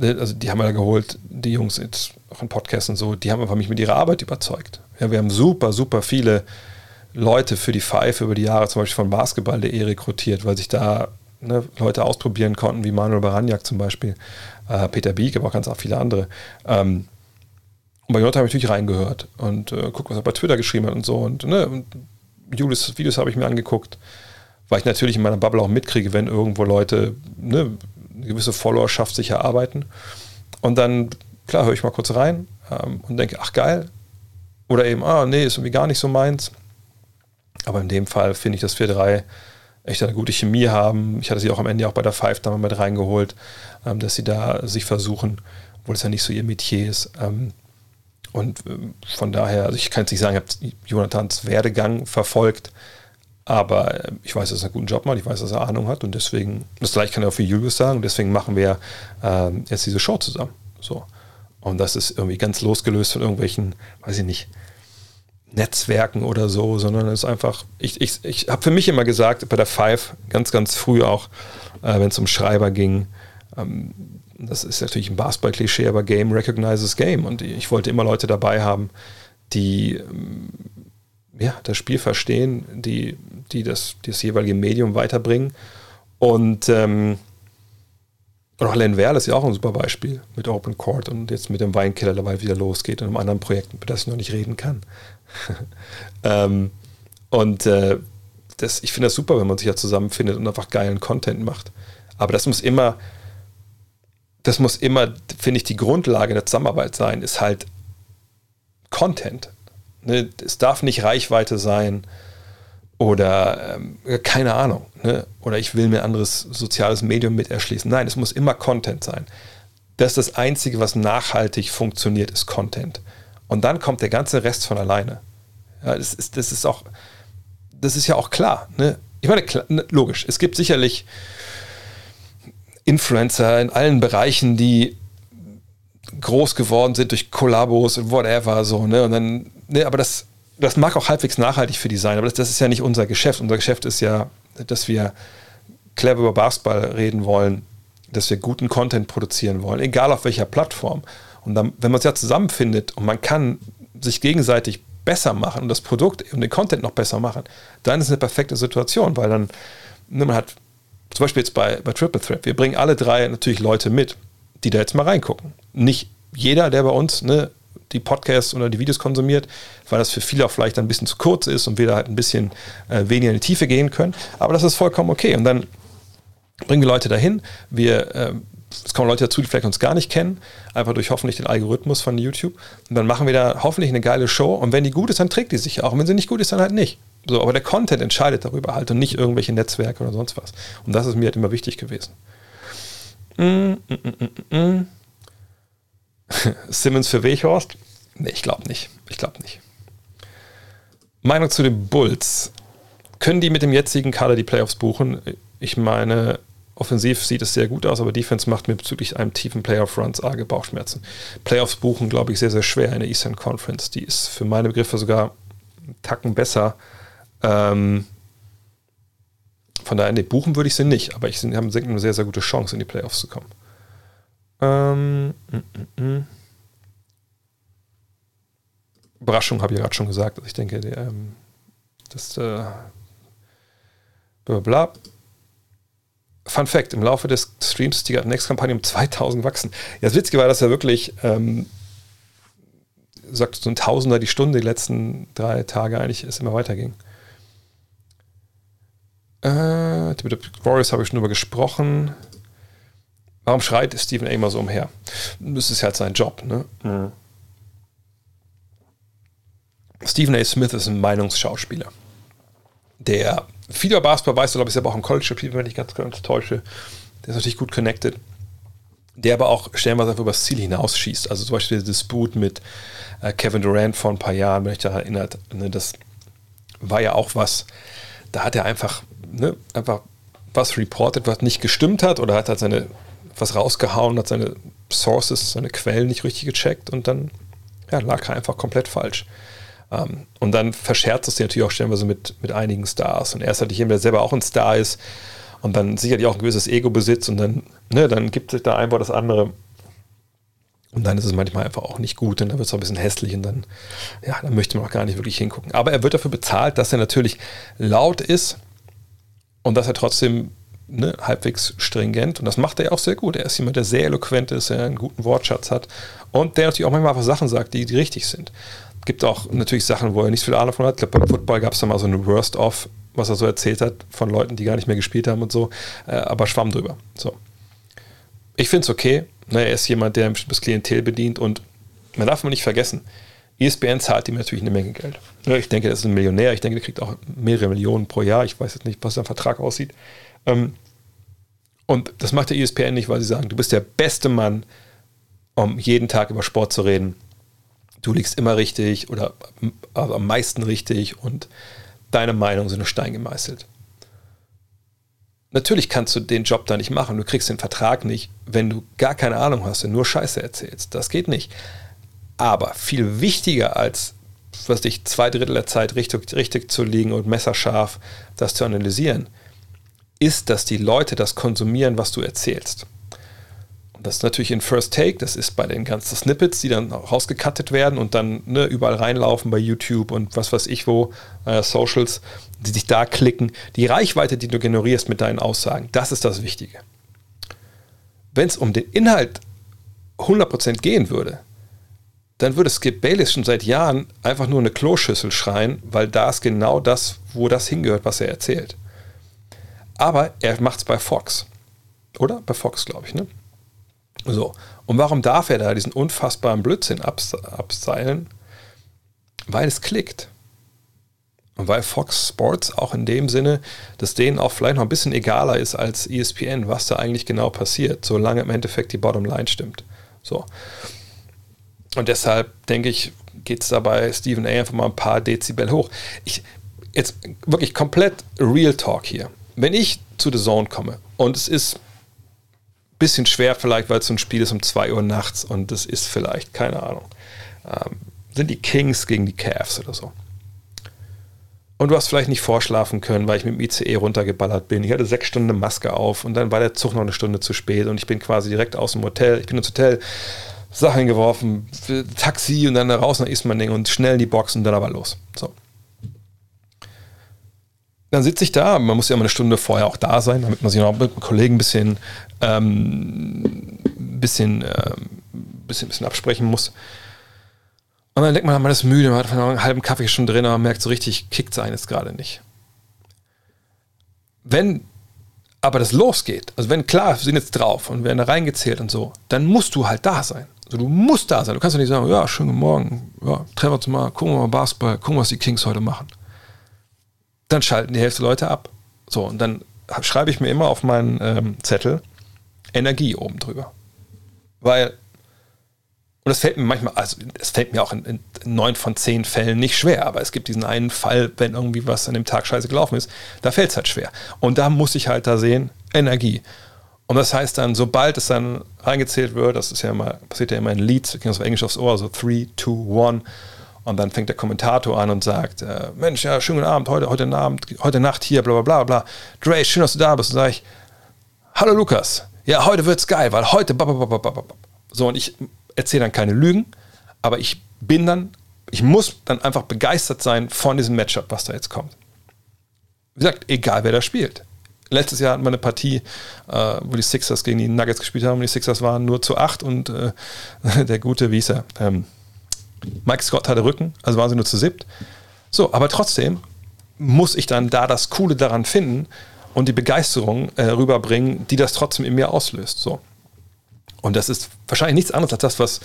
also die haben wir da geholt, die Jungs jetzt auch in Podcasts und so, die haben einfach mich mit ihrer Arbeit überzeugt. Ja, wir haben super, super viele Leute für die Five über die Jahre, zum Beispiel von Basketball.de rekrutiert, weil sich da ne, Leute ausprobieren konnten, wie Manuel Baranjak zum Beispiel, äh, Peter Bieg, aber auch ganz viele andere. Ähm, und bei Jota habe ich natürlich reingehört und äh, guck, was er bei Twitter geschrieben hat und so. Und, ne, und Julius Videos habe ich mir angeguckt weil ich natürlich in meiner Bubble auch mitkriege, wenn irgendwo Leute ne, eine gewisse Followerschaft sich erarbeiten. Und dann, klar, höre ich mal kurz rein ähm, und denke, ach geil. Oder eben, ah, nee, ist irgendwie gar nicht so meins. Aber in dem Fall finde ich, dass wir drei echt eine gute Chemie haben. Ich hatte sie auch am Ende auch bei der Five da mit reingeholt, ähm, dass sie da sich versuchen, obwohl es ja nicht so ihr Metier ist. Ähm, und ähm, von daher, also ich kann jetzt nicht sagen, ich habe Jonathans Werdegang verfolgt, aber äh, ich weiß, dass er einen guten Job macht, ich weiß, dass er Ahnung hat und deswegen, das gleiche kann er auch für Julius sagen, deswegen machen wir äh, jetzt diese Show zusammen. So. Und das ist irgendwie ganz losgelöst von irgendwelchen, weiß ich nicht, Netzwerken oder so, sondern es ist einfach, ich, ich, ich habe für mich immer gesagt, bei der Five, ganz, ganz früh auch, äh, wenn es um Schreiber ging, ähm, das ist natürlich ein Basketball-Klischee, aber Game recognizes Game. Und ich wollte immer Leute dabei haben, die ähm, ja, das Spiel verstehen, die, die, das, das jeweilige Medium weiterbringen. Und, ähm, auch Len Werl ist ja auch ein super Beispiel mit Open Court und jetzt mit dem Weinkiller dabei wieder losgeht und einem anderen Projekt, über das ich noch nicht reden kann. <laughs> ähm, und äh, das, ich finde das super, wenn man sich ja zusammenfindet und einfach geilen Content macht. Aber das muss immer, das muss immer, finde ich, die Grundlage der Zusammenarbeit sein, ist halt Content. Ne? Es darf nicht Reichweite sein oder ähm, keine Ahnung. Ne? Oder ich will mir ein anderes soziales Medium mit erschließen. Nein, es muss immer Content sein. Das ist das Einzige, was nachhaltig funktioniert, ist Content. Und dann kommt der ganze Rest von alleine. Ja, das, ist, das ist auch, das ist ja auch klar. Ne? Ich meine, klar, ne, logisch, es gibt sicherlich Influencer in allen Bereichen, die groß geworden sind durch Kollabos und whatever, so, ne? Und dann, ne, aber das, das mag auch halbwegs nachhaltig für die sein, aber das, das ist ja nicht unser Geschäft. Unser Geschäft ist ja, dass wir clever über Basketball reden wollen, dass wir guten Content produzieren wollen, egal auf welcher Plattform. Und dann, wenn man es ja zusammenfindet und man kann sich gegenseitig besser machen und das Produkt und den Content noch besser machen, dann ist es eine perfekte Situation, weil dann, ne, man hat zum Beispiel jetzt bei, bei Triple Threat, wir bringen alle drei natürlich Leute mit, die da jetzt mal reingucken. Nicht jeder, der bei uns ne, die Podcasts oder die Videos konsumiert, weil das für viele auch vielleicht ein bisschen zu kurz ist und wir da halt ein bisschen äh, weniger in die Tiefe gehen können. Aber das ist vollkommen okay. Und dann bringen wir Leute dahin. Wir, äh, es kommen Leute dazu, die vielleicht uns gar nicht kennen, einfach durch hoffentlich den Algorithmus von YouTube. Und dann machen wir da hoffentlich eine geile Show. Und wenn die gut ist, dann trägt die sich auch. Und wenn sie nicht gut ist, dann halt nicht. So, aber der Content entscheidet darüber halt und nicht irgendwelche Netzwerke oder sonst was. Und das ist mir halt immer wichtig gewesen. Mm, mm, mm, Simmons für Weghorst? Nee, ich glaube nicht. Ich glaube nicht. Meinung zu den Bulls. Können die mit dem jetzigen Kader die Playoffs buchen? Ich meine, offensiv sieht es sehr gut aus, aber Defense macht mir bezüglich einem tiefen Playoff-Runs arge Bauchschmerzen. Playoffs buchen, glaube ich, sehr, sehr schwer in der Eastern Conference. Die ist für meine Begriffe sogar einen Tacken besser. Ähm, von daher, nee, buchen würde ich sie nicht, aber ich habe eine sehr, sehr gute Chance, in die Playoffs zu kommen. Ähm, mm, mm, mm. Überraschung habe ich gerade schon gesagt. Also ich denke, der, ähm, das äh, bla bla. Fun Fact: Im Laufe des Streams ist die Next-Kampagne um 2000 gewachsen. Ja, das Witzige war, dass er wirklich, ähm, sagt so ein Tausender die Stunde die letzten drei Tage eigentlich es immer weiterging. Äh, Warriors habe ich schon drüber gesprochen. Warum schreit Stephen A. immer so umher? Das ist halt sein Job. Ne? Mhm. Stephen A. Smith ist ein Meinungsschauspieler, der viel über Basketball weiß, glaube ich, selber auch im College geblieben, wenn ich ganz, ganz täusche. Der ist natürlich gut connected. Der aber auch stellenweise einfach übers Ziel hinausschießt. Also zum Beispiel der Disput mit äh, Kevin Durant vor ein paar Jahren, wenn ich da erinnert, ne, das war ja auch was, da hat er einfach, ne, einfach was reported, was nicht gestimmt hat oder hat halt seine was rausgehauen, hat seine Sources, seine Quellen nicht richtig gecheckt und dann ja, lag er einfach komplett falsch. Um, ähm, und dann verscherzt es sich natürlich auch stellenweise mit, mit einigen Stars. Und er ist natürlich jemand, der selber auch ein Star ist und dann sicherlich auch ein gewisses Ego besitzt und dann, ne, dann gibt sich da ein Wort das andere. Und dann ist es manchmal einfach auch nicht gut und dann wird es auch ein bisschen hässlich und dann, ja, dann möchte man auch gar nicht wirklich hingucken. Aber er wird dafür bezahlt, dass er natürlich laut ist und dass er trotzdem ne, halbwegs stringent und das macht er auch sehr gut. Er ist jemand, der sehr eloquent ist, der einen guten Wortschatz hat und der natürlich auch manchmal einfach Sachen sagt, die, die richtig sind. Gibt auch natürlich Sachen, wo er nicht viel Ahnung von hat. Ich glaube, beim Football gab es da mal so eine Worst-of, was er so erzählt hat von Leuten, die gar nicht mehr gespielt haben und so, äh, aber schwamm drüber. So. Ich finde es okay. Ne, er ist jemand, der ein bestimmtes Klientel bedient und man darf man nicht vergessen, ESPN zahlt ihm natürlich eine Menge Geld. Ich denke, er ist ein Millionär. Ich denke, der kriegt auch mehrere Millionen pro Jahr. Ich weiß jetzt nicht, was sein Vertrag aussieht. Ähm, und das macht der ESPN nicht, weil sie sagen, du bist der beste Mann, um jeden Tag über Sport zu reden. Du liegst immer richtig oder am meisten richtig und deine Meinung sind in Stein gemeißelt. Natürlich kannst du den Job da nicht machen. Du kriegst den Vertrag nicht, wenn du gar keine Ahnung hast und nur Scheiße erzählst. Das geht nicht. Aber viel wichtiger als, was dich zwei Drittel der Zeit richtig, richtig zu liegen und messerscharf das zu analysieren, ist, dass die Leute das konsumieren, was du erzählst. Das ist natürlich in First Take, das ist bei den ganzen Snippets, die dann rausgecuttet werden und dann ne, überall reinlaufen bei YouTube und was weiß ich wo, äh, Socials, die sich da klicken. Die Reichweite, die du generierst mit deinen Aussagen, das ist das Wichtige. Wenn es um den Inhalt 100% gehen würde, dann würde Skip Bayless schon seit Jahren einfach nur eine Kloschüssel schreien, weil da ist genau das, wo das hingehört, was er erzählt. Aber er macht es bei Fox. Oder? Bei Fox, glaube ich, ne? So. Und warum darf er da diesen unfassbaren Blödsinn abs abseilen? Weil es klickt. Und weil Fox Sports auch in dem Sinne, dass denen auch vielleicht noch ein bisschen egaler ist als ESPN, was da eigentlich genau passiert, solange im Endeffekt die Bottomline stimmt. So. Und deshalb denke ich, geht es dabei Stephen A. einfach mal ein paar Dezibel hoch. Ich, jetzt wirklich komplett Real Talk hier. Wenn ich zu The Zone komme und es ist bisschen schwer vielleicht, weil es so ein Spiel ist um 2 Uhr nachts und es ist vielleicht, keine Ahnung, ähm, sind die Kings gegen die Cavs oder so. Und du hast vielleicht nicht vorschlafen können, weil ich mit dem ICE runtergeballert bin. Ich hatte sechs Stunden Maske auf und dann war der Zug noch eine Stunde zu spät und ich bin quasi direkt aus dem Hotel. Ich bin ins Hotel Sachen geworfen, Taxi und dann raus nach Ismaning und schnell in die Box und dann aber los. So. Dann sitze ich da, man muss ja immer eine Stunde vorher auch da sein, damit man sich noch mit Kollegen ein bisschen, ähm, bisschen, ähm, bisschen, bisschen absprechen muss. Und dann denkt man, man ist müde, man hat einen halben Kaffee schon drin, aber man merkt so richtig, kickt es jetzt gerade nicht. Wenn aber das losgeht, also wenn klar, wir sind jetzt drauf und werden da reingezählt und so, dann musst du halt da sein. Also du musst da sein. Du kannst ja nicht sagen, ja, schönen Morgen, ja, treffen wir uns mal, gucken wir mal Basketball, gucken, was die Kings heute machen. Dann schalten die Hälfte Leute ab. So, und dann schreibe ich mir immer auf meinen ähm, Zettel Energie oben drüber. Weil, und das fällt mir manchmal, also es fällt mir auch in, neun von zehn Fällen nicht schwer, aber es gibt diesen einen Fall, wenn irgendwie was an dem Tag scheiße gelaufen ist, da fällt es halt schwer. Und da muss ich halt da sehen, Energie. Und das heißt dann, sobald es dann reingezählt wird, das ist ja immer, passiert ja immer in Leads, wir kriegen das auf Englisch aufs Ohr, so 3, 2, 1. Und dann fängt der Kommentator an und sagt, äh, Mensch, ja, schönen Abend, heute, heute Abend, heute Nacht hier, bla bla bla bla. Dre, schön, dass du da bist. Und sage ich, hallo Lukas, ja, heute wird's geil, weil heute. So, und ich erzähle dann keine Lügen, aber ich bin dann, ich muss dann einfach begeistert sein von diesem Matchup, was da jetzt kommt. Wie gesagt, egal wer da spielt letztes Jahr hatten wir eine Partie, äh, wo die Sixers gegen die Nuggets gespielt haben und die Sixers waren nur zu acht und äh, <laughs> der gute, wie hieß er, ähm, Mike Scott hatte Rücken, also waren sie nur zu siebt. So, aber trotzdem muss ich dann da das Coole daran finden und die Begeisterung äh, rüberbringen, die das trotzdem in mir auslöst. So. Und das ist wahrscheinlich nichts anderes als das, was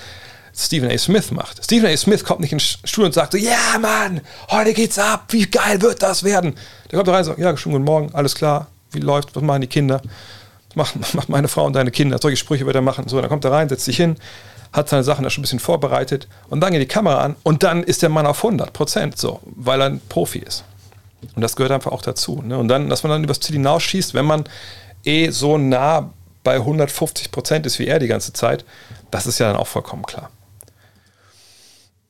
Stephen A. Smith macht. Stephen A. Smith kommt nicht ins Stuhl und sagt so, ja Mann, heute geht's ab, wie geil wird das werden? Der kommt da rein und sagt, ja, schönen guten Morgen, alles klar, wie läuft, was machen die Kinder? Was <laughs> macht, macht meine Frau und deine Kinder? Solche Sprüche wird er machen. So, dann kommt er rein, setzt sich hin, hat seine Sachen da schon ein bisschen vorbereitet und dann geht die Kamera an und dann ist der Mann auf 100 Prozent so, weil er ein Profi ist. Und das gehört einfach auch dazu. Ne? Und dann, dass man dann übers Ziel hinausschießt, wenn man eh so nah bei 150 Prozent ist wie er die ganze Zeit, das ist ja dann auch vollkommen klar.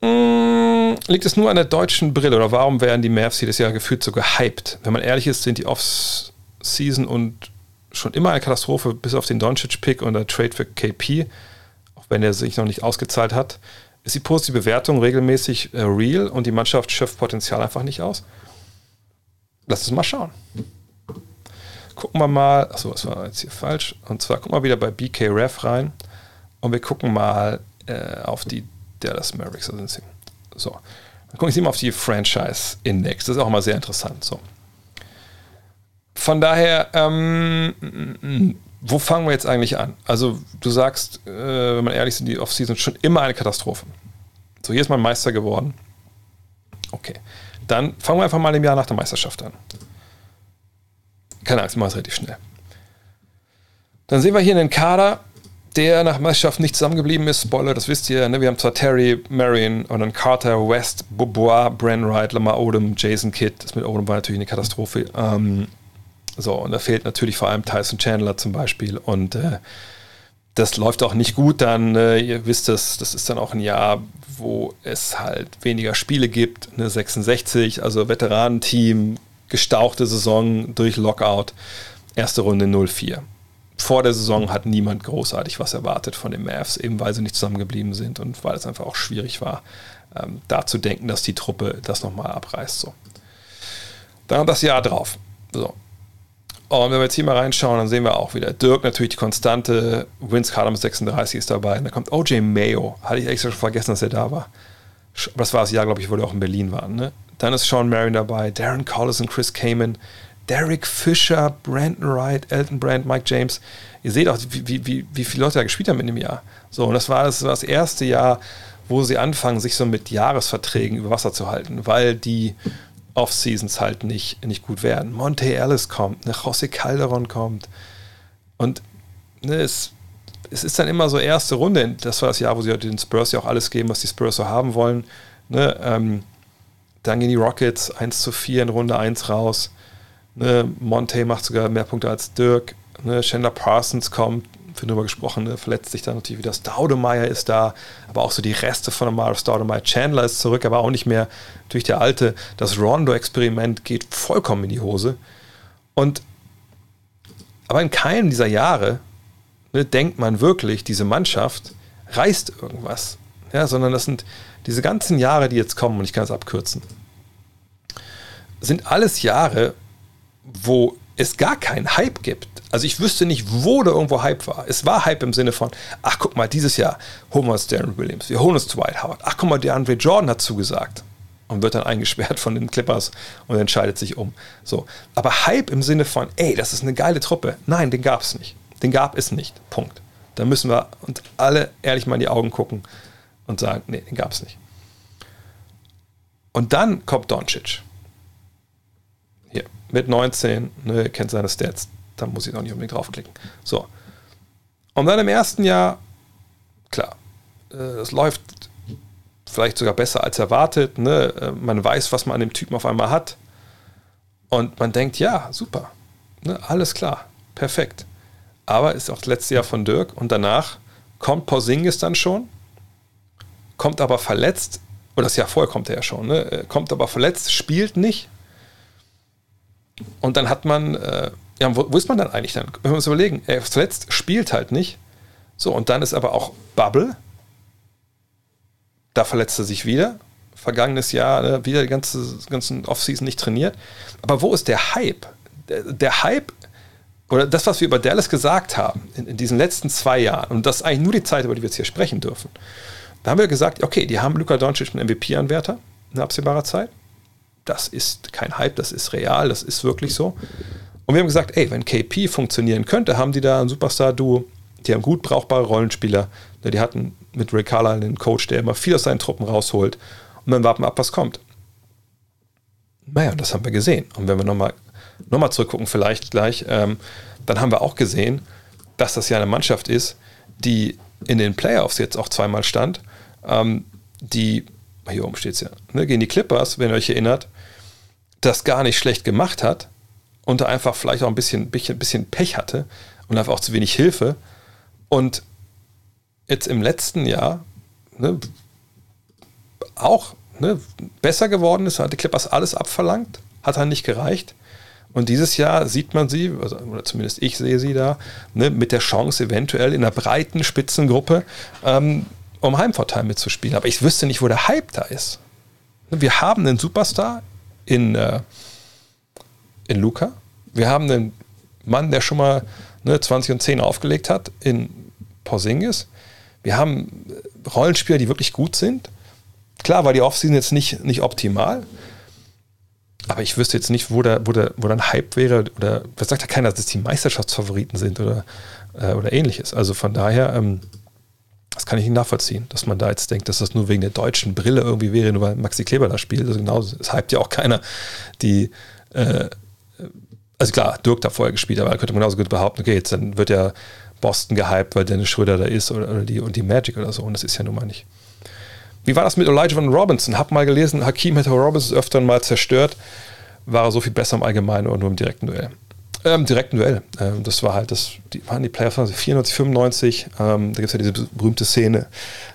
Hm, liegt es nur an der deutschen Brille oder warum werden die Mavs jedes Jahr gefühlt so gehypt? Wenn man ehrlich ist, sind die Offs Season und schon immer eine Katastrophe, bis auf den Doncic-Pick und der Trade für KP, auch wenn er sich noch nicht ausgezahlt hat. Ist die positive Bewertung regelmäßig äh, real und die Mannschaft schöpft Potenzial einfach nicht aus? Lass uns mal schauen. Gucken wir mal, achso, das war jetzt hier falsch. Und zwar gucken wir wieder bei BK Ref rein und wir gucken mal äh, auf die Dallas Mavericks. So, dann gucke ich mal auf die Franchise Index. Das ist auch mal sehr interessant. So. von daher, ähm, wo fangen wir jetzt eigentlich an? Also, du sagst, äh, wenn man ehrlich ist, die Offseason schon immer eine Katastrophe. So, hier ist man Meister geworden. Okay. Dann fangen wir einfach mal im Jahr nach der Meisterschaft an. Keine Angst, machen es relativ schnell. Dann sehen wir hier einen Kader, der nach Meisterschaft nicht zusammengeblieben ist. Spoiler, das wisst ihr. Ne? Wir haben zwar Terry, Marion und dann Carter, West, Bobois, Bren Wright, Lamar Odom, Jason Kidd. Das mit Odom war natürlich eine Katastrophe. Ähm, so, und da fehlt natürlich vor allem Tyson Chandler zum Beispiel. Und äh, das läuft auch nicht gut dann. Äh, ihr wisst es, das ist dann auch ein Jahr, wo es halt weniger Spiele gibt. Eine 66, also Veteranenteam, gestauchte Saison durch Lockout. Erste Runde 0-4 vor der Saison hat niemand großartig was erwartet von den Mavs, eben weil sie nicht zusammengeblieben sind und weil es einfach auch schwierig war, ähm, da zu denken, dass die Truppe das nochmal abreißt. So. Dann das Jahr drauf. So. Und wenn wir jetzt hier mal reinschauen, dann sehen wir auch wieder Dirk natürlich die konstante, Vince Carter mit 36 ist dabei. Und dann kommt OJ Mayo. Hatte ich extra schon vergessen, dass er da war. Das war das Jahr, glaube ich, wo er auch in Berlin war. Ne? Dann ist Sean Marion dabei, Darren Collison, Chris Kamen, Derek Fisher, Brandon Wright, Elton Brand, Mike James. Ihr seht auch, wie, wie, wie viele Leute da gespielt haben in dem Jahr. So, und das war das, war das erste Jahr, wo sie anfangen, sich so mit Jahresverträgen über Wasser zu halten, weil die Off-Seasons halt nicht, nicht gut werden. Monte Ellis kommt, ne, José Calderon kommt. Und ne, es, es ist dann immer so erste Runde. Das war das Jahr, wo sie den Spurs ja auch alles geben, was die Spurs so haben wollen. Ne, ähm, dann gehen die Rockets 1 zu 4 in Runde 1 raus. Ne, Monte macht sogar mehr Punkte als Dirk. Ne, Chandler Parsons kommt, für drüber gesprochen, ne, verletzt sich dann natürlich wieder. Staudemeyer ist da, aber auch so die Reste von Amaro Staudemeyer. Chandler ist zurück, aber auch nicht mehr durch der alte. Das Rondo-Experiment geht vollkommen in die Hose. Und aber in keinem dieser Jahre ne, denkt man wirklich, diese Mannschaft reißt irgendwas. Ja, sondern das sind diese ganzen Jahre, die jetzt kommen, und ich kann es abkürzen, sind alles Jahre, wo es gar keinen Hype gibt. Also ich wüsste nicht, wo da irgendwo Hype war. Es war Hype im Sinne von, ach guck mal, dieses Jahr holen wir uns Darren Williams, wir holen uns Dwight Howard. Ach guck mal, der Andre Jordan hat zugesagt und wird dann eingesperrt von den Clippers und entscheidet sich um. So, aber Hype im Sinne von, ey, das ist eine geile Truppe. Nein, den gab es nicht. Den gab es nicht. Punkt. Da müssen wir uns alle ehrlich mal in die Augen gucken und sagen, nee, den gab es nicht. Und dann kommt Doncic mit 19, ne, kennt seine Stats, da muss ich auch nicht unbedingt draufklicken. So. Und dann im ersten Jahr, klar, äh, es läuft vielleicht sogar besser als erwartet. Ne? Äh, man weiß, was man an dem Typen auf einmal hat. Und man denkt, ja, super. Ne? Alles klar, perfekt. Aber ist auch das letzte Jahr von Dirk und danach kommt Porzingis dann schon, kommt aber verletzt, oder das Jahr vorher kommt er ja schon, ne? Äh, kommt aber verletzt, spielt nicht und dann hat man, äh, ja, wo, wo, ist man dann eigentlich dann? Wenn wir uns überlegen, er zuletzt spielt halt nicht. So, und dann ist aber auch Bubble. Da verletzt er sich wieder. Vergangenes Jahr ne, wieder die ganze ganzen Offseason nicht trainiert. Aber wo ist der Hype? Der, der, Hype oder das, was wir über Dallas gesagt haben in, in, diesen letzten zwei Jahren, und das ist eigentlich nur die Zeit, über die wir jetzt hier sprechen dürfen. Da haben wir gesagt, okay, die haben Luka Doncic einen MVP-Anwärter in absehbarer Zeit das ist kein Hype, das ist real, das ist wirklich so. Und wir haben gesagt, ey, wenn KP funktionieren könnte, haben die da ein Superstar-Duo, die haben gut brauchbare Rollenspieler. Die hatten mit Ray Carlisle einen Coach, der immer viel aus seinen Truppen rausholt. Und dann warten wir ab, was kommt. Naja, das haben wir gesehen. Und wenn wir nochmal noch mal zurückgucken, vielleicht gleich, ähm, dann haben wir auch gesehen, dass das ja eine Mannschaft ist, die in den Playoffs jetzt auch zweimal stand, ähm, die, hier oben steht es ja, ne, gegen die Clippers, wenn ihr euch erinnert, das gar nicht schlecht gemacht hat und da einfach vielleicht auch ein bisschen, bisschen, bisschen Pech hatte und einfach auch zu wenig Hilfe. Und jetzt im letzten Jahr ne, auch ne, besser geworden ist, hat die Clippers alles abverlangt, hat dann nicht gereicht. Und dieses Jahr sieht man sie, also, oder zumindest ich sehe sie da, ne, mit der Chance, eventuell in einer breiten Spitzengruppe ähm, um Heimvorteil mitzuspielen. Aber ich wüsste nicht, wo der Hype da ist. Wir haben einen Superstar in, äh, in Luca. Wir haben einen Mann, der schon mal ne, 20 und 10 aufgelegt hat in Porzingis. Wir haben Rollenspieler, die wirklich gut sind. Klar war die Offseason jetzt nicht, nicht optimal. Aber ich wüsste jetzt nicht, wo da, wo da, wo dann Hype wäre oder was sagt ja keiner, dass es die Meisterschaftsfavoriten sind oder, äh, oder ähnliches. Also von daher, ähm, das kann ich nicht nachvollziehen, dass man da jetzt denkt, dass das nur wegen der deutschen Brille irgendwie wäre, nur weil Maxi Kleber da spielt. Also genau, es hypt ja auch keiner, die, äh, also klar, Dirk da vorher gespielt, aber könnte man genauso gut behaupten, okay, jetzt dann wird ja Boston gehypt, weil Dennis Schröder da ist oder, oder die und die Magic oder so. Und das ist ja nun mal nicht. Wie war das mit Elijah Van Robinson? Hab mal gelesen, Hakim hätte Robinson öfter mal zerstört. War er so viel besser im Allgemeinen oder nur im direkten Duell? Ähm, direkten Duell. Ähm, das war halt, das die, waren die Playoffs 94, 95. Ähm, da gibt es ja diese berühmte Szene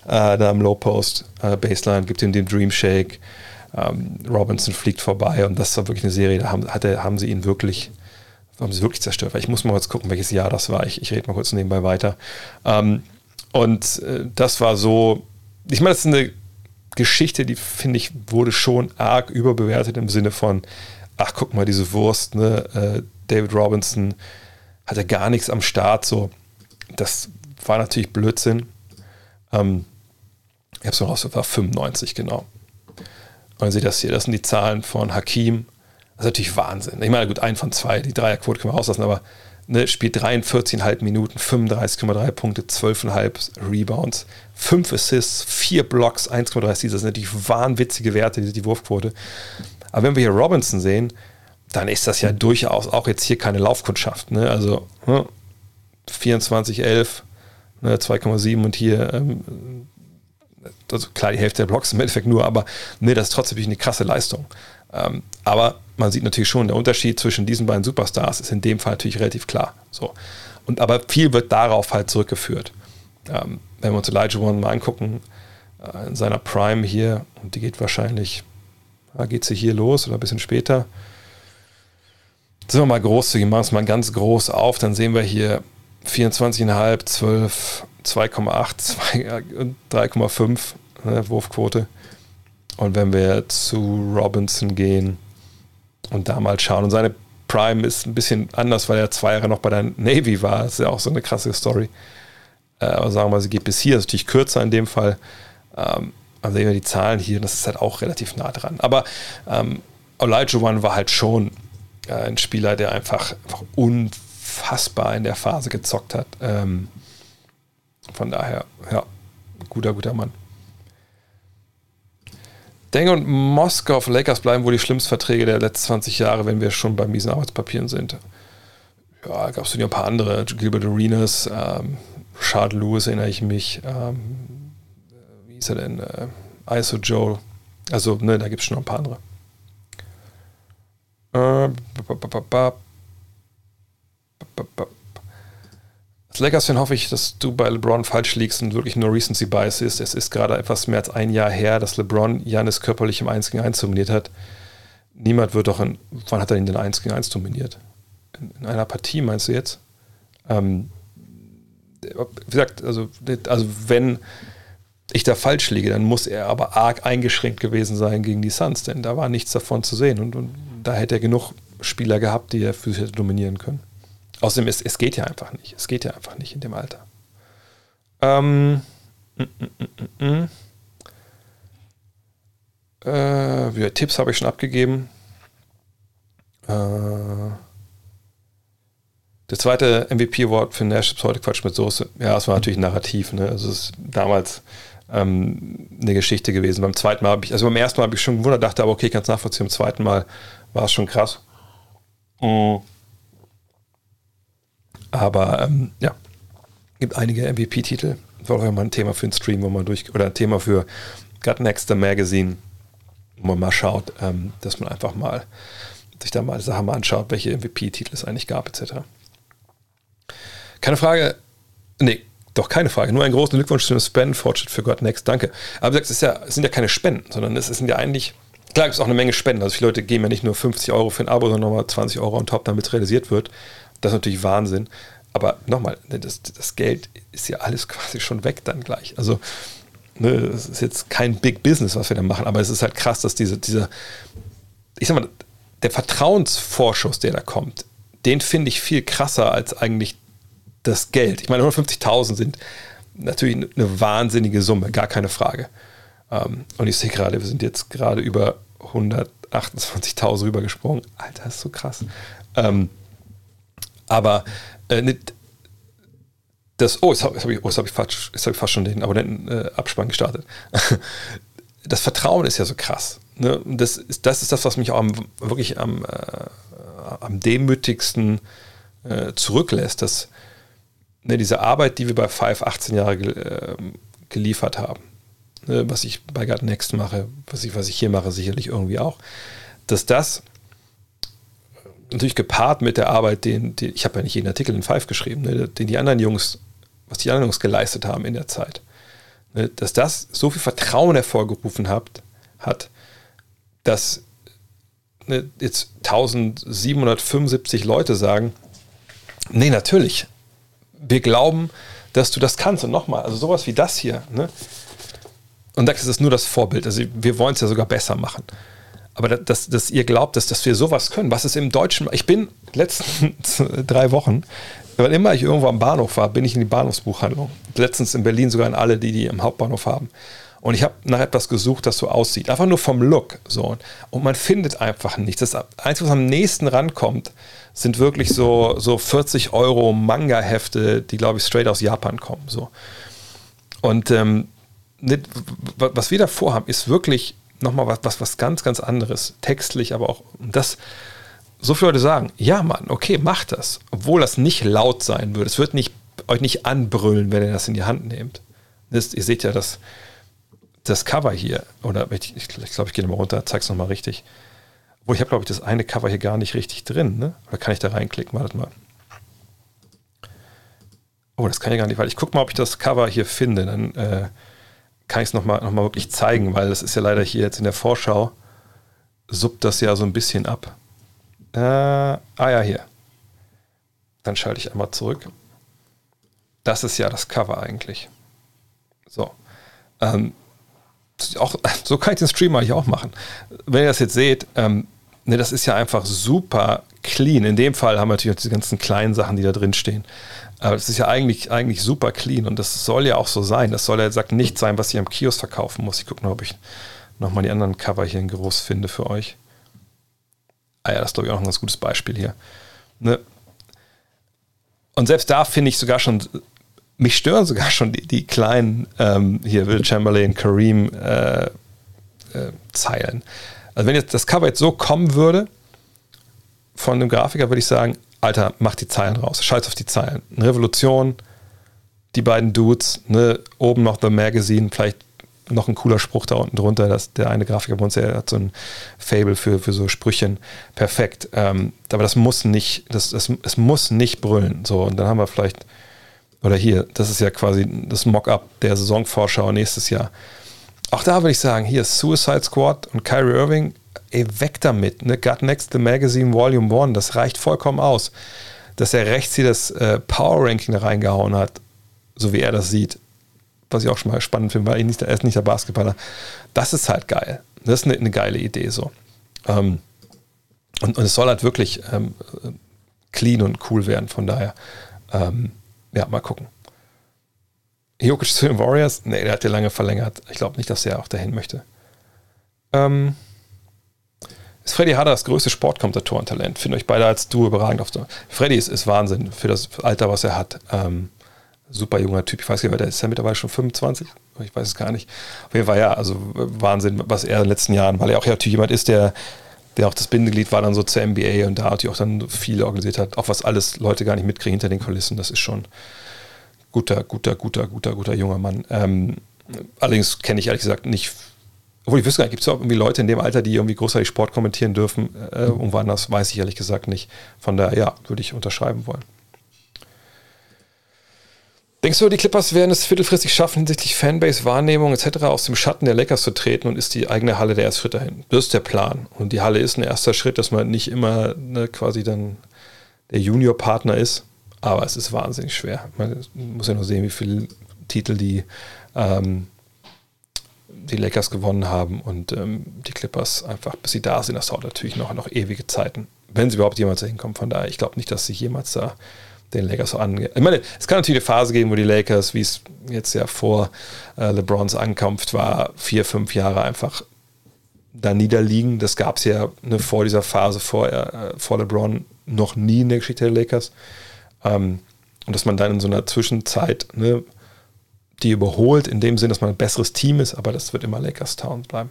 äh, da im Low Post, äh, Baseline, gibt ihm den Dream Shake. Ähm, Robinson fliegt vorbei und das war wirklich eine Serie, da haben, hatte, haben sie ihn wirklich, haben sie wirklich zerstört. Ich muss mal kurz gucken, welches Jahr das war. Ich, ich rede mal kurz nebenbei weiter. Ähm, und äh, das war so, ich meine, das ist eine Geschichte, die finde ich, wurde schon arg überbewertet im Sinne von, ach guck mal, diese Wurst, ne? Äh, David Robinson hatte gar nichts am Start, so. Das war natürlich Blödsinn. Ähm, ich habe es noch raus, war 95, genau. Ihr seht das hier, das sind die Zahlen von Hakim. Das ist natürlich Wahnsinn. Ich meine, gut, ein von zwei, die Dreierquote können wir rauslassen, aber ne, spielt 43,5 Minuten, 35,3 Punkte, 12,5 Rebounds, 5 Assists, 4 Blocks, 1,3 Das sind natürlich wahnwitzige Werte, die, die Wurfquote. Aber wenn wir hier Robinson sehen, dann ist das ja durchaus auch jetzt hier keine Laufkundschaft. Ne? Also hm, 24, 11, ne, 2,7 und hier, ähm, also klar, die Hälfte der Blocks im Endeffekt nur, aber ne, das ist trotzdem eine krasse Leistung. Ähm, aber man sieht natürlich schon, der Unterschied zwischen diesen beiden Superstars ist in dem Fall natürlich relativ klar. So. Und aber viel wird darauf halt zurückgeführt. Ähm, wenn wir uns Elijah One mal angucken, äh, in seiner Prime hier, und die geht wahrscheinlich, da geht sie hier los oder ein bisschen später. Sind wir mal großzügig, machen es mal ganz groß auf, dann sehen wir hier 24,5, 12, 2,8, 3,5 ne, Wurfquote. Und wenn wir zu Robinson gehen und da mal schauen, und seine Prime ist ein bisschen anders, weil er zwei Jahre noch bei der Navy war. Das ist ja auch so eine krasse Story. Äh, aber sagen wir mal, sie geht bis hier, das ist natürlich kürzer in dem Fall. Ähm, also sehen wir die Zahlen hier, das ist halt auch relativ nah dran. Aber ähm, One war halt schon äh, ein Spieler, der einfach, einfach, unfassbar in der Phase gezockt hat. Ähm, von daher, ja, guter, guter Mann. Deng und Moskau auf Lakers bleiben wohl die schlimmsten Verträge der letzten 20 Jahre, wenn wir schon bei miesen Arbeitspapieren sind. Ja, gab es ja ein paar andere. Gilbert Arenas, ähm, Shard Lewis erinnere ich mich. Ähm, wie hieß er denn? Äh, ISO Joe. Also, ne, da gibt es schon noch ein paar andere. Äh, als Lakers-Fan hoffe ich, dass du bei LeBron falsch liegst und wirklich nur Recency Bias ist. Es ist gerade etwas mehr als ein Jahr her, dass LeBron Janis körperlich im 1 gegen 1 dominiert hat. Niemand wird doch in, wann hat er ihn denn 1 gegen 1 dominiert? In, in einer Partie, meinst du jetzt? Ähm, wie gesagt, also, also wenn ich da falsch liege, dann muss er aber arg eingeschränkt gewesen sein gegen die Suns, denn da war nichts davon zu sehen und, und da hätte er genug Spieler gehabt, die er für sich hätte dominieren können. Außerdem, es, es geht ja einfach nicht. Es geht ja einfach nicht in dem Alter. Ähm, mm, mm, mm, äh, ja, Tipps habe ich schon abgegeben. Äh, der zweite MVP-Award für Nash ist heute Quatsch mit Soße. Ja, es war natürlich ein Narrativ. Ne? Also es ist damals ähm, eine Geschichte gewesen. Beim zweiten Mal habe ich, also beim ersten Mal habe ich schon gewundert, dachte aber, okay, ganz nachvollziehen. Beim zweiten Mal war es schon krass. Mhm. Aber ähm, ja, gibt einige MVP-Titel. War auch mal ein Thema für einen Stream, wo man durch, oder ein Thema für Gut Next the Magazine, wo man mal schaut, ähm, dass man einfach mal sich da mal Sachen mal anschaut, welche MVP-Titel es eigentlich gab, etc. Keine Frage, nee, doch keine Frage. Nur einen großen Glückwunsch zu dem Spenden-Fortschritt für God Next. Danke. Aber es, ist ja, es sind ja keine Spenden, sondern es sind ja eigentlich, klar gibt es auch eine Menge Spenden. Also viele Leute geben ja nicht nur 50 Euro für ein Abo, sondern nochmal 20 Euro on top, damit es realisiert wird. Das ist natürlich Wahnsinn. Aber nochmal, ne, das, das Geld ist ja alles <laughs> quasi schon weg dann gleich. Also, ne, es ist jetzt kein Big Business, was wir da machen, aber es ist halt krass, dass diese, dieser, ich sag mal, der Vertrauensvorschuss, der da kommt, den finde ich viel krasser als eigentlich das Geld. Ich meine, 150.000 sind natürlich eine wahnsinnige Summe, gar keine Frage. Ähm, und ich sehe gerade, wir sind jetzt gerade über 28.000 rübergesprungen. Alter, das ist so krass. Ähm, aber äh, nicht, das, oh, jetzt habe hab ich, oh, hab ich, hab ich fast schon den Abonnenten-Abspann äh, gestartet. <laughs> das Vertrauen ist ja so krass. Ne? Das, ist, das ist das, was mich auch am, wirklich am, äh, am demütigsten äh, zurücklässt, dass ne, diese Arbeit, die wir bei Five 18 Jahre äh, geliefert haben, ne, was ich bei God Next mache, was ich, was ich hier mache, sicherlich irgendwie auch, dass das natürlich gepaart mit der Arbeit, den, den ich habe ja nicht jeden Artikel in Five geschrieben, ne, den die anderen Jungs, was die anderen Jungs geleistet haben in der Zeit, ne, dass das so viel Vertrauen hervorgerufen hat, hat dass ne, jetzt 1775 Leute sagen, nee, natürlich, wir glauben, dass du das kannst. Und nochmal, also sowas wie das hier, ne? Und das ist nur das Vorbild. Also wir wollen es ja sogar besser machen. Aber dass, dass ihr glaubt, dass, dass wir sowas können, was ist im Deutschen. Ich bin letzten <laughs> drei Wochen, weil immer ich irgendwo am Bahnhof war, bin ich in die Bahnhofsbuchhandlung. Letztens in Berlin sogar in alle, die die im Hauptbahnhof haben. Und ich habe nach etwas gesucht, das so aussieht. Einfach nur vom Look. So. Und man findet einfach nichts. Das Einzige, was am nächsten rankommt, sind wirklich so, so 40 Euro Manga-Hefte, die, glaube ich, straight aus Japan kommen. So. Und ähm, was wir da vorhaben, ist wirklich nochmal was, was, was ganz, ganz anderes. Textlich, aber auch das. So viele Leute sagen, ja Mann, okay, macht das. Obwohl das nicht laut sein würde. Es wird nicht, euch nicht anbrüllen, wenn ihr das in die Hand nehmt. Das, ihr seht ja das, das Cover hier. Oder ich, ich glaube, ich gehe nochmal runter, zeig's nochmal richtig. Obwohl, ich habe, glaube ich, das eine Cover hier gar nicht richtig drin, ne? Oder kann ich da reinklicken? Wartet mal. Oh, das kann ich gar nicht, weil ich gucke mal, ob ich das Cover hier finde. Dann äh, kann ich es nochmal noch mal wirklich zeigen, weil das ist ja leider hier jetzt in der Vorschau, suppt das ja so ein bisschen ab. Äh, ah ja, hier. Dann schalte ich einmal zurück. Das ist ja das Cover eigentlich. So. Ähm, auch, so kann ich den Stream eigentlich auch machen. Wenn ihr das jetzt seht, ähm, ne, das ist ja einfach super clean. In dem Fall haben wir natürlich auch diese ganzen kleinen Sachen, die da drin stehen. Aber das ist ja eigentlich, eigentlich super clean und das soll ja auch so sein. Das soll ja sagt nicht sein, was ich am Kiosk verkaufen muss. Ich gucke noch, ob ich nochmal die anderen Cover hier in groß finde für euch. Ah ja, das ist glaube ich auch ein ganz gutes Beispiel hier. Ne? Und selbst da finde ich sogar schon, mich stören sogar schon die, die kleinen ähm, hier Will Chamberlain, Kareem äh, äh, Zeilen. Also wenn jetzt das Cover jetzt so kommen würde von dem Grafiker, würde ich sagen, Alter, mach die Zeilen raus. Scheiß auf die Zeilen. Eine Revolution, die beiden Dudes, ne, oben noch The Magazine, vielleicht noch ein cooler Spruch da unten drunter, dass der eine Grafiker bei uns, der hat so ein Fable für, für so Sprüchen. Perfekt. Ähm, aber das muss nicht, das, das, es muss nicht brüllen. So, und dann haben wir vielleicht, oder hier, das ist ja quasi das Mock-up der Saisonvorschau nächstes Jahr. Auch da würde ich sagen, hier Suicide Squad und Kyrie Irving ey, weg damit. Ne? Gut Next the Magazine Volume 1, das reicht vollkommen aus. Dass er rechts hier das äh, Power Ranking reingehauen hat, so wie er das sieht, was ich auch schon mal spannend finde, weil nicht, er ist nicht der Basketballer. Das ist halt geil. Das ist eine, eine geile Idee so. Ähm, und, und, es soll halt wirklich ähm, clean und cool werden, von daher, ähm, ja, mal gucken. Jokic zu den Warriors? Nee, der hat ja lange verlängert. Ich glaube nicht, dass er auch dahin möchte. Ähm, Freddy Harder das größte Sportkommentatorentalent. Finde euch beide als Duo überragend. Auf Freddy ist, ist Wahnsinn für das Alter, was er hat. Ähm, super junger Typ. Ich weiß nicht, der ist ja mittlerweile schon 25. Ich weiß es gar nicht. Auf jeden Fall, ja, also Wahnsinn, was er in den letzten Jahren, weil er auch ja natürlich jemand ist, der, der auch das Bindeglied war dann so zur NBA und da natürlich auch dann viel organisiert hat, auch was alles Leute gar nicht mitkriegen hinter den Kulissen. Das ist schon guter, guter, guter, guter, guter junger Mann. Ähm, allerdings kenne ich ehrlich gesagt nicht obwohl ich wüsste gar nicht, gibt es auch irgendwie Leute in dem Alter, die irgendwie großartig Sport kommentieren dürfen? Äh, irgendwo anders weiß ich ehrlich gesagt nicht. Von daher, ja, würde ich unterschreiben wollen. Denkst du, die Clippers werden es viertelfristig schaffen, hinsichtlich Fanbase, Wahrnehmung etc. aus dem Schatten der Lakers zu treten und ist die eigene Halle der erste Schritt dahin? Das ist der Plan. Und die Halle ist ein erster Schritt, dass man nicht immer ne, quasi dann der Junior-Partner ist. Aber es ist wahnsinnig schwer. Man muss ja nur sehen, wie viele Titel die ähm, die Lakers gewonnen haben und ähm, die Clippers einfach, bis sie da sind, das dauert natürlich noch, noch ewige Zeiten, wenn sie überhaupt jemals dahin kommen. Von daher, ich glaube nicht, dass sie jemals da den Lakers so angeht. Ich meine, es kann natürlich eine Phase geben, wo die Lakers, wie es jetzt ja vor äh, LeBrons Ankunft war, vier, fünf Jahre einfach da niederliegen. Das gab es ja ne, vor dieser Phase, vor, äh, vor LeBron, noch nie in der Geschichte der Lakers. Ähm, und dass man dann in so einer Zwischenzeit ne, die überholt, in dem Sinn, dass man ein besseres Team ist, aber das wird immer Lakers Town bleiben.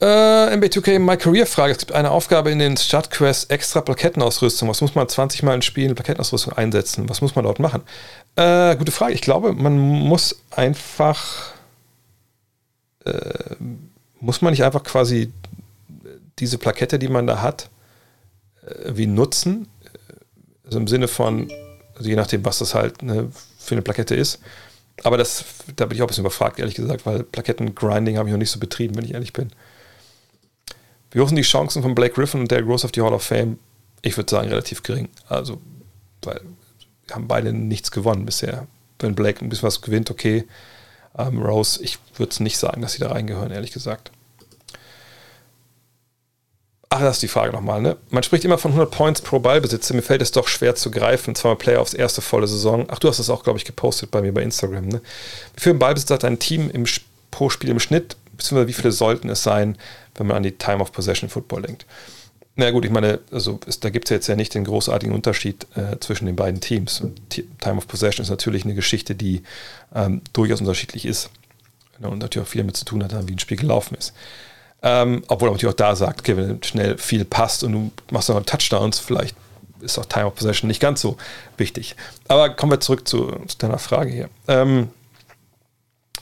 Äh, MB2K, My Career Frage. Es gibt eine Aufgabe in den Startquest extra Plakettenausrüstung. Was muss man 20 Mal in Spielen Plakettenausrüstung einsetzen? Was muss man dort machen? Äh, gute Frage. Ich glaube, man muss einfach. Äh, muss man nicht einfach quasi diese Plakette, die man da hat, äh, wie nutzen? Also im Sinne von, also je nachdem, was das halt ne, für eine Plakette ist. Aber das, da bin ich auch ein bisschen überfragt, ehrlich gesagt, weil Plaketten-Grinding habe ich noch nicht so betrieben, wenn ich ehrlich bin. Wie hoch sind die Chancen von Blake Griffin und Derrick Rose auf die Hall of Fame? Ich würde sagen, relativ gering. Also, weil wir haben beide nichts gewonnen bisher. Wenn Blake ein bisschen was gewinnt, okay. Ähm, Rose, ich würde es nicht sagen, dass sie da reingehören, ehrlich gesagt. Ach, das ist die Frage nochmal. Ne? Man spricht immer von 100 Points pro Ballbesitzer. Mir fällt es doch schwer zu greifen. Zweimal Playoffs, erste volle Saison. Ach, du hast das auch, glaube ich, gepostet bei mir bei Instagram. Ne? Wie viel Ballbesitzer hat ein Team im, pro Spiel im Schnitt? Beziehungsweise wie viele sollten es sein, wenn man an die Time of Possession Football denkt? Na gut, ich meine, also ist, da gibt es jetzt ja nicht den großartigen Unterschied äh, zwischen den beiden Teams. Time of Possession ist natürlich eine Geschichte, die ähm, durchaus unterschiedlich ist und natürlich auch viel damit zu tun hat, wie ein Spiel gelaufen ist. Ähm, obwohl er natürlich auch da sagt, okay, wenn schnell viel passt und du machst noch Touchdowns, vielleicht ist auch Time of Possession nicht ganz so wichtig. Aber kommen wir zurück zu, zu deiner Frage hier. Ähm,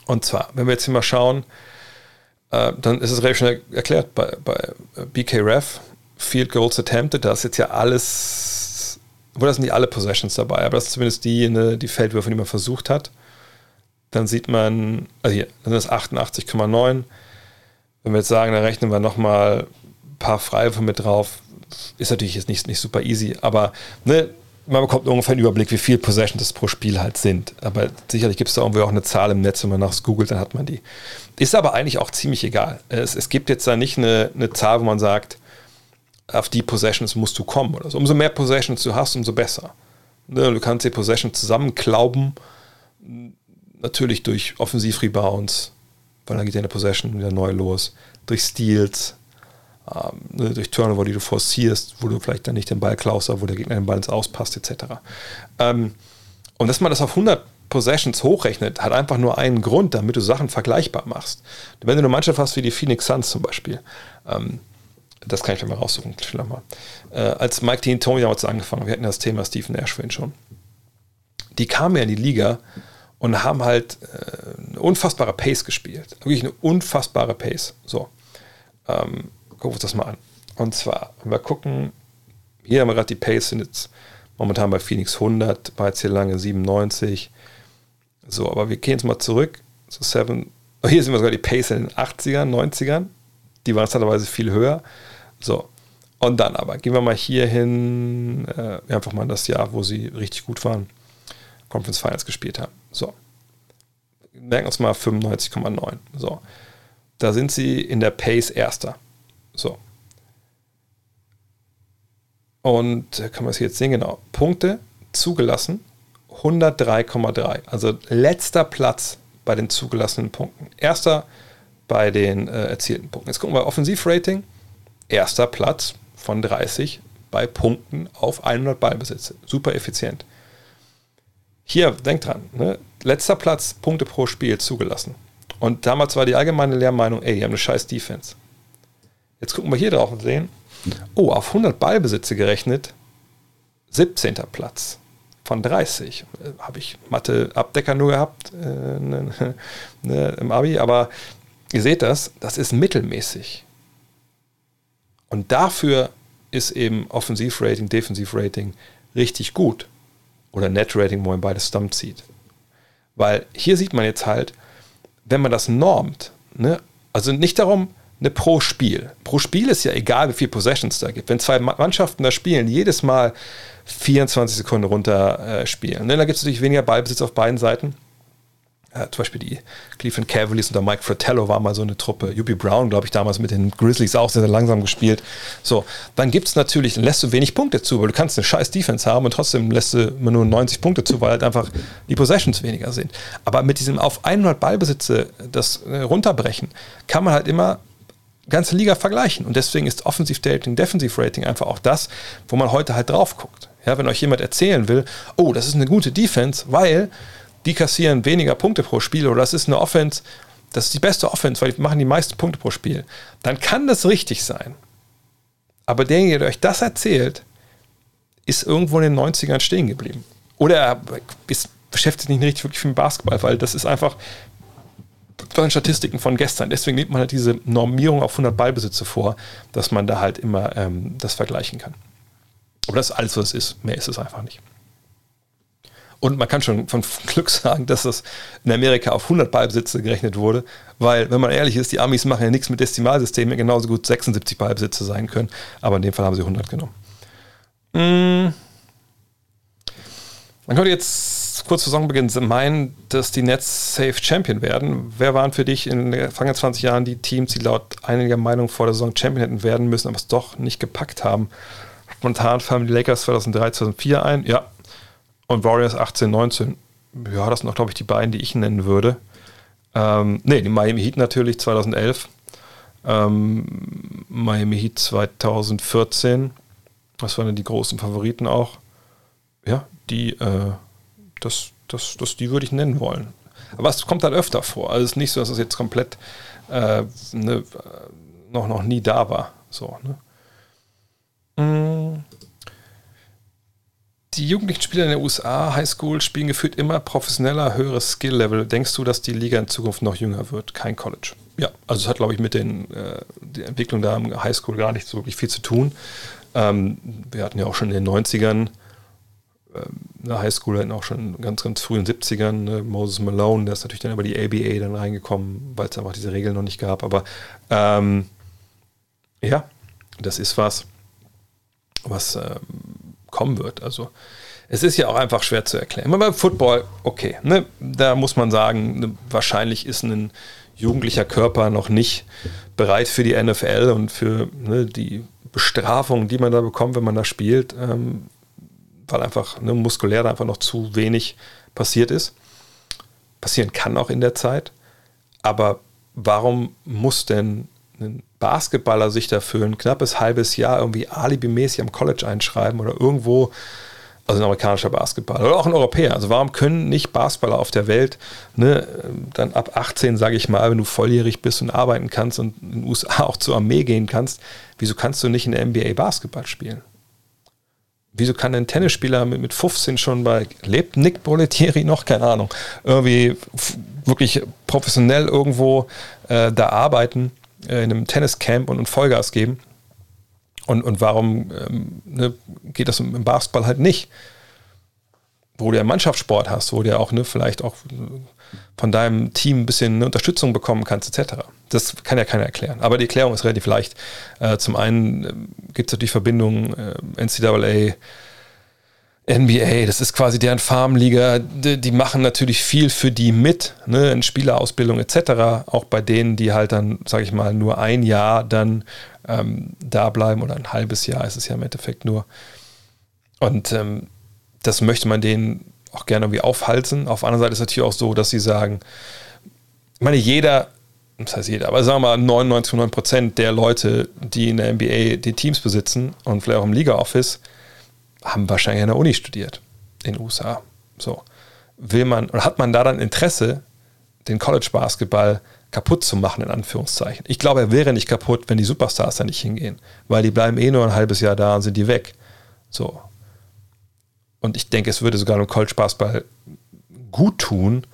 und zwar, wenn wir jetzt hier mal schauen, äh, dann ist es relativ schnell erklärt bei, bei BK Ref, Field Goals Attempted, da ist jetzt ja alles, wo das sind nicht alle Possessions dabei, aber das ist zumindest die, ne, die Feldwürfe, die man versucht hat. Dann sieht man, also hier, dann ist 88,9. Wenn wir jetzt sagen, dann rechnen wir nochmal ein paar Freiwürfe mit drauf, ist natürlich jetzt nicht, nicht super easy, aber ne, man bekommt ungefähr einen Überblick, wie viele Possessions das pro Spiel halt sind. Aber sicherlich gibt es da irgendwie auch eine Zahl im Netz, wenn man nach googelt, dann hat man die. Ist aber eigentlich auch ziemlich egal. Es, es gibt jetzt da nicht eine, eine Zahl, wo man sagt, auf die Possessions musst du kommen oder so. Umso mehr Possessions du hast, umso besser. Ne, du kannst die Possessions zusammenklauben, natürlich durch Offensiv-Rebounds, weil dann geht deine Possession wieder neu los, durch Steals, ähm, ne, durch Turnover, die du forcierst, wo du vielleicht dann nicht den Ball klaust, wo der Gegner den Ball ins Auspasst, etc. Ähm, und dass man das auf 100 Possessions hochrechnet, hat einfach nur einen Grund, damit du Sachen vergleichbar machst. Wenn du eine Mannschaft hast wie die Phoenix Suns zum Beispiel, ähm, das kann ich mal raussuchen, mal. Äh, als Mike Dean Tony damals angefangen, wir hatten das Thema Stephen Nash vorhin schon. Die kamen ja in die Liga und haben halt äh, eine unfassbare Pace gespielt. Wirklich eine unfassbare Pace. So. Ähm, gucken wir uns das mal an. Und zwar, wir gucken, hier haben wir gerade die Pace, sind jetzt momentan bei Phoenix 100, war jetzt hier lange 97. So, aber wir gehen jetzt mal zurück zu 7. Oh, hier sind wir sogar die Pace in den 80ern, 90ern. Die waren teilweise viel höher. So. Und dann aber, gehen wir mal hier hin, äh, einfach mal das Jahr, wo sie richtig gut waren, Conference Finals gespielt haben. So. Merken uns mal 95,9. So. Da sind sie in der Pace Erster. So. Und äh, kann man es jetzt sehen, genau. Punkte zugelassen 103,3. Also letzter Platz bei den zugelassenen Punkten. Erster bei den äh, erzielten Punkten. Jetzt gucken wir Offensivrating erster Platz von 30 bei Punkten auf 100 Ballbesitze. Super effizient. Hier, denkt dran, ne? Letzter Platz, Punkte pro Spiel zugelassen. Und damals war die allgemeine Lehrmeinung, ey, die haben eine scheiß Defense. Jetzt gucken wir hier drauf und sehen, oh, auf 100 Ballbesitze gerechnet, 17. Platz von 30. Äh, Habe ich Mathe-Abdecker nur gehabt äh, ne, <laughs> ne, im Abi, aber ihr seht das, das ist mittelmäßig. Und dafür ist eben Offensivrating, Defensivrating richtig gut. Oder Net-Rating, wo man beides zusammenzieht. Weil hier sieht man jetzt halt, wenn man das normt, ne, also nicht darum, eine pro Spiel. Pro Spiel ist ja egal, wie viele Possessions da gibt. Wenn zwei Mannschaften da spielen, jedes Mal 24 Sekunden runter äh, spielen, ne, da gibt es natürlich weniger Ballbesitz auf beiden Seiten. Äh, zum Beispiel die Cleveland Cavaliers unter Mike Fratello war mal so eine Truppe. Yubi Brown, glaube ich, damals mit den Grizzlies auch sehr, sehr langsam gespielt. So, dann gibt es natürlich, lässt du wenig Punkte zu, weil du kannst eine scheiß Defense haben und trotzdem lässt du immer nur 90 Punkte zu, weil halt einfach die Possessions weniger sind. Aber mit diesem auf 100 Ballbesitze das äh, runterbrechen, kann man halt immer ganze Liga vergleichen. Und deswegen ist Offensive Dating, Defensive Rating einfach auch das, wo man heute halt drauf guckt. Ja, wenn euch jemand erzählen will, oh, das ist eine gute Defense, weil die kassieren weniger Punkte pro Spiel oder das ist eine Offense, das ist die beste Offense, weil die machen die meisten Punkte pro Spiel, dann kann das richtig sein. Aber derjenige, der euch das erzählt, ist irgendwo in den 90ern stehen geblieben. Oder er ist, beschäftigt sich nicht richtig wirklich mit Basketball, weil das ist einfach von Statistiken von gestern. Deswegen nimmt man halt diese Normierung auf 100 Ballbesitze vor, dass man da halt immer ähm, das vergleichen kann. Aber das ist alles, was es ist. Mehr ist es einfach nicht. Und man kann schon von Glück sagen, dass das in Amerika auf 100 Ballbesitze gerechnet wurde, weil, wenn man ehrlich ist, die Amis machen ja nichts mit Dezimalsystemen, genauso gut 76 Ballbesitze sein können, aber in dem Fall haben sie 100 genommen. Mmh. Man könnte jetzt kurz vor Saisonbeginn meinen, dass die Nets safe Champion werden. Wer waren für dich in den vergangenen 20 Jahren die Teams, die laut einiger Meinung vor der Saison Champion hätten werden müssen, aber es doch nicht gepackt haben? Spontan fallen die Lakers 2003, 2004 ein. Ja, und Warriors 18, 19. Ja, das sind noch, glaube ich, die beiden, die ich nennen würde. Ähm, ne, die Miami Heat natürlich 2011. Ähm, Miami Heat 2014. Was waren die großen Favoriten auch? Ja, die, äh, das, das, das, die würde ich nennen wollen. Aber es kommt halt öfter vor. Also es ist nicht so, dass es jetzt komplett äh, ne, noch, noch nie da war. So, ne? Die jugendlichen Spieler in der USA, Highschool, spielen gefühlt immer professioneller, höheres Skill-Level. Denkst du, dass die Liga in Zukunft noch jünger wird? Kein College. Ja, also es hat, glaube ich, mit den, äh, der Entwicklung da im Highschool gar nicht so wirklich viel zu tun. Ähm, wir hatten ja auch schon in den 90ern äh, eine Highschool, hatten auch schon ganz, ganz früh in den 70ern, ne? Moses Malone, der ist natürlich dann über die ABA dann reingekommen, weil es einfach diese Regeln noch nicht gab. Aber ähm, ja, das ist was, was ähm, kommen wird. Also es ist ja auch einfach schwer zu erklären. Aber beim Football, okay, ne, da muss man sagen, ne, wahrscheinlich ist ein jugendlicher Körper noch nicht bereit für die NFL und für ne, die Bestrafung, die man da bekommt, wenn man da spielt, ähm, weil einfach ne, muskulär da einfach noch zu wenig passiert ist. Passieren kann auch in der Zeit. Aber warum muss denn ein Basketballer sich dafür ein knappes halbes Jahr irgendwie alibimäßig am College einschreiben oder irgendwo, also ein amerikanischer Basketballer oder auch ein Europäer. Also warum können nicht Basketballer auf der Welt ne, dann ab 18, sage ich mal, wenn du volljährig bist und arbeiten kannst und in den USA <laughs> auch zur Armee gehen kannst, wieso kannst du nicht in der NBA Basketball spielen? Wieso kann ein Tennisspieler mit, mit 15 schon bei, lebt Nick Bollettieri noch? Keine Ahnung. Irgendwie wirklich professionell irgendwo äh, da arbeiten in einem Tenniscamp und, und Vollgas geben. Und, und warum ähm, ne, geht das im Basketball halt nicht? Wo du ja Mannschaftssport hast, wo du ja auch ne, vielleicht auch von deinem Team ein bisschen Unterstützung bekommen kannst, etc. Das kann ja keiner erklären. Aber die Erklärung ist relativ leicht. Äh, zum einen äh, gibt es natürlich Verbindungen äh, NCAA, NBA, das ist quasi deren Farmliga, die, die, machen natürlich viel für die mit, ne, in Spielerausbildung etc. Auch bei denen, die halt dann, sage ich mal, nur ein Jahr dann ähm, da bleiben oder ein halbes Jahr ist es ja im Endeffekt nur. Und ähm, das möchte man denen auch gerne irgendwie aufhalten. Auf der anderen Seite ist es natürlich auch so, dass sie sagen, ich meine, jeder, das heißt jeder, aber sagen wir mal 99,9 Prozent der Leute, die in der NBA die Teams besitzen und vielleicht auch im Liga-Office, haben wahrscheinlich an der Uni studiert in den USA. So. Will man, oder hat man da dann Interesse, den College-Basketball kaputt zu machen, in Anführungszeichen? Ich glaube, er wäre nicht kaputt, wenn die Superstars da nicht hingehen, weil die bleiben eh nur ein halbes Jahr da und sind die weg. So. Und ich denke, es würde sogar dem College-Basketball gut tun,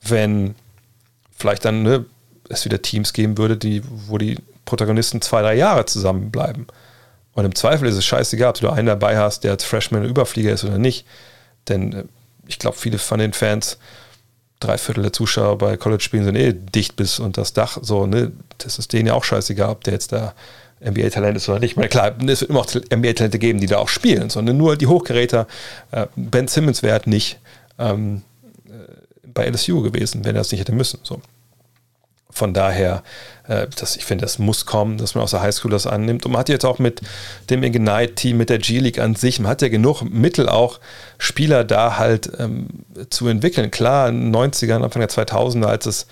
wenn vielleicht dann ne, es wieder Teams geben würde, die, wo die Protagonisten zwei, drei Jahre zusammenbleiben. Und im Zweifel ist es scheißegal, ob du einen dabei hast, der als Freshman Überflieger ist oder nicht. Denn äh, ich glaube, viele von den Fans, drei Viertel der Zuschauer bei College-Spielen sind eh dicht bis unter das Dach. So, ne? Das ist denen ja auch scheißegal, ob der jetzt da NBA-Talent ist oder nicht. Ich meine, klar, es wird immer auch NBA-Talente geben, die da auch spielen, sondern nur die Hochgeräter. Äh, ben Simmons wäre halt nicht ähm, äh, bei LSU gewesen, wenn er es nicht hätte müssen. So. Von daher, äh, das, ich finde, das muss kommen, dass man aus der Highschool das annimmt. Und man hat jetzt auch mit dem Ignite-Team, mit der G-League an sich, man hat ja genug Mittel auch, Spieler da halt ähm, zu entwickeln. Klar, in den 90ern, Anfang der 2000er, als es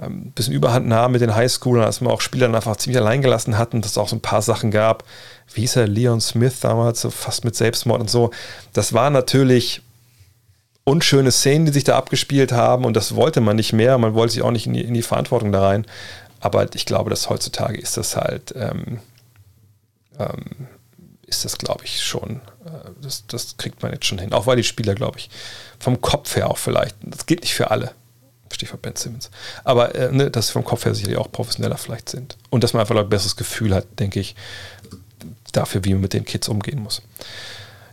ähm, ein bisschen Überhand nahm mit den Highschoolern, als man auch Spieler einfach ziemlich allein gelassen hatten, dass es auch so ein paar Sachen gab, wie hieß er, Leon Smith damals, so fast mit Selbstmord und so. Das war natürlich unschöne Szenen, die sich da abgespielt haben und das wollte man nicht mehr. Man wollte sich auch nicht in die, in die Verantwortung da rein. Aber ich glaube, dass heutzutage ist das halt, ähm, ähm, ist das, glaube ich, schon, äh, das, das kriegt man jetzt schon hin. Auch weil die Spieler, glaube ich, vom Kopf her auch vielleicht, das geht nicht für alle. Stichwort Ben Simmons. Aber äh, ne, dass sie vom Kopf her sicherlich auch professioneller vielleicht sind. Und dass man einfach ein besseres Gefühl hat, denke ich, dafür, wie man mit den Kids umgehen muss.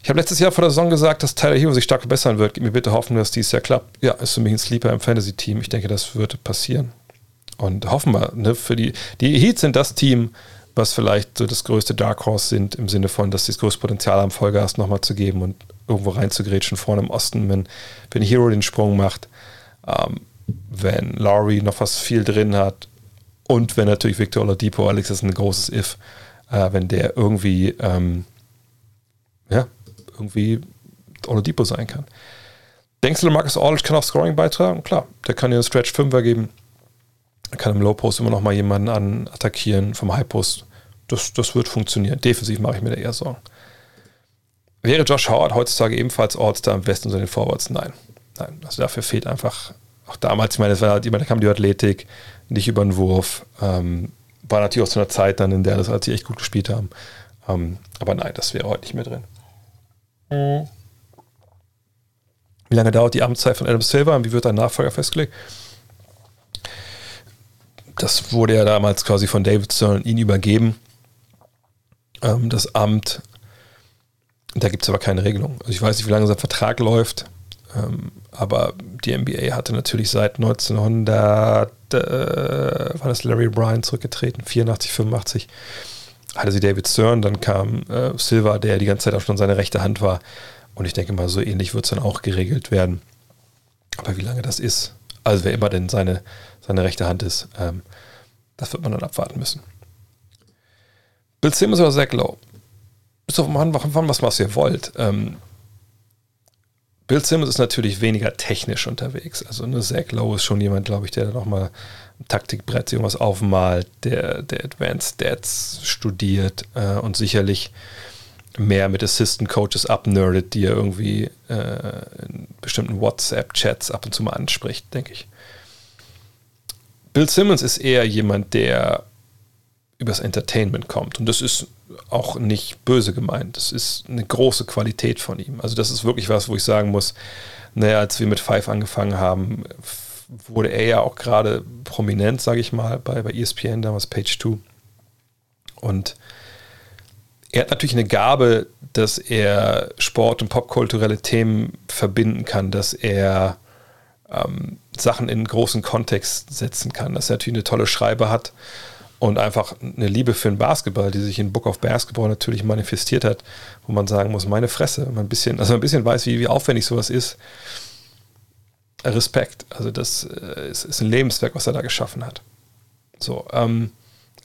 Ich habe letztes Jahr vor der Saison gesagt, dass Tyler Hero sich stark verbessern wird. Gib mir bitte Hoffnung, dass dies Jahr klappt. Ja, ist für mich ein Sleeper im Fantasy-Team. Ich denke, das wird passieren. Und hoffen wir, ne, für die, die Heats sind das Team, was vielleicht so das größte Dark Horse sind, im Sinne von, dass sie das größte Potenzial haben, Vollgas nochmal zu geben und irgendwo reinzugrätschen vorne im Osten, wenn, wenn Hero den Sprung macht, ähm, wenn Laurie noch was viel drin hat und wenn natürlich Victor Oladipo, Alex ist ein großes If, äh, wenn der irgendwie ähm, ja, irgendwie Oladipo sein kann. Denkst du, Marcus Aldridge kann auch Scoring beitragen? Klar, der kann dir einen Stretch 5er geben. Er kann im Low Post immer noch mal jemanden an attackieren vom High Post. Das, das wird funktionieren. Defensiv mache ich mir da eher Sorgen. Wäre Josh Howard heutzutage ebenfalls All-Star am besten unter den Forwards? Nein. Nein. Also dafür fehlt einfach, auch damals, ich meine, es war halt, jemand, da kam die Athletik, nicht über den Wurf. Ähm, war natürlich auch zu einer Zeit dann, in der das, als sie echt gut gespielt haben. Ähm, aber nein, das wäre heute nicht mehr drin. Mhm. Wie lange dauert die Amtszeit von Adam Silver und wie wird ein Nachfolger festgelegt? Das wurde ja damals quasi von David Stern ihn übergeben. Ähm, das Amt, da gibt es aber keine Regelung. Also ich weiß nicht, wie lange sein Vertrag läuft, ähm, aber die NBA hatte natürlich seit 1900, äh, war das Larry Bryan zurückgetreten, 84, 85 hatte sie David Stern, dann kam äh, Silva, der die ganze Zeit auch schon seine rechte Hand war. Und ich denke mal, so ähnlich wird es dann auch geregelt werden. Aber wie lange das ist, also wer immer denn seine, seine rechte Hand ist, ähm, das wird man dann abwarten müssen. Bill Simmons oder Zach Lowe? Bis auf wann was, was ihr wollt. Ähm, Bill Simmons ist natürlich weniger technisch unterwegs. Also eine Zach Lowe ist schon jemand, glaube ich, der da nochmal Taktikbrett irgendwas aufmalt, der, der Advanced Stats studiert äh, und sicherlich mehr mit Assistant Coaches abnerdet, die er irgendwie äh, in bestimmten WhatsApp-Chats ab und zu mal anspricht, denke ich. Bill Simmons ist eher jemand, der übers Entertainment kommt. Und das ist auch nicht böse gemeint. Das ist eine große Qualität von ihm. Also, das ist wirklich was, wo ich sagen muss, naja, als wir mit Five angefangen haben, wurde er ja auch gerade prominent, sage ich mal, bei, bei ESPN, damals Page 2. Und er hat natürlich eine Gabe, dass er Sport und popkulturelle Themen verbinden kann, dass er ähm, Sachen in großen Kontext setzen kann, dass er natürlich eine tolle Schreibe hat und einfach eine Liebe für den Basketball, die sich in Book of Basketball natürlich manifestiert hat, wo man sagen muss, meine Fresse, ein bisschen, also ein bisschen weiß, wie, wie aufwendig sowas ist Respekt. Also das äh, ist, ist, ein Lebenswerk, was er da geschaffen hat. So, ähm,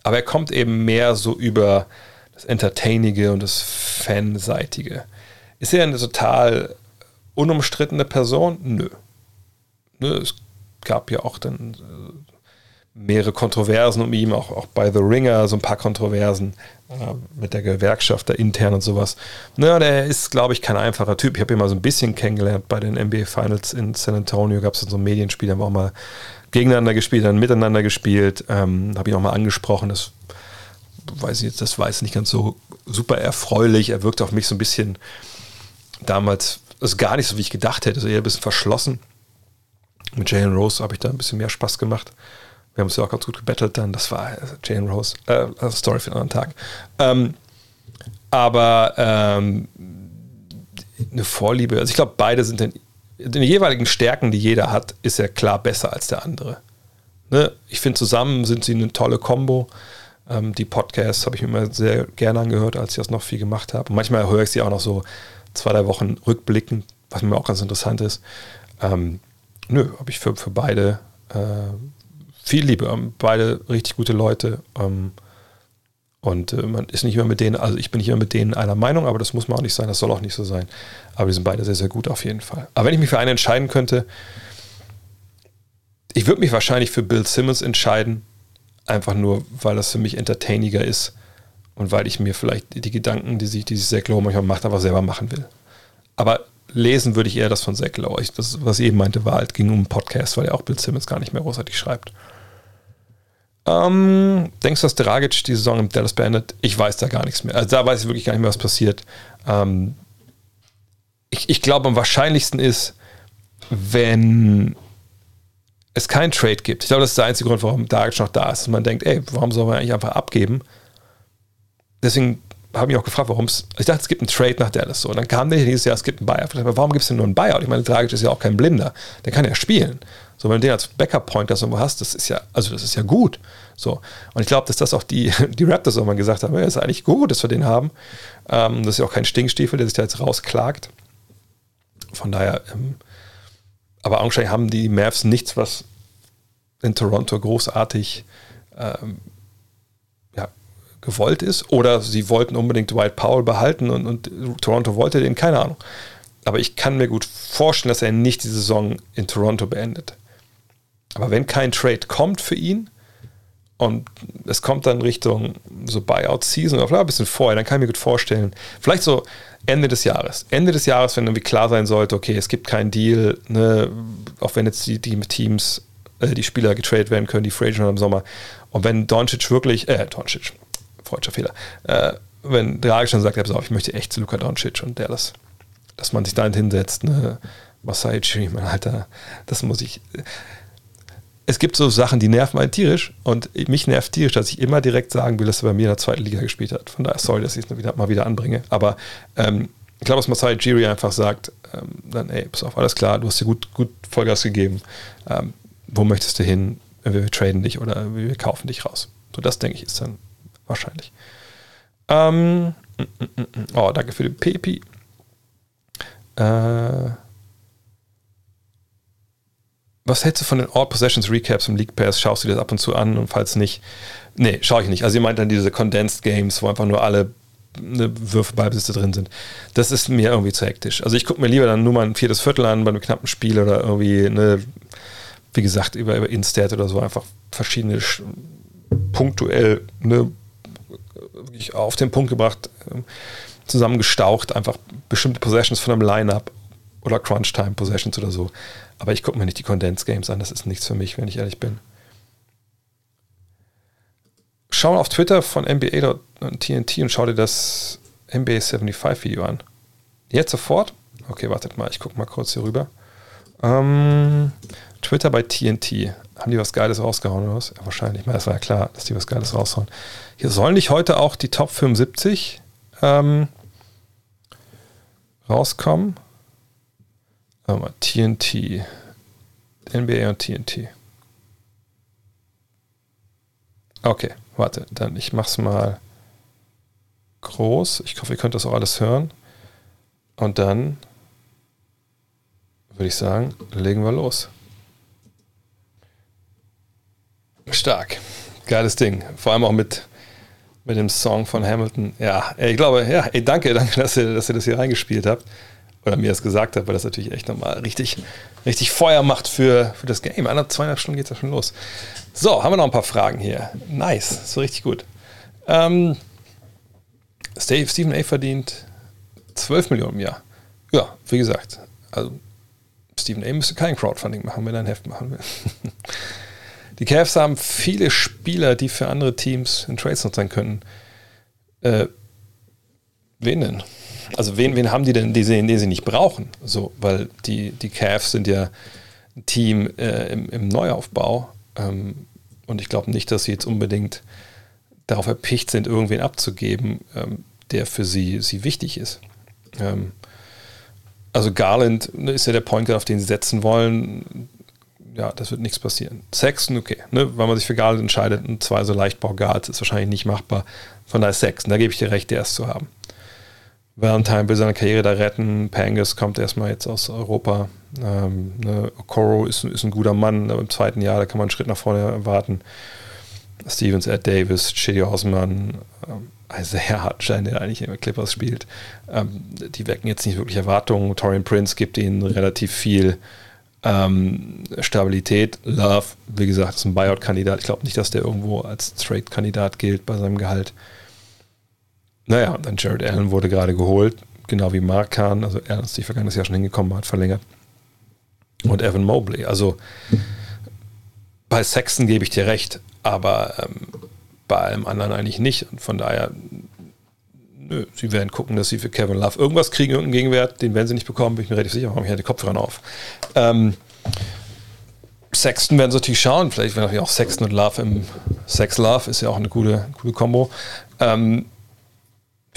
aber er kommt eben mehr so über das Entertainige und das Fanseitige. Ist er eine total unumstrittene Person? Nö. Nö es gab ja auch dann äh, mehrere Kontroversen um ihn, auch, auch bei The Ringer so ein paar Kontroversen äh, mit der Gewerkschaft da intern und sowas. Naja, der ist, glaube ich, kein einfacher Typ. Ich habe ihn mal so ein bisschen kennengelernt bei den NBA Finals in San Antonio. Gab es so ein Medienspiel, haben wir auch mal gegeneinander gespielt, dann miteinander gespielt. Ähm, habe ihn auch mal angesprochen. Das weiß ich jetzt, das war nicht ganz so super erfreulich. Er wirkte auf mich so ein bisschen damals, ist gar nicht so, wie ich gedacht hätte, so eher ein bisschen verschlossen. Mit Jalen Rose habe ich da ein bisschen mehr Spaß gemacht. Wir haben es ja auch ganz gut gebettelt dann. Das war Jane Rose. Äh, also Story für einen anderen Tag. Ähm, aber ähm, eine Vorliebe, also ich glaube, beide sind in den jeweiligen Stärken, die jeder hat, ist er klar besser als der andere. Ne? Ich finde, zusammen sind sie eine tolle Kombo. Ähm, die Podcasts habe ich mir immer sehr gerne angehört, als ich das noch viel gemacht habe. Manchmal höre ich sie auch noch so zwei, drei Wochen rückblickend, was mir auch ganz interessant ist. Ähm, nö, habe ich für, für beide äh, viel Liebe. Ähm, beide richtig gute Leute. Ähm, und äh, man ist nicht immer mit denen, also ich bin nicht immer mit denen einer Meinung, aber das muss man auch nicht sein, das soll auch nicht so sein. Aber die sind beide sehr, sehr gut auf jeden Fall. Aber wenn ich mich für einen entscheiden könnte, ich würde mich wahrscheinlich für Bill Simmons entscheiden, einfach nur, weil das für mich entertainiger ist und weil ich mir vielleicht die Gedanken, die sich, die sich Zach Lowe manchmal macht, einfach selber machen will. Aber lesen würde ich eher das von Zach Lowe. Das, was ich eben meinte, war halt, ging um einen Podcast, weil er auch Bill Simmons gar nicht mehr großartig schreibt. Ähm, denkst du, dass Dragic die Saison im Dallas beendet? Ich weiß da gar nichts mehr. Also da weiß ich wirklich gar nicht mehr, was passiert. Ähm, ich, ich glaube, am wahrscheinlichsten ist, wenn es keinen Trade gibt. Ich glaube, das ist der einzige Grund, warum Dragic noch da ist. Und man denkt, ey, warum soll man eigentlich einfach abgeben? Deswegen habe ich auch gefragt, warum es. Ich dachte, es gibt einen Trade nach Dallas so. Und dann kam der dieses Jahr, es gibt einen Buyout. Warum gibt es denn nur einen Buyout? Ich meine, Dragic ist ja auch kein Blinder. Der kann ja spielen. So, wenn du den als Backup-Point das irgendwo hast, das ist ja, also das ist ja gut. So. Und ich glaube, dass das auch die, <laughs> die Raptors irgendwann gesagt haben, ja, ist eigentlich gut, dass wir den haben. Ähm, das ist ja auch kein Stinkstiefel, der sich da jetzt rausklagt. Von daher, ähm, aber augenscheinlich haben die Mavs nichts, was in Toronto großartig ähm, ja, gewollt ist. Oder sie wollten unbedingt Dwight Powell behalten und, und Toronto wollte den, keine Ahnung. Aber ich kann mir gut vorstellen, dass er nicht die Saison in Toronto beendet. Aber wenn kein Trade kommt für ihn und es kommt dann Richtung so Buyout-Season oder ein bisschen vorher, dann kann ich mir gut vorstellen, vielleicht so Ende des Jahres. Ende des Jahres, wenn irgendwie klar sein sollte, okay, es gibt keinen Deal, ne, auch wenn jetzt die, die Teams, äh, die Spieler getradet werden können, die Free im Sommer. Und wenn Doncic wirklich, äh, Doncic, freudscher Fehler, äh, wenn Draghi schon sagt, ich möchte echt zu Luka Doncic und der das, dass man sich da hinsetzt, ne, Masai Ujiri, Alter, das muss ich, es gibt so Sachen, die nerven einen tierisch und mich nervt tierisch, dass ich immer direkt sagen will, dass er bei mir in der zweiten Liga gespielt hat. Von daher sorry, dass ich es mal wieder anbringe. Aber ähm, ich glaube, dass Masai Jiri einfach sagt, ähm, dann, ey, pass auf, alles klar, du hast dir gut, gut Vollgas gegeben. Ähm, wo möchtest du hin? Wir, wir traden dich oder wir kaufen dich raus. So, das denke ich ist dann wahrscheinlich. Ähm, mm, mm, mm, oh, danke für den Pepi. Äh, was hältst du von den All Possessions Recaps im League Pass? Schaust du dir das ab und zu an und falls nicht, nee, schaue ich nicht. Also ihr meint dann diese Condensed Games, wo einfach nur alle ne, Würfe Ballbesitzer drin sind. Das ist mir irgendwie zu hektisch. Also ich gucke mir lieber dann nur mal ein viertes Viertel an bei einem knappen Spiel oder irgendwie, ne, wie gesagt, über, über Instat oder so einfach verschiedene punktuell ne, auf den Punkt gebracht, ähm, zusammengestaucht, einfach bestimmte Possessions von einem Lineup oder Crunch Time Possessions oder so. Aber ich gucke mir nicht die Condensed Games an, das ist nichts für mich, wenn ich ehrlich bin. Schau auf Twitter von NBA und TNT und schau dir das NBA 75 Video an. Jetzt sofort? Okay, wartet mal, ich gucke mal kurz hier rüber. Ähm, Twitter bei TNT. Haben die was Geiles rausgehauen oder was? Ja, wahrscheinlich. Das war ja klar, dass die was Geiles raushauen. Hier sollen nicht heute auch die Top 75 ähm, rauskommen. Mal, TNT. NBA und TNT. Okay, warte, dann ich mach's mal groß. Ich hoffe, ihr könnt das auch alles hören. Und dann würde ich sagen, legen wir los. Stark. Geiles Ding. Vor allem auch mit, mit dem Song von Hamilton. Ja, ich glaube, ja, ey, danke, danke, dass ihr, dass ihr das hier reingespielt habt oder mir das gesagt hat, weil das natürlich echt nochmal richtig, richtig Feuer macht für, für das Game. Einer zweieinhalb Stunden geht es ja schon los. So, haben wir noch ein paar Fragen hier. Nice, so richtig gut. Ähm, Steve, Stephen A. verdient 12 Millionen im Jahr. Ja, wie gesagt, also Stephen A. müsste kein Crowdfunding machen, wenn er ein Heft machen will. <laughs> Die Cavs haben viele Spieler, die für andere Teams in Trades sein können. Äh, wen denn? Also wen, wen haben die denn, die sie, die sie nicht brauchen? So, weil die, die Cavs sind ja ein Team äh, im, im, Neuaufbau ähm, und ich glaube nicht, dass sie jetzt unbedingt darauf erpicht sind, irgendwen abzugeben, ähm, der für sie, sie wichtig ist. Ähm, also Garland ne, ist ja der Point auf den sie setzen wollen. Ja, das wird nichts passieren. Sexton, okay, ne, weil man sich für Garland entscheidet und zwei so Leichtbau-Guards ist wahrscheinlich nicht machbar. Von daher Sexton, da gebe ich dir recht, der ist zu haben. Valentine will seine Karriere da retten. Pangus kommt erstmal jetzt aus Europa. Ähm, ne, Okoro ist, ist ein guter Mann, aber im zweiten Jahr, da kann man einen Schritt nach vorne erwarten. Stevens, Ed Davis, Chedi Osman, ähm, <laughs> Isaiah Hartschein, der eigentlich immer Clippers spielt. Ähm, die wecken jetzt nicht wirklich Erwartungen. Torian Prince gibt ihnen relativ viel ähm, Stabilität. Love, wie gesagt, ist ein Buyout-Kandidat. Ich glaube nicht, dass der irgendwo als Trade-Kandidat gilt bei seinem Gehalt. Naja, dann Jared Allen wurde gerade geholt, genau wie Mark Kahn. Also er ist die vergangenes Jahr schon hingekommen, hat verlängert. Und Evan Mobley. Also bei Sexton gebe ich dir recht, aber ähm, bei allem anderen eigentlich nicht. Und von daher, nö, sie werden gucken, dass sie für Kevin Love irgendwas kriegen, irgendeinen Gegenwert, den werden sie nicht bekommen, bin ich mir relativ sicher, warum ich die Kopfhörer auf. Ähm, Sexton werden sie natürlich schauen, vielleicht werden natürlich auch Sexton und Love im Sex Love, ist ja auch eine gute, gute Kombo. Ähm,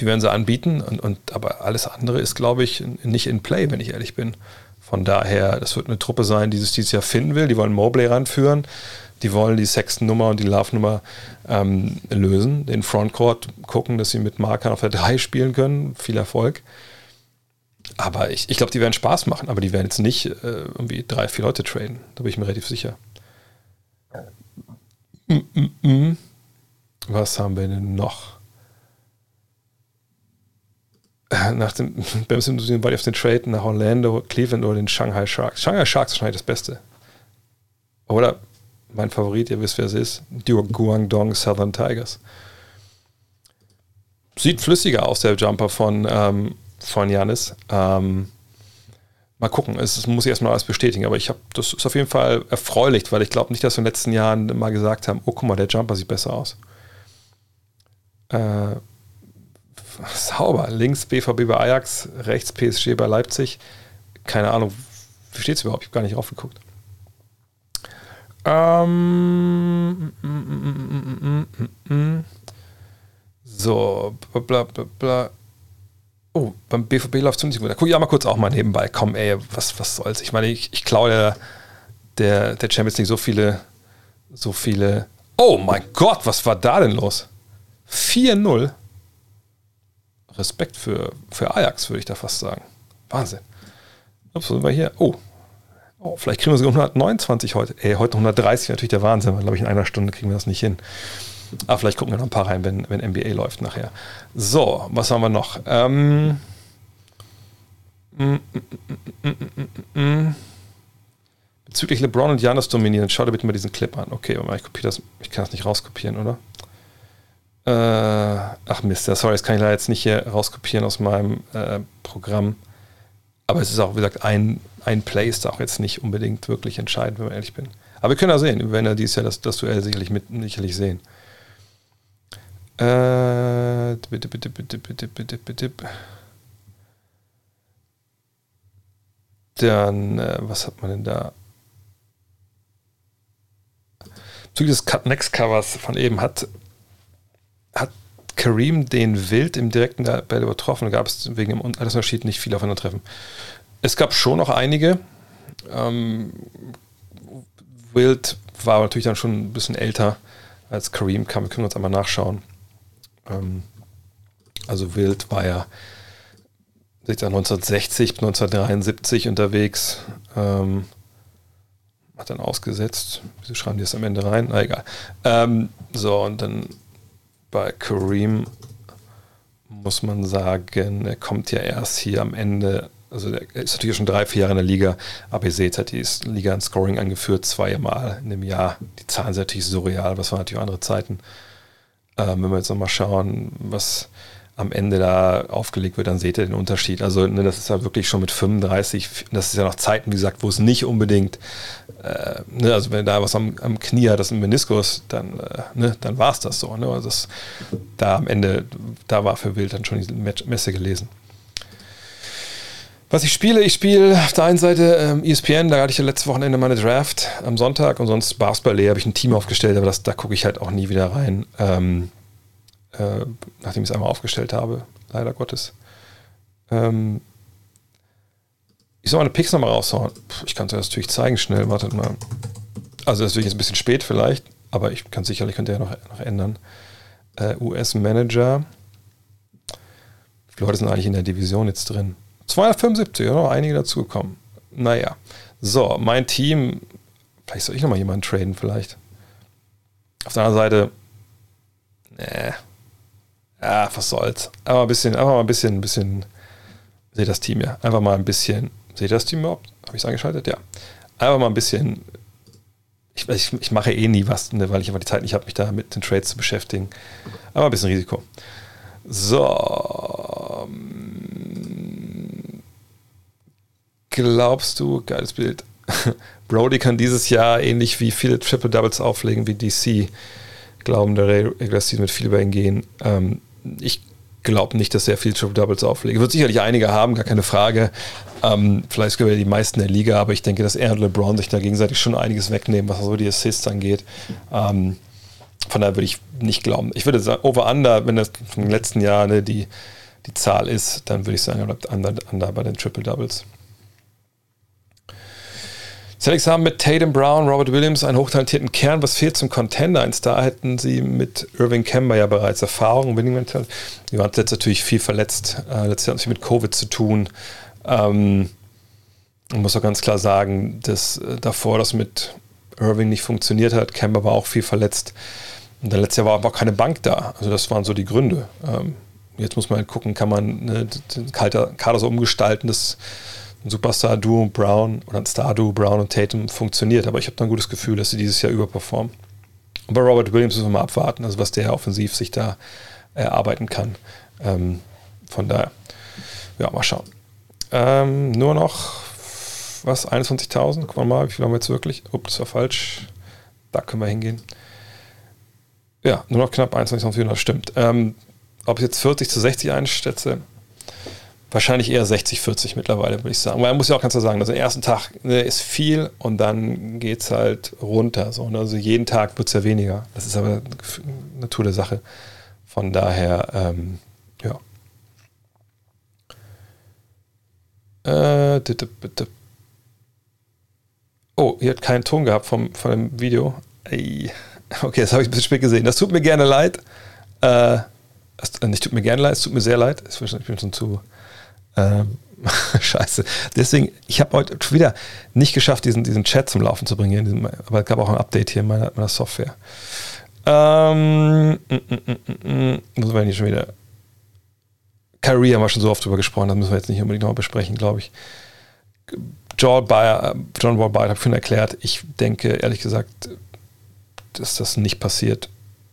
die werden sie anbieten, und, und, aber alles andere ist, glaube ich, nicht in Play, wenn ich ehrlich bin. Von daher, das wird eine Truppe sein, die sich dieses Jahr finden will. Die wollen Mobley ranführen. Die wollen die Sexton-Nummer und die Love-Nummer ähm, lösen, den Frontcourt gucken, dass sie mit Markern auf der 3 spielen können. Viel Erfolg. Aber ich, ich glaube, die werden Spaß machen, aber die werden jetzt nicht äh, irgendwie drei, vier Leute traden. Da bin ich mir relativ sicher. Mm -mm -mm. Was haben wir denn noch? <laughs> Nach dem, <laughs> beim Beide auf den Trade nach Orlando, Cleveland oder den Shanghai Sharks. Shanghai Sharks ist wahrscheinlich das Beste. Oder mein Favorit, ihr wisst, wer es ist, die Guangdong Southern Tigers. Sieht flüssiger aus, der Jumper von, ähm, von Janis. Ähm, mal gucken, es, muss ich erstmal alles bestätigen, aber ich habe, das ist auf jeden Fall erfreulich, weil ich glaube nicht, dass wir in den letzten Jahren mal gesagt haben, oh guck mal, der Jumper sieht besser aus. Äh, <laughs> sauber. Links BVB bei Ajax, rechts PSG bei Leipzig. Keine Ahnung, wie steht es überhaupt? Ich habe gar nicht aufgeguckt. Ähm, so, bla bla bla. Oh, beim BVB läuft ziemlich gut. Da gucke ich auch mal kurz auch mal nebenbei. Komm, ey, was, was soll's? Ich meine, ich, ich klaue der, der, der Champions League so viele, so viele. Oh mein Gott, was war da denn los? 4-0. Respekt für, für Ajax, würde ich da fast sagen. Wahnsinn. Ups, sind wir hier? Oh, Oh, vielleicht kriegen wir sogar 129 heute. Ey, heute 130 natürlich der Wahnsinn, glaube ich in einer Stunde kriegen wir das nicht hin. Aber vielleicht gucken wir noch ein paar rein, wenn, wenn NBA läuft nachher. So, was haben wir noch? Ähm, mm, mm, mm, Bezüglich LeBron und Janis dominieren, schau dir bitte mal diesen Clip an. Okay, ich das, ich kann das nicht rauskopieren, oder? Äh, ach Mist, sorry, das kann ich leider jetzt nicht hier rauskopieren aus meinem äh, Programm. Aber es ist auch, wie gesagt, ein, ein Play ist auch jetzt nicht unbedingt wirklich entscheidend, wenn man ehrlich bin. Aber wir können ja sehen, wir werden ja dieses Jahr das, das Duell sicherlich, mit, sicherlich sehen. Äh, bitte, bitte, bitte, bitte, bitte, bitte. Dann, äh, was hat man denn da? Bezüglich des Cut Next Covers von eben hat, hat Kareem den Wild im direkten Bälle übertroffen. Gab es wegen dem Unterschied nicht viel aufeinandertreffen. Es gab schon noch einige. Ähm, Wild war natürlich dann schon ein bisschen älter als Kareem. Wir können uns einmal nachschauen. Ähm, also Wild war ja 1960, 1973 unterwegs. Ähm, hat dann ausgesetzt. Wieso schreiben die das am Ende rein? Na egal. Ähm, so, und dann bei Kareem muss man sagen, er kommt ja erst hier am Ende, also er ist natürlich schon drei, vier Jahre in der Liga, aber ihr seht, hat die Liga in Scoring angeführt, zweimal in dem Jahr. Die Zahlen sind natürlich surreal, was waren natürlich auch andere Zeiten. Ähm, wenn wir jetzt nochmal schauen, was am Ende da aufgelegt wird, dann seht ihr den Unterschied. Also ne, das ist ja wirklich schon mit 35, das ist ja noch Zeiten, wie gesagt, wo es nicht unbedingt, äh, ne, also wenn da was am, am, Knie hat, das ist ein Meniskus, dann, äh, ne, dann war es das so. Ne? Also das, da am Ende, da war für Wild dann schon die Messe gelesen. Was ich spiele, ich spiele auf der einen Seite ähm, ESPN, da hatte ich ja letztes Wochenende meine Draft am Sonntag und sonst Basketball habe ich ein Team aufgestellt, aber das, da gucke ich halt auch nie wieder rein. Ähm, äh, nachdem ich es einmal aufgestellt habe, leider Gottes. Ähm, ich soll meine Picks nochmal raushauen. Ich kann es das natürlich zeigen schnell, wartet mal. Also das ist jetzt ein bisschen spät vielleicht, aber ich kann sicherlich, könnte ja noch, noch ändern. Äh, US-Manager. Wie viele Leute sind eigentlich in der Division jetzt drin? 275, ja, noch einige dazugekommen. naja. So, mein Team, vielleicht soll ich nochmal jemanden traden, vielleicht. Auf der anderen Seite, nee. Ja, was soll's. Aber ein bisschen, einfach mal ein bisschen, ein bisschen, seht das Team ja. Einfach mal ein bisschen, seht das Team überhaupt? Habe ich es angeschaltet? Ja. Einfach mal ein bisschen, ich, ich, ich mache eh nie was, ne, weil ich einfach die Zeit nicht habe, mich da mit den Trades zu beschäftigen. Aber ein bisschen Risiko. So. Glaubst du, geiles Bild, <laughs> Brody kann dieses Jahr ähnlich wie viele Triple Doubles auflegen wie DC? Glauben der Season mit viel über ihn gehen. Ähm, ich glaube nicht, dass er viel Triple Doubles auflegt. Wird sicherlich einige haben, gar keine Frage. Ähm, vielleicht sogar die meisten der Liga, aber ich denke, dass er und LeBron sich da gegenseitig schon einiges wegnehmen, was so die Assists angeht. Ähm, von daher würde ich nicht glauben. Ich würde sagen, Over-Under, wenn das vom letzten Jahr ne, die, die Zahl ist, dann würde ich sagen, er bleibt under, under bei den Triple Doubles. Celtics haben mit Tatum Brown, Robert Williams einen hochtalentierten Kern. Was fehlt zum Contender? Eins da hätten sie mit Irving Kemba ja bereits Erfahrung. Die waren jetzt natürlich viel verletzt. Äh, letztes Jahr hat es mit Covid zu tun. Ähm, man muss auch ganz klar sagen, dass äh, davor das mit Irving nicht funktioniert hat. Kemba war auch viel verletzt. Und dann letztes Jahr war aber keine Bank da. Also das waren so die Gründe. Ähm, jetzt muss man halt gucken, kann man ne, den Kader so umgestalten, dass ein Superstar-Duo Brown oder ein Star-Duo Brown und Tatum funktioniert. Aber ich habe da ein gutes Gefühl, dass sie dieses Jahr überperformen. Und bei Robert Williams müssen wir mal abwarten, also was der offensiv sich da erarbeiten kann. Ähm, von daher, ja, mal schauen. Ähm, nur noch, was, 21.000? Guck mal mal, wie viel haben wir jetzt wirklich? Ups, das war falsch. Da können wir hingehen. Ja, nur noch knapp 21.400, stimmt. Ähm, ob ich jetzt 40 zu 60 einschätze, wahrscheinlich eher 60, 40 mittlerweile, würde ich sagen. Weil man muss ja auch ganz klar sagen, also den ersten Tag ne, ist viel und dann geht es halt runter. So, ne? Also jeden Tag wird es ja weniger. Das ist aber Natur der Sache. Von daher, ähm, ja. Äh, oh, ihr habt keinen Ton gehabt vom, von dem Video. Okay, das habe ich ein bisschen spät gesehen. Das tut mir gerne leid. Äh, es, nicht tut mir gerne leid, es tut mir sehr leid. Ich bin schon zu ähm, <laughs> scheiße. Deswegen, ich habe heute wieder nicht geschafft, diesen, diesen Chat zum Laufen zu bringen. Diesem, aber es gab auch ein Update hier in meiner, meiner Software. Ähm, mm, mm, mm, muss man nicht schon wieder. Kyrie haben wir schon so oft drüber gesprochen, das müssen wir jetzt nicht unbedingt nochmal besprechen, glaube ich. John, Bayer, John Wall Byard hat vorhin erklärt, ich denke ehrlich gesagt, dass das nicht passiert,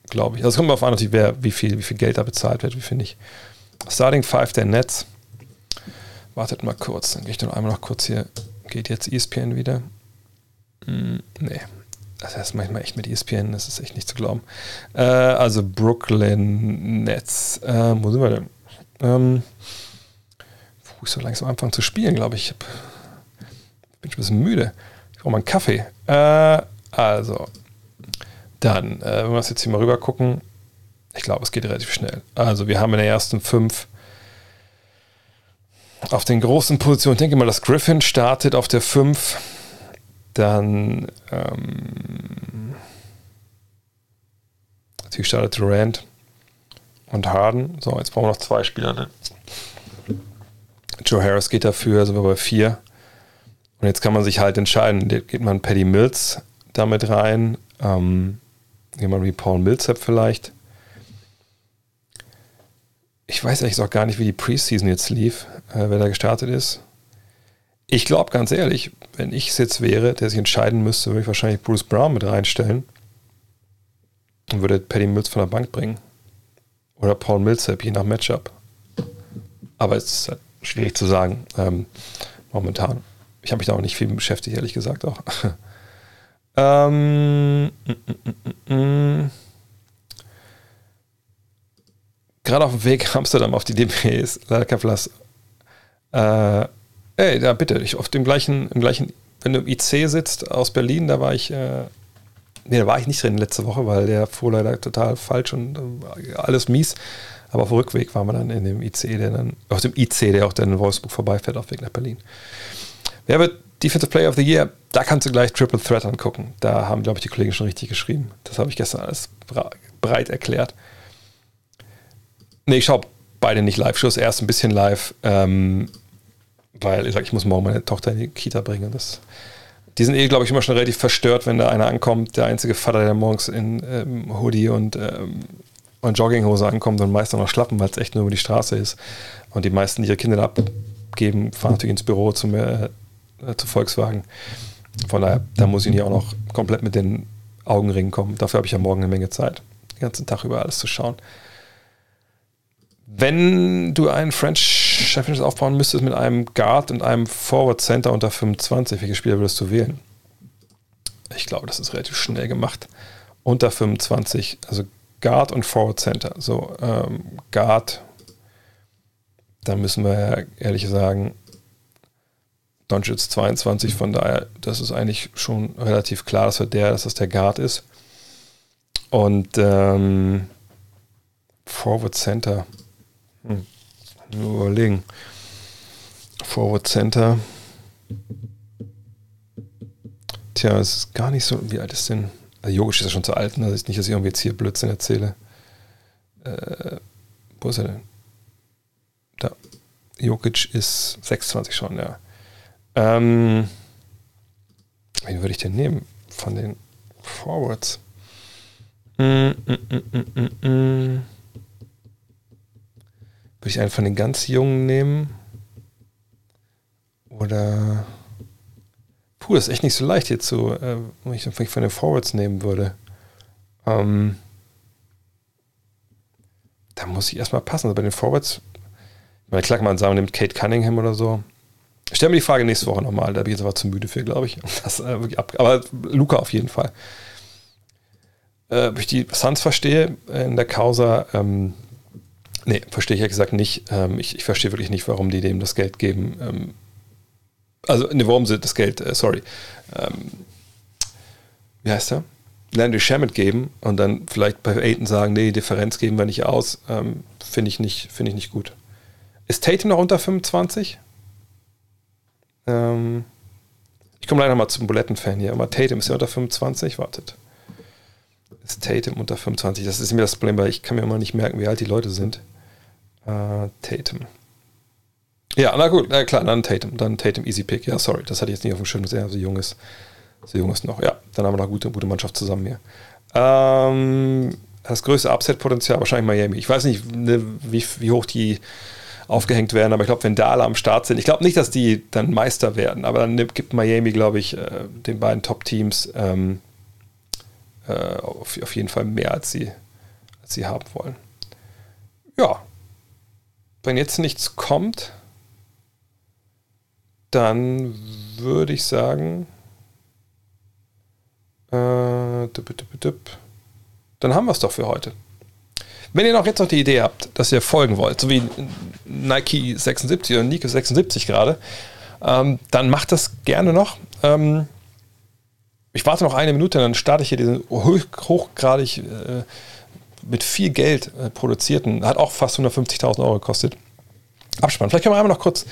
glaube ich. Also es kommt darauf an, wer, wie, viel, wie viel Geld da bezahlt wird, wie finde ich. Starting Five der Nets. Wartet mal kurz, dann gehe ich noch einmal noch kurz hier. Geht jetzt ESPN wieder? Hm, nee. Das heißt manchmal echt mit ESPN, das ist echt nicht zu glauben. Äh, also Brooklyn Nets. Äh, wo sind wir denn? Ähm, ich so langsam anfangen zu spielen, glaube ich. ich hab, bin schon ein bisschen müde. Ich brauche mal einen Kaffee. Äh, also, dann, äh, wenn wir das jetzt hier mal rüber gucken, ich glaube, es geht relativ schnell. Also, wir haben in der ersten fünf auf den großen Positionen, ich denke mal, dass Griffin startet auf der 5. Dann ähm, natürlich startet Durant und Harden. So, jetzt brauchen wir noch zwei Spieler. Ne? Joe Harris geht dafür, sind wir bei 4. Und jetzt kann man sich halt entscheiden, geht man Paddy Mills damit rein, ähm, geht man wie Paul Millsap vielleicht. Ich weiß eigentlich auch gar nicht, wie die Preseason jetzt lief äh, wer da gestartet ist. Ich glaube ganz ehrlich, wenn ich es jetzt wäre, der sich entscheiden müsste, würde ich wahrscheinlich Bruce Brown mit reinstellen und würde Paddy Mills von der Bank bringen. Oder Paul Millsap, je nach Matchup. Aber es ist halt schwierig zu sagen, ähm, momentan. Ich habe mich da auch nicht viel beschäftigt, ehrlich gesagt auch. <laughs> ähm, mm, mm, mm, Gerade auf dem Weg Amsterdam auf die DBs, Platz äh, ey, ja, bitte, ich auf dem gleichen, im gleichen, wenn du im IC sitzt aus Berlin, da war ich, äh, nee, da war ich nicht drin letzte Woche, weil der fuhr leider total falsch und äh, alles mies. Aber auf dem Rückweg waren wir dann in dem IC, der dann, auf dem IC, der auch dann in Wolfsburg vorbeifährt, auf Weg nach Berlin. Wer wird Defensive Player of the Year? Da kannst du gleich Triple Threat angucken. Da haben, glaube ich, die Kollegen schon richtig geschrieben. Das habe ich gestern alles breit erklärt. Nee, ich schaue beide nicht Live-Shows, erst ein bisschen live, ähm, weil ich sage, ich muss morgen meine Tochter in die Kita bringen. Das, die sind eh, glaube ich, immer schon relativ verstört, wenn da einer ankommt, der einzige Vater, der morgens in ähm, Hoodie und, ähm, und Jogginghose ankommt und meist noch Schlappen, weil es echt nur über die Straße ist. Und die meisten, die ihre Kinder abgeben, fahren natürlich ins Büro zum, äh, zu Volkswagen. Von daher, da muss ich nicht auch noch komplett mit den Augenringen kommen. Dafür habe ich ja morgen eine Menge Zeit, den ganzen Tag über alles zu schauen. Wenn du einen French Championship aufbauen müsstest mit einem Guard und einem Forward Center unter 25, welche Spieler würdest du wählen? Ich glaube, das ist relativ schnell gemacht. Unter 25, also Guard und Forward Center. So, ähm, Guard, da müssen wir ja ehrlich sagen, Doncic 22, von daher, das ist eigentlich schon relativ klar, dass er der, dass das der Guard ist. Und ähm, Forward Center, Nur überlegen. Forward Center. Tja, es ist gar nicht so. Wie alt ist denn? Also Jogisch ist ja schon zu alt, ne? Ist nicht, dass ich irgendwie jetzt hier Blödsinn erzähle. Äh, wo ist er denn? Da. Jokic ist 26 schon, ja. Ähm, wen würde ich denn nehmen von den Forwards? Mm, mm, mm, würde ich einen von den ganz Jungen nehmen? Oder. Puh, das ist echt nicht so leicht hier zu, äh, wenn ich von den Forwards nehmen würde. Ähm, da muss ich erstmal passen. Also bei den Forwards, ich meine, klar kann man sagen, man nimmt Kate Cunningham oder so. Stell mir die Frage nächste Woche nochmal, da bin ich jetzt aber zu müde für, glaube ich. Das, äh, aber Luca auf jeden Fall. Äh, ich die Suns verstehe in der Causa, ähm, Nee, verstehe ich ja gesagt nicht. Ähm, ich, ich verstehe wirklich nicht, warum die dem das Geld geben. Ähm, also, ne, warum sie das Geld, äh, sorry. Ähm, wie heißt er? Landry Shamet geben und dann vielleicht bei Aiden sagen, nee, Differenz geben wir nicht aus. Ähm, Finde ich, nicht, find ich nicht gut. Ist Tatum noch unter 25? Ähm, ich komme leider mal zum Buletten-Fan hier. Aber Tatum ist ja unter 25. Wartet. Ist Tatum unter 25? Das ist mir das Problem, weil ich kann mir immer nicht merken, wie alt die Leute sind. Äh, Tatum. Ja, na gut, na klar, dann Tatum. Dann Tatum Easy Pick. Ja, sorry, das hatte ich jetzt nicht auf dem Schirm, dass er so jung ist. So jung ist noch. Ja, dann haben wir noch eine gute, gute Mannschaft zusammen hier. Ähm, das größte Upset-Potenzial wahrscheinlich Miami. Ich weiß nicht, ne, wie, wie hoch die aufgehängt werden, aber ich glaube, wenn da alle am Start sind, ich glaube nicht, dass die dann Meister werden, aber dann gibt Miami, glaube ich, äh, den beiden Top-Teams ähm, äh, auf, auf jeden Fall mehr, als sie, als sie haben wollen. Ja, wenn jetzt nichts kommt, dann würde ich sagen, äh, dann haben wir es doch für heute. Wenn ihr noch jetzt noch die Idee habt, dass ihr folgen wollt, so wie Nike 76 oder Nike 76 gerade, ähm, dann macht das gerne noch. Ähm, ich warte noch eine Minute, dann starte ich hier diesen hoch, hochgradig äh, mit viel Geld äh, produzierten, hat auch fast 150.000 Euro gekostet. Abspann. Vielleicht können wir einmal noch kurz,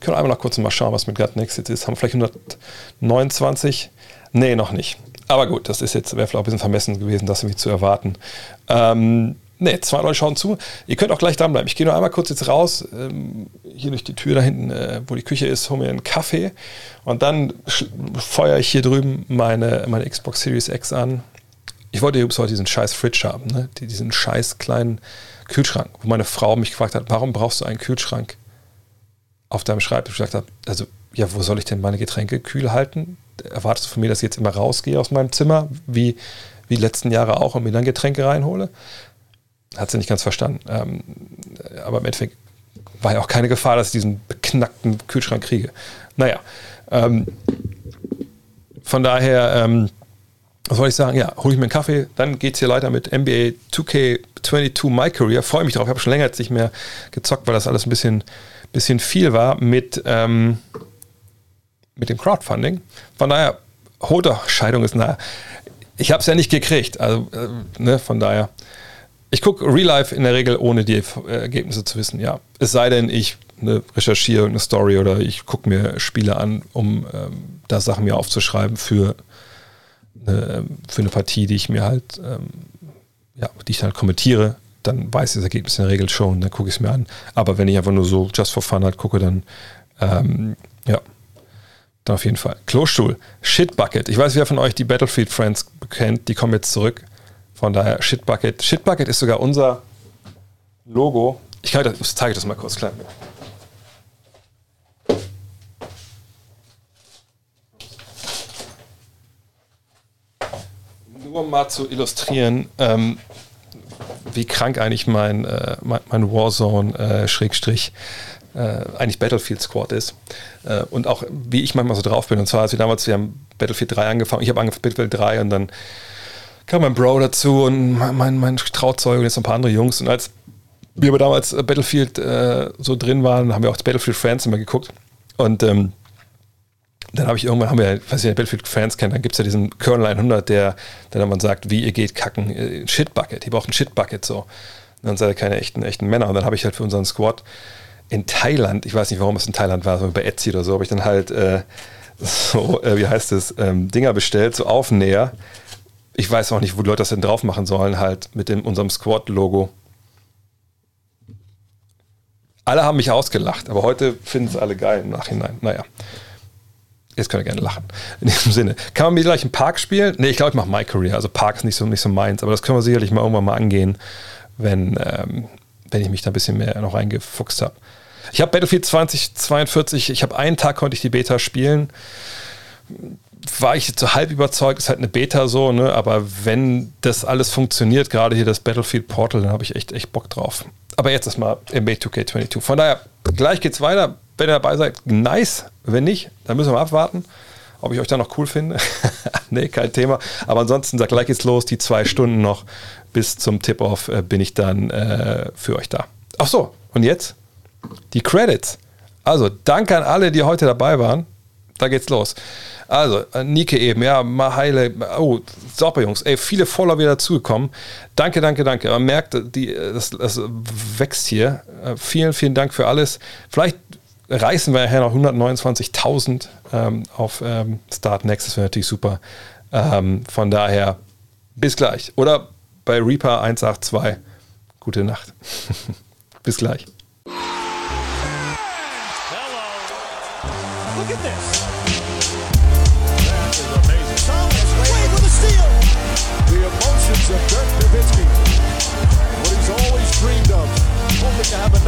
können wir einmal noch kurz mal schauen, was mit Gut Next jetzt ist. Haben wir vielleicht 129? Nee, noch nicht. Aber gut, das ist jetzt, wäre vielleicht ein bisschen vermessen gewesen, das irgendwie zu erwarten. Ähm, Ne, zwei Leute schauen zu. Ihr könnt auch gleich dranbleiben. Ich gehe nur einmal kurz jetzt raus, ähm, hier durch die Tür da hinten, äh, wo die Küche ist, hole mir einen Kaffee und dann feuere ich hier drüben meine, meine Xbox Series X an ich wollte übrigens heute diesen scheiß Fridge haben, ne? diesen scheiß kleinen Kühlschrank, wo meine Frau mich gefragt hat, warum brauchst du einen Kühlschrank auf deinem Schreibtisch? Ich gesagt habe, also, ja, wo soll ich denn meine Getränke kühl halten? Erwartest du von mir, dass ich jetzt immer rausgehe aus meinem Zimmer, wie, wie letzten Jahre auch, und mir dann Getränke reinhole? Hat sie nicht ganz verstanden. Ähm, aber im Endeffekt war ja auch keine Gefahr, dass ich diesen beknackten Kühlschrank kriege. Naja, ähm, von daher, ähm, was soll ich sagen? Ja, hole ich mir einen Kaffee, dann geht es hier weiter mit NBA 2K22 My Career. Freue mich drauf. Ich habe schon länger jetzt nicht mehr gezockt, weil das alles ein bisschen, bisschen viel war mit, ähm, mit dem Crowdfunding. Von daher, holt doch, Scheidung ist nahe. Ich habe es ja nicht gekriegt. Also, äh, ne, von daher. Ich gucke Real Life in der Regel, ohne die Ergebnisse zu wissen, ja. Es sei denn, ich ne, recherchiere eine Story oder ich gucke mir Spiele an, um ähm, da Sachen mir aufzuschreiben für äh, für eine Partie, die ich mir halt, ähm, ja, die ich halt kommentiere, dann weiß ich das Ergebnis in der Regel schon, dann gucke ich es mir an. Aber wenn ich einfach nur so just for fun halt gucke, dann Ähm, ja. Dann auf jeden Fall. Klostuhl. Shitbucket. Ich weiß, wer von euch die Battlefield Friends kennt. Die kommen jetzt zurück. Von daher Shitbucket. Shitbucket ist sogar unser Logo. Ich, kann ich zeige das mal kurz klein. Nur mal zu illustrieren, ähm, wie krank eigentlich mein, äh, mein, mein Warzone äh, äh, eigentlich Battlefield Squad ist. Äh, und auch wie ich manchmal so drauf bin. Und zwar, als wir damals, wir haben Battlefield 3 angefangen, ich habe angefangen mit Battlefield 3 und dann kam mein Bro dazu und mein, mein Trauzeuge und jetzt ein paar andere Jungs. Und als wir aber damals Battlefield äh, so drin waren, haben wir auch Battlefield Fans immer geguckt. Und ähm, dann habe ich irgendwann, haben wir, was ihr Battlefield Fans kennt, dann gibt es ja diesen Colonel 100, der, der dann man sagt, wie ihr geht kacken, äh, Shitbucket, ihr braucht ein Shitbucket so. Und dann seid ihr keine echten, echten Männer. Und dann habe ich halt für unseren Squad in Thailand, ich weiß nicht, warum es in Thailand war, so bei Etsy oder so, habe ich dann halt äh, so, äh, wie heißt es, ähm, Dinger bestellt, so Aufnäher. Ich weiß auch nicht, wo die Leute das denn drauf machen sollen, halt mit dem, unserem Squad-Logo. Alle haben mich ausgelacht, aber heute finden es alle geil im Nachhinein. Naja. Jetzt könnt ihr gerne lachen. In diesem Sinne. Kann man mir gleich einen Park spielen? Nee, ich glaube, ich mache My Career. Also Park ist nicht so, nicht so meins, aber das können wir sicherlich mal irgendwann mal angehen, wenn, ähm, wenn ich mich da ein bisschen mehr noch reingefuchst habe. Ich habe Battlefield 2042, ich habe einen Tag konnte ich die Beta spielen. War ich so halb überzeugt, ist halt eine Beta so, ne? Aber wenn das alles funktioniert, gerade hier das Battlefield Portal, dann habe ich echt, echt Bock drauf. Aber jetzt erstmal NBA 2K22. Von daher, gleich geht's weiter. Wenn ihr dabei seid, nice. Wenn nicht, dann müssen wir mal abwarten, ob ich euch da noch cool finde. <laughs> nee, kein Thema. Aber ansonsten sagt gleich geht's los. Die zwei Stunden noch bis zum Tip-Off äh, bin ich dann äh, für euch da. Ach so, und jetzt die Credits. Also, danke an alle, die heute dabei waren. Da geht's los. Also, äh, Nike eben, ja, Maheile, oh, super Jungs, ey, viele Follower wieder dazugekommen. Danke, danke, danke. Man merkt, die, das, das wächst hier. Äh, vielen, vielen Dank für alles. Vielleicht reißen wir nachher noch 129.000 ähm, auf ähm, Start Next. Das wäre natürlich super. Ähm, von daher, bis gleich. Oder bei Reaper 182. Gute Nacht. <laughs> bis gleich. Look at this.